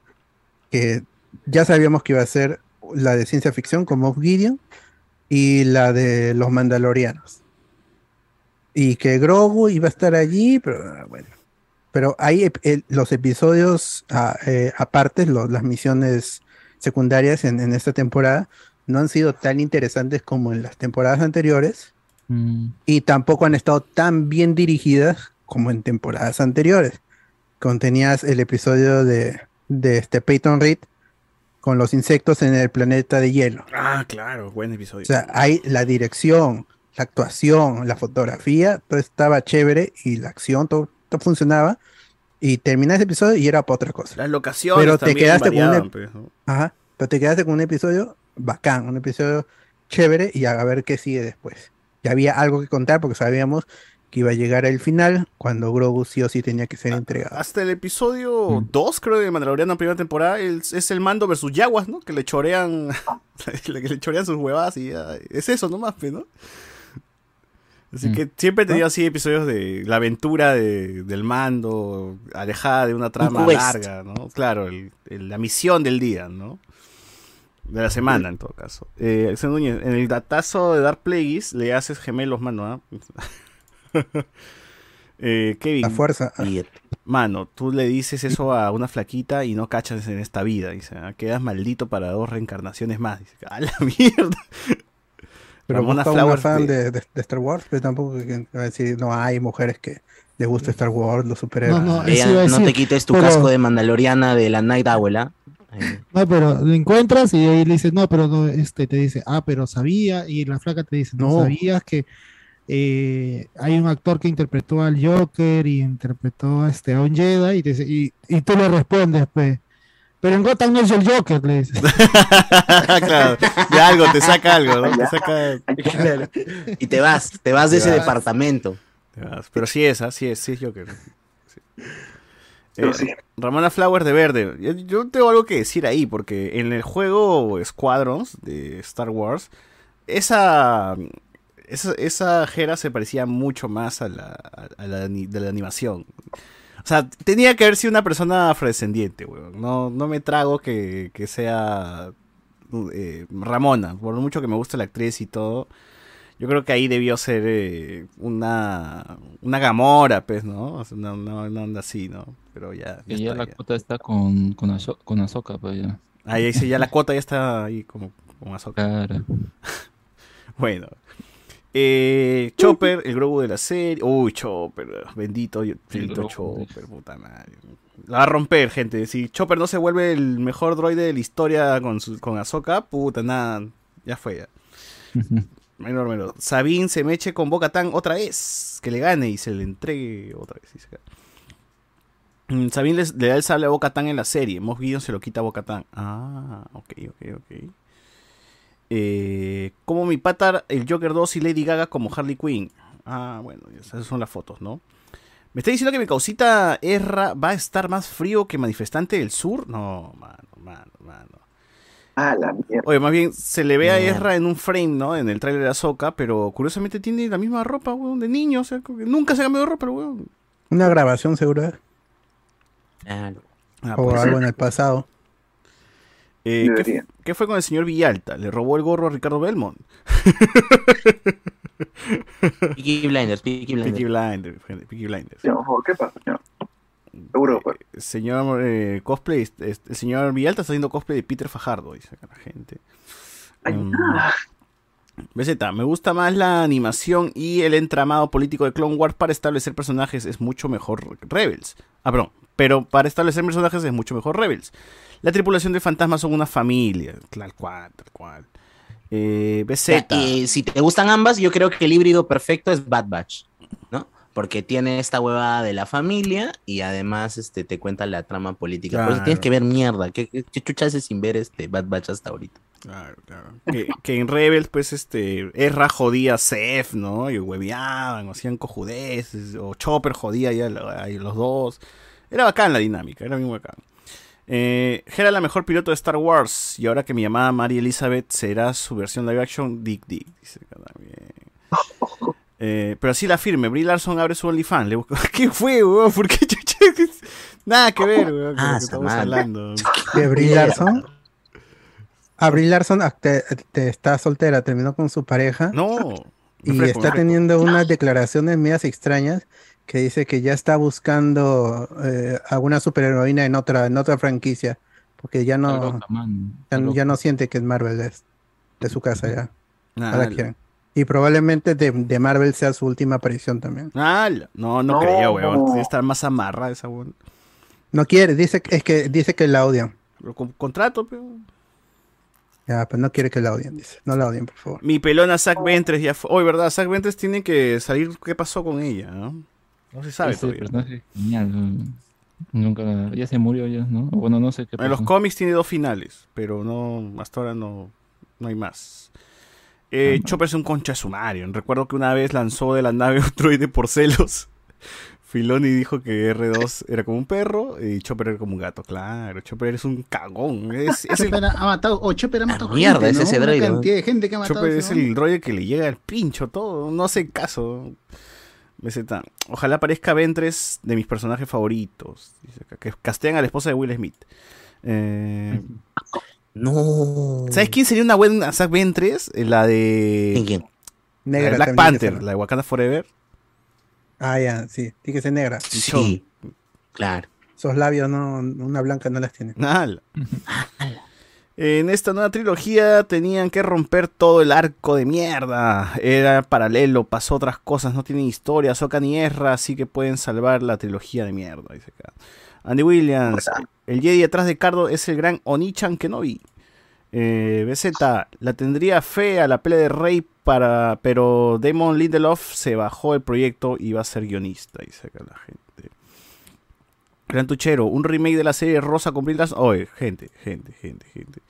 que ya sabíamos que iba a ser la de ciencia ficción como Gideon y la de los Mandalorianos y que Grogu iba a estar allí, pero ah, bueno. Pero hay el- los episodios ah, eh, aparte, lo- las misiones secundarias en, en esta temporada no han sido tan interesantes como en las temporadas anteriores Mm, y tampoco han estado tan bien dirigidas como en temporadas anteriores. Contenías el episodio de, de este Peyton Reed con los insectos en el planeta de hielo. Ah, claro, buen episodio. O sea, hay la dirección, la actuación, la fotografía, todo estaba chévere y la acción, todo, todo funcionaba. Y terminas ese episodio y era para otra cosa. Las locaciones Pero te quedaste con un, pues, ¿no? Ajá, pero te quedaste con un episodio bacán, un episodio chévere y a ver qué sigue después. Ya había algo que contar porque sabíamos que iba a llegar el final cuando Grogu sí o sí tenía que ser entregado. Hasta el episodio 2, creo, de Mandaloriano, primera temporada, el- es el mando versus Yaguas, ¿no? Que le chorean, [LAUGHS] que le chorean sus huevadas y ya, es eso nomás, pues, ¿no? Así que siempre he tenido así episodios de la aventura de- del mando, alejada de una trama larga, ¿no? Claro, el- el- la misión del día, ¿no? De la semana, en todo caso. Eh, Núñez, en el datazo de Dark Plagueis le haces gemelos, mano, ¿ah? [LAUGHS] Eh, Kevin. La fuerza. Mano, tú le dices eso a una flaquita y no cachas en esta vida. Dice, "Ah, quedas maldito para dos reencarnaciones más. Dice, [LAUGHS] a la mierda. Pero Ramona una Flowers fan de- de, de- de Star Wars, pero tampoco que, que va a decir, no hay mujeres que les gusta Star Wars, los superhéroes. No, no, Ella, no te quites tu pero- casco de Mandaloriana de la Night Owl, ¿ah? No, pero lo encuentras y ahí le dices, no, pero no, este te dice, ah, pero sabía, y la flaca te dice, no, No. sabías que eh, hay un actor que interpretó al Joker y interpretó a, este, a un Jedi, y, te dice- y, y tú le respondes, pues, pero en Gotham no es el Joker, le dices. [LAUGHS] claro, de algo, te saca algo, ¿no? Te saca... [LAUGHS] Claro. Y te vas, te vas de Te ese vas. departamento. Te vas. Pero sí es, ¿ah? sí es, sí es Joker. Sí. Eh, sí. Ramona Flowers de verde. Yo, yo tengo algo que decir ahí, porque en el juego Squadrons de Star Wars, esa, esa, esa Hera se parecía mucho más a la, a la de la animación. O sea, tenía que haber sido una persona afrodescendiente, weón. No, no me trago que, que sea eh, Ramona, por mucho que me guste la actriz y todo. Yo creo que ahí debió ser eh, una, una Gamora, pues, ¿no? O sea, una- una onda así, ¿no? Pero ya. Que ya ya está, la ya. cuota está con, con, con Ahsoka, pues ya. Ahí dice, ya la cuota ya está ahí como, como Ahsoka. Claro. [LAUGHS] Bueno. Eh, Chopper, el Grogu de la serie. Uy, Chopper, bendito, bendito. Chopper, puta madre. La va a romper, gente. Si Chopper no se vuelve el mejor droide de la historia con, su, con Ahsoka, puta, nada, ya fue ya. [LAUGHS] Menor, menor. Sabine se meche con Boca Tan otra vez. Que le gane y se le entregue otra vez. Mm, Sabine les- le da el sable a Boca Tan en la serie. Moff Gideon se lo quita a Boca Tan. Ah, ok, ok, ok. Eh, como mi pata el Joker 2 y Lady Gaga como Harley Quinn. Ah, bueno, esas son las fotos, ¿no? ¿Me está diciendo que mi causita Erra va a estar más frío que manifestante del sur? No, mano, mano, mano. Ah, la mierda. Oye, más bien se le ve a. Ezra en un frame, ¿no? En el trailer de Ahsoka, pero curiosamente tiene la misma ropa, weón, de niño. O sea, nunca se ha cambiado de ropa, weón. Una grabación seguro. Ah, o pues, algo en el pasado. eh, ¿qué. Qué fue con el señor Villalta? ¿Le robó el gorro a Ricardo Belmont? [LAUGHS] Peaky Blinders, Peaky Blinders. Peaky Blinders, Peaky Blinders. ¿Qué pasa, señor? Seguro, pues. Señor eh, cosplay, este, el señor Villalta está haciendo cosplay de Peter Fajardo, dice acá la gente. Mm. BZ, me gusta más la animación y el entramado político de Clone Wars para establecer personajes es mucho mejor Rebels. Ah, perdón, pero para establecer personajes es mucho mejor Rebels. La tripulación de fantasmas son una familia, tal cual, tal cual. Eh, BZ, Y si te gustan ambas, yo creo que el híbrido perfecto es Bad Batch, ¿no? Porque tiene esta huevada de la familia y además este, te cuenta la trama política. Por eso Claro. tienes que ver mierda. ¿Qué, qué, qué chucha haces sin ver este Bad Batch hasta ahorita? Claro, claro. Que, que en Rebels, pues, este, Ezra jodía a Seth, ¿no? Y hueveaban, o hacían cojudeces, o Chopper jodía ya los dos. Era bacán la dinámica, era bien bacán. Eh, Hera la mejor piloto de Star Wars, y ahora que mi llamada Mary Elizabeth será su versión live action, Dick Dick, dice también. [LAUGHS] Eh, pero así la firme, Brie Larson abre su OnlyFans. Le busco- [LAUGHS] ¿Qué fue, weón? ¿Por qué chucha? Nada que ver, weón, con Ah, lo que estamos hablando. ¿De [LAUGHS] Brie Larson? A Brie Larson te- te- está soltera, terminó con su pareja. No. Y fresco, está fresco. teniendo unas declaraciones medias extrañas que dice que ya está buscando eh, alguna superheroína en otra, en otra franquicia. Porque ya no, ya, ya no siente que es Marvel es de su casa ya. Ah, Ahora la- quieren. Y probablemente de, de Marvel sea su última aparición también. Ah, no, no, No. creo, weón. Tiene que estar más amarrada esa weón. No quiere, dice que- es que dice que la odian. Pero con contrato, pero. Ya, pues no quiere que la odien, dice. No la odien, por favor. Mi pelona Zack Ventres ya fue. Hoy, ¿verdad? Zack Ventres tiene que salir. ¿Qué pasó con ella? No, no se sabe todavía. personaje es genial. Nunca, ya se murió ya, ¿no? Bueno, no sé qué En los pasó. cómics tiene dos finales, pero no. Hasta ahora no, no hay más. Eh, Chopper es un concha sumario. Recuerdo que una vez lanzó de la nave [LAUGHS] un droide por celos. Filoni dijo que R2 era como un perro y Chopper era como un gato. Claro, Chopper es un cagón. Es, es el- Chopper ha matado, o Chopper ha matado mierda, gente, es ese Una droide, cantidad ¿no? de gente que ha matado. Chopper es hombre. el droide que le llega al pincho todo. No hace caso. BZ. Ojalá aparezca Ventres de mis personajes favoritos. Dice acá, que castean a la esposa de Will Smith. Eh, No. ¿Sabes quién sería una buena Zack Ventres? Eh, La de. ¿Quién? La de Negra Black Panther, la de Wakanda Forever. Ah, ya, sí. Tiene que ser negra. Sí, claro. Esos labios, no, una blanca no las tiene. Ala. En esta nueva trilogía tenían que romper todo el arco de mierda. Era paralelo, pasó otras cosas, no tienen historia, Soka ni Ezra, así que pueden salvar la trilogía de mierda, dice acá. Andy Williams, el Jedi atrás de Cardo es el gran Onichan Kenobi. Eh, BZ, la tendría fe a la pelea de Rey para, pero Damon Lindelof se bajó el proyecto y va a ser guionista, dice acá la gente. Gran Tuchero, un remake de la serie Rosa con Brie Larson. Oye, gente, gente, gente, gente.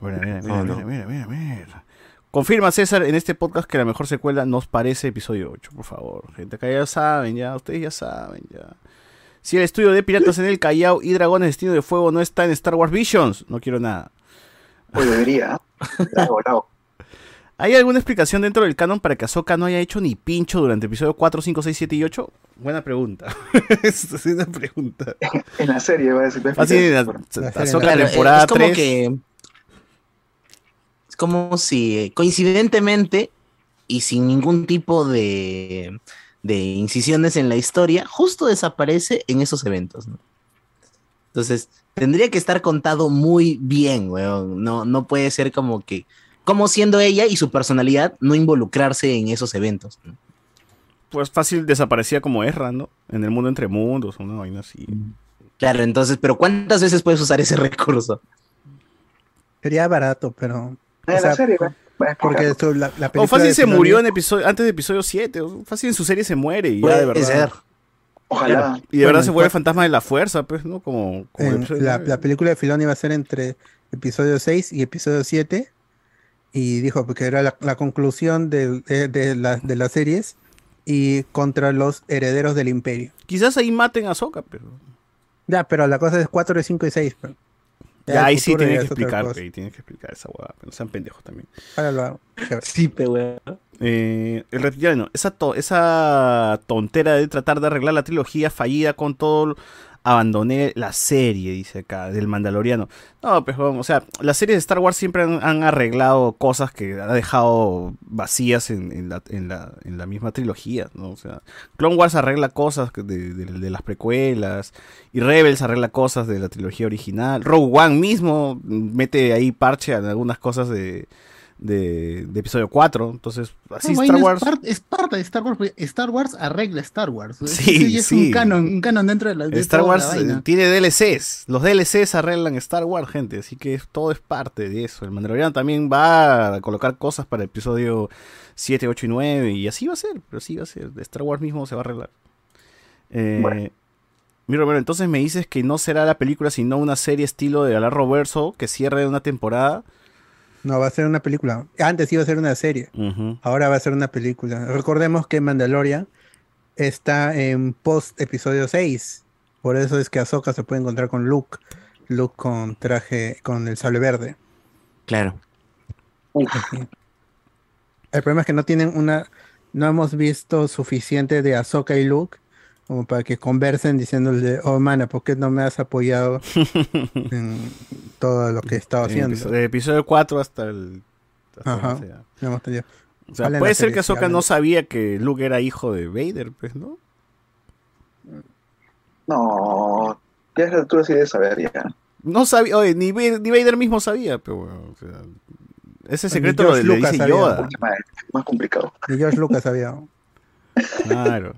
A ver, mira, mira, No, mira, no. mira, mira, mira. Confirma César en este podcast que la mejor secuela nos parece episodio 8, por favor. Gente, acá ya saben, ya, ustedes ya saben, ya. Si el estudio de Piratas en el Callao y Dragones Destino de Fuego no está en Star Wars Visions, no quiero nada. Pues debería. [LAUGHS] Bravo, bravo. ¿Hay alguna explicación dentro del canon para que Ahsoka no haya hecho ni pincho durante episodio 4, 5, 6, 7 y 8? Buena pregunta. [LAUGHS] Esa es una pregunta. [LAUGHS] En la serie va a decir. Así, la- Ahsoka Claro, temporada es como 3. que es como si eh, coincidentemente y sin ningún tipo de, de incisiones en la historia, justo desaparece en esos eventos. ¿no? Entonces, tendría que estar contado muy bien, weón. No, no puede ser como que, como siendo ella y su personalidad, no involucrarse en esos eventos. ¿no? Pues fácil desaparecía como Erra, ¿no? En el mundo entre mundos, una vaina así. Claro, entonces, pero ¿cuántas veces puedes usar ese [LAUGHS] recurso? Sería barato, pero. En la serie, porque esto, la, la O fácil se murió en episodio, antes de episodio 7. o Fácil en su serie se muere y ya de verdad. ser. Ojalá. Y de verdad Bueno, se vuelve fantasma de la fuerza, pues, ¿no? Como, en- la película de Filoni va a ser entre episodio 6 y episodio 7. Y dijo porque era la, la conclusión de, de la- de las series y contra los herederos del imperio. Quizás ahí maten a Soka, pero. Ya, pero la cosa es 4, 5 y 6. pero Ya, ahí sí tienen que explicar, pe, tienen que explicar esa hueá, pero no sean pendejos también. Ahora lo hago. Chévere. Sí, pero Eh, el reptiliano, esa, to- esa tontera de tratar de arreglar la trilogía fallida con todo abandoné la serie, dice acá, del Mandaloriano. No, pues, o sea, las series de Star Wars siempre han, arreglado cosas que ha dejado vacías en, en la, en, la, en la misma trilogía, ¿no? O sea, Clone Wars arregla cosas de, de- de las precuelas, y Rebels arregla cosas de la trilogía original. Rogue One mismo mete ahí parche en algunas cosas de, de, de episodio 4. Entonces, así No, Star Wars. Es, par- es parte de Star Wars, porque Star Wars arregla Star Wars. Sí, es sí. un canon, un canon dentro de la de Star toda la Wars eh, vaina. tiene DLCs. Los DLCs arreglan Star Wars, gente. Así que todo es parte de eso. El Mandaloriano también va a colocar cosas para el episodio 7, 8 y 9. Y así va a ser. Pero así va a ser. Star Wars mismo se va a arreglar. Eh, Mi Romero, entonces me dices que no será la película, sino una serie estilo de Alar Roverso que cierre una temporada. No, va a ser una película. Antes iba a ser una serie. Ahora va a ser una película. Recordemos que Mandalorian está en post episodio 6. Por eso es que Ahsoka se puede encontrar con Luke. Luke con traje, con el sable verde. Claro. El problema es que no tienen una. No hemos visto suficiente de Ahsoka y Luke como para que conversen diciéndole, oh mana, ¿por qué no me has apoyado [LAUGHS] en todo lo que he estado En haciendo? episodio- Del episodio 4 hasta el. hasta Ajá. No hemos tenido- O sea, Habla puede ser serie, que Ahsoka no sabía que Luke era hijo de Vader, pues, ¿no? No, ya esa altura sí debes saber ya. No sabía, oye, ni, Vader- ni Vader mismo sabía, pero bueno, o sea, ese secreto lo le Lucas dice sabía. Yoda. Más complicado. Y George Lucas sabía. Claro.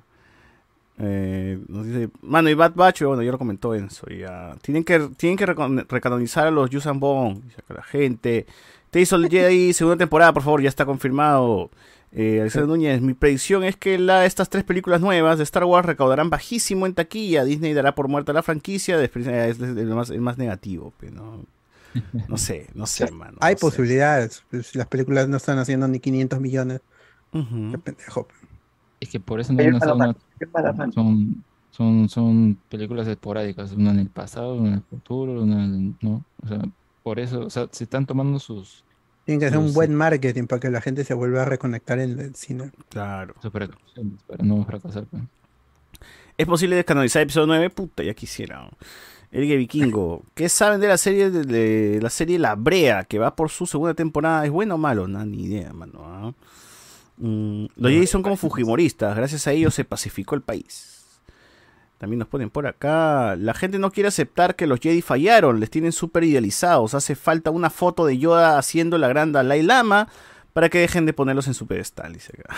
Eh, nos dice, mano, y Bad Batch, bueno, ya lo comentó Enzo. Ya. Tienen que, tienen que recon- recanonizar a los Yusan Bond, dice acá la gente. Te hizo el Jedi [LAUGHS] segunda temporada, por favor, ya está confirmado. Eh, Alexander Núñez, mi predicción es que la, estas tres películas nuevas de Star Wars recaudarán bajísimo en taquilla. Disney dará por muerta la franquicia. después, eh, Es el más, el más negativo, pero no, [LAUGHS] no sé, no sé, mano. Hay no posibilidades. pues, las películas no están haciendo ni 500 millones. Qué pendejo. Es que por eso no hacer mala una- son, son, son películas esporádicas, una en el pasado, una en el futuro, una en- ¿no? O sea, por eso, o sea, se están tomando sus, Tienen que hacer un buen marketing para que la gente se vuelva a reconectar en el cine. Claro. para no fracasar. pues. ¿Es posible descanonizar episodio 9? Puta, ya quisiera. Ergue Vikingo. ¿Qué saben de la serie de, de la serie La Brea, que va por su segunda temporada? ¿Es bueno o malo? No, ni idea, mano. ¿ah? Mm, los Jedi son como fujimoristas. Gracias a ellos se pacificó el país. También nos ponen por acá. La gente no quiere aceptar que los Jedi fallaron. Les tienen súper idealizados. Hace falta una foto de Yoda haciendo la gran Dalai Lama para que dejen de ponerlos en su pedestal. Dice acá.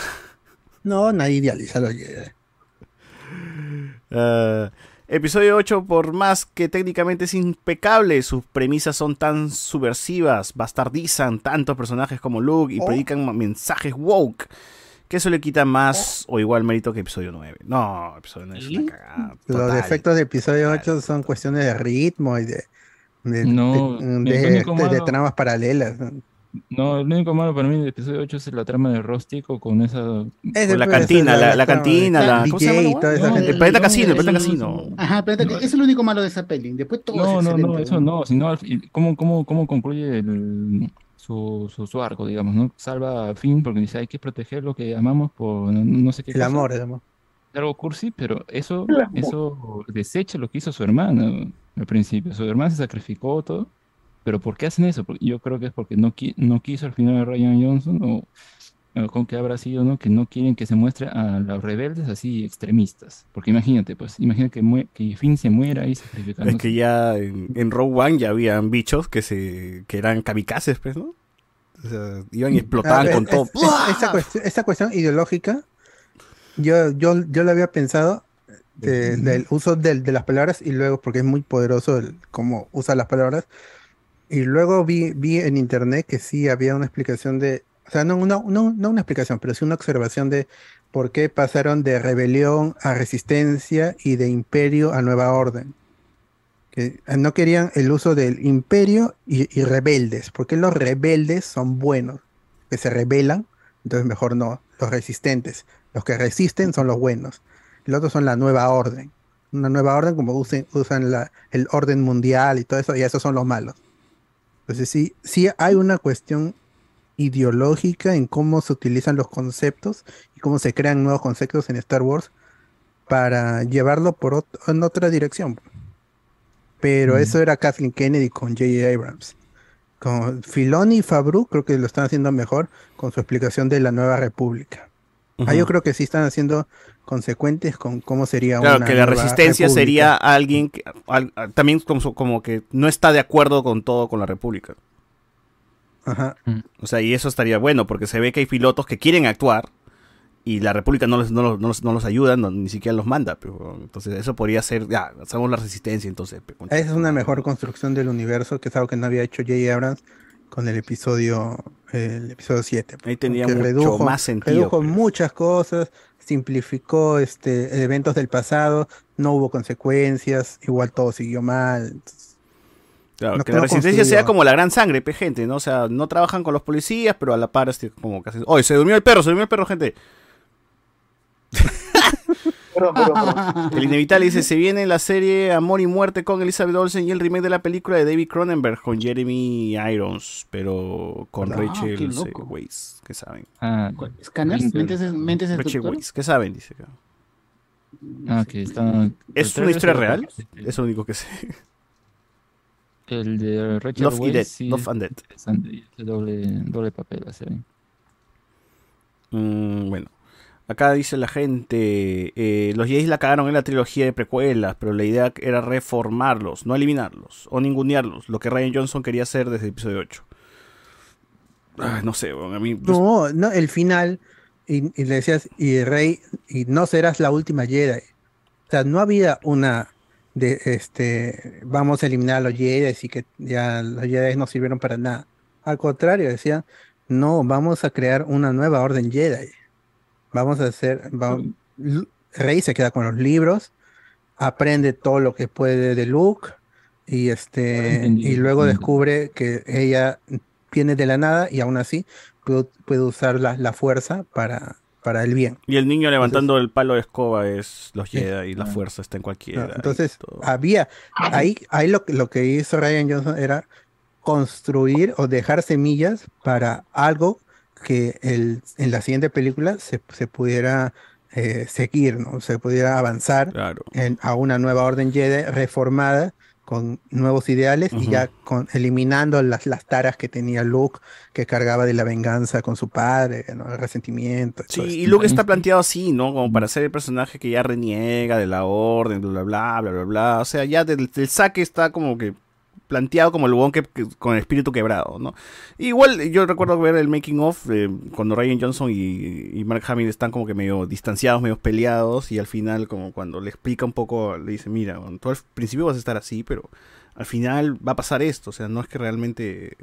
No, nadie idealiza a los Jedi. [LAUGHS] episodio 8, por más que técnicamente es impecable, sus premisas son tan subversivas, bastardizan tantos personajes como Luke y Oh. predican mensajes woke, que eso le quita más o igual mérito que episodio 9. No, episodio 9 es una cagada. Los defectos de episodio 8 son cuestiones de ritmo y de, de, No, de- el de- único de- de malo- tramas paralelas. ¿No? No, el único malo para mí del episodio 8 es la trama de Rostico con esa... Ese Con la cantina, la, la de cantina, la. DJ ¿Cómo se llama la y toda esa No, gente. el planeta No, casino, el planeta no- casino. Ajá, pero es el único malo de esa peli. Después todo No, es no, no, eso no, sino ¿cómo, cómo, cómo concluye el, su, su, su arco, digamos, ¿no? Salva a Finn porque dice hay que proteger lo que amamos por no, no sé qué El cosa. amor, el amor. Algo cursi, pero eso, eso desecha lo que hizo su hermana al principio. Su hermana se sacrificó todo, pero ¿por qué hacen eso? Porque yo creo que es porque no, qui- no quiso al final de Ryan Johnson o, o con que habrá sido, ¿no? Que no quieren que se muestre a los rebeldes así extremistas. Porque imagínate, pues, imagina que, que Finn se muera ahí sacrificándose. Es que ya en, en Rogue One ya habían bichos que se que eran kamikazes, pues, ¿no? O sea, iban y explotaban Ah, con es- todo. es- esa, cuestión, esa cuestión ideológica, yo, yo, yo la había pensado de- del uso del- de las palabras y luego, porque es muy poderoso el cómo usa las palabras, y luego vi, vi en internet que sí había una explicación de, o sea, no una, no, no una explicación, pero sí una observación de por qué pasaron de rebelión a resistencia y de imperio a nueva orden. Que eh, no querían el uso del imperio y, y rebeldes, porque los rebeldes son buenos, que se rebelan, entonces mejor no, los resistentes, los que resisten son los buenos, los otros son la nueva orden, una nueva orden como usen- usan la- el orden mundial y todo eso, y esos son los malos. Entonces sí, sí hay una cuestión ideológica en cómo se utilizan los conceptos y cómo se crean nuevos conceptos en Star Wars para llevarlo por en otra dirección. pero Mm. eso era Kathleen Kennedy con J.J. Abrams. Con Filoni y Fabru creo que lo están haciendo mejor con su explicación de la nueva república. Ah, yo creo que sí están haciendo consecuentes con cómo sería Claro, una que la resistencia república. sería alguien que al- también como, como que no está de acuerdo con todo con la República. Ajá. O sea, y eso estaría bueno porque se ve que hay pilotos que quieren actuar y la República no los, no los, no los, no los ayuda, no- ni siquiera los manda. pero, entonces eso podría ser, ya, hacemos la resistencia entonces. Esa es una mejor construcción del universo, que es algo que no había hecho J.J. Abrams con el episodio el episodio 7. Ahí tendría que mucho redujo, más sentido. redujo pues. muchas cosas, simplificó este eventos del pasado, no hubo consecuencias, igual todo siguió mal. Claro, no- que la resistencia sea como la gran sangre, pe, gente, ¿no? O sea, no trabajan con los policías, pero a la par, este, como hacen, ¡Oye, se durmió el perro, se durmió el perro, gente! Perdón, perdón, perdón. [LAUGHS] El inevitable dice, se viene la serie Amor y Muerte con Elizabeth Olsen y el remake de la película de David Cronenberg con Jeremy Irons, pero con Ah, qué Rachel loco. Weisz, ¿qué saben? Ah, ¿Escáneres? ¿Mentes, mentes Rachel? Weisz, ¿qué saben? Dice ah, está. ¿Es una historia real? Es lo único que sé. El de Rachel Love, y Weisz Dead, sí Love and Dead. doble, doble papel hace ahí. Mm, bueno, acá dice la gente, eh, los Jays la cagaron en la trilogía de precuelas, pero la idea era reformarlos, no eliminarlos o ningunearlos, lo que Ryan Johnson quería hacer desde el episodio 8. Ah, no sé, bueno, a mí... No, no, el final, y, y le decías, y Rey, y no serás la última Jedi. O sea, no había una de este, vamos a eliminar a los Jedi y que ya los Jedi no sirvieron para nada. Al contrario, decían, no, vamos a crear una nueva orden Jedi. Vamos a hacer, va- Rey se queda con los libros, aprende todo lo que puede de Luke y este Entendí, y luego descubre que ella viene de la nada y aún así puede, puede usar la, la fuerza para, para el bien. Y el niño levantando el palo de escoba es los. Jedi y la fuerza está en cualquiera. ¿no? y Entonces, había, ahí, ahí lo, que- lo que hizo Ryan Johnson era construir o dejar semillas para algo que el, en la siguiente película se, se pudiera eh, seguir, ¿no? Se pudiera avanzar Claro. en- a una nueva orden Jedi reformada con nuevos ideales y ya con, eliminando las, las taras que tenía Luke, que cargaba de la venganza con su padre, ¿no? el resentimiento. Sí, y. Luke está planteado así, ¿no? Como para ser el personaje que ya reniega de la orden, bla, bla, bla, bla, bla, bla. O sea, ya del, del saque está como que planteado como el huevón que, que- con el espíritu quebrado, ¿no? Igual yo recuerdo ver el making of eh, cuando Ryan Johnson y, y Mark Hamill están como que medio distanciados, medio peleados y al final como cuando le explica un poco, le dice, mira, bueno, tú al principio vas a estar así, pero al final va a pasar esto, o sea, no es que realmente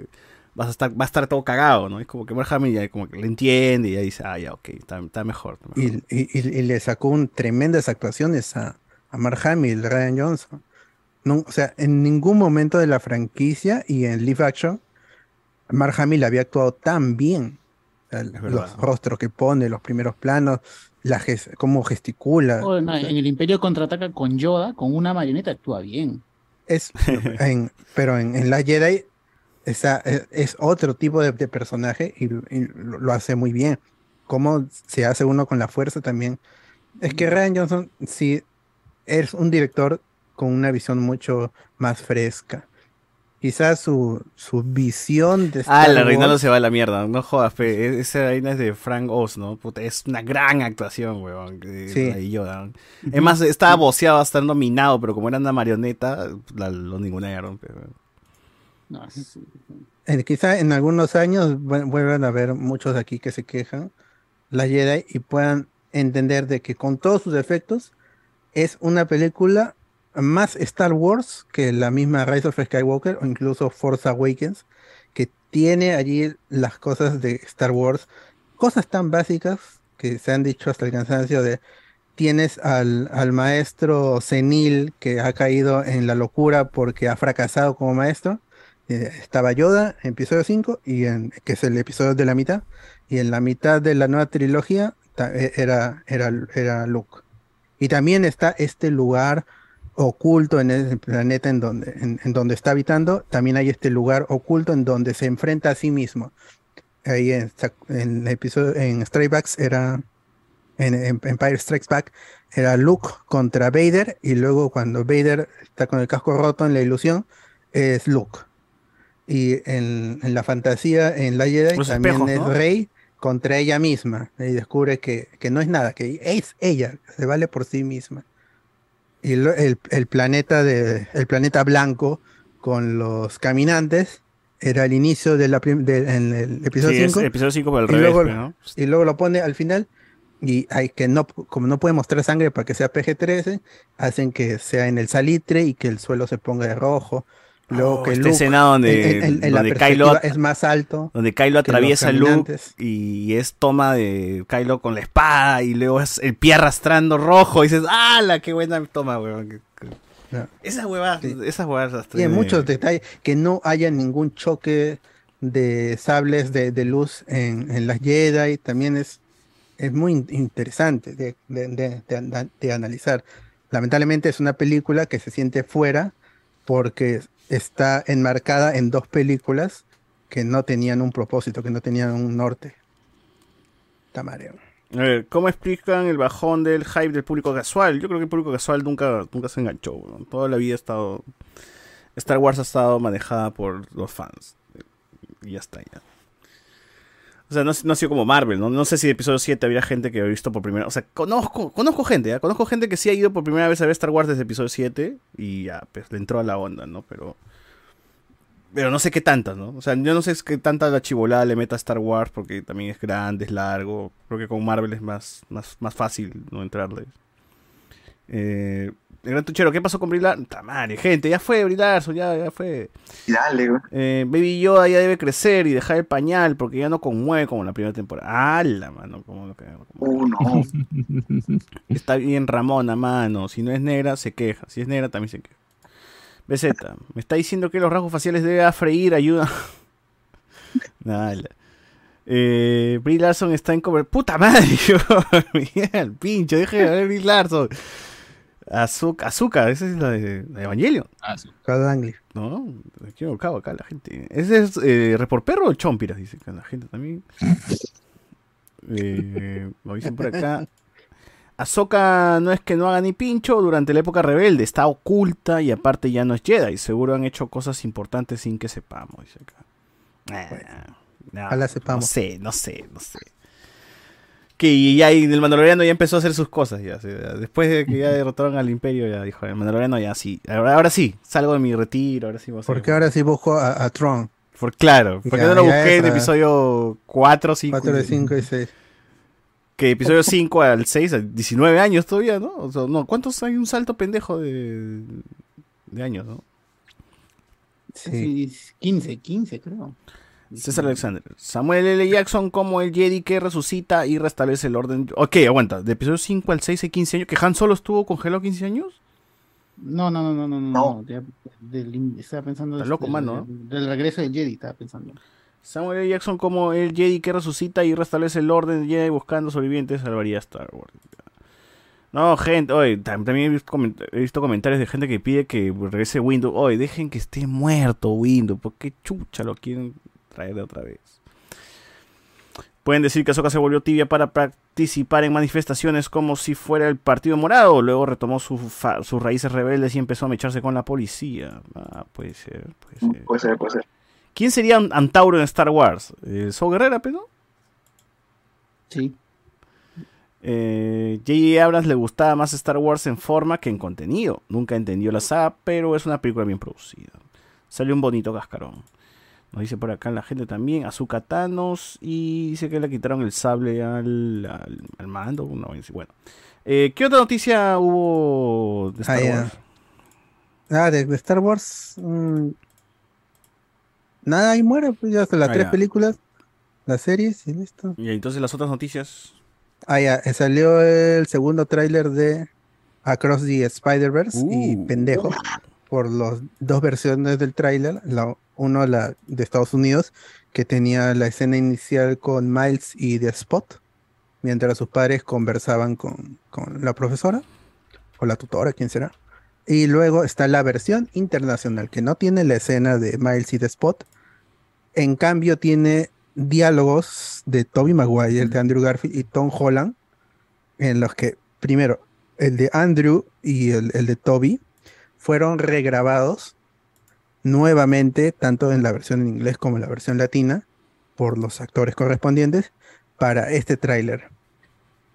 vas a estar, va a estar todo cagado, ¿no? Es como que Mark Hamill ya como que le entiende y ya dice, ah, ya, ok, está, está mejor. está mejor". Y, y- y- le sacó un tremendas actuaciones a, a Mark Hamill, Ryan Johnson. No, o sea, en ningún momento de la franquicia y en live action, Mark Hamill había actuado tan bien. O sea, verdad. los rostros que pone, los primeros planos, la ges- cómo gesticula. Oh, no, en el Imperio contraataca con Yoda, con una marioneta actúa bien. Es, en- pero en, en la Jedi esa, es, es otro tipo de, de personaje y, y lo, lo hace muy bien. Cómo se hace uno con la fuerza también. Es que Ryan Johnson sí es un director con una visión mucho más fresca. Quizás su, su visión de Ah, la Reinaldo Wars- se va a la mierda. No jodas, fe. e- Esa reina es de Frank Oz, ¿no? Puta, es una gran actuación, weón. Sí. de Yoda. Es más, estaba boceado, estar nominado, pero como era una marioneta, la- lo ningunearon. pero- No, es- Eh, quizá en algunos años vu- vuelvan a ver muchos aquí que se quejan la Jedi y puedan entender de que con todos sus defectos es una película más Star Wars que la misma Rise of Skywalker o incluso Force Awakens que tiene allí las cosas de Star Wars cosas tan básicas que se han dicho hasta el cansancio de tienes al, al maestro senil que ha caído en la locura porque ha fracasado como maestro eh, estaba Yoda en episodio 5, y en, que es el episodio de la mitad, y en la mitad de la nueva trilogía e- era, era, era Luke. Y también está este lugar oculto en el planeta en donde, en, en donde está habitando, también hay este lugar oculto en donde se enfrenta a sí mismo. Ahí en, en el episodio, en Backs era, en, en Empire Strikes Back, era Luke contra Vader y luego cuando Vader está con el casco roto en la ilusión es Luke. Y en, en la fantasía, en la Jedi, Los también espejos, es. Rey contra ella misma. Y descubre que, que no es nada, que es ella, se vale por sí misma. Y lo- el, el planeta de, el planeta blanco con los caminantes era el inicio de la prim- de- en el episodio Sí, es 5. episodio 5 por el y, revés, luego, pues, ¿no? y luego lo pone al final. Y hay que no, como no puede mostrar sangre para que sea PG-13, hacen que sea en el salitre y que el suelo se ponga de rojo. Luego Oh, que esta Luke, escena donde, en- en- en donde Kylo, es más alto. donde Kylo atraviesa Luke y es toma de Kylo con la espada y luego es el pie arrastrando rojo y dices, ¡ala! ¡Qué buena toma, weón! Esas huevas, esas huevas las Y hay tiene- muchos detalles, que no haya ningún choque de sables de, de luz en, en las Jedi, también es, es muy in- interesante de, de- de- de de analizar. Lamentablemente es una película que se siente fuera porque está enmarcada en dos películas que no tenían un propósito, que no tenían un norte. Tamareo. A ver, ¿cómo explican el bajón del hype del público casual? Yo creo que el público casual nunca, nunca se enganchó. Toda la vida ha estado. Star Wars ha estado manejada por los fans. Y ya está, ya. O sea, no, no ha sido como Marvel, ¿no? No sé si de episodio 7 había gente que había visto por primera O sea, conozco, conozco gente, ¿ya? Conozco gente que sí ha ido por primera vez a ver Star Wars desde episodio 7 y ya, pues le entró a la onda, ¿no? Pero. Pero no sé qué tantas, ¿no? O sea, yo no sé qué tanta la chivolada le meta a Star Wars porque también es grande, es largo. Creo que con Marvel es más, más, más fácil no entrarle. Eh, el gran tuchero, ¿qué pasó con Brie Larson? ¡Ta madre, gente! Ya fue Brie Larson, ya, ya fue. Dale, güey. Eh, Baby Yoda ya debe crecer y dejar el pañal porque ya no conmueve como la primera temporada. ¡Hala, mano! Como lo que- Uh, no. [LAUGHS] Está bien Ramona, mano. Si no es negra, se queja. Si es negra, también se queja. BZ, me está diciendo que los rasgos faciales debe freír ayuda. [LAUGHS] Nada. Eh, Brie Larson está en cover. ¡Puta madre! [LAUGHS] Mira el pincho, deje de ver Brie Larson. Azúcar, azúcar, esa es la de, la de Evangelion. Cada Langley. No, me he equivocado acá la gente. ¿Ese es eh, Report Perro o Chompiras? Dice acá la gente también. Eh, lo dicen por acá. Ahsoka no es que no haga ni pincho durante la época rebelde, está oculta y aparte ya no es Jedi. Seguro han hecho cosas importantes sin que sepamos, dice acá. Ah, no, ojalá sepamos. No sé, no sé, no sé. Que ya el Mandaloriano ya empezó a hacer sus cosas ya. sea, después de que ya derrotaron al Imperio, ya dijo, el Mandaloriano ya sí. Ahora, ahora sí, salgo de mi retiro, ahora sí voy a Porque ahora sí busco a, a Tron. Por, claro, porque Ya, no lo busqué en episodio 4, 5. 4 de 5 y 6. Que episodio 5 al 6, a 19 años todavía, ¿no? O sea, no, ¿cuántos hay un salto pendejo de, de años, no? Sí, 15, 15 creo. César Alexander. Samuel L. Jackson como el Jedi que resucita y restablece el orden. Ok, aguanta. De episodio 5 al 6 hay 15 años. ¿Que Han Solo estuvo congelado 15 años? No, no, no, no, no, no. no, ya, del- estaba pensando Está loco, del- mano, del, del regreso del Jedi, estaba pensando. Samuel L. Jackson como el Jedi que resucita y restablece el orden Jedi buscando sobrevivientes salvaría a Star Wars. No, gente, tam- también he visto, he visto comentarios de gente que pide que regrese Windows. Oye, dejen que esté muerto Windows. ¿Por qué chucha lo quieren traer de otra vez? Pueden decir que Ahsoka se volvió tibia para participar en manifestaciones como si fuera el Partido Morado. Luego retomó su fa- sus raíces rebeldes y empezó a mecharse con la policía. Ah, puede ser, puede ser. Puede ser, puede ser. ¿Quién sería un Antauro en Star Wars? Eh, ¿So Guerrera, pero? Sí. Eh, J.J. Abrams le gustaba más Star Wars en forma que en contenido. Nunca entendió la saga, pero es una película bien producida. Salió un bonito cascarón. Nos dice por acá la gente también. Azuka Thanos. Y dice que le quitaron el sable al, al, al mando. No, bueno. Eh, ¿Qué otra noticia hubo de Star Ah. Wars? Ah, de, de Star Wars. mm, nada, ahí muere, pues ya hasta las Ah, tres películas, las series y listo. Y entonces las otras noticias. Ah, ya, eh, salió el segundo tráiler de Across the Spider-Verse y Uh. pendejo por las dos versiones del tráiler, la, uno de Estados Unidos que tenía la escena inicial con Miles y The Spot, mientras sus padres conversaban con, con la profesora o la tutora, quién será. Y luego está la versión internacional que no tiene la escena de Miles y The Spot, en cambio tiene diálogos de Toby Maguire, de Andrew Garfield y Tom Holland, en los que, primero, el de Andrew y el, el de Toby fueron regrabados nuevamente, tanto en la versión en inglés como en la versión latina, por los actores correspondientes, para este tráiler.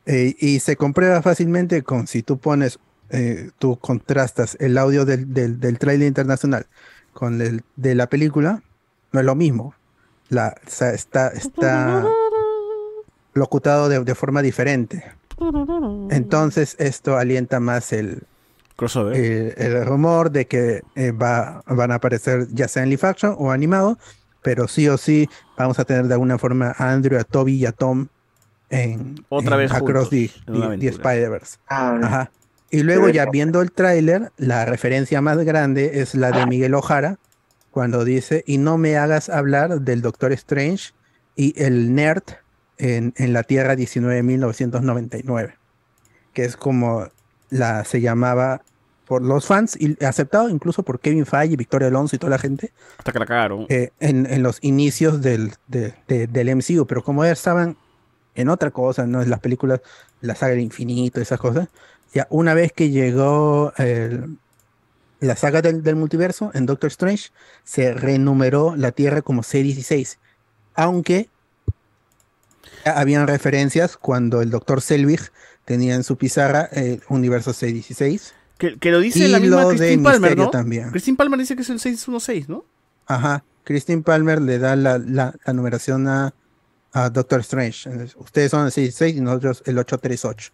Eh, y se comprueba fácilmente con si tú pones, eh, tú contrastas el audio del, del, del tráiler internacional con el de la película, no es lo mismo. La, o sea, está, está locutado de, de forma diferente. [LAUGHS] Entonces esto alienta más el, Crossover. el, el rumor de que eh, va, van a aparecer ya sea en live action o animado, pero sí o sí vamos a tener de alguna forma a Andrew, a Toby y a Tom en, Otra en vez Across juntos, the. Spider-Verse. Ah. Y luego ya viendo el tráiler, la referencia más grande es la de Miguel Ojara, cuando dice, y no me hagas hablar del Doctor Strange y el nerd en, en la Tierra 19.999, que es como la se llamaba por los fans y aceptado incluso por Kevin Feige, Victoria Alonso y toda la gente Hasta que la cagaron. eh, en, en los inicios del, de- de- del MCU, pero como ya estaban en otra cosa, ¿no? En las películas, la saga del infinito, esas cosas, ya una vez que llegó el- la saga del, del multiverso en Doctor Strange, se renumeró la Tierra como C16, aunque ya habían referencias cuando el Doctor Selvig tenía en su pizarra el universo C16. Que, que lo dice y la misma Christine Palmer, ¿no? también. Christine Palmer dice que es el 616, ¿no? Ajá. Christine Palmer le da la, la- la numeración a, a Doctor Strange. Ustedes son el 66 y nosotros el 838.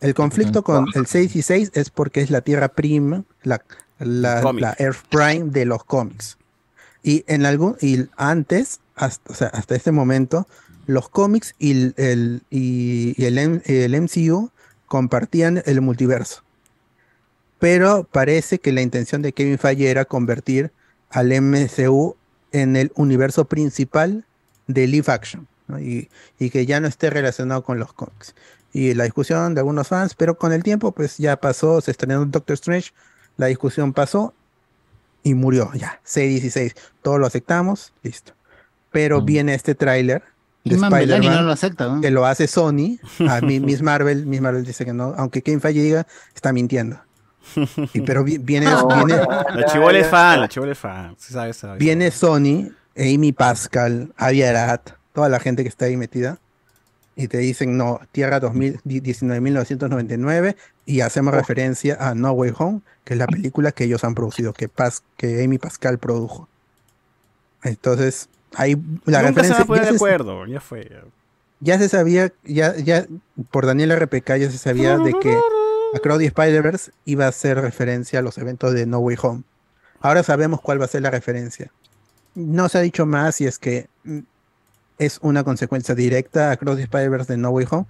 El conflicto con el 6 y 6 es porque es la Tierra Prima, la, la, Earth Prime de los cómics. Y en algún, y antes, hasta, o sea, hasta este momento, los cómics y el, el- y, y el, el MCU compartían el multiverso. Pero parece que la intención de Kevin Feige era convertir al MCU en el universo principal de live action ¿no? y, y que ya no esté relacionado con los cómics. Y la discusión de algunos fans, pero con el tiempo pues ya pasó, se estrenó Doctor Strange, la discusión pasó y murió ya, C16, todos lo aceptamos, listo. Pero viene este tráiler de Spider-Man no lo acepta, ¿no? que lo hace Sony, a mí [LAUGHS] Miss Marvel, Miss Marvel dice que no, aunque Kevin Feige diga, está mintiendo. Y, pero vi- viene, viene, La chivola es fan, la chivola es fan. Sí sabe, sabe. Viene Sony, Amy Pascal, Avi Arad, toda la gente que está ahí metida, y te dicen, no, Tierra 2000 di- 19.999, y hacemos referencia a No Way Home, que es la película que ellos han producido, que, Pas- que Amy Pascal produjo. Entonces, ahí la Nunca se referencia... van a poner ya de se- acuerdo, ya fue. ya. ya se sabía, ya, ya por Daniela RPK ya se sabía de que Across the Spider-Verse iba a hacer referencia a los eventos de No Way Home. Ahora sabemos cuál va a ser la referencia. No se ha dicho más si es que mm, es una consecuencia directa a Across the Spider-Verse de No Way Home,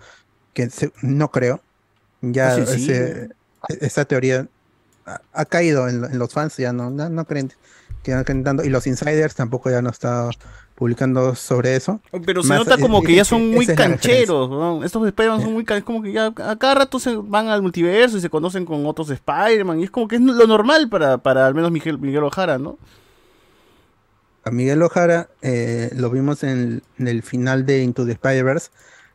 que se- no creo. Ya sí. ese- esa teoría ha, ha caído en, en los fans, ya no, no, no creen que no creen tanto, y los insiders tampoco ya no está publicando sobre eso. Pero se Más, nota como que ya son muy cancheros, ¿no? Estos Spider-Man son muy can- como que ya a cada rato se van al multiverso y se conocen con otros Spider-Man. Y es como que es lo normal para, para al menos Miguel, Miguel Ojara, ¿no? A Miguel Ojara eh, lo vimos en, en el final de Into the Spider-Verse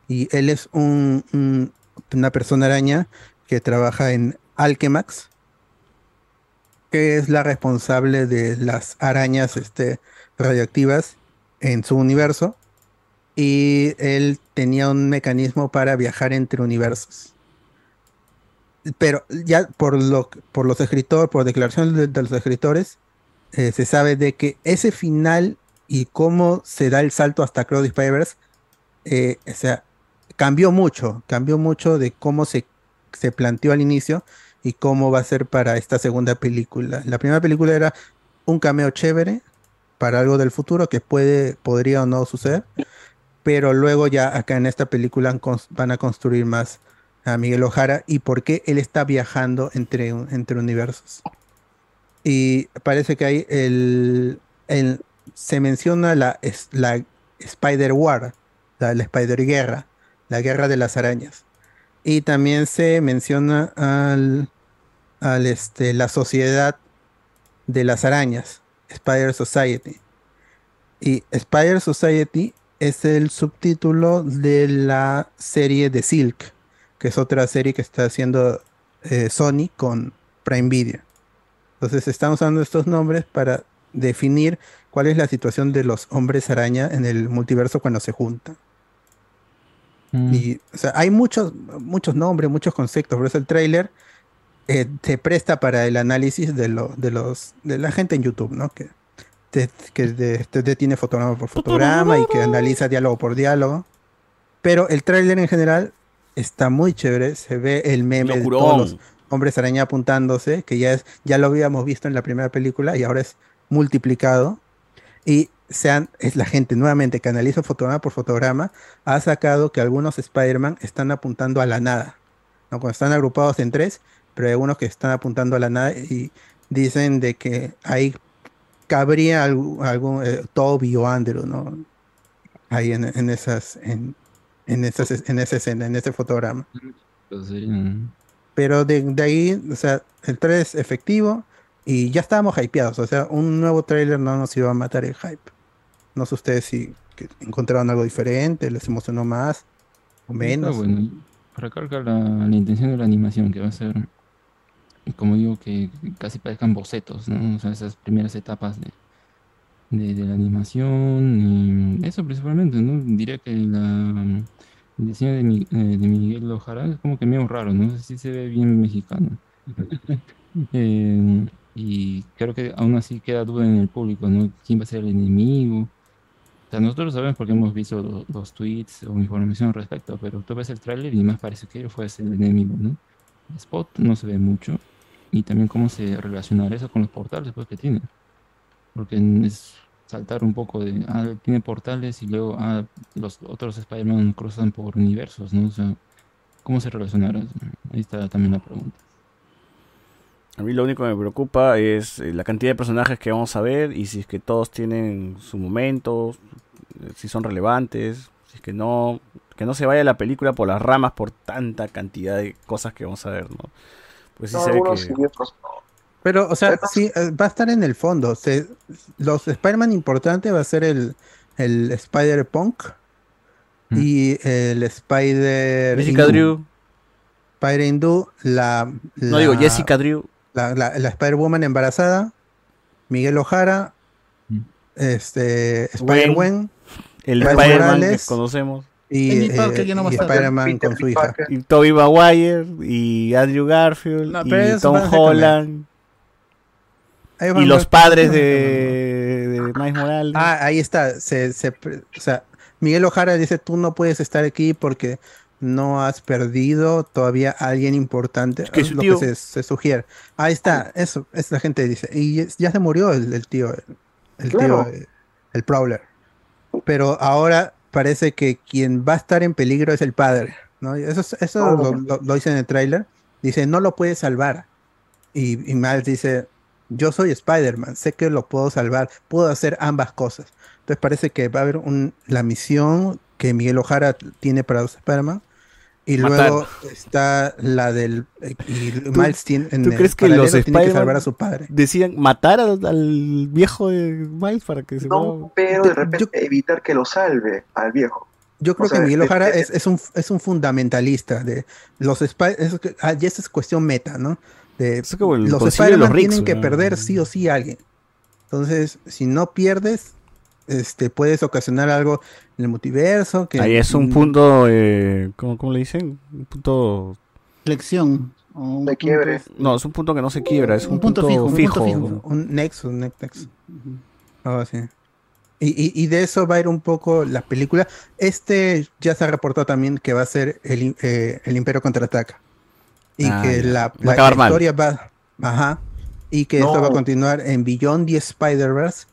y él es un, un- una persona araña que trabaja en Alchemax, que es la responsable de las arañas este, radioactivas en su universo y él tenía un mecanismo para viajar entre universos. Pero ya por, lo, por los escritores, por declaraciones de- los escritores, eh, se sabe de que ese final y cómo se da el salto hasta Cross Spider-Verse, eh, o sea, cambió mucho, cambió mucho de cómo se, se planteó al inicio y cómo va a ser para esta segunda película. La primera película era un cameo chévere para algo del futuro que puede, podría o no suceder, pero luego ya acá en esta película van a construir más a Miguel Ojara y por qué él está viajando entre, entre universos. Y parece que hay el, el- se menciona la, la Spider War, la, la Spider Guerra, la guerra de las arañas. Y también se menciona al, al este, la sociedad de las arañas, Spider Society. Y Spider Society es el subtítulo de la serie de Silk, que es otra serie que está haciendo eh, Sony con Prime Video. Entonces están usando estos nombres para definir cuál es la situación de los hombres araña en el multiverso cuando se juntan. Y, o sea, hay muchos, muchos nombres, muchos conceptos, por eso el tráiler eh, te presta para el análisis de, lo, de, los, de la gente en YouTube, ¿no? Que, te, que te- te tiene fotograma por fotograma y que analiza diálogo por diálogo. Pero el tráiler en general está muy chévere, se ve el meme de todos los hombres araña apuntándose, que ya, es, ya lo habíamos visto en la primera película y ahora es multiplicado. Y sean, es la gente nuevamente que analiza fotograma por fotograma, ha sacado que algunos Spider-Man están apuntando a la nada. ¿no? Cuando están agrupados en tres, pero hay algunos que están apuntando a la nada y dicen de que ahí cabría algún, algún eh, Toby o Andrew, ¿no? Ahí en, en esas, en, en esas, en esa escena, en ese fotograma. Pues Pero de, de ahí, o sea, el 3 es efectivo y ya estábamos hypeados. O sea, un nuevo trailer no nos iba a matar el hype. No sé ustedes si encontraron algo diferente, les emocionó más o menos. Está bueno. Recalca la, la intención de la animación, que va a ser, como digo, que casi parezcan bocetos, ¿no? O sea, esas primeras etapas de, de, de la animación. y eso principalmente, ¿no? Diría que la, el diseño de, Mi- eh, de Miguel Ojara es como que medio raro, ¿no? Sí se ve bien mexicano. [LAUGHS] Eh, y creo que aún así queda duda en el público, ¿no? ¿Quién va a ser el enemigo? O sea, nosotros lo sabemos porque hemos visto lo- los, tweets o información al respecto, pero tú ves el tráiler y más parece que él fue el enemigo, ¿no? El spot no se ve mucho y también cómo se relacionará eso con los portales pues, que tiene. Porque es saltar un poco de, ah, tiene portales y luego, ah, los otros Spider-Man cruzan por universos, ¿no? O sea, ¿cómo se relacionará? Ahí está también la pregunta. A mí lo único que me preocupa es eh, la cantidad de personajes que vamos a ver y si es que todos tienen su momento, si son relevantes, si es que no, que no se vaya la película por las ramas por tanta cantidad de cosas que vamos a ver, ¿no? Pues sí No, se ve algunos que... sí, otros no. Pero, o sea, sí, eh, va a estar en el fondo. Se- los Spider-Man importante va a ser el, el Spider-Punk y el Spider. Jessica. Drew. Spider Hindú, la, No digo Jessica Drew. La, la, la Spider-Woman embarazada, Miguel Ojara, este, Spider-Gwen, El Spider-Man que conocemos. Y, eh, Parker no y estar. Spider-Man con su hija. Y Tobey Maguire y Andrew Garfield No, y Tom Holland y los padres de, de Miles Morales. Ah, ahí está. Se, se o sea, Miguel Ojara dice, tú no puedes estar aquí porque no has perdido todavía a alguien importante. que es su lo tío- que se, se sugiere. Ahí está, eso, es la gente dice. Y es- ya se murió el, el tío, el, el Claro. tío, eh, el Prowler. Pero ahora parece que quien va a estar en peligro es el padre. ¿no? Eso, es- eso Oh. lo, lo- lo dice en el tráiler. Dice, no lo puedes salvar. Y, y Miles dice, yo soy Spider-Man, sé que lo puedo salvar, puedo hacer ambas cosas. Entonces parece que va a haber un, la misión que Miguel Ojara tiene para los Spider-Man. Y Matar. luego está la del... eh, Y Miles tiene, en ¿Tú el crees que los tiene que Spider-Man salvar a su padre. decían matar al, al viejo de Miles para que se No, pero de repente evitar que lo salve al viejo. Yo creo O sea, que Miguel Ojara es, es un, es un fundamentalista de los Spider es ah, ya esa es cuestión meta, ¿no? De, los Spider-Man tienen que perder sí o sí a alguien. Entonces, si no pierdes, este, puedes ocasionar algo en el multiverso. Que, Ahí es un mm, punto, eh, ¿cómo, cómo le dicen? Un punto... Flexión. un De punto- quiebre. No, es un punto que no se quiebra, es un, Un punto fijo, un punto fijo. Un. Algo así. Y, y- y de eso va a ir un poco la película. Este ya se ha reportado también que va a ser el, eh, el Imperio contraataca. Y Ah, que la, mal. historia va. Ajá. Y que esto va a continuar en Beyond the Spider-Verse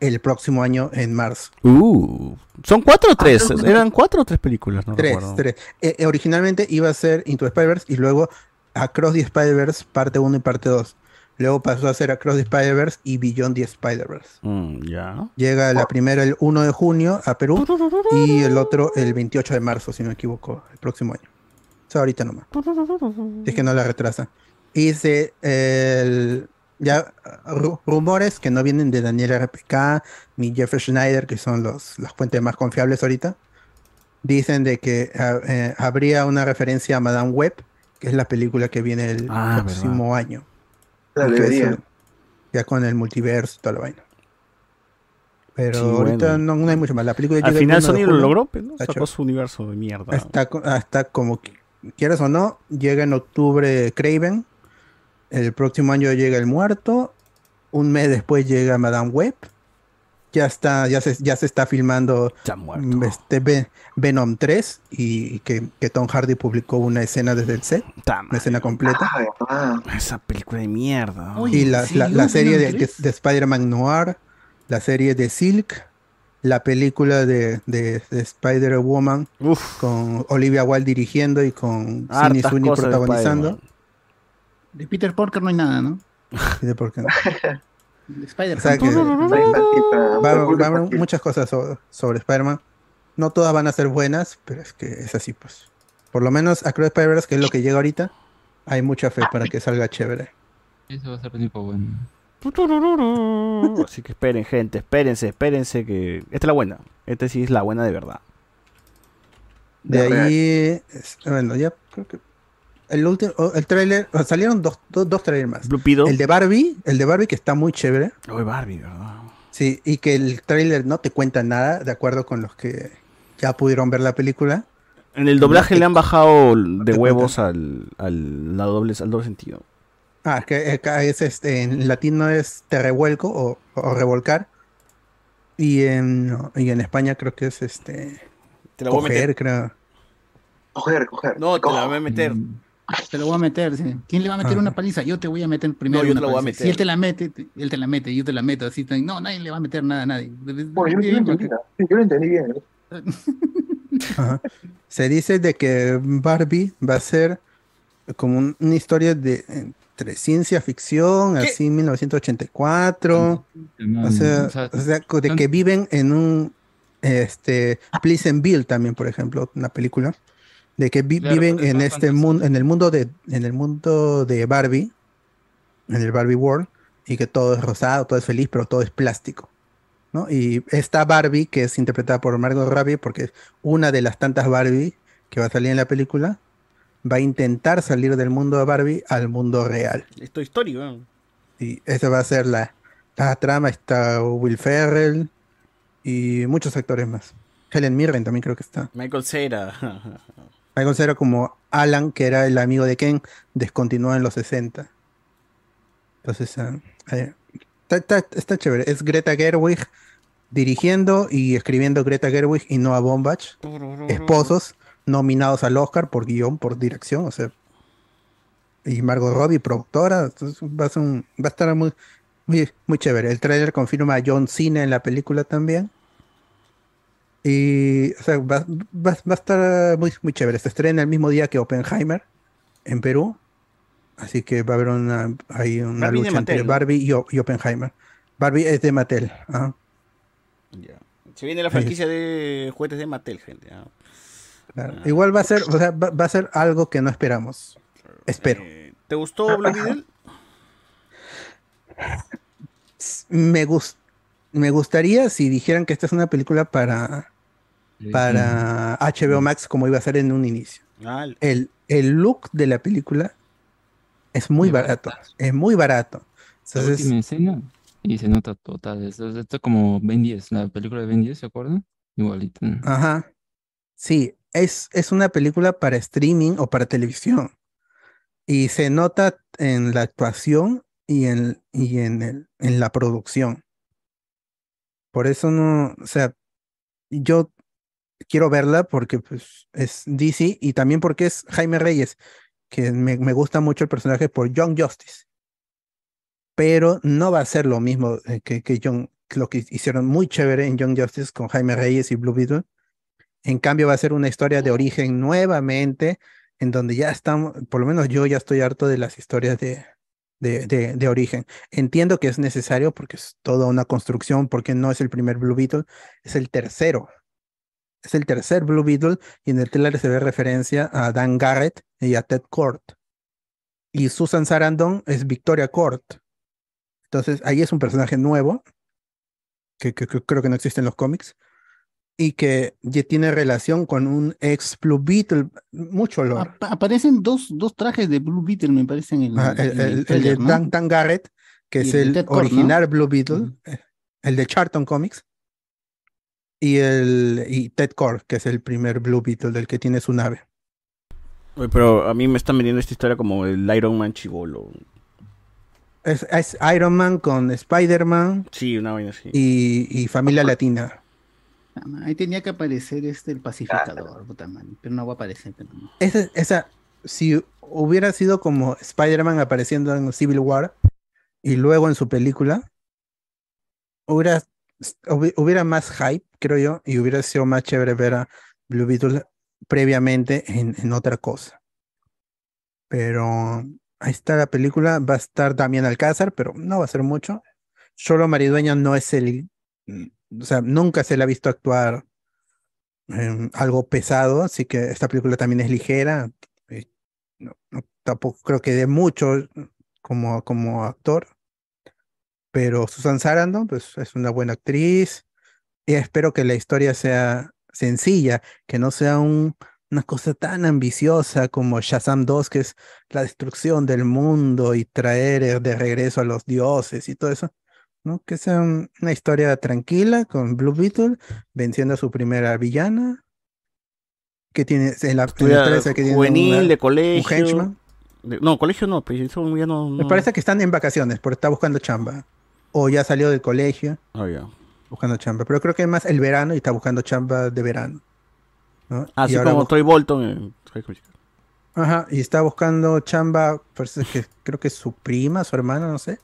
el próximo año en marzo. Uh, ¿Son cuatro o tres? Ah, no. ¿Eran cuatro o tres películas? No tres, recuerdo. tres. Eh, eh, originalmente iba a ser Into the Spider-Verse y luego Across the Spider-Verse parte 1 y parte 2. Luego pasó a ser Across the Spider-Verse y Beyond the Spider-Verse. Mm, ya. Llega la primera el 1 de junio a Perú y el otro el 28 de marzo, si no me equivoco, el próximo año. O sea, ahorita nomás. Si es que no la retrasa. Y se, el- ya ru- rumores que no vienen de Daniel RPK ni Jeffrey Schneider, que son los, las fuentes más confiables ahorita, dicen de que ah, eh, habría una referencia a Madame Web que es la película que viene el Ah, próximo año. Eso- ya con el multiverso y toda la vaina. Pero Sí, ahorita bueno. no, no hay mucho más. La película Al final 1 de Sony lo logró, pues, ¿no? Está Sacó su universo de mierda. Hasta, hasta como qui- quieras o no, llega en octubre Craven. El próximo año llega El Muerto. Un mes después llega Madame Web. Ya está, ya se, ya se está filmando mm, este Ve- Venom 3 y que, que Tom Hardy publicó una escena desde el set, una escena completa. Esa película de mierda. y la, la- la serie de, de- de Spider-Man Noir, la serie de Silk, la película de, de- de Spider-Woman con Olivia Wilde dirigiendo y con Sidney Sweeney protagonizando. De Peter Parker no hay nada, ¿no? ¿De por qué no? De Spider-Man. O sea que va, va a haber muchas cosas so- sobre, Spider-Man. No todas van a ser buenas, pero es que es así, pues. Por lo menos a Cross Spider-Verse, que es lo que llega ahorita, hay mucha fe para que salga chévere. Eso va a ser tipo bueno. Así que esperen, gente, espérense, espérense que... Esta es la buena. Esta sí es la buena de verdad. De ahí, es- bueno, ya creo que el último, oh, el tráiler, salieron dos, dos, dos trailers más. Beetle. El de Barbie, el de Barbie que está muy chévere. Oh, Barbie, ¿verdad? Sí, y que el tráiler no te cuenta nada, de acuerdo con los que ya pudieron ver la película. En el doblaje le han bajado de huevos al, al, la doble, al doble sentido. Ah, que acá es este, en latino es te revuelco o, o revolcar. Y en, y en España creo que es este. Te la voy a meter. creo. Coger, coger. No, te la voy a meter. Te lo voy a meter, sí. ¿Quién le va a meter Ajá. una paliza? Yo te voy a meter primero. No, yo una te la voy a meter. Si él te la mete, te- él te la mete, yo te la meto. Así, no, nadie le va a meter nada a nadie. Bueno, yo, yo lo entendí, sí, yo lo entendí bien. [LAUGHS] Ajá. Se dice de que Barbie va a ser como un- una historia de entre ciencia ficción, así 1984. O sea, O sea, o sea, de que viven en un este Pleasantville también, por ejemplo, una película de que vi- Claro, viven en este mundo, en el mundo de, en el mundo de Barbie, en el Barbie World, y que todo es rosado, todo es feliz, pero todo es plástico. ¿no? Y esta Barbie, que es interpretada por Margot Robbie, porque es una de las tantas Barbie que va a salir en la película, va a intentar salir del mundo de Barbie al mundo real. Esto es histórico. Y esa va a ser la, la trama. Está Will Ferrell y muchos actores más. Helen Mirren también creo que está. Michael Cera. [LAUGHS] Michael Cera como Alan, que era el amigo de Ken, descontinuó en los 60. Entonces, ah, está, chévere. Es Greta Gerwig dirigiendo y escribiendo Greta Gerwig y Noah Baumbach, esposos nominados al Oscar por guion, por dirección, o sea, y Margot Robbie, productora, entonces va a, ser un- va a estar muy, muy, muy chévere. El trailer confirma a John Cena en la película también. Y o sea, va, va- va a estar muy, muy chévere. Se estrena el mismo día que Oppenheimer en Perú. Así que va a haber una, hay una Barbie lucha entre. Barbie y, Oppenheimer. Barbie es de Mattel. ajá. Se viene la franquicia de juguetes de Mattel, gente. ¿ah? Claro. Igual va a ser, o sea, va, va a ser algo que no esperamos. Espero. ¿Te gustó Blue Beetle? Me, gus- me gustaría si dijeran que esta es una película para, para HBO Max como iba a ser en un inicio. El, el look de la película es muy barato. Es muy barato. Entonces, escena y se nota total. Esto, esto es como Ben 10, la película de Ben 10, ¿se acuerdan? Igualito. Ajá. Sí, es, es una película para streaming o para televisión. Y se nota en la actuación y en, y en, el- en la producción. Por eso no, o sea, yo quiero verla porque pues, es DC y también porque es Jaime Reyes, que me, me gusta mucho el personaje por Young Justice. Pero no va a ser lo mismo eh, que, que que lo que hicieron muy chévere en Young Justice con Jaime Reyes y Blue Beetle. En cambio, va a ser una historia de origen nuevamente, en donde ya estamos, por lo menos yo ya estoy harto de las historias de, de, de, de origen. Entiendo que es necesario porque es toda una construcción, porque no es el primer Blue Beetle, es el tercero. Es el tercer Blue Beetle y en el trailer se ve referencia a Dan Garrett y a Ted Kort. Y Susan Sarandon es Victoria Kort. Entonces ahí es un personaje nuevo, que, que- que creo que no existe en los cómics. y que ya tiene relación con un ex Blue Beetle, mucho olor. Apa- aparecen dos, dos trajes de Blue Beetle, me parece, en el, Ah, el, en el- el de tráiler, ¿no? Dan, Dan Garrett, que Y es el original Blue Beetle, eh, el de Charlton Comics, y el y Ted Core, que es el primer Blue Beetle del que tiene su nave. Pero a mí me están vendiendo esta historia como el Iron Man chivolo. Es, es Iron Man con Spider-Man Sí, una vaina así. y, y familia latina. Ahí tenía que aparecer este el pacificador, puta madre, pero no va a aparecer. pero no. Esa, esa, si hubiera sido como Spider-Man apareciendo en Civil War y luego en su película, hubiera, hubi- hubiera más hype, creo yo, y hubiera sido más chévere ver a Blue Beetle previamente en, en otra cosa. Pero ahí está la película, va a estar Damián Alcázar, pero no va a ser mucho. Solo Maridueña no es el, o sea, nunca se le ha visto actuar em, algo pesado, así que esta película también es ligera. y no- no- tampoco creo que dé mucho como, como actor, pero Susan Sarandon, pues es una buena actriz y espero que la historia sea sencilla, que no sea un- una cosa tan ambiciosa como Shazam 2, que es la destrucción del mundo y traer eh, de regreso a los dioses y todo eso. ¿no? Que sea un- una historia tranquila con Blue Beetle venciendo a su primera villana. Que tiene en la, en tiene juvenil, una- de un colegio. henchman. De- no, colegio no, pero eso ya no. Me parece que están en vacaciones porque está buscando chamba. O ya salió del colegio Ah, ya. buscando chamba. Pero creo que es más el verano y está buscando chamba de verano. ¿no? Y Así como Troy Bolton en Musical. Ajá, y está buscando chamba, parece que creo que es su prima, su hermana, no sé.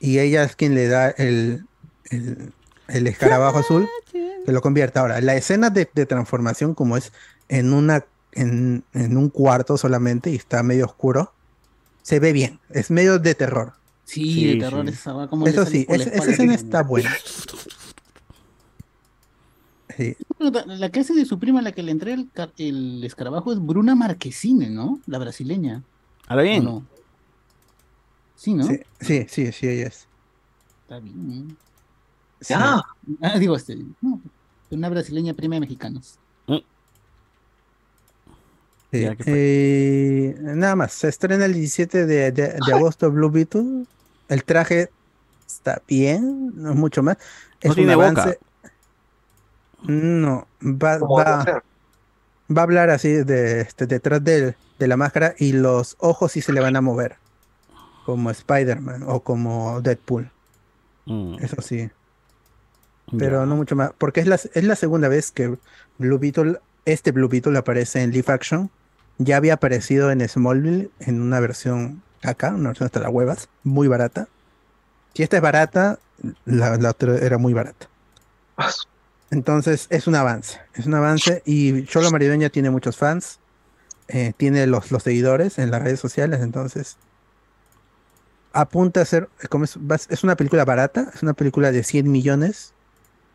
Y ella es quien le da el, el, el escarabajo azul que lo convierte. Ahora, la escena de, de transformación, como es en una en, en un cuarto solamente y está medio oscuro, se ve bien. Es medio de terror. Sí, Sí, de terror sí. esa va como Eso sí, esa, escena está buena. Sí. La que hace de su prima, la que le entrega el, ca- el escarabajo, es Bruna Marquezine, ¿no? La brasileña. Ahora bien. Sí, ¿no? Sí, sí, sí, sí, ella es. Está bien. Sí. Ah, digo, este, no, una brasileña prima de mexicanos. Sí, Ya, ¿qué eh, nada más, se estrena el 17 de, de- de agosto Blue Beetle. El traje está bien, no es mucho más. Es No tiene un boca. avance. No, va, va, va a hablar así de, este, detrás de, de la máscara y los ojos sí se le van a mover. Como Spider-Man o como Deadpool. Mm, Eso sí. Pero no mucho más. Porque es la, es la segunda vez que Blue Beetle, este Blue Beetle aparece en live action. Ya había aparecido en Smallville en una versión acá, una versión hasta las huevas, muy barata. Si esta es barata, la, la otra era muy barata. Entonces es un avance, es un avance y Cholo Maridueña tiene muchos fans, eh, tiene los, los seguidores en las redes sociales, entonces apunta a ser, como es, es una película barata, es una película de 100 millones,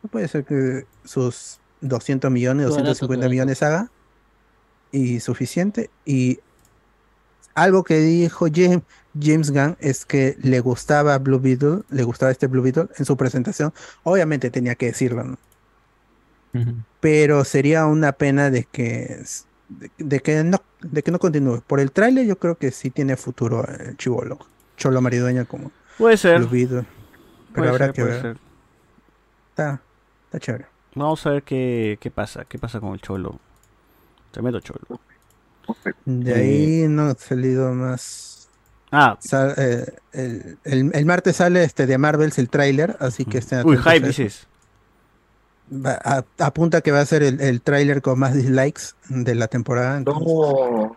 no puede ser que sus 200 millones, Barato, 250 barato. millones haga y suficiente. Y algo que dijo James, James Gunn es que le gustaba Blue Beetle, le gustaba este Blue Beetle en su presentación. Obviamente tenía que decirlo, ¿no? pero sería una pena de que de, de que no de que no continúe. Por el tráiler yo creo que sí tiene futuro el chivolo, Cholo Maridueña como Puede ser. Blue Beetle. Pero Puede habrá ser, que puede ver. ser. Está, está chévere. Vamos a ver qué, qué pasa. ¿Qué pasa con el cholo? Tremendo cholo. De Eh, ahí no ha salido más. Ah, eh, el, el- el martes sale este de Marvels el tráiler, así que estén uy, hype dices. Va- a- apunta que va a ser el, el tráiler con más dislikes de la temporada. entonces No.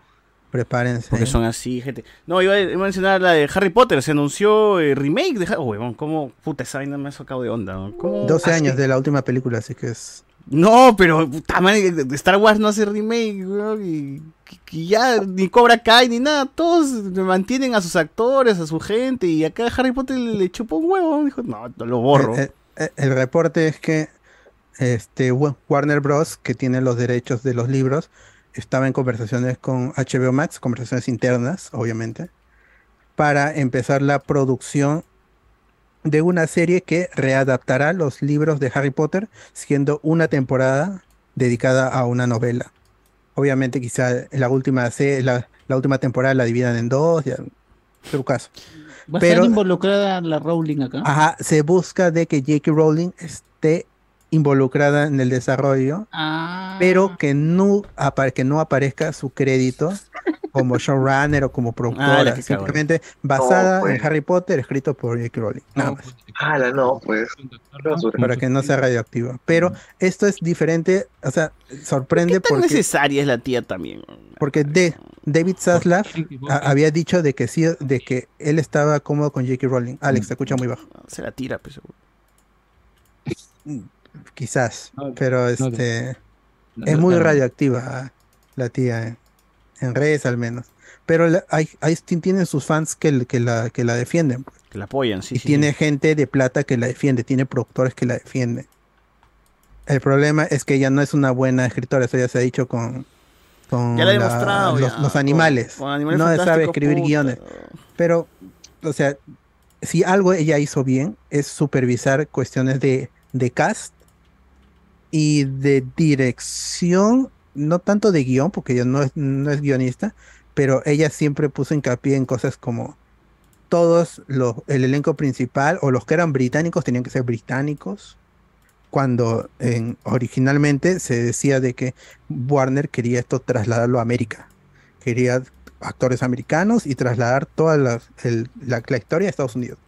Prepárense. Porque son así, gente. No, iba a, iba a mencionar la de Harry Potter. Se anunció el remake de Harry Oh, huevón, ¿cómo? Puta, esa vaina me ha sacado de onda. ¿no? ¿Cómo? 12 así? años de la última película, así que es. No, pero puta madre, Star Wars no hace remake, y, ya ni Cobra Kai ni nada, todos mantienen a sus actores, a su gente, y acá Harry Potter le, le chupó un huevo, dijo, no, lo borro. El, el- el reporte es que este Wa- Warner Bros., que tiene los derechos de los libros, estaba en conversaciones con HBO Max, conversaciones internas, obviamente, para empezar la producción de una serie que readaptará los libros de Harry Potter, siendo una temporada dedicada a una novela. Obviamente, quizá la última, la, la última temporada la dividan en dos, ya, trucazo. ¿Va a Pero- estar involucrada la Rowling acá? Ajá, se busca de que J.K. Rowling esté involucrada en el desarrollo, Ah, pero que no, que no aparezca su crédito como showrunner o como Ah, productora, la simplemente basada No, pues. en Harry Potter, escrito por J.K. Rowling. nada más, Ala, no, pues. Para que no sea radioactiva. Pero esto es diferente, o sea, sorprende ¿Qué tan porque, necesaria es la tía también? porque de, David Zaslav había dicho de que sí, de que él estaba cómodo con J.K. Rowling. Alex, te escucha muy bajo. Se la tira, pues seguro. Quizás, No, pero no, este no, es muy radioactiva la tía, eh, en redes al menos. Pero la- hay, hay ti- tienen sus fans que, que la que la defienden pues. Que la apoyan, sí, y sí. tiene gente de plata que la defiende, tiene productores que la defienden. El problema es que ella no es una buena escritora, eso ya se ha dicho con, con Ya lo he la- demostrado, los, ya, los con- animales. con Animales no sabe escribir puta. guiones. Pero, o sea, si algo ella hizo bien es supervisar cuestiones de, de cast y de dirección, no tanto de guion, porque ella no es, no es guionista, pero ella siempre puso hincapié en cosas como todos los, el elenco principal o los que eran británicos tenían que ser británicos, cuando en- originalmente se decía de que Warner quería esto trasladarlo a América, quería actores americanos y trasladar toda la, la- la historia a Estados Unidos.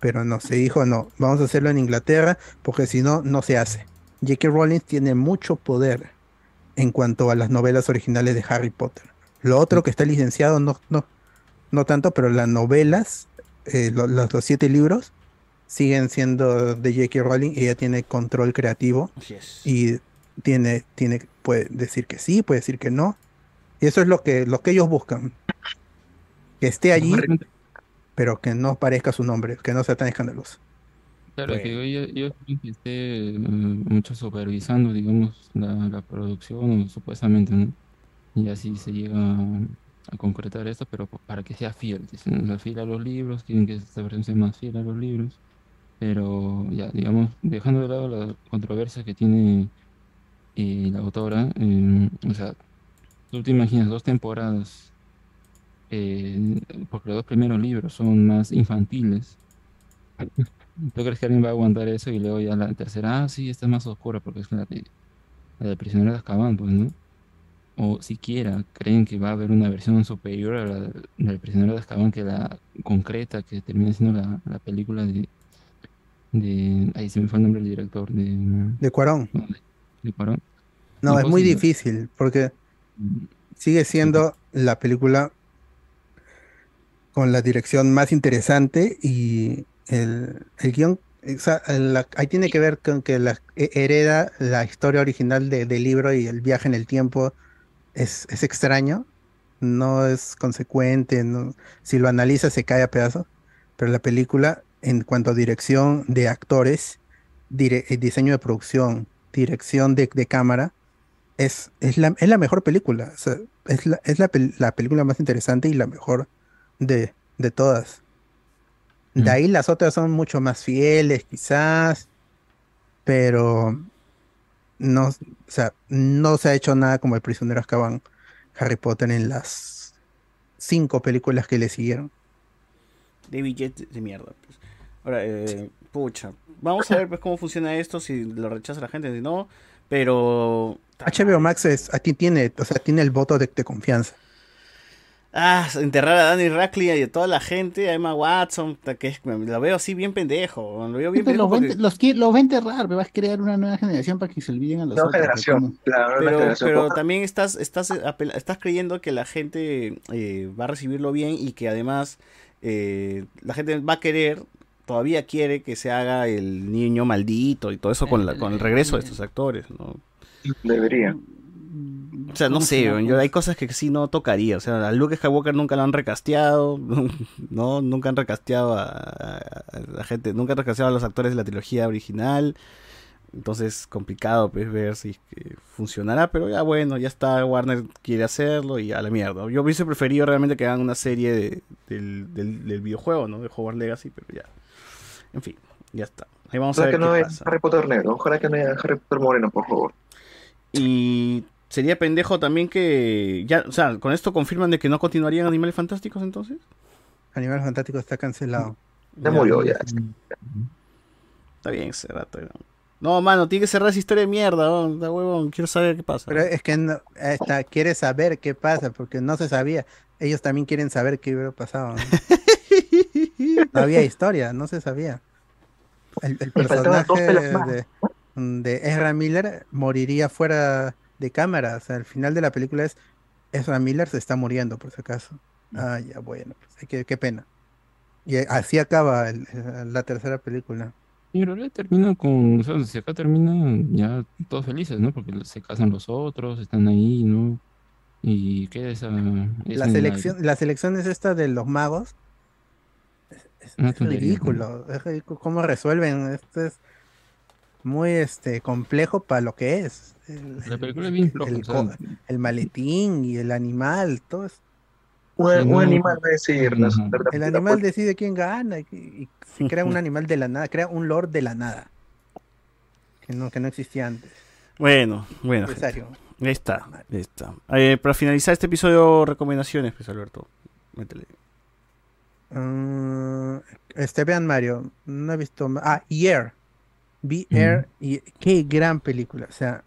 Pero no, se dijo no, vamos a hacerlo en Inglaterra porque si no, no se hace. J.K. Rowling tiene mucho poder en cuanto a las novelas originales de Harry Potter. Lo otro que está licenciado no, no, no tanto, pero las novelas, eh, lo- los, los siete libros, siguen siendo de J.K. Rowling ella tiene control creativo y tiene, tiene, puede decir que sí, puede decir que no. Y eso es lo que, lo que ellos buscan. Que esté allí, pero que no parezca su nombre, que no sea tan escandaloso. Claro, que yo, yo que esté eh, mucho supervisando, digamos, la, la producción, supuestamente, ¿no? Y así se llega a, a concretar esto, pero para que sea fiel, dicen, la fiel a los libros, quieren que esta versión sea más fiel a los libros, pero ya, digamos, dejando de lado la controversia que tiene eh, la autora, eh, o sea, tú te imaginas dos temporadas, eh, porque los dos primeros libros son más infantiles. ¿Tú crees que alguien va a aguantar eso y luego ya la tercera, ah, sí, esta es más oscura porque es la de, la de Prisionero de Azkaban, pues, ¿no? O siquiera creen que va a haber una versión superior a la del Prisionero de Azkaban que la concreta, que termina siendo la, la película de, de... Ahí se me fue el nombre del director, de... De Cuarón. de Cuarón. No, es muy difícil porque sigue siendo la película con la dirección más interesante y el, guion, o sea, la- ahí tiene que ver con que la, he- hereda la historia original de- del libro y el viaje en el tiempo es, es extraño, no es consecuente, no- si lo analiza se cae a pedazos, pero la película en cuanto a dirección de actores, eh, diseño de producción, dirección de, de cámara, es, es, la, es la mejor película. o sea, es la, es la, la película más interesante y la mejor de, de todas. De ahí las otras son mucho más fieles, quizás, pero no, o sea, no se ha hecho nada como El prisionero de Azkaban, Harry Potter en las cinco películas que le siguieron. David Jet de mierda. pues. Ahora, eh, pucha. Vamos a ver pues cómo funciona esto, si lo rechaza la gente, si no. Pero. HBO Max es, a ti tiene, o sea, tiene el voto de, de confianza. Ah, enterrar a Danny Radcliffe y a toda la gente, a Emma Watson, que es- lo veo así bien pendejo. Lo veo bien pendejo los, porque- los, los va a enterrar, me vas a crear una nueva generación para que se olviden a los Nueva otros. generación, claro, nueva pero, generación. pero también estás, estás, estás creyendo que la gente eh, va a recibirlo bien y que además eh, la gente va a querer, todavía quiere que se haga el niño maldito y todo eso con, la- con el regreso de estos actores, ¿no? Debería. O sea, no ¿Cómo se sé, yo, hay cosas que sí no tocaría. O sea, a Luke Skywalker nunca lo han recasteado, [LAUGHS] ¿no? Nunca han recasteado a, a- a la gente, nunca han recasteado a los actores de la trilogía original. Entonces, complicado pues ver si es que funcionará, pero ya bueno, ya está, Warner quiere hacerlo y a la mierda. Yo hubiese preferido realmente que hagan una serie de- del, del- del videojuego, ¿no? De Hogwarts Legacy, pero ya. En fin, ya está. Ahí vamos a Ojalá ver que no qué pasa. Harry Potter negro. Ojalá que no haya Harry Potter moreno, por favor. Y sería pendejo también que ya, o sea, con esto confirman de que no continuarían Animales Fantásticos entonces. Animal Fantástico está cancelado. Ya murió, ya. Está bien ese rato. ¿no? No, mano, tiene que cerrar esa historia de mierda, da huevón, quiero saber qué pasa. Pero es que no, esta, quiere saber qué pasa, porque no se sabía. Ellos también quieren saber qué hubiera pasado. ¿no? [LAUGHS] No había historia, no se sabía. El, personaje de, de Ezra Miller moriría fuera de cámara. O sea, al final de la película es Ezra Miller se está muriendo, por si acaso. Ah, ya, bueno, pues, qué, qué pena. Y así acaba el- el- la tercera película. Y en realidad termina con, o sea, si acá termina ya todos felices, ¿no? Porque se casan los otros, están ahí, ¿no? Y queda esa... esa La selección, la selección es esta de los magos. Es tontería, ridículo, es ridículo cómo resuelven. Esto es muy este complejo para lo que es. El, La película es bien floja, el o sea, co- el maletín y el animal, todo es. Un, animal va a decir. las- Ujú. la- la- El animal decide quién gana y, y se crea un [LAUGHS] animal de la nada, crea un lord de la nada. Que no, que no existía antes. Bueno, bueno. Ahí está, ahí está. Eh, para finalizar este episodio, recomendaciones, pues Alberto. Métele. Mm, este, vean Mario, no he visto. Ah, Year. Vi Air y qué gran película. O sea,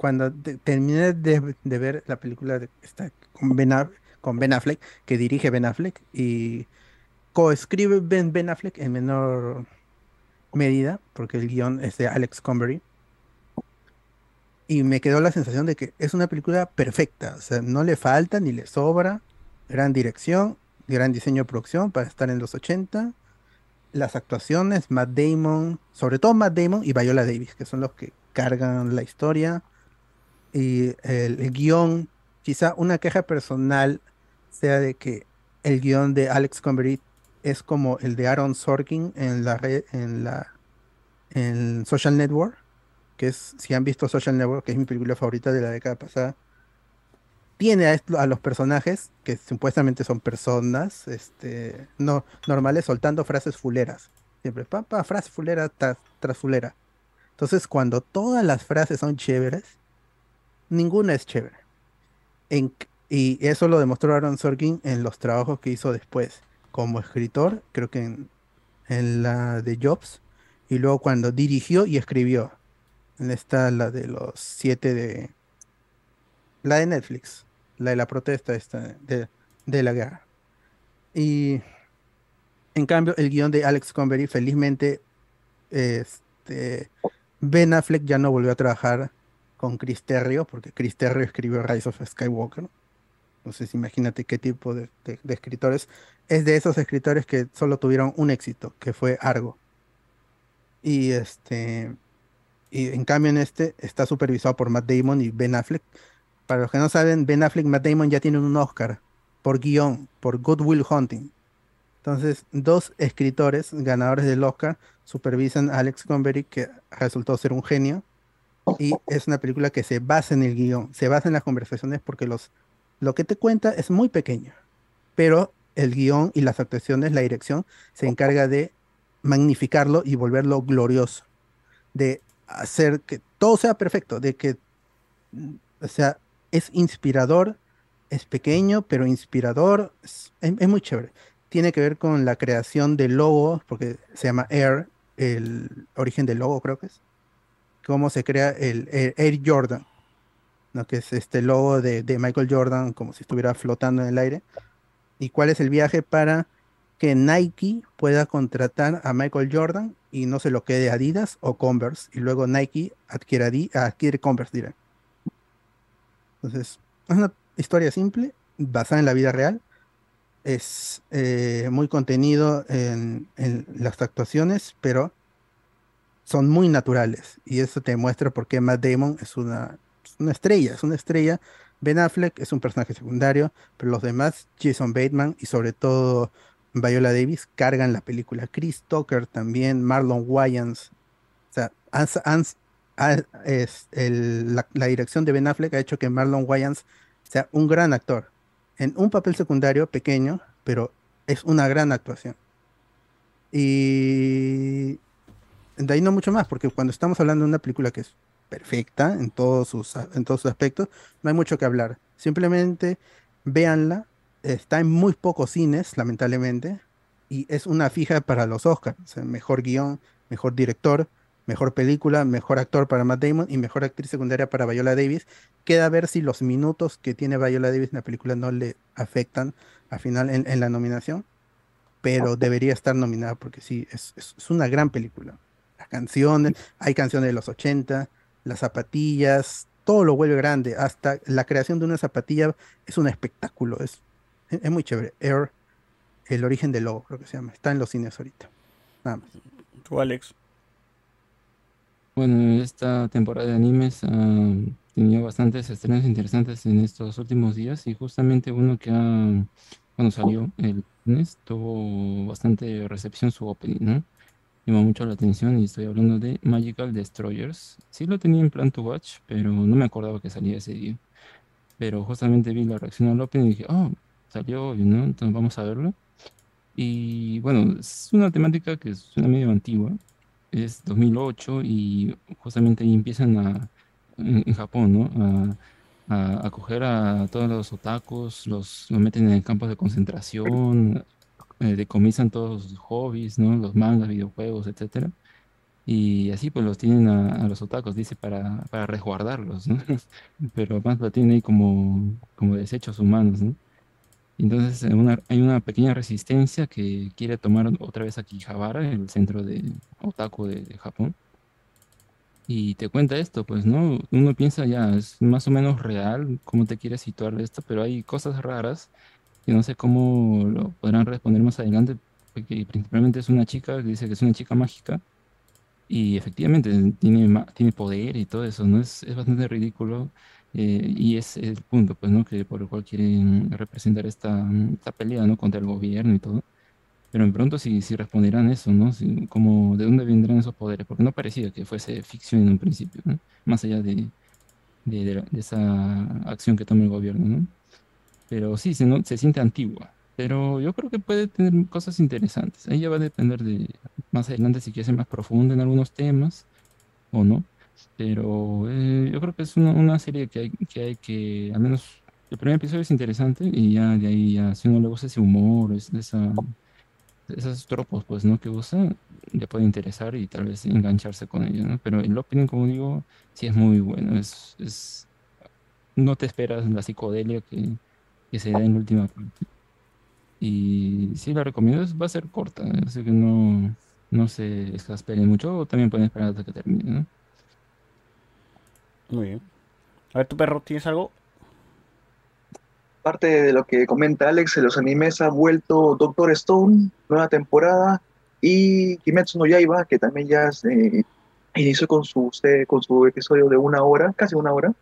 cuando te- terminé de, ver la película de, esta, con, ben Affleck, que dirige Ben Affleck y coescribe Ben, Affleck en menor medida, porque el guion es de Alex Combery. Y me quedó la sensación de que es una película perfecta, o sea, no le falta ni le sobra. Gran dirección, gran diseño de producción para estar en los 80. Las actuaciones, Matt Damon, sobre todo Matt Damon y Viola Davis, que son los que cargan la historia. Y el, el guion, quizá una queja personal sea de que el guion de Alex Convery es como el de Aaron Sorkin en la red, en la en Social Network, que es, si han visto Social Network, que es mi película favorita de la década pasada, tiene a, los personajes, que supuestamente son personas este, no, normales, soltando frases fuleras. Siempre, pa, pa, frase fulera tras, fulera. Entonces, cuando todas las frases son chéveres, ninguna es chévere. Y eso lo demostró Aaron Sorkin en los trabajos que hizo después, como escritor, creo que en, en la de Jobs, y luego cuando dirigió y escribió. En esta, la de los siete de. La de Netflix, la de la protesta esta de, de la guerra. Y en cambio, el guion de Alex Convery, felizmente, este, Ben Affleck ya no volvió a trabajar con Chris Terrio, porque Chris Terrio escribió Rise of Skywalker. Entonces, imagínate qué tipo de escritores. Es de esos escritores que solo tuvieron un éxito, que fue Argo. Y este. Y en cambio, en este está supervisado por Matt Damon y Ben Affleck. Para los que no saben, Ben Affleck y Matt Damon ya tienen un Oscar por guion, por Good Will Hunting. Entonces, dos escritores ganadores del Oscar supervisan a Alex Convery, que resultó ser un genio. Y es una película que se basa en el guion, se basa en las conversaciones porque los, lo que te cuenta es muy pequeño. Pero el guion y las actuaciones, la dirección, se encarga de magnificarlo y volverlo glorioso. De hacer que todo sea perfecto, de que, o sea, es inspirador, es pequeño, pero inspirador, es, muy chévere. Tiene que ver con la creación del logo, porque se llama Air, el origen del logo creo que es, cómo se crea el Air, Jordan, ¿no? que es este logo de, Michael Jordan como si estuviera flotando en el aire, y cuál es el viaje para que Nike pueda contratar a Michael Jordan y no se lo quede Adidas o Converse, y luego Nike adquiere, adquiere Converse direct. Entonces, es una historia simple, basada en la vida real. Es eh, muy contenido en, las actuaciones, pero son muy naturales. Y eso te muestra por qué Matt Damon es una, es una estrella, es una estrella. Ben Affleck es un personaje secundario, pero los demás, Jason Bateman y sobre todo Viola Davis, cargan la película. Chris Tucker también, Marlon Wayans. O sea, han- ha- es el- la, la dirección de Ben Affleck ha hecho que Marlon Wayans sea un gran actor. En un papel secundario pequeño, pero es una gran actuación. Y de ahí no mucho más, porque cuando estamos hablando de una película que es perfecta en todos sus, en todos sus aspectos, no hay mucho que hablar. Simplemente véanla. Está en muy pocos cines, lamentablemente, y es una fija para los Oscars. O sea, mejor guion, mejor director, mejor película, mejor actor para Matt Damon y mejor actriz secundaria para Viola Davis. Queda ver si los minutos que tiene Viola Davis en la película no le afectan al final en, en la nominación, pero debería estar nominada porque sí, es, es- es una gran película. Las canciones, hay canciones de los 80, las zapatillas, todo lo vuelve grande, hasta la creación de una zapatilla es un espectáculo, es, es, muy chévere. Air, el origen del logo, creo que se llama, está en los cines ahorita. Nada más. Tú, Alex. Bueno, esta temporada de animes ha tenido bastantes estrenos interesantes en estos últimos días y justamente uno que ha, cuando salió el lunes tuvo bastante recepción su opening, ¿no? Llamó mucho la atención y estoy hablando de Magical Destroyers. Sí lo tenía en plan to watch, pero no me acordaba que salía ese día. Pero justamente vi la reacción al opening y dije, oh, salió hoy, ¿no? Entonces vamos a verlo. Y bueno, es una temática que suena medio antigua. Es 2008 y justamente ahí empiezan a, en, en Japón, ¿no? A, a, a coger a todos los otakus, los, los meten en campos de concentración, eh, decomisan todos sus hobbies, ¿no? Los mangas, videojuegos, etcétera. Y así pues los tienen a, a los otakus, dice, para, para resguardarlos, ¿no? [LAUGHS] Pero más lo tienen ahí como, como desechos humanos, ¿no? Entonces una- hay una pequeña resistencia que quiere tomar otra vez a Akihabara, el centro de otaku de, de Japón. Y te cuenta esto, pues, ¿no? Uno piensa ya, es más o menos real cómo te quiere situar esto, pero hay cosas raras que no sé cómo lo podrán responder más adelante, porque principalmente es una chica que dice que es una chica mágica y efectivamente tiene, tiene poder y todo eso, ¿no? Es, es bastante ridículo eh, y es el punto, pues, ¿no? Que por el cual quieren representar esta, esta pelea, ¿no? Contra el gobierno y todo. Pero en pronto si, si responderán eso, ¿no? Si- como de dónde vendrán esos poderes, porque no parecía que fuese ficción en un principio, ¿no? Más allá de, de, de de esa acción que toma el gobierno, ¿no? Pero sí, se, no- se siente antigua. Pero yo creo que puede tener cosas interesantes. Ahí ya va a depender de más adelante si quiere ser más profundo en algunos temas o no. Pero eh, yo creo que es una, serie que hay, que al menos el primer episodio es interesante y ya de ahí, ya, si uno le gusta ese humor, es- esos tropos, pues, ¿no? Que usa, le puede interesar y tal vez engancharse con ellos, ¿no? Pero el opening, como digo, sí es muy bueno. Es, es, no te esperas la psicodelia que, que se da en la última parte. Y sí la recomiendo, va a ser corta, así que no, no se exasperen mucho, o también pueden esperar hasta que termine, ¿no? Muy bien. A ver, tu perro, ¿tienes algo? Parte de lo que comenta Alex, en los animes ha vuelto Doctor Stone, nueva temporada, y Kimetsu no Yaiba, que también ya se inició con su, con su episodio de una hora, casi una hora.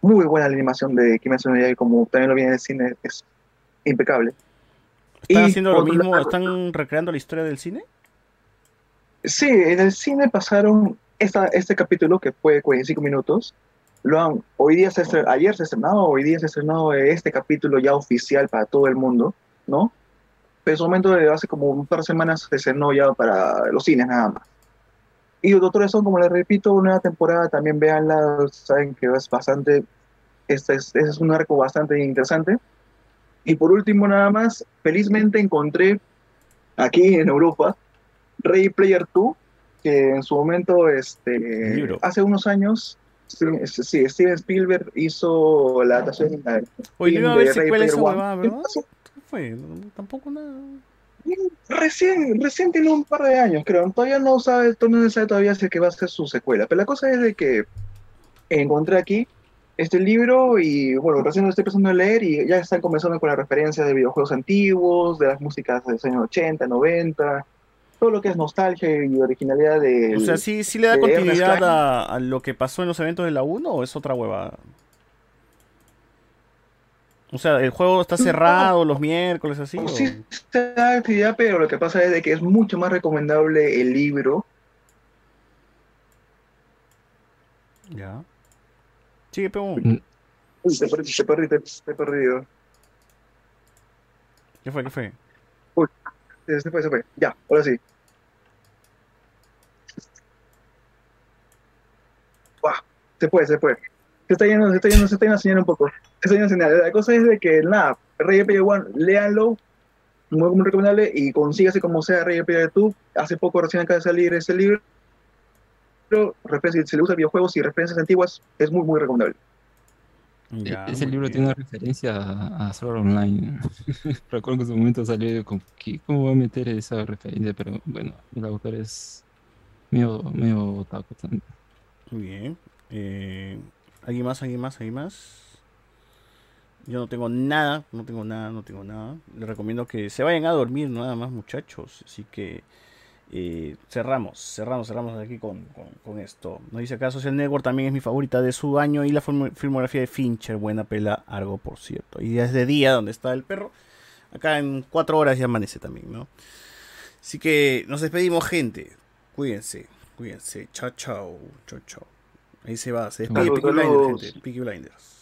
Muy buena la animación de Kimetsu no Yaiba, como también lo vi en el cine, es impecable. ¿Están Y haciendo lo mismo? ¿Están recreando la historia del cine? Sí, en el cine pasaron esta, este capítulo que fue 45 minutos. Lo han, hoy día se estre- ayer se estrenó, hoy día se estrenó este capítulo ya oficial para todo el mundo, ¿no? Pero en su momento, hace como un par de semanas, se estrenó ya para los cines nada más. Y Doctor Stone, como les repito, nueva temporada, también véanla, saben que es bastante, este es, este es un arco bastante interesante. Y por último, nada más, felizmente encontré aquí en Europa Ready Player 2, que en su momento, este, hace unos años, sí, este, sí, Steven Spielberg hizo la adaptación Oye, no iba a de esa Player One. huevada, ¿Qué ¿verdad? pasó? ¿Qué fue? Tampoco nada. Recién, recién tiene un par de años, creo. Todavía no sabe, todavía no sabe todavía si es que va a ser su secuela. Pero la cosa es de que encontré aquí este libro y bueno, recién lo estoy empezando a leer y ya están comenzando con las referencias de videojuegos antiguos, de las músicas de los años 80, 90, todo lo que es nostalgia y originalidad de... O sea, ¿sí, sí le da continuidad a, a lo que pasó en los eventos de la 1 o es otra huevada? O sea, ¿el juego está cerrado los miércoles así? o- Sí, se da actividad, pero lo que pasa es de que es mucho más recomendable el libro. Ya. Sigue, pegón. Uy, te perdí, te perdí, te, he perdido. ¿Qué fue? ¿Qué fue? Uy, se fue, se fue. Ya, ahora sí. Se fue, se fue. Se está yendo, se está yendo, se está yendo a enseñar un poco. Se está yendo a enseñar. La cosa es de que, nada, Rey Player One, léanlo, muy, muy recomendable, y consígase como sea Rey Player 2. Hace poco recién acaba de salir ese libro. Referencias, si le gusta videojuegos y referencias antiguas, es muy, muy recomendable. E- Ese libro tiene una referencia a, a Sword Online. [LAUGHS] Recuerdo que en su momento salió con ¿qué- ¿cómo va a meter esa referencia? Pero bueno, el autor es medio, medio otaku también. Muy bien. Eh, ¿Alguien más? ¿Alguien más? ¿Alguien más? Yo no tengo nada, no tengo nada, no tengo nada. Les recomiendo que se vayan a dormir nada más, muchachos. Así que eh, cerramos, cerramos, cerramos aquí con, con- esto. Nos dice acá Social Network también es mi favorita de su año y la film- filmografía de Fincher, buena pela, algo por cierto. Y es de día donde está el perro. Acá en cuatro horas ya amanece también, ¿no? Así que nos despedimos, gente. Cuídense, cuídense. Chao, chao, chao, chao. Ahí se va, se despide Peaky Blinders, gente. Peaky Blinders.